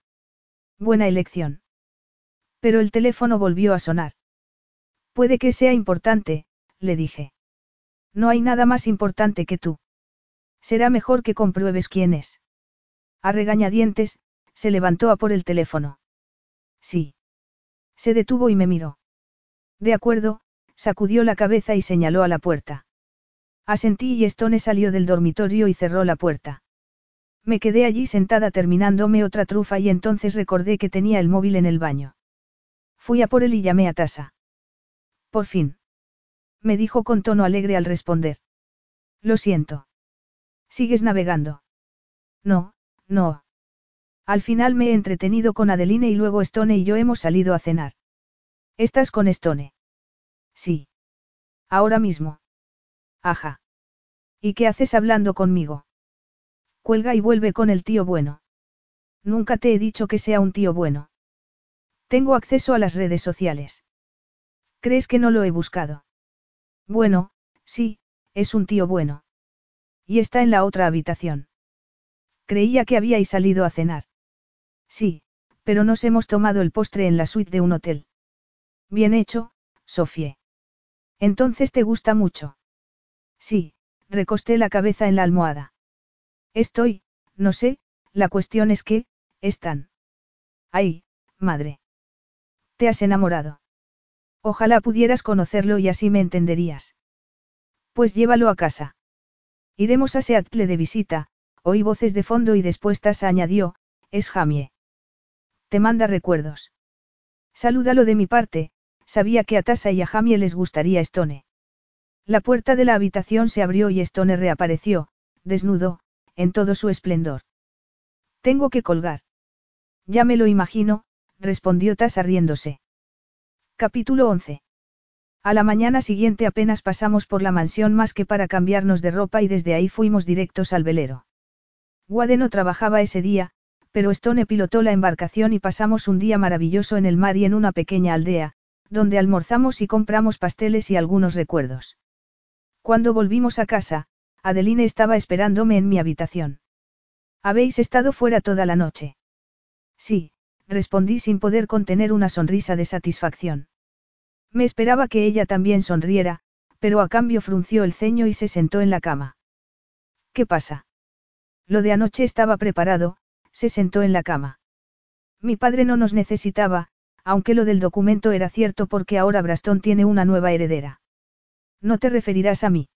Buena elección. Pero el teléfono volvió a sonar. Puede que sea importante, le dije. No hay nada más importante que tú. Será mejor que compruebes quién es. A regañadientes, se levantó a por el teléfono. Sí. Se detuvo y me miró. De acuerdo, sacudió la cabeza y señaló a la puerta. Asentí y Stone salió del dormitorio y cerró la puerta. Me quedé allí sentada terminándome otra trufa y entonces recordé que tenía el móvil en el baño. Fui a por él y llamé a Tasa. Por fin. Me dijo con tono alegre al responder. Lo siento. ¿Sigues navegando? No, no. Al final me he entretenido con Adeline y luego Stone y yo hemos salido a cenar. ¿Estás con Stone? Sí. Ahora mismo. Ajá. ¿Y qué haces hablando conmigo? Cuelga y vuelve con el tío bueno. Nunca te he dicho que sea un tío bueno. Tengo acceso a las redes sociales. ¿Crees que no lo he buscado? Bueno, sí, es un tío bueno. Y está en la otra habitación. Creía que habíais salido a cenar. Sí, pero nos hemos tomado el postre en la suite de un hotel. Bien hecho, Sofie. Entonces te gusta mucho. Sí, recosté la cabeza en la almohada. Estoy, no sé, la cuestión es que, están. Ay, madre. Te has enamorado. Ojalá pudieras conocerlo y así me entenderías. Pues llévalo a casa. Iremos a Seattle de visita, oí voces de fondo y después Tasa añadió, es Jamie. Te manda recuerdos. Salúdalo de mi parte, sabía que a Tasa y a Jamie les gustaría Stone. La puerta de la habitación se abrió y Stone reapareció, desnudo, en todo su esplendor. Tengo que colgar. Ya me lo imagino, respondió Tasa riéndose. Capítulo 11. A la mañana siguiente apenas pasamos por la mansión más que para cambiarnos de ropa y desde ahí fuimos directos al velero. Wade no trabajaba ese día, pero Stone pilotó la embarcación y pasamos un día maravilloso en el mar y en una pequeña aldea, donde almorzamos y compramos pasteles y algunos recuerdos. Cuando volvimos a casa, Adeline estaba esperándome en mi habitación. ¿Habéis estado fuera toda la noche? Sí, respondí sin poder contener una sonrisa de satisfacción. Me esperaba que ella también sonriera, pero a cambio frunció el ceño y se sentó en la cama. ¿Qué pasa? Lo de anoche estaba preparado, se sentó en la cama. Mi padre no nos necesitaba, aunque lo del documento era cierto porque ahora Brastón tiene una nueva heredera. No te referirás a mí.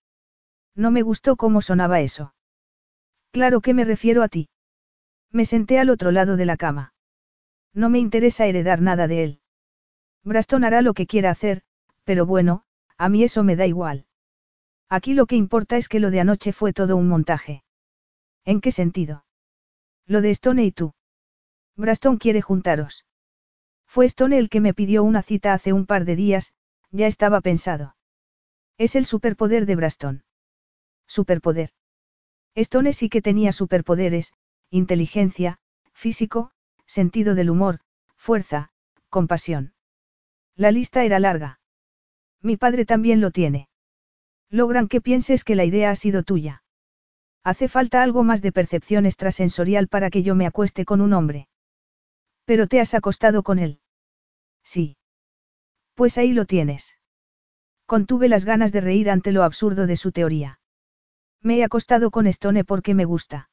No me gustó cómo sonaba eso. Claro que me refiero a ti. Me senté al otro lado de la cama. No me interesa heredar nada de él. Braston hará lo que quiera hacer, pero bueno, a mí eso me da igual. Aquí lo que importa es que lo de anoche fue todo un montaje. ¿En qué sentido? Lo de Stone y tú. Braston quiere juntaros. Fue Stone el que me pidió una cita hace un par de días, ya estaba pensado. Es el superpoder de Braston. Superpoder. Stone sí que tenía superpoderes, inteligencia, físico, sentido del humor, fuerza, compasión. La lista era larga. Mi padre también lo tiene. Logran que pienses que la idea ha sido tuya. Hace falta algo más de percepción extrasensorial para que yo me acueste con un hombre. Pero te has acostado con él. Sí. Pues ahí lo tienes. Contuve las ganas de reír ante lo absurdo de su teoría. Me he acostado con Stone porque me gusta.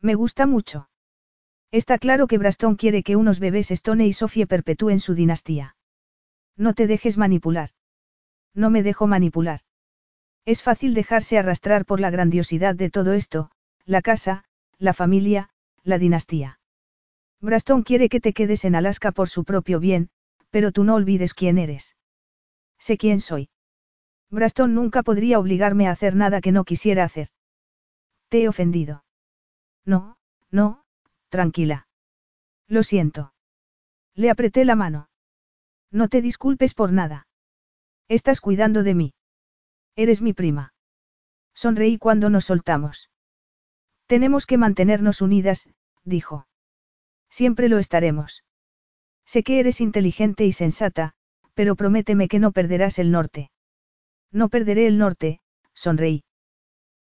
Me gusta mucho. Está claro que Braston quiere que unos bebés Stone y Sofie perpetúen su dinastía. No te dejes manipular. No me dejo manipular. Es fácil dejarse arrastrar por la grandiosidad de todo esto, la casa, la familia, la dinastía. Braston quiere que te quedes en Alaska por su propio bien, pero tú no olvides quién eres. Sé quién soy. Braston nunca podría obligarme a hacer nada que no quisiera hacer. Te he ofendido. No, No, tranquila. Lo siento. Le apreté la mano. No te disculpes por nada. Estás cuidando de mí. Eres mi prima. Sonreí cuando nos soltamos. Tenemos que mantenernos unidas, dijo. Siempre lo estaremos. Sé que eres inteligente y sensata, pero prométeme que no perderás el norte. No perderé el norte, sonreí.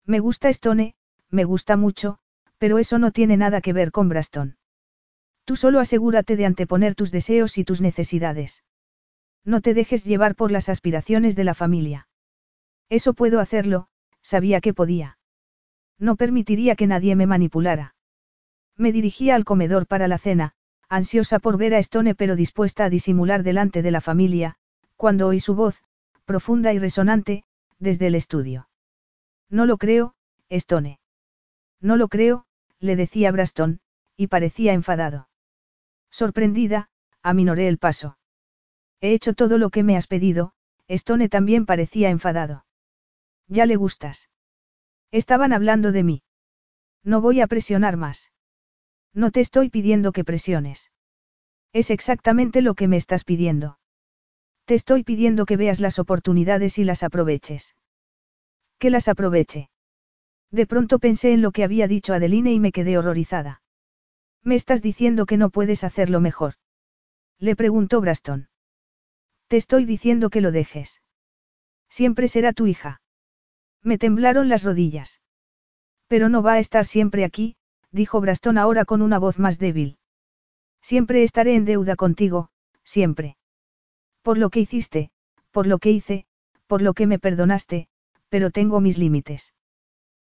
Me gusta Stone, me gusta mucho, pero eso no tiene nada que ver con Braston. Tú solo asegúrate de anteponer tus deseos y tus necesidades. No te dejes llevar por las aspiraciones de la familia. Eso puedo hacerlo, sabía que podía. No permitiría que nadie me manipulara. Me dirigía al comedor para la cena, ansiosa por ver a Stone pero dispuesta a disimular delante de la familia, cuando oí su voz, profunda y resonante, desde el estudio. No lo creo, Stone. No lo creo, le decía Braston, y parecía enfadado. Sorprendida, aminoré el paso. He hecho todo lo que me has pedido, Stone también parecía enfadado. Ya le gustas. Estaban hablando de mí. No voy a presionar más. No te estoy pidiendo que presiones. Es exactamente lo que me estás pidiendo. Te estoy pidiendo que veas las oportunidades y las aproveches. Que las aproveche. De pronto pensé en lo que había dicho Adeline y me quedé horrorizada. ¿Me estás diciendo que no puedes hacerlo mejor? Le preguntó Braston. Te estoy diciendo que lo dejes. Siempre será tu hija. Me temblaron las rodillas. Pero no va a estar siempre aquí, dijo Braston ahora con una voz más débil. Siempre estaré en deuda contigo, siempre. Por lo que hiciste, por lo que hice, por lo que me perdonaste, pero tengo mis límites.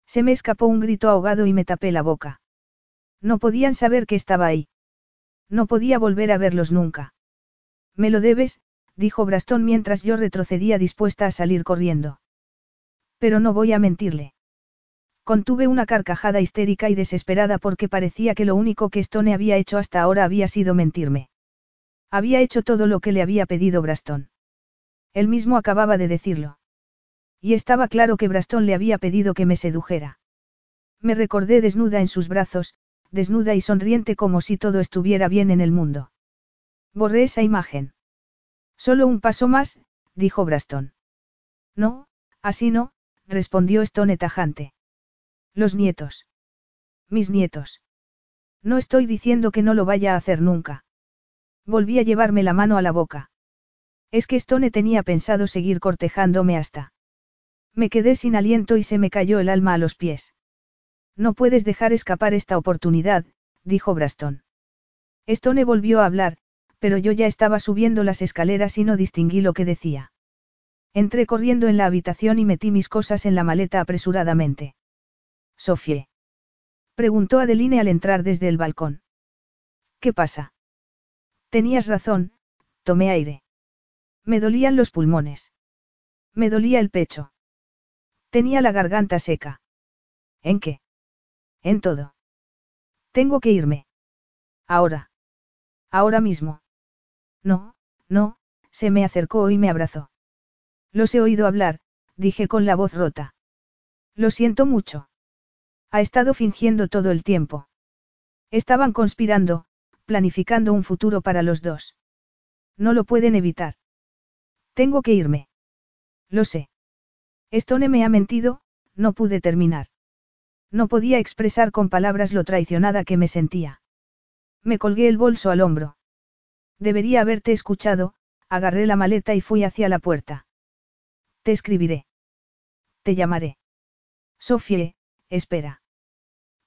Se me escapó un grito ahogado y me tapé la boca. No podían saber que estaba ahí. No podía volver a verlos nunca. Me lo debes, dijo Braston mientras yo retrocedía dispuesta a salir corriendo. Pero no voy a mentirle. Contuve una carcajada histérica y desesperada porque parecía que lo único que Stone había hecho hasta ahora había sido mentirme. Había hecho todo lo que le había pedido Braston. Él mismo acababa de decirlo. Y estaba claro que Braston le había pedido que me sedujera. Me recordé desnuda en sus brazos, desnuda y sonriente como si todo estuviera bien en el mundo. Borré esa imagen. Solo un paso más, dijo Braston. No, así no, respondió Stone tajante. Los nietos. Mis nietos. No estoy diciendo que no lo vaya a hacer nunca. Volví a llevarme la mano a la boca. Es que Stone tenía pensado seguir cortejándome hasta. Me quedé sin aliento y se me cayó el alma a los pies. No puedes dejar escapar esta oportunidad, dijo Braston. Stone volvió a hablar, pero yo ya estaba subiendo las escaleras y no distinguí lo que decía. Entré corriendo en la habitación y metí mis cosas en la maleta apresuradamente. Sofie. Preguntó Adeline al entrar desde el balcón. ¿Qué pasa? Tenías razón, tomé aire. Me dolían los pulmones. Me dolía el pecho. Tenía la garganta seca. ¿En qué? En todo. Tengo que irme. Ahora. Ahora mismo. No, no, se me acercó y me abrazó. Los he oído hablar, dije con la voz rota. Lo siento mucho. Ha estado fingiendo todo el tiempo. Estaban conspirando, planificando un futuro para los dos. No lo pueden evitar. Tengo que irme. Lo sé. Stone me ha mentido, no pude terminar. No podía expresar con palabras lo traicionada que me sentía. Me colgué el bolso al hombro. Debería haberte escuchado, agarré la maleta y fui hacia la puerta. Te escribiré. Te llamaré. Sofie, espera.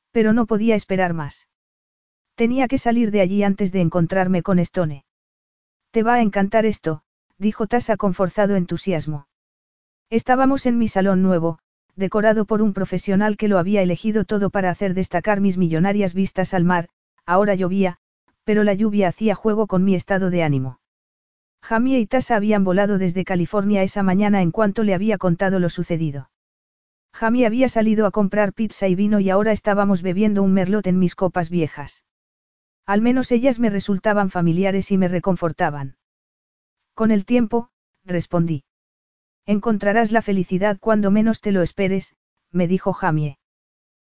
Pero no podía esperar más. Tenía que salir de allí antes de encontrarme con Stone. Te va a encantar esto, dijo Tasa con forzado entusiasmo. Estábamos en mi salón nuevo, decorado por un profesional que lo había elegido todo para hacer destacar mis millonarias vistas al mar, ahora llovía, pero la lluvia hacía juego con mi estado de ánimo. Jamie y Tasa habían volado desde California esa mañana en cuanto le había contado lo sucedido. Jamie había salido a comprar pizza y vino y ahora estábamos bebiendo un merlot en mis copas viejas. Al menos ellas me resultaban familiares y me reconfortaban. Con el tiempo, respondí. Encontrarás la felicidad cuando menos te lo esperes, me dijo Jamie.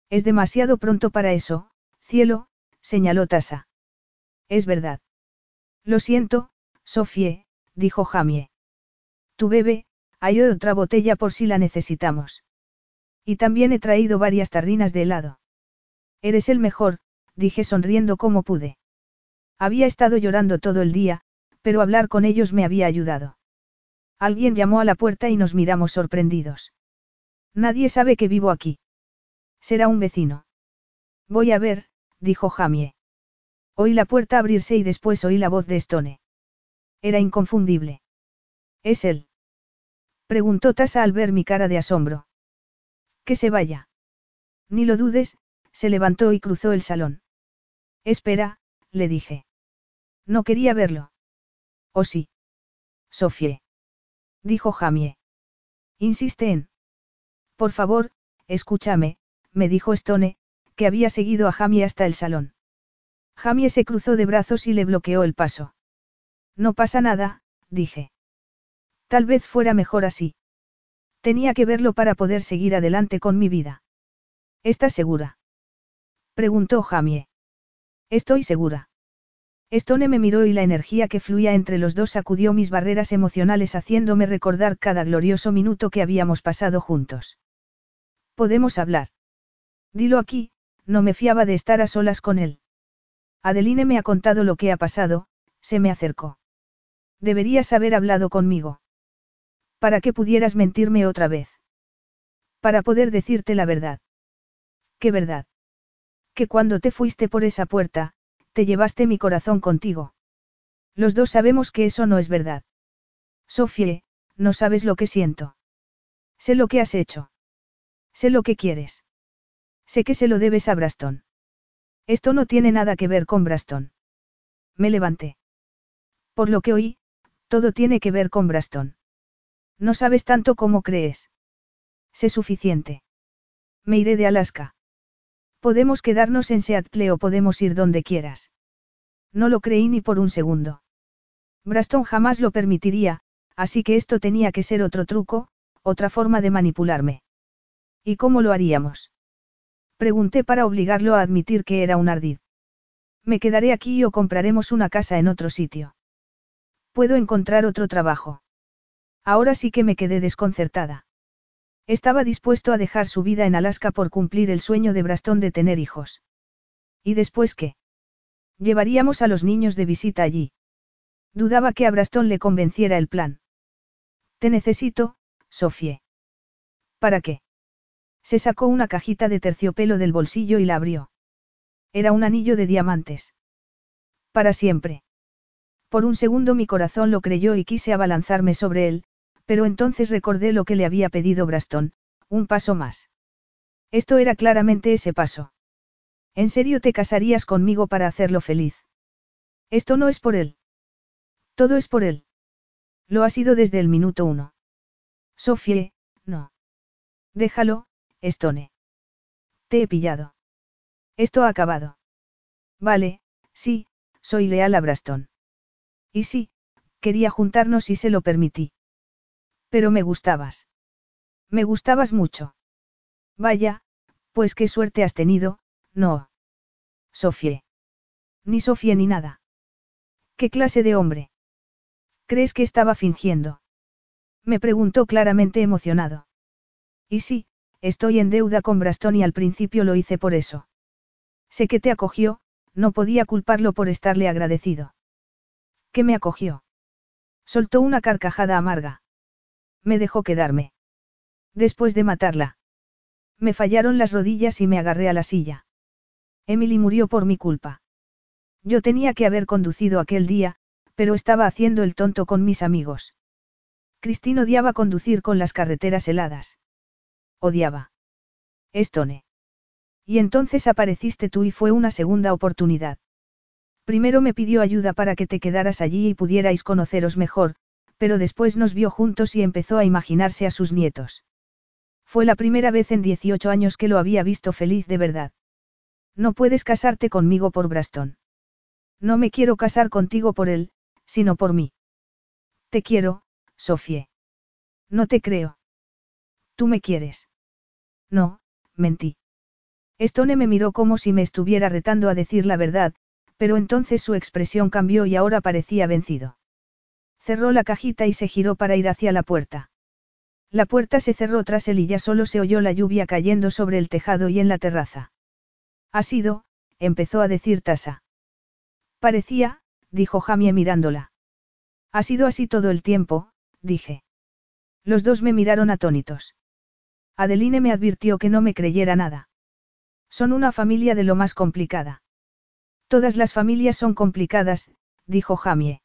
Es demasiado pronto para eso, Cielo, señaló Tasa. Es verdad. Lo siento, Sofie, dijo Jamie. Tu bebé, hay otra botella por si la necesitamos. Y también he traído varias tarrinas de helado. Eres el mejor, dije sonriendo como pude. Había estado llorando todo el día, pero hablar con ellos me había ayudado. Alguien llamó a la puerta y nos miramos sorprendidos. Nadie sabe que vivo aquí. Será un vecino. Voy a ver, dijo Jamie. Oí la puerta abrirse y después oí la voz de Stone. Era inconfundible. ¿Es él? Preguntó Tasa al ver mi cara de asombro. Que se vaya. Ni lo dudes, se levantó y cruzó el salón. Espera, le dije. No quería verlo. ¿O sí? Sofie. Dijo Jamie. Insiste en. Por favor, escúchame, me dijo Stone, que había seguido a Jamie hasta el salón. Jamie se cruzó de brazos y le bloqueó el paso. No pasa nada, dije. Tal vez fuera mejor así. Tenía que verlo para poder seguir adelante con mi vida. ¿Estás segura? Preguntó Jamie. Estoy segura. Stone me miró y la energía que fluía entre los dos sacudió mis barreras emocionales haciéndome recordar cada glorioso minuto que habíamos pasado juntos. Podemos hablar. Dilo aquí, no me fiaba de estar a solas con él. Adeline me ha contado lo que ha pasado, se me acercó. Deberías haber hablado conmigo. Para que pudieras mentirme otra vez. Para poder decirte la verdad. ¿Qué verdad? Que cuando te fuiste por esa puerta, te llevaste mi corazón contigo. Los dos sabemos que eso no es verdad. Sofie, no sabes lo que siento. Sé lo que has hecho. Sé lo que quieres. Sé que se lo debes a Braston. Esto no tiene nada que ver con Braston. Me levanté. Por lo que oí, todo tiene que ver con Braston. No sabes tanto como crees. Sé suficiente. Me iré de Alaska. Podemos quedarnos en Seattle o podemos ir donde quieras. No lo creí ni por un segundo. Braston jamás lo permitiría, así que esto tenía que ser otro truco, otra forma de manipularme. ¿Y cómo lo haríamos? Pregunté para obligarlo a admitir que era un ardid. Me quedaré aquí o compraremos una casa en otro sitio. Puedo encontrar otro trabajo. Ahora sí que me quedé desconcertada. Estaba dispuesto a dejar su vida en Alaska por cumplir el sueño de Braston de tener hijos. ¿Y después qué? Llevaríamos a los niños de visita allí. Dudaba que a Braston le convenciera el plan. Te necesito, Sofie. ¿Para qué? Se sacó una cajita de terciopelo del bolsillo y la abrió. Era un anillo de diamantes. Para siempre. Por un segundo mi corazón lo creyó y quise abalanzarme sobre él, pero entonces recordé lo que le había pedido Braston, un paso más. Esto era claramente ese paso. ¿En serio te casarías conmigo para hacerlo feliz? Esto no es por él. Todo es por él. Lo ha sido desde el minuto uno. Sofie, no. Déjalo, Stone. Te he pillado. Esto ha acabado. Vale, sí, soy leal a Braston. Y sí, quería juntarnos y se lo permití. Pero me gustabas. Me gustabas mucho. Vaya, pues qué suerte has tenido, no. Sofie. Ni Sofie ni nada. ¿Qué clase de hombre? ¿Crees que estaba fingiendo? Me preguntó claramente emocionado. Y sí, estoy en deuda con Braston y al principio lo hice por eso. Sé que te acogió, no podía culparlo por estarle agradecido. ¿Qué me acogió? Soltó una carcajada amarga. Me dejó quedarme. Después de matarla. Me fallaron las rodillas y me agarré a la silla. Emily murió por mi culpa. Yo tenía que haber conducido aquel día, pero estaba haciendo el tonto con mis amigos. Christine odiaba conducir con las carreteras heladas. Odiaba. Estone. Y entonces apareciste tú y fue una segunda oportunidad. Primero me pidió ayuda para que te quedaras allí y pudierais conoceros mejor, pero después nos vio juntos y empezó a imaginarse a sus nietos. Fue la primera vez en 18 años que lo había visto feliz de verdad. No puedes casarte conmigo por Braston. No me quiero casar contigo por él, sino por mí. Te quiero, Sofie. No te creo. Tú me quieres. No, mentí. Stone me miró como si me estuviera retando a decir la verdad, pero entonces su expresión cambió y ahora parecía vencido. Cerró la cajita y se giró para ir hacia la puerta. La puerta se cerró tras él y ya solo se oyó la lluvia cayendo sobre el tejado y en la terraza. Ha sido, empezó a decir Tasa. Parecía, dijo Jamie mirándola. Ha sido así todo el tiempo, dije. Los dos me miraron atónitos. Adeline me advirtió que no me creyera nada. Son una familia de lo más complicada. Todas las familias son complicadas, dijo Jamie.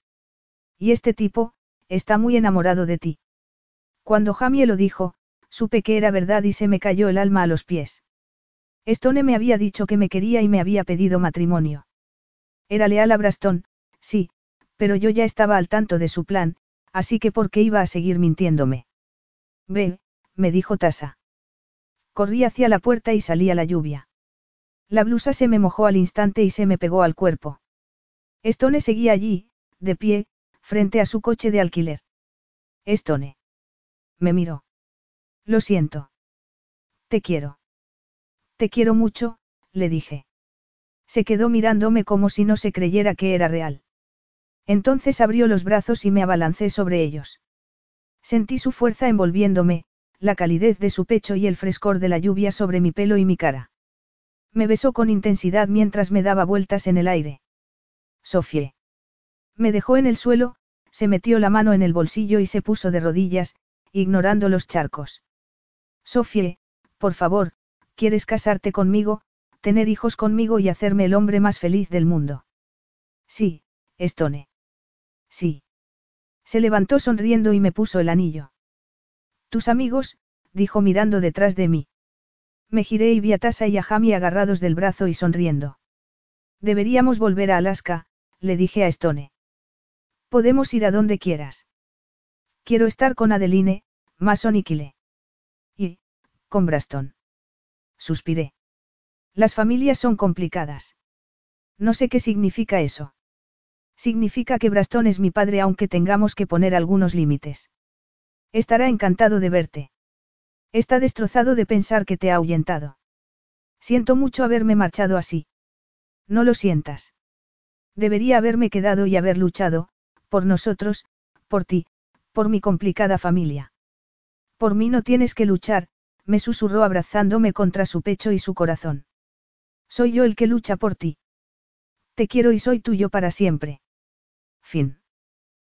Y este tipo, está muy enamorado de ti. Cuando Jamie lo dijo, supe que era verdad y se me cayó el alma a los pies. Stone me había dicho que me quería y me había pedido matrimonio. Era leal a Braston, sí, pero yo ya estaba al tanto de su plan, así que ¿por qué iba a seguir mintiéndome? Ve, me dijo Tasa. Corrí hacia la puerta y salí a la lluvia. La blusa se me mojó al instante y se me pegó al cuerpo. Stone seguía allí, de pie, frente a su coche de alquiler. Stone. Me miró. Lo siento. Te quiero. Te quiero mucho, le dije. Se quedó mirándome como si no se creyera que era real. Entonces abrió los brazos y me abalancé sobre ellos. Sentí su fuerza envolviéndome, la calidez de su pecho y el frescor de la lluvia sobre mi pelo y mi cara. Me besó con intensidad mientras me daba vueltas en el aire. Sofie. Me dejó en el suelo, se metió la mano en el bolsillo y se puso de rodillas, ignorando los charcos. Sofie, por favor, ¿quieres casarte conmigo, tener hijos conmigo y hacerme el hombre más feliz del mundo? Sí, Stone. Sí. Se levantó sonriendo y me puso el anillo. Tus amigos, dijo mirando detrás de mí. Me giré y vi a Tasa y a Jamie agarrados del brazo y sonriendo. Deberíamos volver a Alaska, le dije a Stone. Podemos ir a donde quieras. Quiero estar con Adeline, Mason y Kile. Y, con Braston. Suspiré. Las familias son complicadas. No sé qué significa eso. Significa que Braston es mi padre aunque tengamos que poner algunos límites. Estará encantado de verte. Está destrozado de pensar que te ha ahuyentado. Siento mucho haberme marchado así. No lo sientas. Debería haberme quedado y haber luchado, por nosotros, por ti, por mi complicada familia. Por mí no tienes que luchar, me susurró abrazándome contra su pecho y su corazón. Soy yo el que lucha por ti. Te quiero y soy tuyo para siempre. Fin.